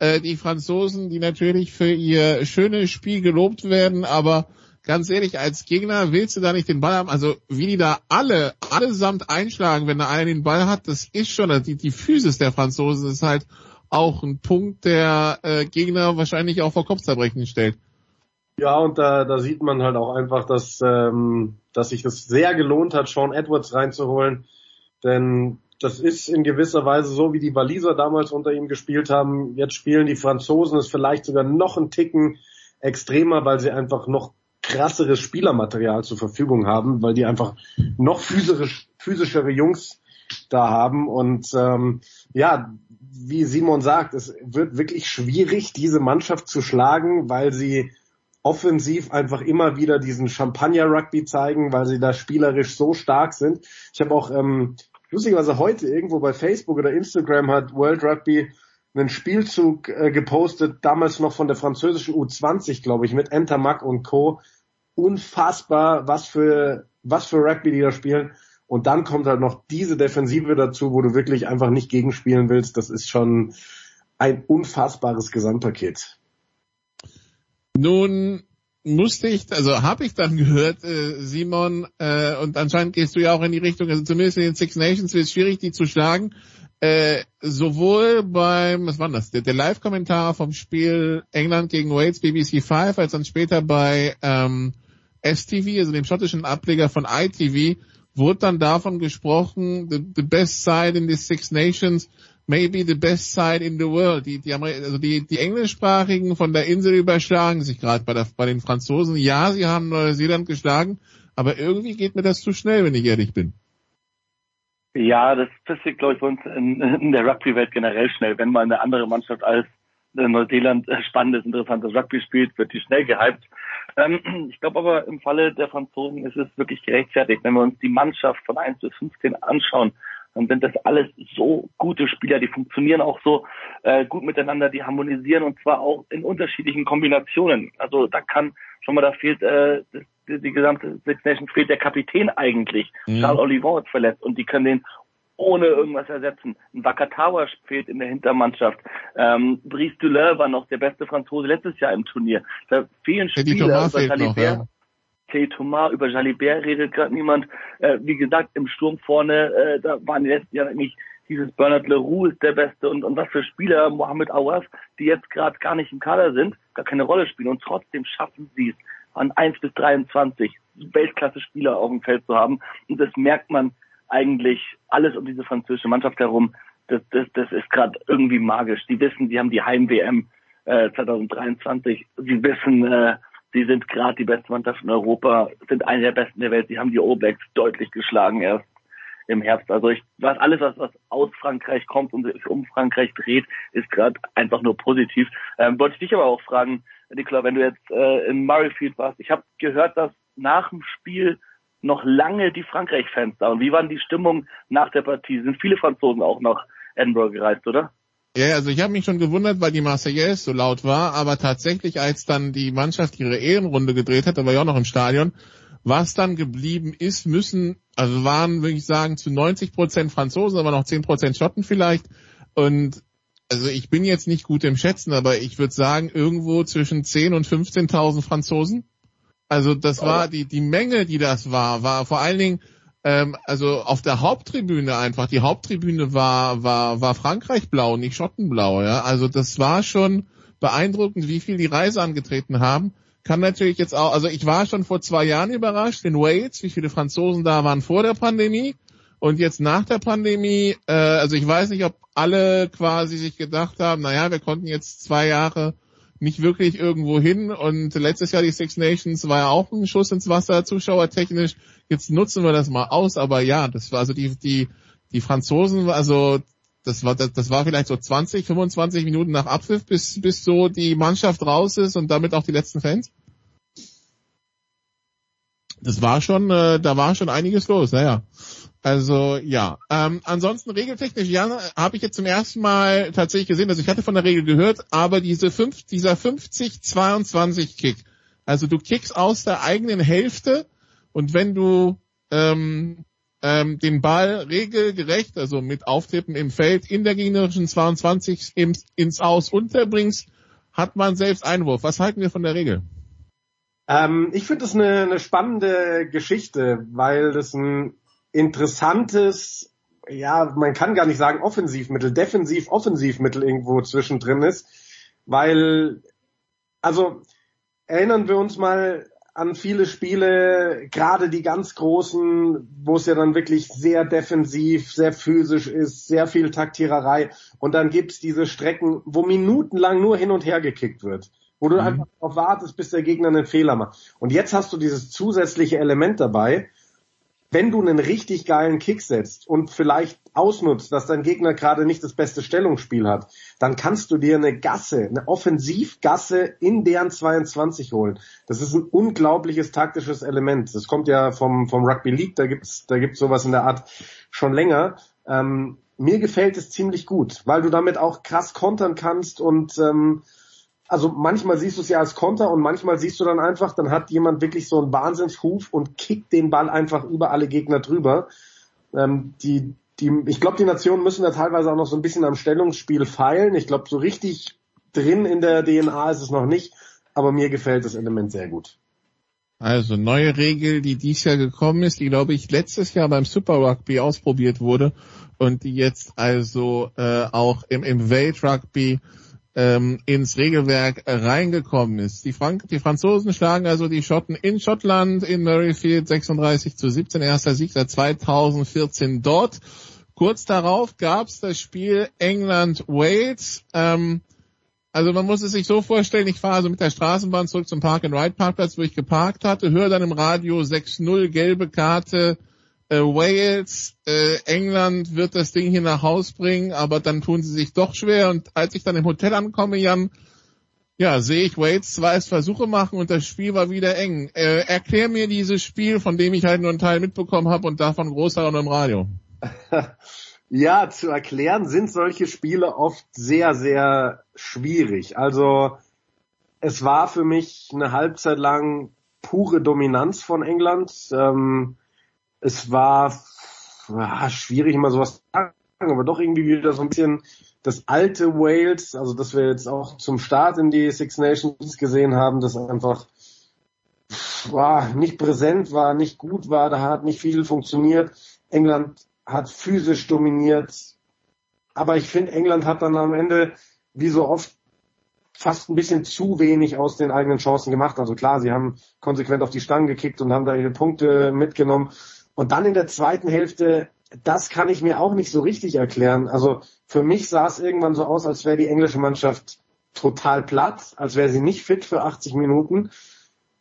Äh, die Franzosen, die natürlich für ihr schönes Spiel gelobt werden, aber ganz ehrlich, als Gegner willst du da nicht den Ball haben. Also wie die da alle, allesamt einschlagen, wenn da einer den Ball hat, das ist schon, die, die Physis der Franzosen ist halt auch ein Punkt, der äh, Gegner wahrscheinlich auch vor Kopfzerbrechen stellt.
Ja, und da, da sieht man halt auch einfach, dass, ähm, dass sich das sehr gelohnt hat, Sean Edwards reinzuholen. Denn das ist in gewisser Weise so, wie die Waliser damals unter ihm gespielt haben. Jetzt spielen die Franzosen es vielleicht sogar noch einen Ticken extremer, weil sie einfach noch krasseres Spielermaterial zur Verfügung haben, weil die einfach noch physisch, physischere Jungs da haben. Und ähm, ja, wie Simon sagt, es wird wirklich schwierig, diese Mannschaft zu schlagen, weil sie offensiv einfach immer wieder diesen Champagner-Rugby zeigen, weil sie da spielerisch so stark sind. Ich habe auch ähm, lustigerweise heute irgendwo bei Facebook oder Instagram hat World Rugby einen Spielzug äh, gepostet, damals noch von der französischen U20, glaube ich, mit Entermac und Co. Unfassbar, was für was für Rugby die da spielen. Und dann kommt halt noch diese Defensive dazu, wo du wirklich einfach nicht gegenspielen willst. Das ist schon ein unfassbares Gesamtpaket.
Nun musste ich, also habe ich dann gehört, äh, Simon, äh, und anscheinend gehst du ja auch in die Richtung, also zumindest in den Six Nations wird es schwierig, die zu schlagen. Äh, sowohl beim, was war das, der, der Live-Kommentar vom Spiel England gegen Wales BBC 5, als dann später bei ähm, STV, also dem schottischen Ableger von ITV, wurde dann davon gesprochen, the, the best side in the Six Nations maybe the best side in the world. Die, die, also die, die Englischsprachigen von der Insel überschlagen sich gerade bei, bei den Franzosen. Ja, sie haben Neuseeland geschlagen, aber irgendwie geht mir das zu schnell, wenn ich ehrlich bin.
Ja, das passiert, glaube ich, bei uns in, in der Rugby-Welt generell schnell. Wenn mal eine andere Mannschaft als Neuseeland spannendes, interessantes Rugby spielt, wird die schnell gehypt. Ähm, ich glaube aber im Falle der Franzosen ist es wirklich gerechtfertigt. Wenn wir uns die Mannschaft von 1 bis 15 anschauen, dann sind das alles so gute Spieler, die funktionieren auch so äh, gut miteinander, die harmonisieren und zwar auch in unterschiedlichen Kombinationen. Also da kann schon mal, da fehlt äh, die, die gesamte Six Nations fehlt der Kapitän eigentlich. Mhm. Charles Olivon ist verletzt und die können den ohne irgendwas ersetzen. Ein Wakatawa fehlt in der Hintermannschaft. Ähm, Brice Duleur war noch der beste Franzose letztes Jahr im Turnier. Da fehlen Spieler über Jalibert. Ja. Thomas, über Jalibert redet gerade niemand. Äh, wie gesagt, im Sturm vorne, äh, da waren die letzten Jahre nicht dieses Bernard Leroux ist der Beste und, und was für Spieler, Mohamed Awas, die jetzt gerade gar nicht im Kader sind, gar keine Rolle spielen und trotzdem schaffen sie es, an 1 bis 23 Weltklasse-Spieler auf dem Feld zu haben. Und das merkt man eigentlich alles um diese französische Mannschaft herum. Das, das, das ist gerade irgendwie magisch. Die wissen, die haben die Heim-WM äh, 2023. Sie wissen, äh, sie sind gerade die beste Mannschaft in Europa, sind eine der besten der Welt. Sie haben die All Blacks deutlich geschlagen erst im Herbst. Also ich was alles, was, was aus Frankreich kommt und sich um Frankreich dreht, ist gerade einfach nur positiv. Ähm, wollte ich dich aber auch fragen, Nikola, wenn du jetzt äh, in Murrayfield warst, ich habe gehört, dass nach dem Spiel noch lange die Frankreich-Fans da. Und wie waren die Stimmung nach der Partie? Sind viele Franzosen auch nach Edinburgh gereist, oder?
Ja, also ich habe mich schon gewundert, weil die Marseillaise so laut war, aber tatsächlich, als dann die Mannschaft ihre Ehrenrunde gedreht hat, da war ich auch noch im Stadion, was dann geblieben ist, müssen, also waren, würde ich sagen, zu 90 Prozent Franzosen, aber noch 10 Prozent Schotten vielleicht. Und also ich bin jetzt nicht gut im Schätzen, aber ich würde sagen, irgendwo zwischen 10 und 15.000 Franzosen. Also das war die, die Menge, die das war, war vor allen Dingen, ähm, also auf der Haupttribüne einfach. Die Haupttribüne war, war, war Frankreich blau, nicht Schottenblau, ja. Also das war schon beeindruckend, wie viel die Reise angetreten haben. Kann natürlich jetzt auch, also ich war schon vor zwei Jahren überrascht in Wales, wie viele Franzosen da waren vor der Pandemie. Und jetzt nach der Pandemie, äh, also ich weiß nicht, ob alle quasi sich gedacht haben, naja, wir konnten jetzt zwei Jahre nicht wirklich irgendwo hin. Und letztes Jahr die Six Nations war ja auch ein Schuss ins Wasser, zuschauertechnisch. Jetzt nutzen wir das mal aus. Aber ja, das war also die, die, die Franzosen, also das war, das, das war vielleicht so 20, 25 Minuten nach Abpfiff, bis, bis so die Mannschaft raus ist und damit auch die letzten Fans. Das war schon, äh, da war schon einiges los, naja. Also ja. Ähm, ansonsten regeltechnisch, ja, habe ich jetzt zum ersten Mal tatsächlich gesehen, also ich hatte von der Regel gehört, aber diese fünf, dieser 50-22 Kick, also du kickst aus der eigenen Hälfte und wenn du ähm, ähm, den Ball regelgerecht, also mit Auftippen im Feld in der gegnerischen 22 ins, ins Aus unterbringst, hat man selbst Einwurf. Was halten wir von der Regel?
Ähm, ich finde das eine, eine spannende Geschichte, weil das ein interessantes, ja, man kann gar nicht sagen Offensivmittel, Defensiv-Offensivmittel irgendwo zwischendrin ist, weil, also erinnern wir uns mal an viele Spiele, gerade die ganz großen, wo es ja dann wirklich sehr defensiv, sehr physisch ist, sehr viel Taktiererei und dann gibt's diese Strecken, wo minutenlang nur hin und her gekickt wird wo du mhm. einfach darauf wartest, bis der Gegner einen Fehler macht. Und jetzt hast du dieses zusätzliche Element dabei, wenn du einen richtig geilen Kick setzt und vielleicht ausnutzt, dass dein Gegner gerade nicht das beste Stellungsspiel hat, dann kannst du dir eine Gasse, eine Offensivgasse in deren 22 holen. Das ist ein unglaubliches taktisches Element. Das kommt ja vom, vom Rugby League, da gibt's, da gibt's sowas in der Art schon länger. Ähm, mir gefällt es ziemlich gut, weil du damit auch krass kontern kannst und ähm, also manchmal siehst du es ja als Konter und manchmal siehst du dann einfach, dann hat jemand wirklich so einen Wahnsinnshuf und kickt den Ball einfach über alle Gegner drüber. Ähm, die, die, ich glaube, die Nationen müssen da teilweise auch noch so ein bisschen am Stellungsspiel feilen. Ich glaube, so richtig drin in der DNA ist es noch nicht, aber mir gefällt das Element sehr gut.
Also neue Regel, die dies Jahr gekommen ist, die glaube ich letztes Jahr beim Super Rugby ausprobiert wurde und die jetzt also äh, auch im, im Weltrugby ähm, ins Regelwerk reingekommen ist. Die, Frank die Franzosen schlagen also die Schotten in Schottland, in Murrayfield 36 zu 17, erster Sieg seit 2014 dort. Kurz darauf gab es das Spiel England-Wales. Ähm, also man muss es sich so vorstellen, ich fahre also mit der Straßenbahn zurück zum Park-and-Ride-Parkplatz, wo ich geparkt hatte, höre dann im Radio 6-0 gelbe Karte äh, Wales, äh, England wird das Ding hier nach Haus bringen, aber dann tun sie sich doch schwer. Und als ich dann im Hotel ankomme, Jan, ja, sehe ich Wales zwei Versuche machen und das Spiel war wieder eng. Äh, erklär mir dieses Spiel, von dem ich halt nur einen Teil mitbekommen habe und davon großer und im Radio.
Ja, zu erklären sind solche Spiele oft sehr, sehr schwierig. Also es war für mich eine Halbzeit lang pure Dominanz von England. Ähm, es war ja, schwierig, immer sowas zu sagen, aber doch irgendwie wieder so ein bisschen das alte Wales, also das wir jetzt auch zum Start in die Six Nations gesehen haben, das einfach war nicht präsent war, nicht gut war, da hat nicht viel funktioniert. England hat physisch dominiert, aber ich finde, England hat dann am Ende, wie so oft, fast ein bisschen zu wenig aus den eigenen Chancen gemacht. Also klar, sie haben konsequent auf die Stangen gekickt und haben da ihre Punkte mitgenommen. Und dann in der zweiten Hälfte, das kann ich mir auch nicht so richtig erklären. Also für mich sah es irgendwann so aus, als wäre die englische Mannschaft total platt, als wäre sie nicht fit für 80 Minuten.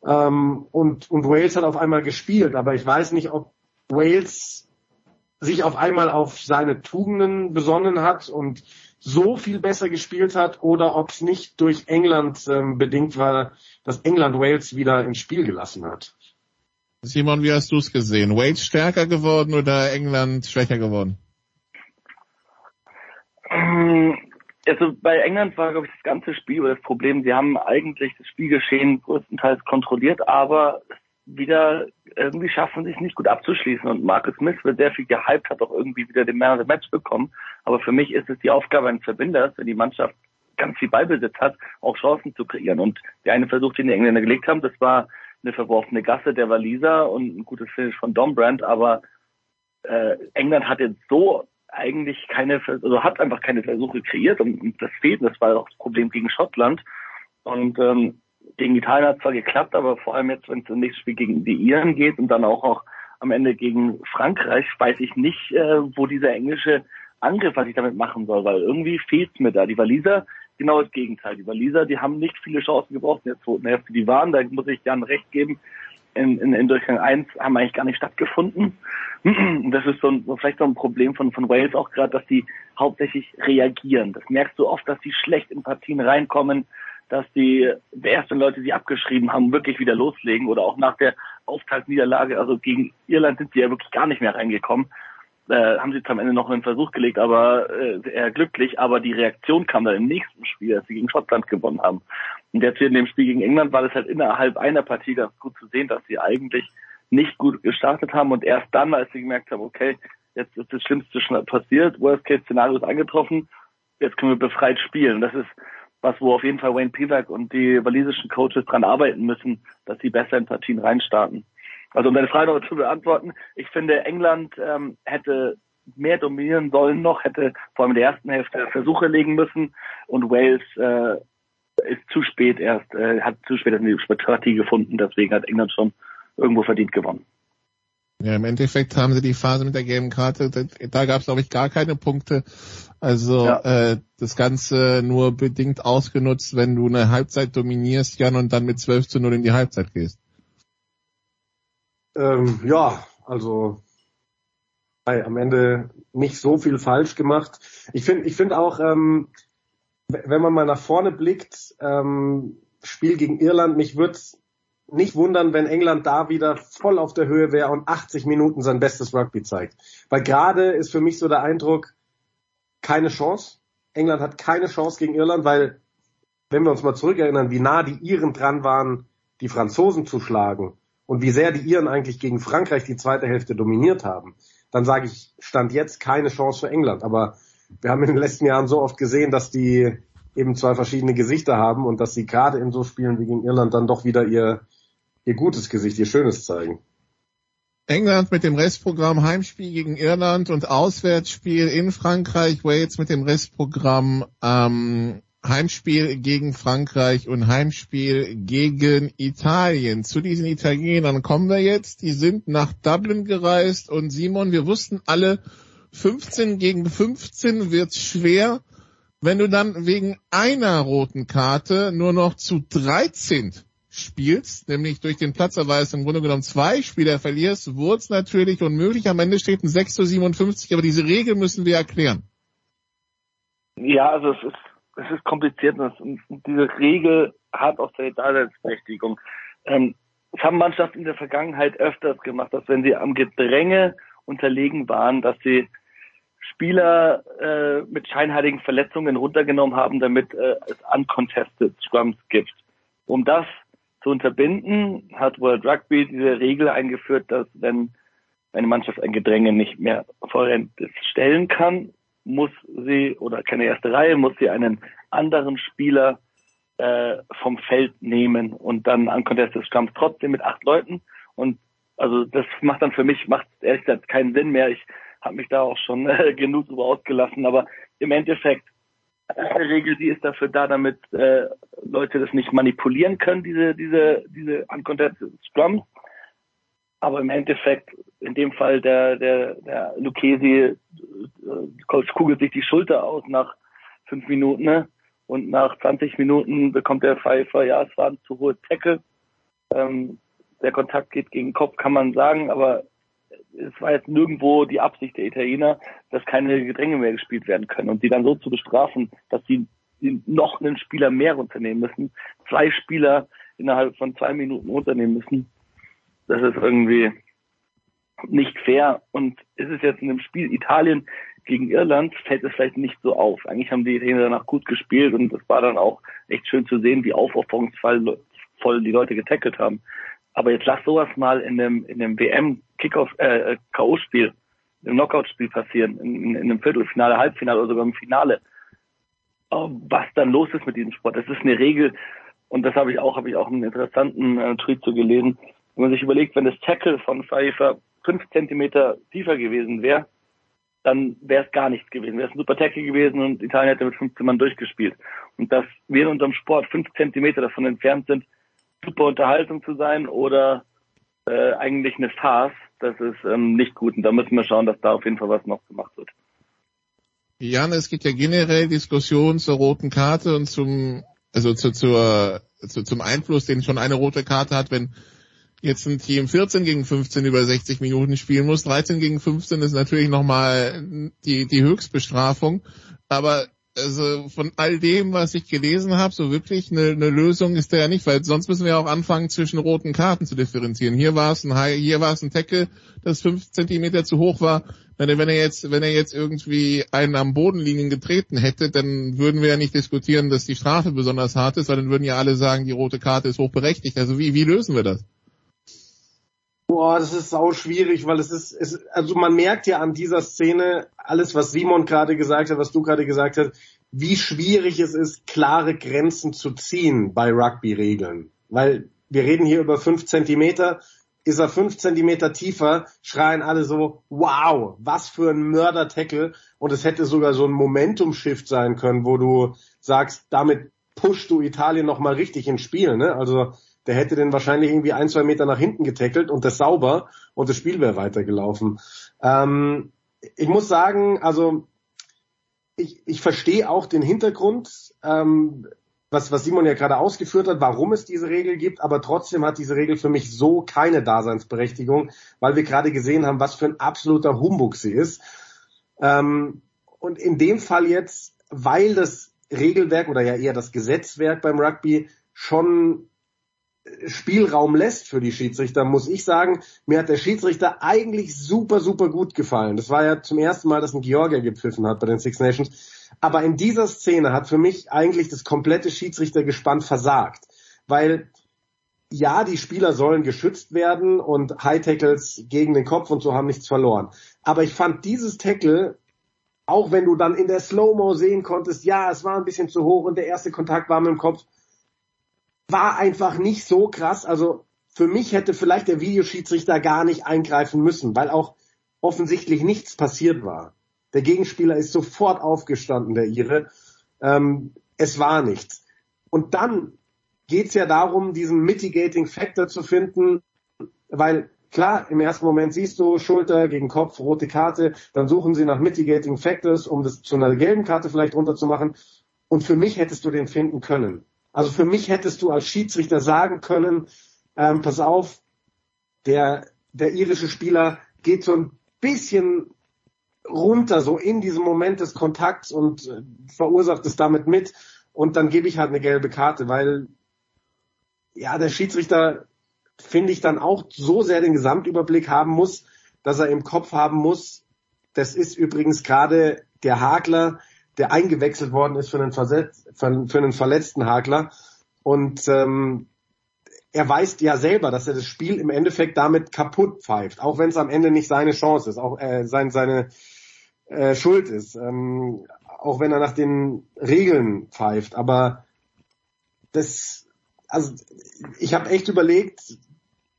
Ähm, und, und Wales hat auf einmal gespielt, aber ich weiß nicht, ob Wales sich auf einmal auf seine Tugenden besonnen hat und so viel besser gespielt hat oder ob es nicht durch England ähm, bedingt war, dass England Wales wieder ins Spiel gelassen hat.
Simon, wie hast du es gesehen? Wales stärker geworden oder England schwächer geworden?
Also bei England war, glaube ich, das ganze Spiel das Problem. Sie haben eigentlich das Spielgeschehen größtenteils kontrolliert, aber wieder irgendwie schaffen sich nicht gut abzuschließen. Und Marcus Smith wird sehr viel gehypt, hat auch irgendwie wieder den Man of the Match bekommen. Aber für mich ist es die Aufgabe eines Verbinders, wenn die Mannschaft ganz viel Ballbesitz hat, auch Chancen zu kreieren. Und der eine Versuch, den die Engländer gelegt haben, das war eine verworfene Gasse der Waliser und ein gutes Finish von Dombrand. Aber äh, England hat jetzt so eigentlich keine, also hat einfach keine Versuche kreiert und, das fehlt. Das war auch das Problem gegen Schottland. Und ähm, gegen Italien hat zwar geklappt, aber vor allem jetzt, wenn es im nächsten Spiel gegen die Iren geht und dann auch, auch am Ende gegen Frankreich, weiß ich nicht, äh, wo dieser englische Angriff, was ich damit machen soll, weil irgendwie fehlt's mir da. Die Waliser, genau das Gegenteil. Die Waliser, die haben nicht viele Chancen gebraucht in der zweiten Hälfte. Die waren, da muss ich Jan recht geben, in, in, in Durchgang 1 haben eigentlich gar nicht stattgefunden. Und das ist so, ein, vielleicht so ein Problem von, von Wales auch gerade, dass die hauptsächlich reagieren. Das merkst du oft, dass die schlecht in Partien reinkommen, dass die ersten Leute, die abgeschrieben haben, wirklich wieder loslegen oder auch nach der Auftaktniederlage, also gegen Irland sind sie ja wirklich gar nicht mehr reingekommen. Äh, haben sie am Ende noch einen Versuch gelegt, aber äh, eher glücklich, aber die Reaktion kam dann im nächsten Spiel, als sie gegen Schottland gewonnen haben. Und jetzt hier in dem Spiel gegen England war das halt innerhalb einer Partie ganz gut zu sehen, dass sie eigentlich nicht gut gestartet haben und erst dann, als sie gemerkt haben, okay, jetzt ist das Schlimmste schon passiert, Worst-Case-Szenario ist angetroffen, jetzt können wir befreit spielen. Das ist was wo auf jeden Fall Wayne Pivak und die walisischen Coaches dran arbeiten müssen, dass sie besser in Partien reinstarten. Also um deine Frage noch zu beantworten, ich finde, England ähm, hätte mehr dominieren sollen noch, hätte vor allem in der ersten Hälfte Versuche legen müssen und Wales äh, ist zu spät erst, äh, hat zu spät eine Partie gefunden, deswegen hat England schon irgendwo verdient gewonnen.
Ja, im Endeffekt haben sie die Phase mit der gelben Karte, da, da gab es glaube ich gar keine Punkte. Also ja. äh, das Ganze nur bedingt ausgenutzt, wenn du eine Halbzeit dominierst, Jan, und dann mit 12 zu 0 in die Halbzeit gehst.
Ähm, ja, also am Ende nicht so viel falsch gemacht. Ich finde ich finde auch, ähm, wenn man mal nach vorne blickt, ähm, Spiel gegen Irland, mich würde nicht wundern, wenn England da wieder voll auf der Höhe wäre und 80 Minuten sein bestes Rugby zeigt. Weil gerade ist für mich so der Eindruck, keine Chance. England hat keine Chance gegen Irland, weil, wenn wir uns mal zurückerinnern, wie nah die Iren dran waren, die Franzosen zu schlagen und wie sehr die Iren eigentlich gegen Frankreich die zweite Hälfte dominiert haben, dann sage ich, stand jetzt keine Chance für England. Aber wir haben in den letzten Jahren so oft gesehen, dass die eben zwei verschiedene Gesichter haben und dass sie gerade in so Spielen wie gegen Irland dann doch wieder ihr, ihr gutes Gesicht, ihr schönes zeigen.
England mit dem Restprogramm Heimspiel gegen Irland und Auswärtsspiel in Frankreich, Wales mit dem Restprogramm ähm, Heimspiel gegen Frankreich und Heimspiel gegen Italien. Zu diesen Italienern kommen wir jetzt. Die sind nach Dublin gereist und Simon, wir wussten alle, 15 gegen 15 wird schwer. Wenn du dann wegen einer roten Karte nur noch zu 13 spielst, nämlich durch den Platzerweis im Grunde genommen zwei Spieler verlierst, wurde natürlich unmöglich. Am Ende steht ein 6 zu 57, aber diese Regel müssen wir erklären.
Ja, also es ist, es ist kompliziert und diese Regel hat auch seine Daseinsberechtigung. Ähm, es haben Mannschaften in der Vergangenheit öfters gemacht, dass wenn sie am Gedränge unterlegen waren, dass sie Spieler äh, mit scheinheiligen Verletzungen runtergenommen haben, damit äh, es uncontested Scrums gibt. Um das zu unterbinden, hat World Rugby diese Regel eingeführt, dass wenn eine Mannschaft ein Gedränge nicht mehr vollends stellen kann, muss sie, oder keine erste Reihe, muss sie einen anderen Spieler äh, vom Feld nehmen und dann uncontested Scrums trotzdem mit acht Leuten. Und also das macht dann für mich, macht ehrlich gesagt keinen Sinn mehr. Ich habe mich da auch schon äh, genug drüber ausgelassen, aber im Endeffekt eine Regel, die ist dafür da, damit äh, Leute das nicht manipulieren können, diese, diese, diese uncontested Scrums. Aber im Endeffekt, in dem Fall der, der, der Lucchesi, äh, kugelt sich die Schulter aus nach fünf Minuten, ne? Und nach 20 Minuten bekommt der Pfeifer, ja, es war ein zu hohes Tackle. Ähm, der Kontakt geht gegen den Kopf, kann man sagen, aber es war jetzt nirgendwo die Absicht der Italiener, dass keine Gedränge mehr gespielt werden können. Und die dann so zu bestrafen, dass sie noch einen Spieler mehr runternehmen müssen, zwei Spieler innerhalb von zwei Minuten runternehmen müssen, das ist irgendwie nicht fair. Und ist es jetzt in dem Spiel Italien gegen Irland fällt es vielleicht nicht so auf. Eigentlich haben die Italiener danach gut gespielt und es war dann auch echt schön zu sehen, wie aufopferungsvoll voll die Leute getackelt haben. Aber jetzt lass sowas mal in dem, in dem WM Kickoff, äh, K.O.-Spiel, im Knockout-Spiel passieren, in, in, einem Viertelfinale, Halbfinale oder sogar im Finale. Oh, was dann los ist mit diesem Sport. Das ist eine Regel, und das habe ich auch, habe ich auch einen interessanten äh, Tweet zu gelesen. Wenn man sich überlegt, wenn das Tackle von Pfeiffer fünf Zentimeter tiefer gewesen wäre, dann wäre es gar nichts gewesen. Wäre es ein super Tackle gewesen und Italien hätte mit 15 Mann durchgespielt. Und dass wir in unserem Sport fünf Zentimeter davon entfernt sind, super Unterhaltung zu sein oder äh, eigentlich eine Farce, das ist ähm, nicht gut. Und da müssen wir schauen, dass da auf jeden Fall was noch gemacht wird.
Jan, es gibt ja generell Diskussionen zur roten Karte und zum, also zu, zur, zu, zum Einfluss, den schon eine rote Karte hat, wenn jetzt ein Team 14 gegen 15 über 60 Minuten spielen muss. 13 gegen 15 ist natürlich nochmal die, die Höchstbestrafung. Aber also von all dem, was ich gelesen habe, so wirklich eine, eine Lösung ist da ja nicht, weil sonst müssen wir auch anfangen, zwischen roten Karten zu differenzieren. Hier war es ein High, hier war es ein Tackle, das fünf Zentimeter zu hoch war. Wenn er, wenn er jetzt, wenn er jetzt irgendwie einen am Boden liegen getreten hätte, dann würden wir ja nicht diskutieren, dass die Strafe besonders hart ist, weil dann würden ja alle sagen, die rote Karte ist hochberechtigt. Also wie, wie lösen wir das?
Boah, das ist sau schwierig, weil es ist, es, also man merkt ja an dieser Szene alles, was Simon gerade gesagt hat, was du gerade gesagt hast, wie schwierig es ist, klare Grenzen zu ziehen bei Rugby-Regeln. Weil wir reden hier über fünf Zentimeter. Ist er fünf Zentimeter tiefer, schreien alle so, wow, was für ein Mörder-Tackle. Und es hätte sogar so ein Momentum-Shift sein können, wo du sagst, damit pushst du Italien nochmal richtig ins Spiel. Ne? Also der hätte den wahrscheinlich irgendwie ein, zwei Meter nach hinten getackelt und das sauber und das Spiel wäre weitergelaufen. Ähm, ich muss sagen, also ich, ich verstehe auch den Hintergrund, ähm, was, was Simon ja gerade ausgeführt hat, warum es diese Regel gibt, aber trotzdem hat diese Regel für mich so keine Daseinsberechtigung, weil wir gerade gesehen haben, was für ein absoluter Humbug sie ist. Ähm, und in dem Fall jetzt, weil das Regelwerk oder ja eher das Gesetzwerk beim Rugby schon Spielraum lässt für die Schiedsrichter, muss ich sagen, mir hat der Schiedsrichter eigentlich super, super gut gefallen. Das war ja zum ersten Mal, dass ein Georgier gepfiffen hat bei den Six Nations. Aber in dieser Szene hat für mich eigentlich das komplette Schiedsrichtergespann versagt. Weil ja, die Spieler sollen geschützt werden und High Tackles gegen den Kopf und so haben nichts verloren. Aber ich fand dieses Tackle, auch wenn du dann in der Slow-Mo sehen konntest, ja, es war ein bisschen zu hoch und der erste Kontakt war mit dem Kopf, war einfach nicht so krass. Also für mich hätte vielleicht der Videoschiedsrichter gar nicht eingreifen müssen, weil auch offensichtlich nichts passiert war. Der Gegenspieler ist sofort aufgestanden, der Ire. Ähm, es war nichts. Und dann geht's ja darum, diesen Mitigating Factor zu finden, weil klar, im ersten Moment siehst du Schulter gegen Kopf, rote Karte, dann suchen sie nach Mitigating Factors, um das zu einer gelben Karte vielleicht runterzumachen. Und für mich hättest du den finden können. Also für mich hättest du als Schiedsrichter sagen können, ähm, pass auf, der, der irische Spieler geht so ein bisschen runter, so in diesem Moment des Kontakts und äh, verursacht es damit mit. Und dann gebe ich halt eine gelbe Karte, weil ja, der Schiedsrichter finde ich dann auch so sehr den Gesamtüberblick haben muss, dass er im Kopf haben muss, das ist übrigens gerade der Hakler, der eingewechselt worden ist für einen, Versetz, für einen verletzten Hakler. Und ähm, er weiß ja selber, dass er das Spiel im Endeffekt damit kaputt pfeift, auch wenn es am Ende nicht seine Chance ist, auch äh, sein, seine äh, Schuld ist, ähm, auch wenn er nach den Regeln pfeift. Aber das, also ich habe echt überlegt,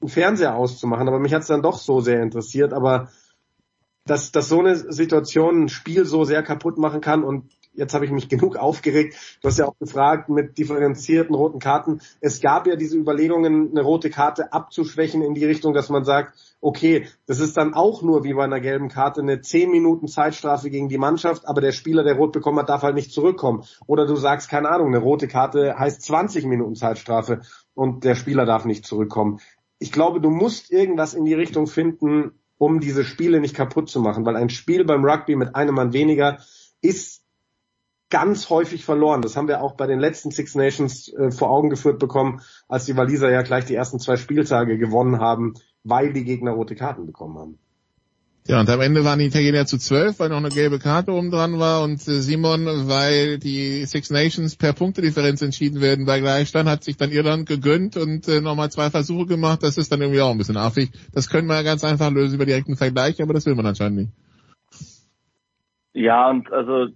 einen Fernseher auszumachen, aber mich hat es dann doch so sehr interessiert. Aber dass, dass so eine Situation ein Spiel so sehr kaputt machen kann und jetzt habe ich mich genug aufgeregt. Du hast ja auch gefragt mit differenzierten roten Karten. Es gab ja diese Überlegungen, eine rote Karte abzuschwächen in die Richtung, dass man sagt, okay, das ist dann auch nur wie bei einer gelben Karte eine 10 Minuten Zeitstrafe gegen die Mannschaft, aber der Spieler, der rot bekommen hat, darf halt nicht zurückkommen. Oder du sagst, keine Ahnung, eine rote Karte heißt 20 Minuten Zeitstrafe und der Spieler darf nicht zurückkommen. Ich glaube, du musst irgendwas in die Richtung finden, um diese Spiele nicht kaputt zu machen, weil ein Spiel beim Rugby mit einem Mann weniger ist ganz häufig verloren. Das haben wir auch bei den letzten Six Nations äh, vor Augen geführt bekommen, als die Waliser ja gleich die ersten zwei Spieltage gewonnen haben, weil die Gegner rote Karten bekommen haben.
Ja, und am Ende waren die Italiener zu zwölf, weil noch eine gelbe Karte oben dran war und äh, Simon, weil die Six Nations per Punktedifferenz entschieden werden bei Gleichstand, hat sich dann Irland gegönnt und äh, nochmal zwei Versuche gemacht. Das ist dann irgendwie auch ein bisschen affig. Das können wir ja ganz einfach lösen über direkten Vergleich, aber das will man anscheinend nicht.
Ja, und also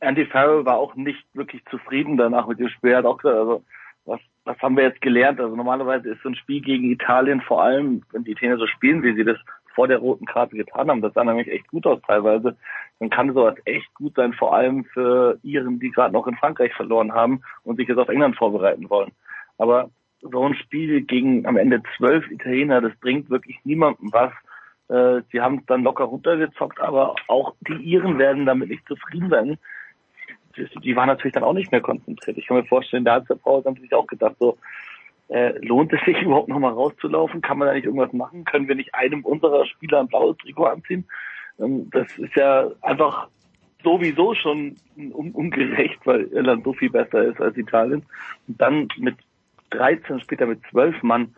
Andy Farrell war auch nicht wirklich zufrieden danach mit dem Spiel. Hat auch gesagt, also was, was haben wir jetzt gelernt? Also normalerweise ist so ein Spiel gegen Italien vor allem, wenn die Italiener so spielen, wie sie das vor der roten Karte getan haben, das sah nämlich echt gut aus teilweise, dann kann sowas echt gut sein, vor allem für Iren, die gerade noch in Frankreich verloren haben und sich jetzt auf England vorbereiten wollen. Aber so ein Spiel gegen am Ende zwölf Italiener, das bringt wirklich niemandem was. Äh, sie haben es dann locker runtergezockt, aber auch die Iren werden damit nicht zufrieden sein die waren natürlich dann auch nicht mehr konzentriert. Ich kann mir vorstellen, der Halbzeitpause haben sie sich auch gedacht, so, äh, lohnt es sich überhaupt nochmal rauszulaufen? Kann man da nicht irgendwas machen? Können wir nicht einem unserer Spieler ein blaues Trikot anziehen? Ähm, das ist ja einfach sowieso schon un ungerecht, weil Irland so viel besser ist als Italien. Und dann mit 13, später mit 12 Mann,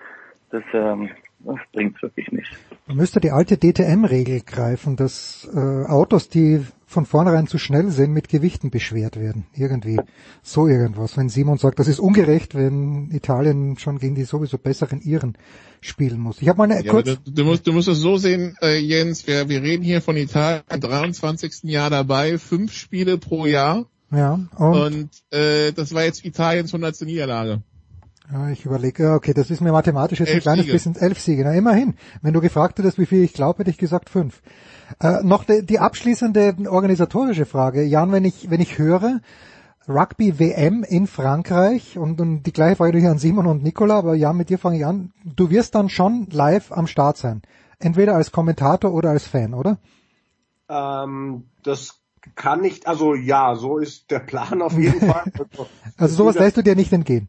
das, ähm, das bringt wirklich nicht.
Man müsste die alte DTM-Regel greifen, dass äh, Autos, die von vornherein zu schnell sind, mit Gewichten beschwert werden. Irgendwie. So irgendwas. Wenn Simon sagt, das ist ungerecht, wenn Italien schon gegen die sowieso besseren Iren spielen muss. Ich habe mal eine
ja,
kurz...
Du, du, musst, du musst es so sehen, äh, Jens, wir, wir reden hier von Italien, 23. Jahr dabei, fünf Spiele pro Jahr.
Ja.
Und, und äh, das war jetzt Italiens 100. Niederlage.
Ja, ich überlege, okay, das ist mir mathematisch jetzt elf ein kleines
Siege.
bisschen elf Siege. Na, immerhin. Wenn du gefragt hättest, wie viel ich glaube, hätte ich gesagt fünf. Äh, noch die, die abschließende organisatorische Frage. Jan, wenn ich, wenn ich höre, Rugby WM in Frankreich und, und die gleiche Frage hier an Simon und Nicola, aber Jan, mit dir fange ich an. Du wirst dann schon live am Start sein. Entweder als Kommentator oder als Fan, oder?
Ähm, das kann nicht, also ja, so ist der Plan auf jeden Fall.
also sowas lässt du dir nicht entgehen.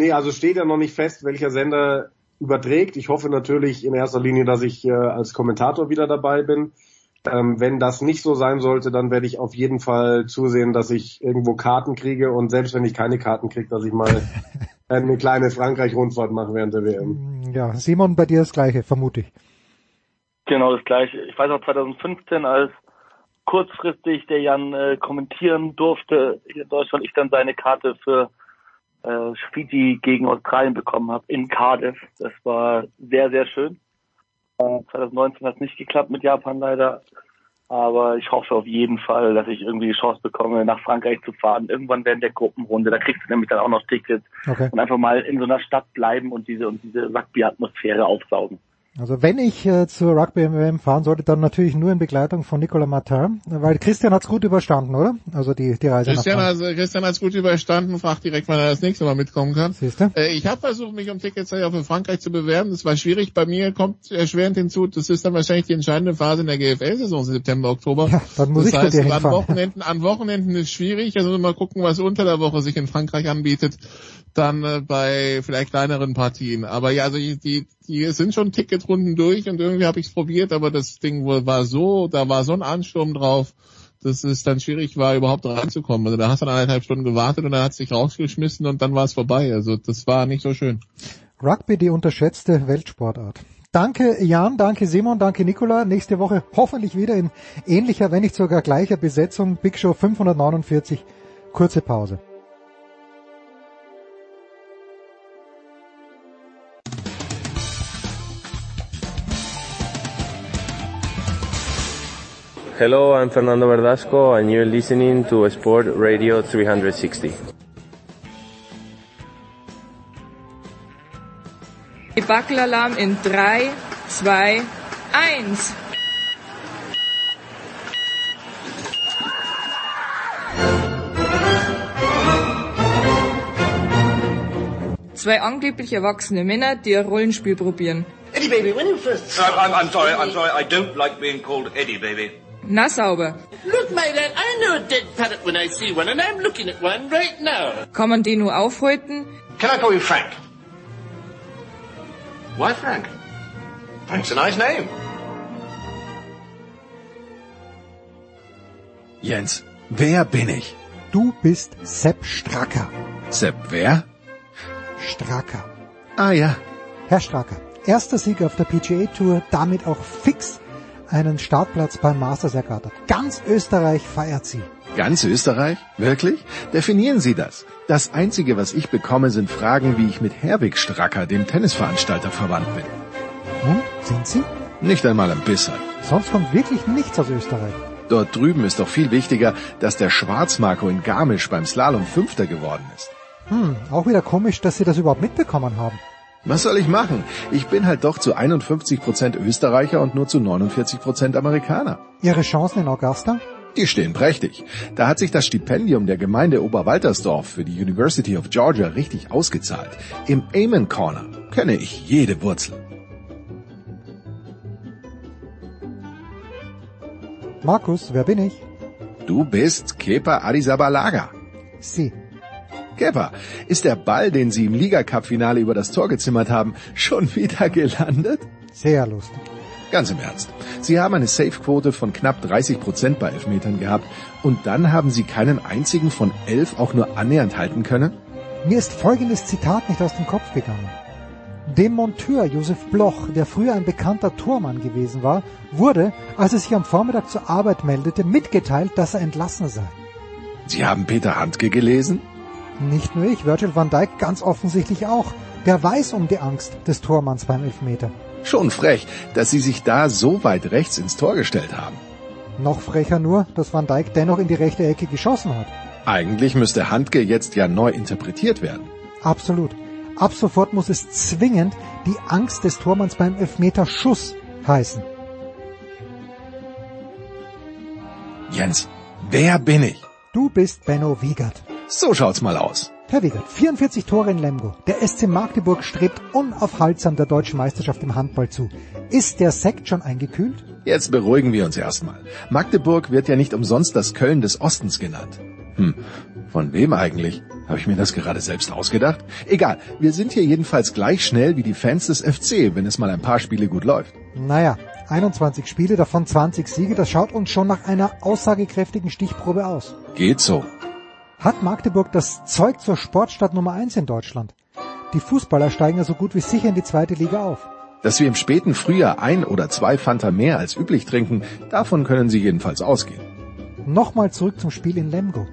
Nee, also steht ja noch nicht fest, welcher Sender überträgt. Ich hoffe natürlich in erster Linie, dass ich äh, als Kommentator wieder dabei bin. Ähm, wenn das nicht so sein sollte, dann werde ich auf jeden Fall zusehen, dass ich irgendwo Karten kriege und selbst wenn ich keine Karten kriege, dass ich mal eine kleine Frankreich-Rundfahrt mache während der WM.
Ja, Simon, bei dir das Gleiche, vermute ich.
Genau das Gleiche. Ich weiß auch 2015, als kurzfristig der Jan äh, kommentieren durfte hier in Deutschland, ich dann seine Karte für äh, Fiji gegen Australien bekommen habe in Cardiff. Das war sehr, sehr schön. Äh, 2019 hat es nicht geklappt mit Japan leider. Aber ich hoffe auf jeden Fall, dass ich irgendwie die Chance bekomme, nach Frankreich zu fahren. Irgendwann während der Gruppenrunde. Da kriegst du nämlich dann auch noch Tickets.
Okay.
Und einfach mal in so einer Stadt bleiben und diese, und diese Rugby-Atmosphäre aufsaugen.
Also wenn ich äh, zur Rugby WM fahren sollte, dann natürlich nur in Begleitung von Nicolas Martin, weil Christian hat's gut überstanden, oder? Also die, die Reise
Christian,
nach
also, Christian hat's gut überstanden, fragt direkt, wann er das nächste Mal mitkommen kann.
Siehste?
Äh, ich habe versucht, mich um Tickets für Frankreich zu bewerben. Das war schwierig. Bei mir kommt erschwerend hinzu, das ist dann wahrscheinlich die entscheidende Phase in der GFL-Saison, September, Oktober.
Ja, dann muss
das
ich
heißt,
dir
an. Wochenenden, an Wochenenden ist schwierig. Also mal gucken, was unter der Woche sich in Frankreich anbietet. Dann äh, bei vielleicht kleineren Partien. Aber ja, also die, die, sind schon Ticketrunden durch und irgendwie habe ich es probiert, aber das Ding war so, da war so ein Ansturm drauf, dass es dann schwierig war, überhaupt reinzukommen. Also da hast du dann eineinhalb Stunden gewartet und dann hat sich rausgeschmissen und dann war es vorbei. Also das war nicht so schön.
Rugby die unterschätzte Weltsportart. Danke Jan, danke Simon, danke Nicola. Nächste Woche hoffentlich wieder in ähnlicher, wenn nicht sogar gleicher Besetzung. Big Show 549. Kurze Pause.
Hello, I'm Fernando Verdasco and you're listening to Sport Radio 360.
Debackelalarm in 3, 2, 1. Zwei angeblich erwachsene Männer, die ein Rollenspiel probieren.
Eddie Baby, when you first...
I'm, I'm sorry, I'm sorry. I don't like being called Eddie, baby.
Na sauber.
Look, my lad, I know a dead parrot when I see one, and I'm looking at one right now.
Kann man den nur aufhalten?
Can I call you Frank? Why Frank? Frank's a nice name.
Jens, wer bin ich?
Du bist Sepp Stracker.
Sepp, wer?
Stracker.
Ah ja.
Herr Stracker, erster Sieg auf der PGA Tour, damit auch fix einen Startplatz beim Masters ergattert. Ganz Österreich feiert sie.
Ganz Österreich? Wirklich? Definieren Sie das. Das Einzige, was ich bekomme, sind Fragen, wie ich mit Herwig Stracker, dem Tennisveranstalter, verwandt bin.
Und? Sind Sie?
Nicht einmal ein bisschen.
Sonst kommt wirklich nichts aus Österreich.
Dort drüben ist doch viel wichtiger, dass der Schwarzmarco in Garmisch beim Slalom Fünfter geworden ist.
Hm, auch wieder komisch, dass Sie das überhaupt mitbekommen haben.
Was soll ich machen? Ich bin halt doch zu 51% Österreicher und nur zu 49% Amerikaner.
Ihre Chancen in Augusta?
Die stehen prächtig. Da hat sich das Stipendium der Gemeinde Oberwaltersdorf für die University of Georgia richtig ausgezahlt. Im Amen Corner kenne ich jede Wurzel.
Markus, wer bin ich?
Du bist Kepa Arrizabalaga.
Sie.
Kepa, ist der Ball, den Sie im Liga-Cup-Finale über das Tor gezimmert haben, schon wieder gelandet?
Sehr lustig.
Ganz im Ernst. Sie haben eine Safe-Quote von knapp 30 Prozent bei Elfmetern gehabt und dann haben Sie keinen einzigen von elf auch nur annähernd halten können?
Mir ist folgendes Zitat nicht aus dem Kopf gegangen. Dem Monteur Josef Bloch, der früher ein bekannter Tormann gewesen war, wurde, als er sich am Vormittag zur Arbeit meldete, mitgeteilt, dass er entlassen sei.
Sie haben Peter Handke gelesen?
Nicht nur ich, Virgil van Dijk ganz offensichtlich auch. Der weiß um die Angst des Tormanns beim Elfmeter.
Schon frech, dass Sie sich da so weit rechts ins Tor gestellt haben.
Noch frecher nur, dass Van Dijk dennoch in die rechte Ecke geschossen hat.
Eigentlich müsste Handke jetzt ja neu interpretiert werden.
Absolut. Ab sofort muss es zwingend die Angst des Tormanns beim Elfmeter Schuss heißen.
Jens, wer bin ich?
Du bist Benno Wiegert.
So schaut's mal aus.
Herr Wiegert, 44 Tore in Lemgo. Der SC Magdeburg strebt unaufhaltsam der deutschen Meisterschaft im Handball zu. Ist der Sekt schon eingekühlt?
Jetzt beruhigen wir uns erstmal. Magdeburg wird ja nicht umsonst das Köln des Ostens genannt. Hm, von wem eigentlich? Habe ich mir das gerade selbst ausgedacht? Egal, wir sind hier jedenfalls gleich schnell wie die Fans des FC, wenn es mal ein paar Spiele gut läuft.
Naja, 21 Spiele, davon 20 Siege, das schaut uns schon nach einer aussagekräftigen Stichprobe aus.
Geht so.
Hat Magdeburg das Zeug zur Sportstadt Nummer 1 in Deutschland? Die Fußballer steigen ja so gut wie sicher in die zweite Liga auf.
Dass wir im späten Frühjahr ein oder zwei Fanta mehr als üblich trinken, davon können Sie jedenfalls ausgehen.
Nochmal zurück zum Spiel in Lemgo.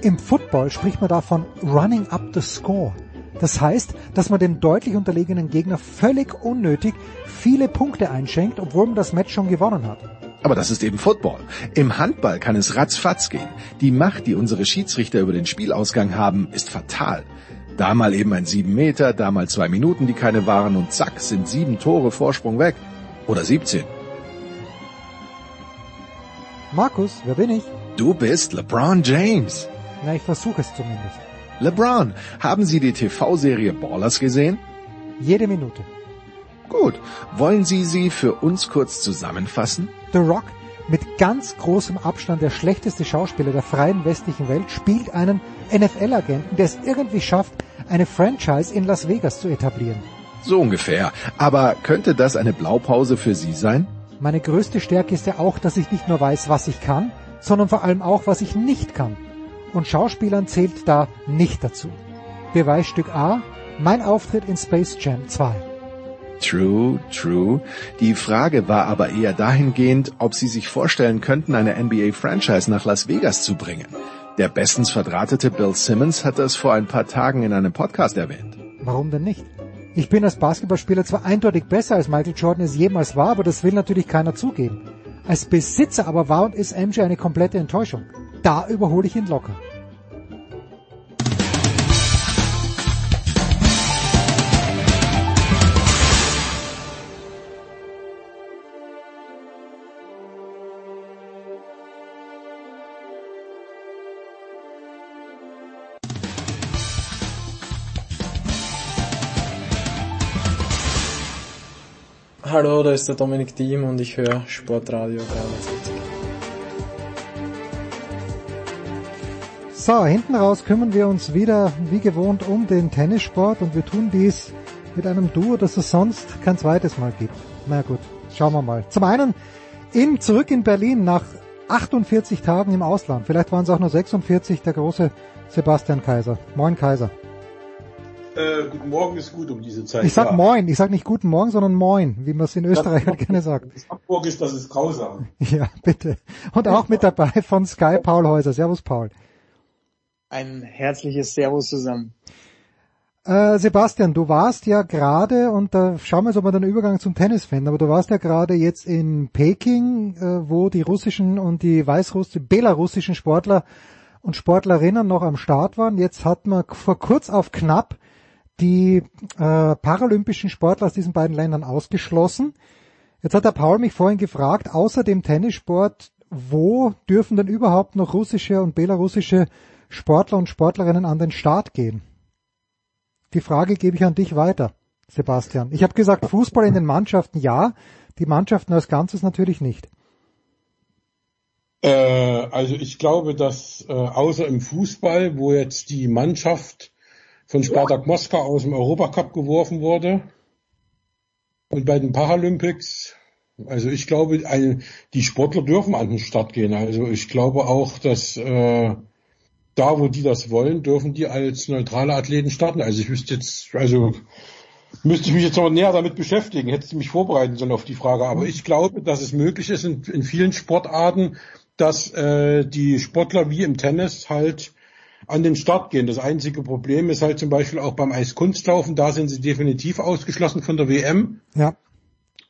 Im Football spricht man davon running up the score. Das heißt, dass man dem deutlich unterlegenen Gegner völlig unnötig viele Punkte einschenkt, obwohl man das Match schon gewonnen hat.
Aber das ist eben Football. Im Handball kann es ratzfatz gehen. Die Macht, die unsere Schiedsrichter über den Spielausgang haben, ist fatal. Da mal eben ein sieben Meter, da mal zwei Minuten, die keine waren und zack sind sieben Tore Vorsprung weg. Oder 17.
Markus, wer bin ich?
Du bist LeBron James.
Na, ich versuche es zumindest.
LeBron, haben Sie die TV-Serie Ballers gesehen?
Jede Minute.
Gut. Wollen Sie sie für uns kurz zusammenfassen?
The Rock, mit ganz großem Abstand der schlechteste Schauspieler der freien westlichen Welt, spielt einen NFL-Agenten, der es irgendwie schafft, eine Franchise in Las Vegas zu etablieren.
So ungefähr. Aber könnte das eine Blaupause für Sie sein?
Meine größte Stärke ist ja auch, dass ich nicht nur weiß, was ich kann, sondern vor allem auch, was ich nicht kann. Und Schauspielern zählt da nicht dazu. Beweisstück A, mein Auftritt in Space Jam 2.
True, true. Die Frage war aber eher dahingehend, ob Sie sich vorstellen könnten, eine NBA-Franchise nach Las Vegas zu bringen. Der bestens verdrahtete Bill Simmons hat das vor ein paar Tagen in einem Podcast erwähnt.
Warum denn nicht? Ich bin als Basketballspieler zwar eindeutig besser als Michael Jordan es jemals war, aber das will natürlich keiner zugeben. Als Besitzer aber war und ist MJ eine komplette Enttäuschung. Da überhole ich ihn locker.
Hallo, da ist der Dominik Diem und ich höre Sportradio 360.
So, hinten raus kümmern wir uns wieder wie gewohnt um den Tennissport und wir tun dies mit einem Duo, das es sonst kein zweites Mal gibt. Na gut, schauen wir mal. Zum einen in, zurück in Berlin nach 48 Tagen im Ausland. Vielleicht waren es auch nur 46, der große Sebastian Kaiser. Moin Kaiser.
Äh, guten Morgen ist gut um diese Zeit.
Ich sag
ja.
moin, ich sag nicht guten Morgen, sondern moin, wie man es in Österreich halt gerne sagt.
Hamburg ist, das ist grausam.
Ja, bitte. Und auch mit dabei von Sky Paul Häuser. Servus Paul.
Ein herzliches Servus zusammen.
Äh, Sebastian, du warst ja gerade, und da schauen wir jetzt, ob wir den Übergang zum Tennis finden, aber du warst ja gerade jetzt in Peking, äh, wo die russischen und die weißrussischen, belarussischen Sportler und Sportlerinnen noch am Start waren. Jetzt hat man vor kurz auf knapp die äh, paralympischen Sportler aus diesen beiden Ländern ausgeschlossen. Jetzt hat der Paul mich vorhin gefragt, außer dem Tennissport, wo dürfen denn überhaupt noch russische und belarussische Sportler und Sportlerinnen an den Start gehen? Die Frage gebe ich an dich weiter, Sebastian. Ich habe gesagt, Fußball in den Mannschaften ja, die Mannschaften als Ganzes natürlich nicht.
Äh, also ich glaube, dass äh, außer im Fußball, wo jetzt die Mannschaft von Spartak Moskau aus dem Europacup geworfen wurde. Und bei den Paralympics, also ich glaube, eine, die Sportler dürfen an den Start gehen. Also ich glaube auch, dass äh, da, wo die das wollen, dürfen die als neutrale Athleten starten. Also ich wüsste jetzt, also müsste ich mich jetzt noch näher damit beschäftigen, hätte ich mich vorbereiten sollen auf die Frage. Aber ich glaube, dass es möglich ist in, in vielen Sportarten, dass äh, die Sportler wie im Tennis halt an den Start gehen. Das einzige Problem ist halt zum Beispiel auch beim Eiskunstlaufen, da sind sie definitiv ausgeschlossen von der WM.
Ja.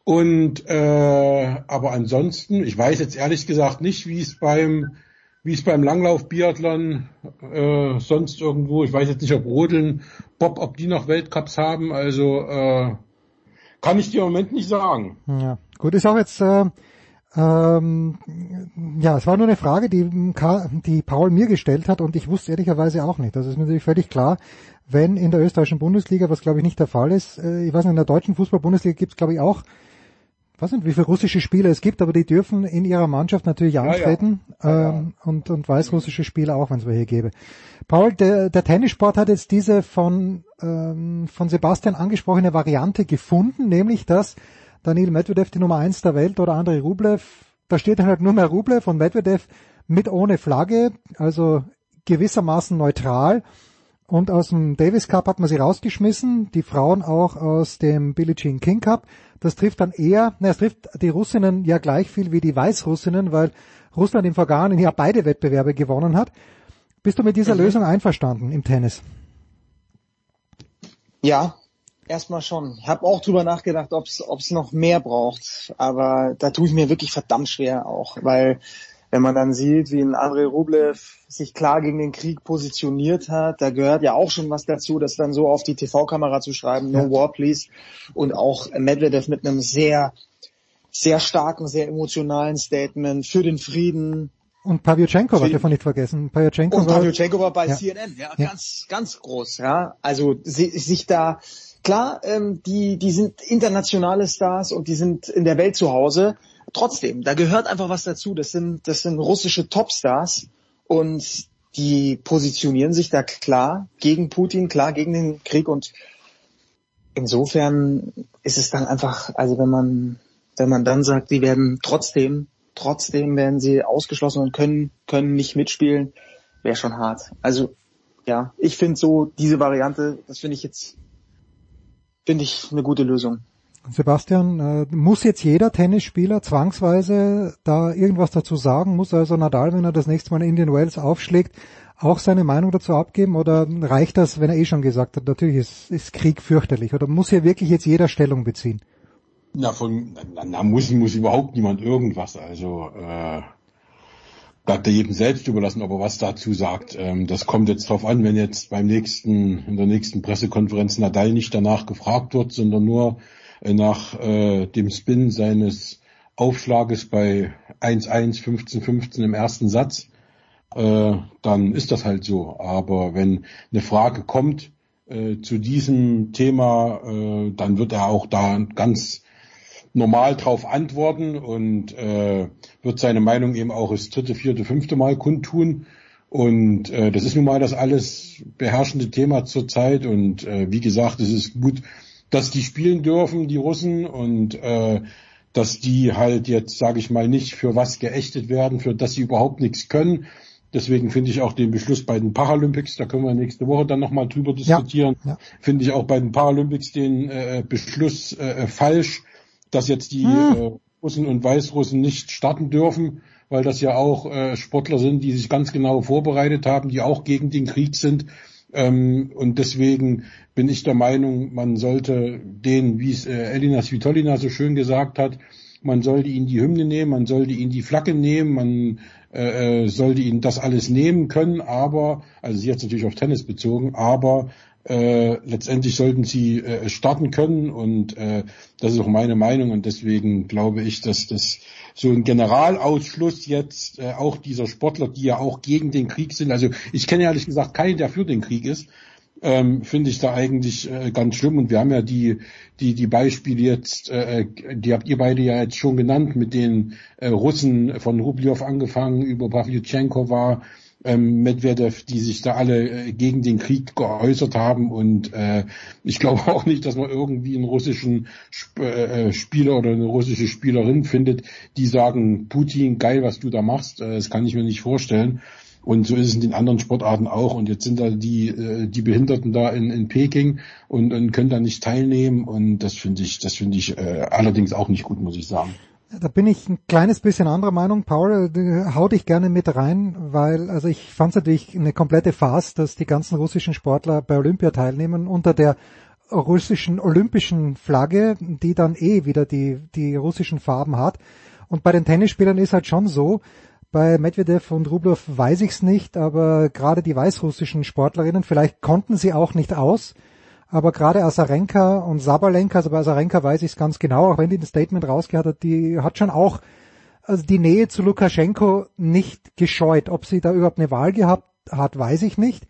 Und äh, aber ansonsten, ich weiß jetzt ehrlich gesagt nicht, wie es beim wie es beim Langlauf-Biathlon äh, sonst irgendwo, ich weiß jetzt nicht, ob Rodeln, Bob, ob die noch Weltcups haben, also äh, kann ich dir im Moment nicht sagen.
Ja, gut, ist auch jetzt äh, ähm, ja, es war nur eine Frage, die, die Paul mir gestellt hat und ich wusste ehrlicherweise auch nicht. Das ist mir natürlich völlig klar, wenn in der österreichischen Bundesliga, was glaube ich nicht der Fall ist, äh, ich weiß nicht, in der deutschen Fußball-Bundesliga gibt es glaube ich auch, weiß nicht, wie viele russische Spieler es gibt, aber die dürfen in ihrer Mannschaft natürlich antreten ja, ja. Ähm, und, und weißrussische Spieler auch, wenn es welche gäbe. Paul, der, der Tennissport hat jetzt diese von, ähm, von Sebastian angesprochene Variante gefunden, nämlich dass Daniil Medvedev die Nummer eins der Welt oder Andrei Rublev, da steht halt nur mehr Rublev und Medvedev mit ohne Flagge, also gewissermaßen neutral. Und aus dem Davis Cup hat man sie rausgeschmissen, die Frauen auch aus dem Billie Jean King Cup. Das trifft dann eher, na, es trifft die Russinnen ja gleich viel wie die Weißrussinnen, weil Russland im vergangenen Jahr beide Wettbewerbe gewonnen hat. Bist du mit dieser mhm. Lösung einverstanden im Tennis?
Ja, erstmal schon. Ich habe auch drüber nachgedacht, ob es noch mehr braucht, aber da tue ich mir wirklich verdammt schwer auch, weil
wenn man dann sieht, wie ein Andrei Rublev sich klar gegen den Krieg positioniert hat, da gehört ja auch schon was dazu, das dann so auf die TV-Kamera zu schreiben, no war please. Und auch Medvedev mit einem sehr, sehr starken, sehr emotionalen Statement für den Frieden.
Und Pavlyuchenko, was wir nicht vergessen. Pavlyuchenko
Und Pavlyuchenko war bei
ja.
CNN, ja, ja, ganz, ganz groß, ja. Also sich da, klar, ähm, die, die sind internationale Stars und die sind in der Welt zu Hause. Trotzdem, da gehört einfach was dazu. Das sind, das sind russische Topstars und die positionieren sich da klar gegen Putin, klar gegen den Krieg und insofern ist es dann einfach, also wenn man, wenn man dann sagt, die werden trotzdem, trotzdem werden sie ausgeschlossen und können, können nicht mitspielen, wäre schon hart. Also ja, ich finde so diese Variante, das finde ich jetzt, finde ich eine gute Lösung.
Sebastian, äh, muss jetzt jeder Tennisspieler zwangsweise da irgendwas dazu sagen? Muss also Nadal, wenn er das nächste Mal in Indian Wells aufschlägt, auch seine Meinung dazu abgeben? Oder reicht das, wenn er eh schon gesagt hat, natürlich ist, ist Krieg fürchterlich? Oder muss hier wirklich jetzt jeder Stellung beziehen?
Na, von, na, na muss, muss überhaupt niemand irgendwas. Also, äh, bleibt er jedem selbst überlassen, ob er was dazu sagt. Ähm, das kommt jetzt drauf an, wenn jetzt beim nächsten, in der nächsten Pressekonferenz Nadal nicht danach gefragt wird, sondern nur äh, nach äh, dem Spin seines Aufschlages bei 1-1, 15-15 im ersten Satz, äh, dann ist das halt so. Aber wenn eine Frage kommt äh, zu diesem Thema, äh, dann wird er auch da ganz normal drauf antworten und äh, wird seine Meinung eben auch das dritte, vierte, fünfte Mal kundtun. Und äh, das ist nun mal das alles beherrschende Thema zurzeit. Und äh, wie gesagt, es ist gut, dass die spielen dürfen, die Russen, und äh, dass die halt jetzt, sage ich mal, nicht für was geächtet werden, für dass sie überhaupt nichts können. Deswegen finde ich auch den Beschluss bei den Paralympics, da können wir nächste Woche dann nochmal drüber diskutieren, ja, ja. finde ich auch bei den Paralympics den äh, Beschluss äh, falsch, dass jetzt die hm. äh, Russen und Weißrussen nicht starten dürfen, weil das ja auch äh, Sportler sind, die sich ganz genau vorbereitet haben, die auch gegen den Krieg sind. Ähm, und deswegen bin ich der Meinung, man sollte den, wie es äh, Elina Svitolina so schön gesagt hat, man sollte ihnen die Hymne nehmen, man sollte ihnen die Flagge nehmen, man äh, sollte ihnen das alles nehmen können, aber, also sie jetzt natürlich auf Tennis bezogen, aber äh, letztendlich sollten sie äh, starten können und äh, das ist auch meine Meinung und deswegen glaube ich, dass das so ein Generalausschluss jetzt äh, auch dieser Sportler, die ja auch gegen den Krieg sind, also ich kenne ehrlich gesagt keinen, der für den Krieg ist, ähm, finde ich da eigentlich äh, ganz schlimm und wir haben ja die die die Beispiele jetzt, äh, die habt ihr beide ja jetzt schon genannt mit den äh, Russen von Rublev angefangen über Pavlyuchenko war ähm, Medvedev, die sich da alle äh, gegen den Krieg geäußert haben und äh, ich glaube auch nicht, dass man irgendwie einen russischen Sp äh, Spieler oder eine russische Spielerin findet, die sagen, Putin, geil, was du da machst, äh, das kann ich mir nicht vorstellen. Und so ist es in den anderen Sportarten auch. Und jetzt sind da die, äh, die Behinderten da in, in Peking und, und können da nicht teilnehmen. Und das finde ich, das finde ich äh, allerdings auch nicht gut, muss ich sagen.
Da bin ich ein kleines bisschen anderer Meinung. Paul, hau dich gerne mit rein, weil also ich fand es natürlich eine komplette Farce, dass die ganzen russischen Sportler bei Olympia teilnehmen unter der russischen olympischen Flagge, die dann eh wieder die, die russischen Farben hat. Und bei den Tennisspielern ist halt schon so, bei Medvedev und Rublev weiß ich's nicht, aber gerade die weißrussischen Sportlerinnen, vielleicht konnten sie auch nicht aus, aber gerade Asarenka und Sabalenka, also bei Asarenka weiß ich es ganz genau, auch wenn die ein Statement rausgehört hat, die hat schon auch also die Nähe zu Lukaschenko nicht gescheut. Ob sie da überhaupt eine Wahl gehabt hat, weiß ich nicht.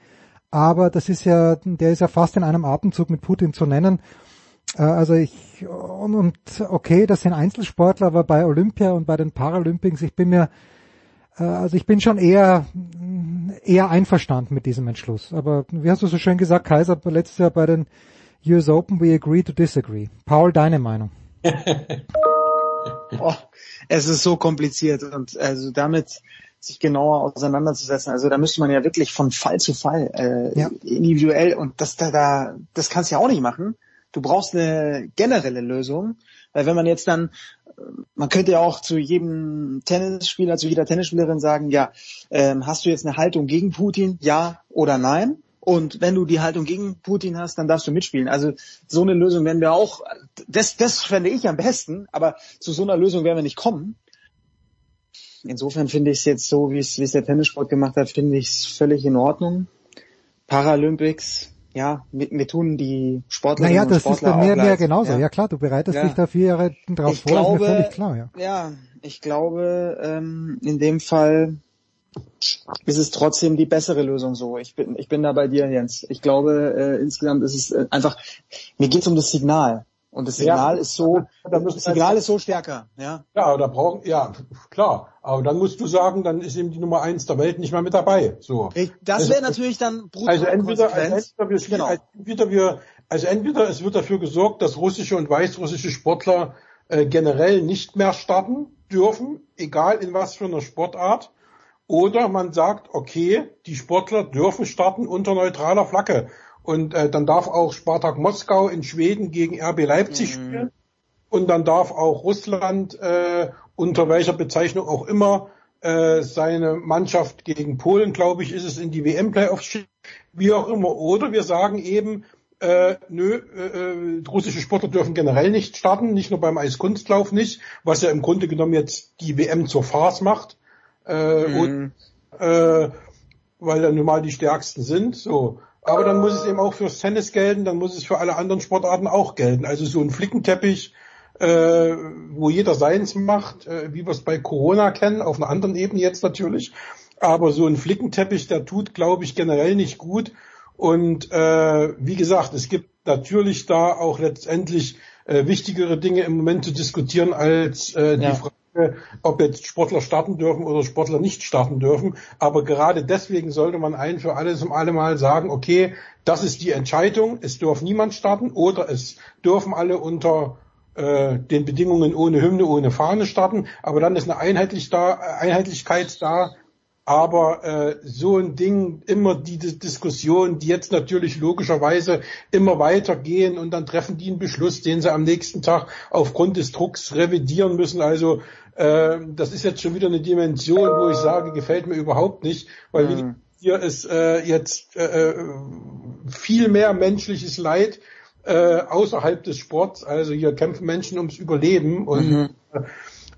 Aber das ist ja, der ist ja fast in einem Atemzug mit Putin zu nennen. Also ich, und, und okay, das sind Einzelsportler, aber bei Olympia und bei den Paralympics, ich bin mir, also ich bin schon eher eher einverstanden mit diesem Entschluss. Aber wie hast du so schön gesagt, Kaiser, letztes Jahr bei den US Open, we agree to disagree. Paul, deine Meinung?
oh, es ist so kompliziert und also damit sich genauer auseinanderzusetzen. Also da müsste man ja wirklich von Fall zu Fall äh, ja. individuell und das da, da das kannst du ja auch nicht machen. Du brauchst eine generelle Lösung, weil wenn man jetzt dann man könnte ja auch zu jedem Tennisspieler, zu jeder Tennisspielerin sagen, ja, ähm, hast du jetzt eine Haltung gegen Putin, ja oder nein? Und wenn du die Haltung gegen Putin hast, dann darfst du mitspielen. Also so eine Lösung werden wir auch, das, das fände ich am besten, aber zu so einer Lösung werden wir nicht kommen. insofern finde ich es jetzt so, wie es wie es der Tennissport gemacht hat, finde ich es völlig in Ordnung. Paralympics, ja, mir, mir tun die Sportler
Naja, das
Sportler
ist bei mir,
leid.
genauso. Ja.
Ja.
klar, du bereitest
Ja.
dich da vier Jahre drauf
Ich
vor,
glaube,
ist mir völlig klar, ja.
ja, ich glaube, ähm, in dem Fall ist es trotzdem die bessere Lösung so. Ich bin, ich bin da bei dir, Jens. Ich glaube, äh, insgesamt ist es äh, einfach, mir geht es um das Signal. Und das
Ja.
Signal ist so, das Signal ist so stärker, ja.
Ja, da brauchen, ja, klar. Aber dann musst du sagen, dann ist eben die Nummer eins der Welt nicht mehr mit dabei. So.
Das
Also-
wäre natürlich dann brutal
Also entweder, also entweder, wir,
Genau.
also entweder wir, also entweder es wird dafür gesorgt, dass russische und weißrussische Sportler äh, generell nicht mehr starten dürfen, egal in was für einer Sportart, oder man sagt, okay, die Sportler dürfen starten unter neutraler Flagge. Und äh, dann darf auch Spartak Moskau in Schweden gegen RB Leipzig spielen. Und dann darf auch Russland äh, unter welcher Bezeichnung auch immer äh, seine Mannschaft gegen Polen, glaube ich, ist es in die WM-Playoffs schicken, wie auch immer. Oder wir sagen eben, äh, nö, äh, äh, russische Sportler dürfen generell nicht starten, nicht nur beim Eiskunstlauf nicht, was ja im Grunde genommen jetzt die WM zur Farce macht. Äh, und, äh, weil dann nun mal die stärksten sind. So. Aber dann muss es eben auch fürs Tennis gelten, dann muss es für alle anderen Sportarten auch gelten. Also so ein Flickenteppich, äh, wo jeder seins macht, äh, wie wir es bei Corona kennen, auf einer anderen Ebene jetzt natürlich. Aber so ein Flickenteppich, der tut, glaube ich, generell nicht gut. Und äh, wie gesagt, es gibt natürlich da auch letztendlich äh, wichtigere Dinge im Moment zu diskutieren als äh, die
Ja.
Frage, ob jetzt Sportler starten dürfen oder Sportler nicht starten dürfen. Aber gerade deswegen sollte man ein für alles um alle Mal sagen, okay, das ist die Entscheidung, es darf niemand starten oder es dürfen alle unter äh, den Bedingungen ohne Hymne, ohne Fahne starten. Aber dann ist eine Einheitlich da, Einheitlichkeit da, aber äh, so ein Ding, immer die Dis- Diskussion, die jetzt natürlich logischerweise immer weitergehen und dann treffen die einen Beschluss, den sie am nächsten Tag aufgrund des Drucks revidieren müssen. Also äh, das ist jetzt schon wieder eine Dimension, wo ich sage, gefällt mir überhaupt nicht, weil gesagt, hier ist äh, jetzt äh, äh, viel mehr menschliches Leid äh, außerhalb des Sports. Also hier kämpfen Menschen ums Überleben und
Mhm.
äh,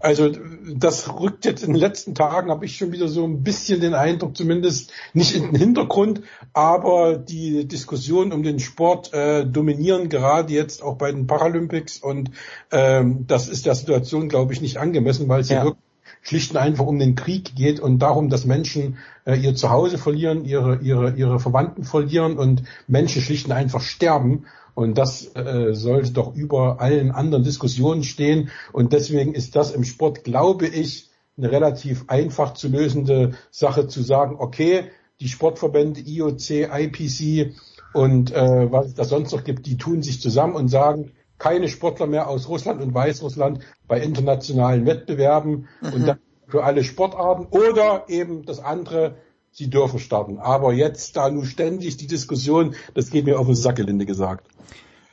also das rückt jetzt in den letzten Tagen, habe ich schon wieder so ein bisschen den Eindruck, zumindest nicht in den Hintergrund, aber die Diskussionen um den Sport äh, dominieren gerade jetzt auch bei den Paralympics und ähm, das ist der Situation, glaube ich, nicht angemessen, weil es hier
Ja.
wirklich schlicht und einfach um den Krieg geht und darum, dass Menschen äh, ihr Zuhause verlieren, ihre, ihre, ihre Verwandten verlieren und Menschen schlicht und einfach sterben. Und das äh, sollte doch über allen anderen Diskussionen stehen. Und deswegen ist das im Sport, glaube ich, eine relativ einfach zu lösende Sache zu sagen, okay, die Sportverbände IOC, IPC und äh, was es da sonst noch gibt, die tun sich zusammen und sagen, keine Sportler mehr aus Russland und Weißrussland bei internationalen Wettbewerben und dann für alle Sportarten oder eben das andere, sie dürfen starten. Aber jetzt da nur ständig die Diskussion, das geht mir auf den Sack, gelinde gesagt.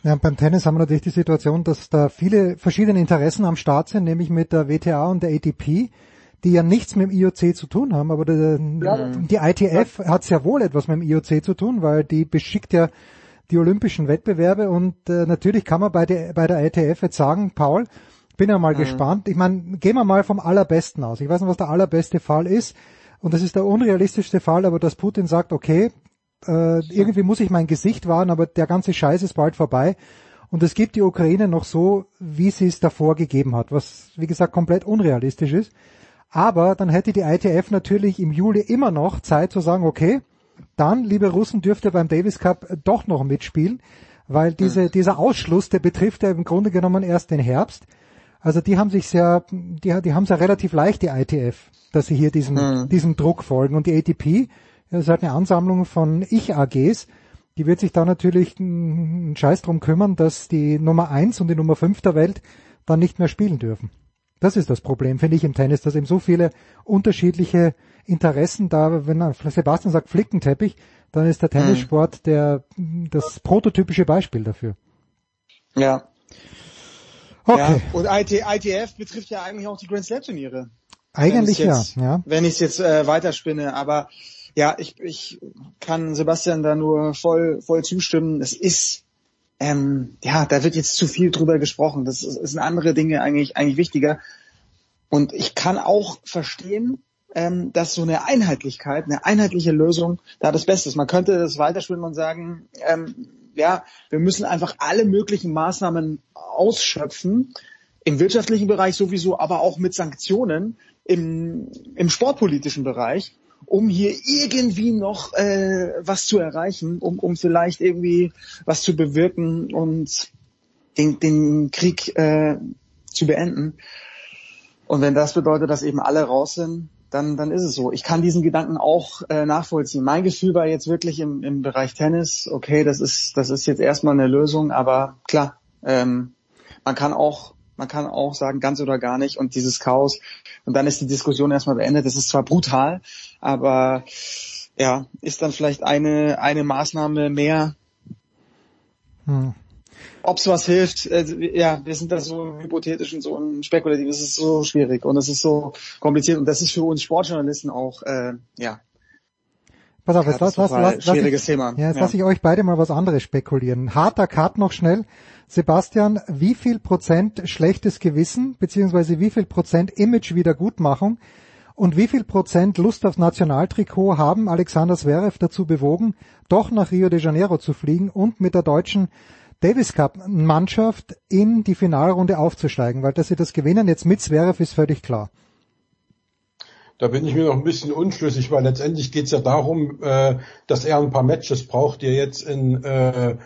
Ja, beim Tennis haben wir natürlich die Situation, dass da viele verschiedene Interessen am Start sind, nämlich mit der WTA und der ATP, die ja nichts mit dem IOC zu tun haben, aber der, die ITF hat sehr wohl etwas mit dem IOC zu tun, weil die beschickt ja die olympischen Wettbewerbe und äh, natürlich kann man bei der, bei der ITF jetzt sagen, Paul, bin ja mal
Mhm.
gespannt. Ich meine, gehen wir mal vom allerbesten aus. Ich weiß nicht, was der allerbeste Fall ist und das ist der unrealistischste Fall, aber dass Putin sagt, okay, äh, irgendwie muss ich mein Gesicht wahren, aber der ganze Scheiß ist bald vorbei. Und es gibt die Ukraine noch so, wie sie es davor gegeben hat, was wie gesagt komplett unrealistisch ist. Aber dann hätte die ITF natürlich im Juli immer noch Zeit zu sagen, okay, dann, liebe Russen, dürft ihr beim Davis Cup doch noch mitspielen, weil diese, dieser Ausschluss, der betrifft ja im Grunde genommen erst den Herbst. Also die haben sich sehr, die, die haben es ja relativ leicht, die ITF, dass sie hier diesem,
Mhm.
diesem Druck folgen. Und die ATP, das ist halt eine Ansammlung von Ich-AGs, die wird sich da natürlich einen Scheiß drum kümmern, dass die Nummer eins und die Nummer fünf der Welt dann nicht mehr spielen dürfen. Das ist das Problem, finde ich, im Tennis, dass eben so viele unterschiedliche Interessen da, wenn Sebastian sagt Flickenteppich, dann ist der Tennissport der, das prototypische Beispiel dafür.
Ja.
Okay.
Ja. Und IT, ITF betrifft ja eigentlich auch die Grand Slam Turniere.
Eigentlich
jetzt,
ja, ja.
Wenn ich es jetzt äh, weiterspinne, aber ja, ich, ich kann Sebastian da nur voll, voll zustimmen. Es ist, ähm, ja, da wird jetzt zu viel drüber gesprochen. Das ist, sind andere Dinge eigentlich, eigentlich wichtiger. Und ich kann auch verstehen, ähm, dass so eine Einheitlichkeit, eine einheitliche Lösung da das Beste ist. Man könnte das weiterspielen und sagen, ähm, ja, wir müssen einfach alle möglichen Maßnahmen ausschöpfen, im wirtschaftlichen Bereich sowieso, aber auch mit Sanktionen im, im sportpolitischen Bereich, um hier irgendwie noch äh, was zu erreichen, um, um vielleicht irgendwie was zu bewirken und den, den Krieg äh, zu beenden. Und wenn das bedeutet, dass eben alle raus sind, dann, dann ist es so. Ich kann diesen Gedanken auch äh, nachvollziehen. Mein Gefühl war jetzt wirklich im, im Bereich Tennis, okay, das ist, das ist jetzt erstmal eine Lösung, aber klar, ähm, man kann auch, man kann auch sagen, ganz oder gar nicht und dieses Chaos und dann ist die Diskussion erstmal beendet. Das ist zwar brutal, aber ja, ist dann vielleicht eine, eine Maßnahme mehr. Hm. Ob es was hilft, äh, ja, wir sind da so hypothetisch und so und spekulativ, es ist so schwierig und es ist so kompliziert und das ist für uns Sportjournalisten auch, äh, ja.
Pass auf, jetzt lass, lass, lass,
schwieriges
ich,
Thema.
Ja, jetzt
ja.
lasse ich euch beide mal was anderes spekulieren. Harter Cut noch schnell. Sebastian, wie viel Prozent schlechtes Gewissen, beziehungsweise wie viel Prozent Image-Wiedergutmachung und wie viel Prozent Lust aufs Nationaltrikot haben Alexander Zverev dazu bewogen, doch nach Rio de Janeiro zu fliegen und mit der deutschen Davis Cup Mannschaft in die Finalrunde aufzusteigen, weil dass sie das gewinnen jetzt mit Zverev ist völlig klar.
Da bin ich mir noch ein bisschen unschlüssig, weil letztendlich geht es ja darum, äh, dass er ein paar Matches braucht, die er jetzt in äh,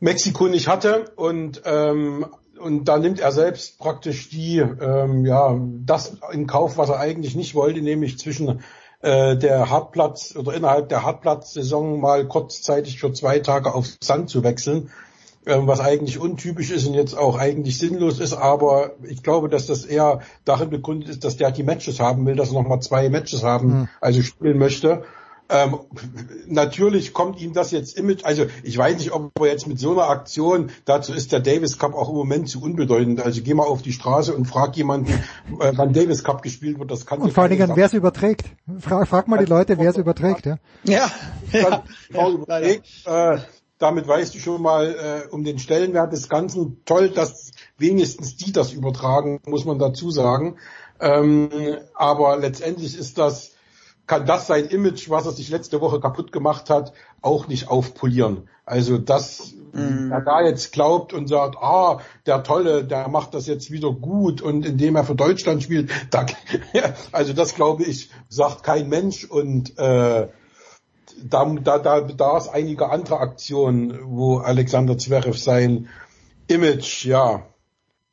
Mexiko nicht hatte und ähm, und da nimmt er selbst praktisch die ähm, ja das in Kauf, was er eigentlich nicht wollte, nämlich zwischen äh, der Hartplatz oder innerhalb der Hartplatz-Saison mal kurzzeitig für zwei Tage auf Sand zu wechseln, ähm, was eigentlich untypisch ist und jetzt auch eigentlich sinnlos ist, aber ich glaube, dass das eher darin begründet ist, dass der die Matches haben will, dass er nochmal zwei Matches haben, mhm. also spielen möchte. Ähm, natürlich kommt ihm das jetzt Image, also ich weiß nicht, ob er jetzt mit so einer Aktion, dazu ist der Davis Cup auch im Moment zu unbedeutend. Also geh mal auf die Straße und frag jemanden, äh, wann Davis Cup gespielt wird, das kann
Und vor allen Dingen, wer es überträgt. Frag, frag mal die Leute, wer es überträgt, ja.
Ja. ja.
ja. Überträgt, äh, damit weißt du schon mal äh, um den Stellenwert des Ganzen. Toll, dass wenigstens die das übertragen, muss man dazu sagen. Ähm, aber letztendlich ist das kann das sein Image, was er sich letzte Woche kaputt gemacht hat, auch nicht aufpolieren. Also das, mm. er da jetzt glaubt und sagt, ah, der Tolle, der macht das jetzt wieder gut und indem er für Deutschland spielt, da, also das glaube ich, sagt kein Mensch und äh, da, da, da bedarf es einiger andere Aktionen, wo Alexander Zverev sein Image, ja,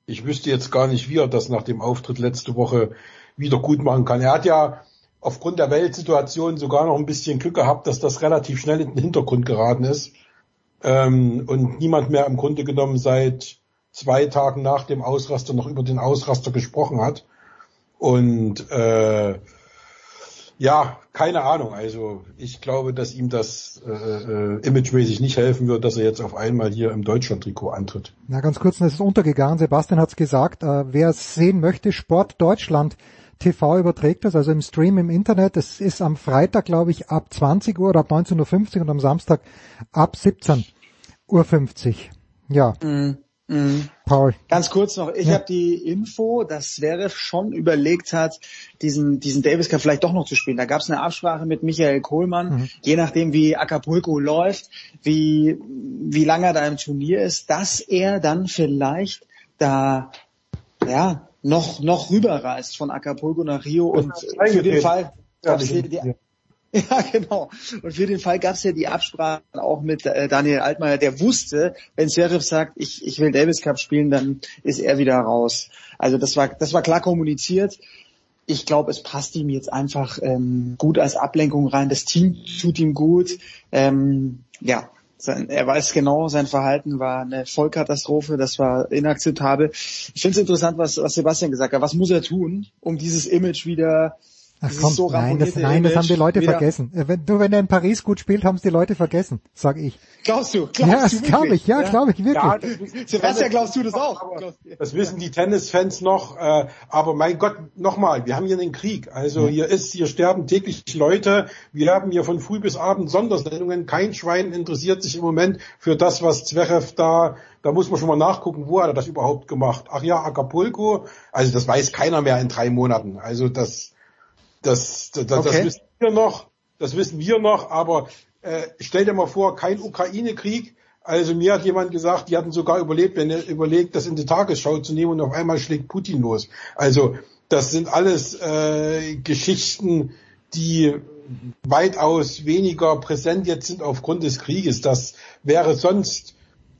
ich wüsste jetzt gar nicht, wie er das nach dem Auftritt letzte Woche wieder gut machen kann. Er hat ja aufgrund der Weltsituation sogar noch ein bisschen Glück gehabt, dass das relativ schnell in den Hintergrund geraten ist ähm, und niemand mehr im Grunde genommen seit zwei Tagen nach dem Ausraster noch über den Ausraster gesprochen hat. Und äh, ja, keine Ahnung. Also ich glaube, dass ihm das äh, äh, imagemäßig nicht helfen wird, dass er jetzt auf einmal hier im Deutschland-Trikot antritt.
Na, ganz kurz, das ist untergegangen. Sebastian hat es gesagt. Äh, wer es sehen möchte, Sport Deutschland TV überträgt das, also im Stream im Internet. Es ist am Freitag, glaube ich, ab 20 Uhr oder ab 19.50 Uhr und am Samstag ab 17.50 Uhr. Ja.
Mm, mm.
Paul.
Ganz kurz noch, ich ja. habe die Info, dass Zverev schon überlegt hat, diesen, diesen Davis Cup vielleicht doch noch zu spielen. Da gab es eine Absprache mit Michael Kohlmann, mhm. je nachdem wie Acapulco läuft, wie, wie lange er da im Turnier ist, dass er dann vielleicht da ja, noch, noch rüberreist von Acapulco nach Rio und für den Fall gab es die, ja, genau. Und für den Fall gab es ja die Absprache auch mit äh, Daniel Altmaier, der wusste, wenn Sheriff sagt, ich, ich will Davis Cup spielen, dann ist er wieder raus. Also das war, das war klar kommuniziert. Ich glaube, es passt ihm jetzt einfach ähm, gut als Ablenkung rein. Das Team tut ihm gut. Ähm, ja, sein, er weiß genau, sein Verhalten war eine Vollkatastrophe, das war inakzeptabel. Ich finde es interessant, was, was Sebastian gesagt hat. Was muss er tun, um dieses Image wieder
Ach komm, so nein, das, nein, das haben die Leute wieder. vergessen. Äh, wenn, du, wenn er in Paris gut spielt, haben es die Leute vergessen, sag ich.
Glaubst du?
Glaubst ja, das glaube ich, ja, ja. glaube ich wirklich. Ja,
Sebastian, glaubst du das auch?
Das wissen die Tennisfans noch, äh, aber mein Gott, nochmal, wir haben hier einen Krieg. Also hier ist, hier sterben täglich Leute, wir haben hier von früh bis abend Sondersendungen, kein Schwein interessiert sich im Moment für das, was Zverev da da muss man schon mal nachgucken, wo hat er das überhaupt gemacht. Ach ja, Acapulco. Also das weiß keiner mehr in drei Monaten. Also das, das, das, okay. das wissen wir noch, das wissen wir noch, aber äh, stell dir mal vor, kein Ukraine-Krieg. Also mir hat jemand gesagt, die hatten sogar überlebt, wenn er überlegt, das in die Tagesschau zu nehmen und auf einmal schlägt Putin los. Also das sind alles äh, Geschichten, die weitaus weniger präsent jetzt sind aufgrund des Krieges. Das wäre sonst,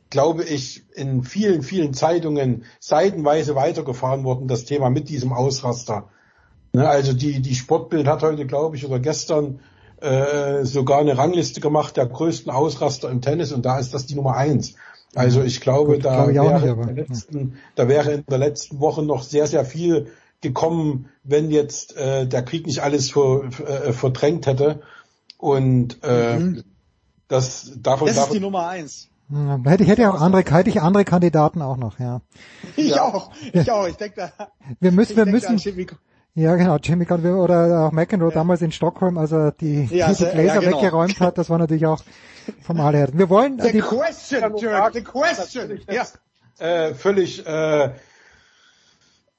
glaube ich, in vielen, vielen Zeitungen seitenweise weitergefahren worden, das Thema mit diesem Ausraster. Ne, also die, die Sportbild hat heute, glaube ich, oder gestern äh, sogar eine Rangliste gemacht der größten Ausraster im Tennis und da ist das die Nummer eins. Also ich glaube, Gut, da, glaube wäre nicht, in der letzten, da wäre in der letzten Woche noch sehr, sehr viel gekommen, wenn jetzt äh, der Krieg nicht alles ver, äh, verdrängt hätte. Und äh, mhm. das davon.
Das
davon,
ist die Nummer eins.
Ja, hätte ich hätte auch andere, hätte ich andere Kandidaten auch noch, ja.
Ich ja. auch, ich auch. Ich denke da.
Wir müssen, wir müssen. Ja, genau, Jimmy Conway oder auch McEnroe ja. damals in Stockholm, als er die, ja, die, die Gläser ja, genau. weggeräumt hat, das war natürlich auch vom her. Wir wollen...
The die, question, Dirk, the question. Ja.
Äh, völlig, äh,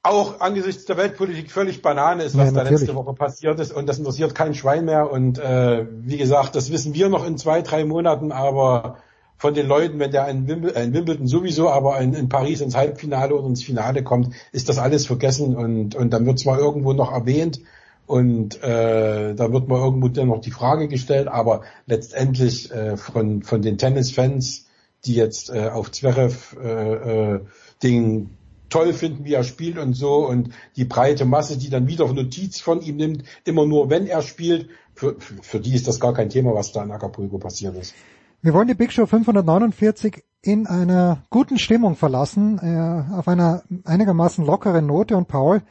auch angesichts der Weltpolitik völlig Banane ist, was ja, da letzte Woche passiert ist und das interessiert kein Schwein mehr und äh, wie gesagt, das wissen wir noch in zwei, drei Monaten, aber von den Leuten, wenn der in, Wimbledon, in Wimbledon sowieso, aber in, in, Paris ins Halbfinale oder ins Finale kommt, ist das alles vergessen und, und dann wird zwar irgendwo noch erwähnt und äh, da wird mal irgendwo dann noch die Frage gestellt, aber letztendlich äh, von, von den Tennisfans, die jetzt äh, auf Zverev äh, äh, den toll finden, wie er spielt und so und die breite Masse, die dann wieder Notiz von ihm nimmt, immer nur wenn er spielt, für, für die ist das gar kein Thema, was da in Acapulco passiert ist.
Wir wollen die Big Show 549 in einer guten Stimmung verlassen, äh, auf einer einigermaßen lockeren Note. Und Paul,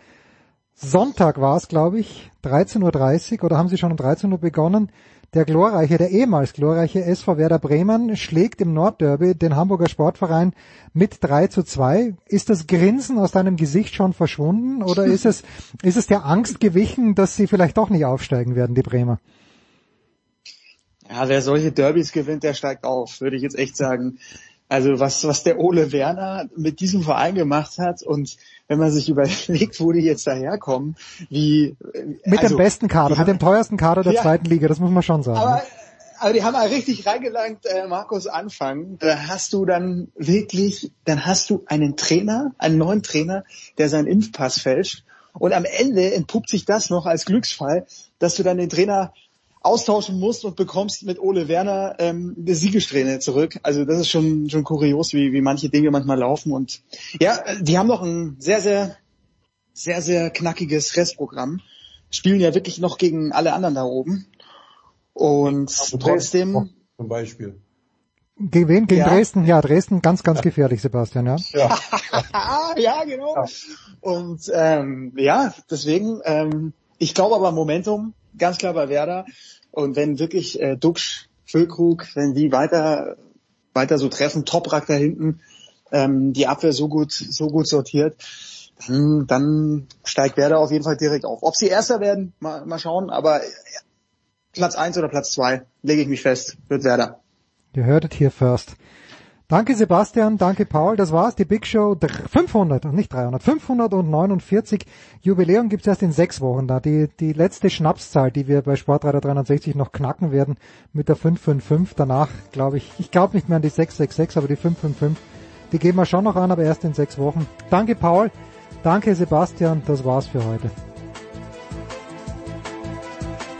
Sonntag war es, glaube ich, 13.30 Uhr oder haben Sie schon um 13 Uhr begonnen? Der glorreiche, der ehemals glorreiche SV Werder Bremen schlägt im Nordderby den Hamburger Sportverein mit 3 zu 2. Ist das Grinsen aus deinem Gesicht schon verschwunden oder ist es, ist es der Angst gewichen, dass sie vielleicht doch nicht aufsteigen werden, die Bremer?
Ja, wer solche Derbys gewinnt, der steigt auf, würde ich jetzt echt sagen. Also was, was der Ole Werner mit diesem Verein gemacht hat und wenn man sich überlegt, wo die jetzt daherkommen, wie...
Mit also, dem besten Kader, mit haben, dem teuersten Kader der ja, zweiten Liga, das muss man schon sagen.
Aber, aber die haben mal richtig reingelangt, äh, Markus Anfang. Da hast du dann wirklich, dann hast du einen Trainer, einen neuen Trainer, der seinen Impfpass fälscht und am Ende entpuppt sich das noch als Glücksfall, dass du dann den Trainer austauschen musst und bekommst mit Ole Werner ähm, eine Siegesträhne zurück. Also das ist schon schon kurios, wie, wie manche Dinge manchmal laufen. Und ja, die haben noch ein sehr, sehr, sehr, sehr knackiges Restprogramm. Spielen ja wirklich noch gegen alle anderen da oben. Und trotzdem.
Zum Beispiel.
Gegen wen? Gegen ja. Dresden? Ja, Dresden ganz, ganz gefährlich, Sebastian, ja.
Ja, ja genau. Ja. Und ähm, ja, deswegen, ähm, ich glaube aber Momentum, ganz klar bei Werder. Und wenn wirklich äh, Duxch, Füllkrug, wenn die weiter weiter so treffen, Toprak da hinten, ähm, die Abwehr so gut so gut sortiert, dann, dann steigt Werder auf jeden Fall direkt auf. Ob sie Erster werden, mal, mal schauen, aber Platz eins oder Platz zwei lege ich mich fest, wird Werder.
Ihr hörtet hier first. Danke Sebastian, danke Paul. Das war's, die Big Show 500 und nicht 300, 549. Jubiläum gibt's erst in sechs Wochen da. Die, die letzte Schnapszahl, die wir bei Sportradar 360 noch knacken werden mit der 555. Danach glaube ich, ich glaube nicht mehr an die 666, aber die 555, die geben wir schon noch an, aber erst in sechs Wochen. Danke Paul, danke Sebastian, das war's für heute.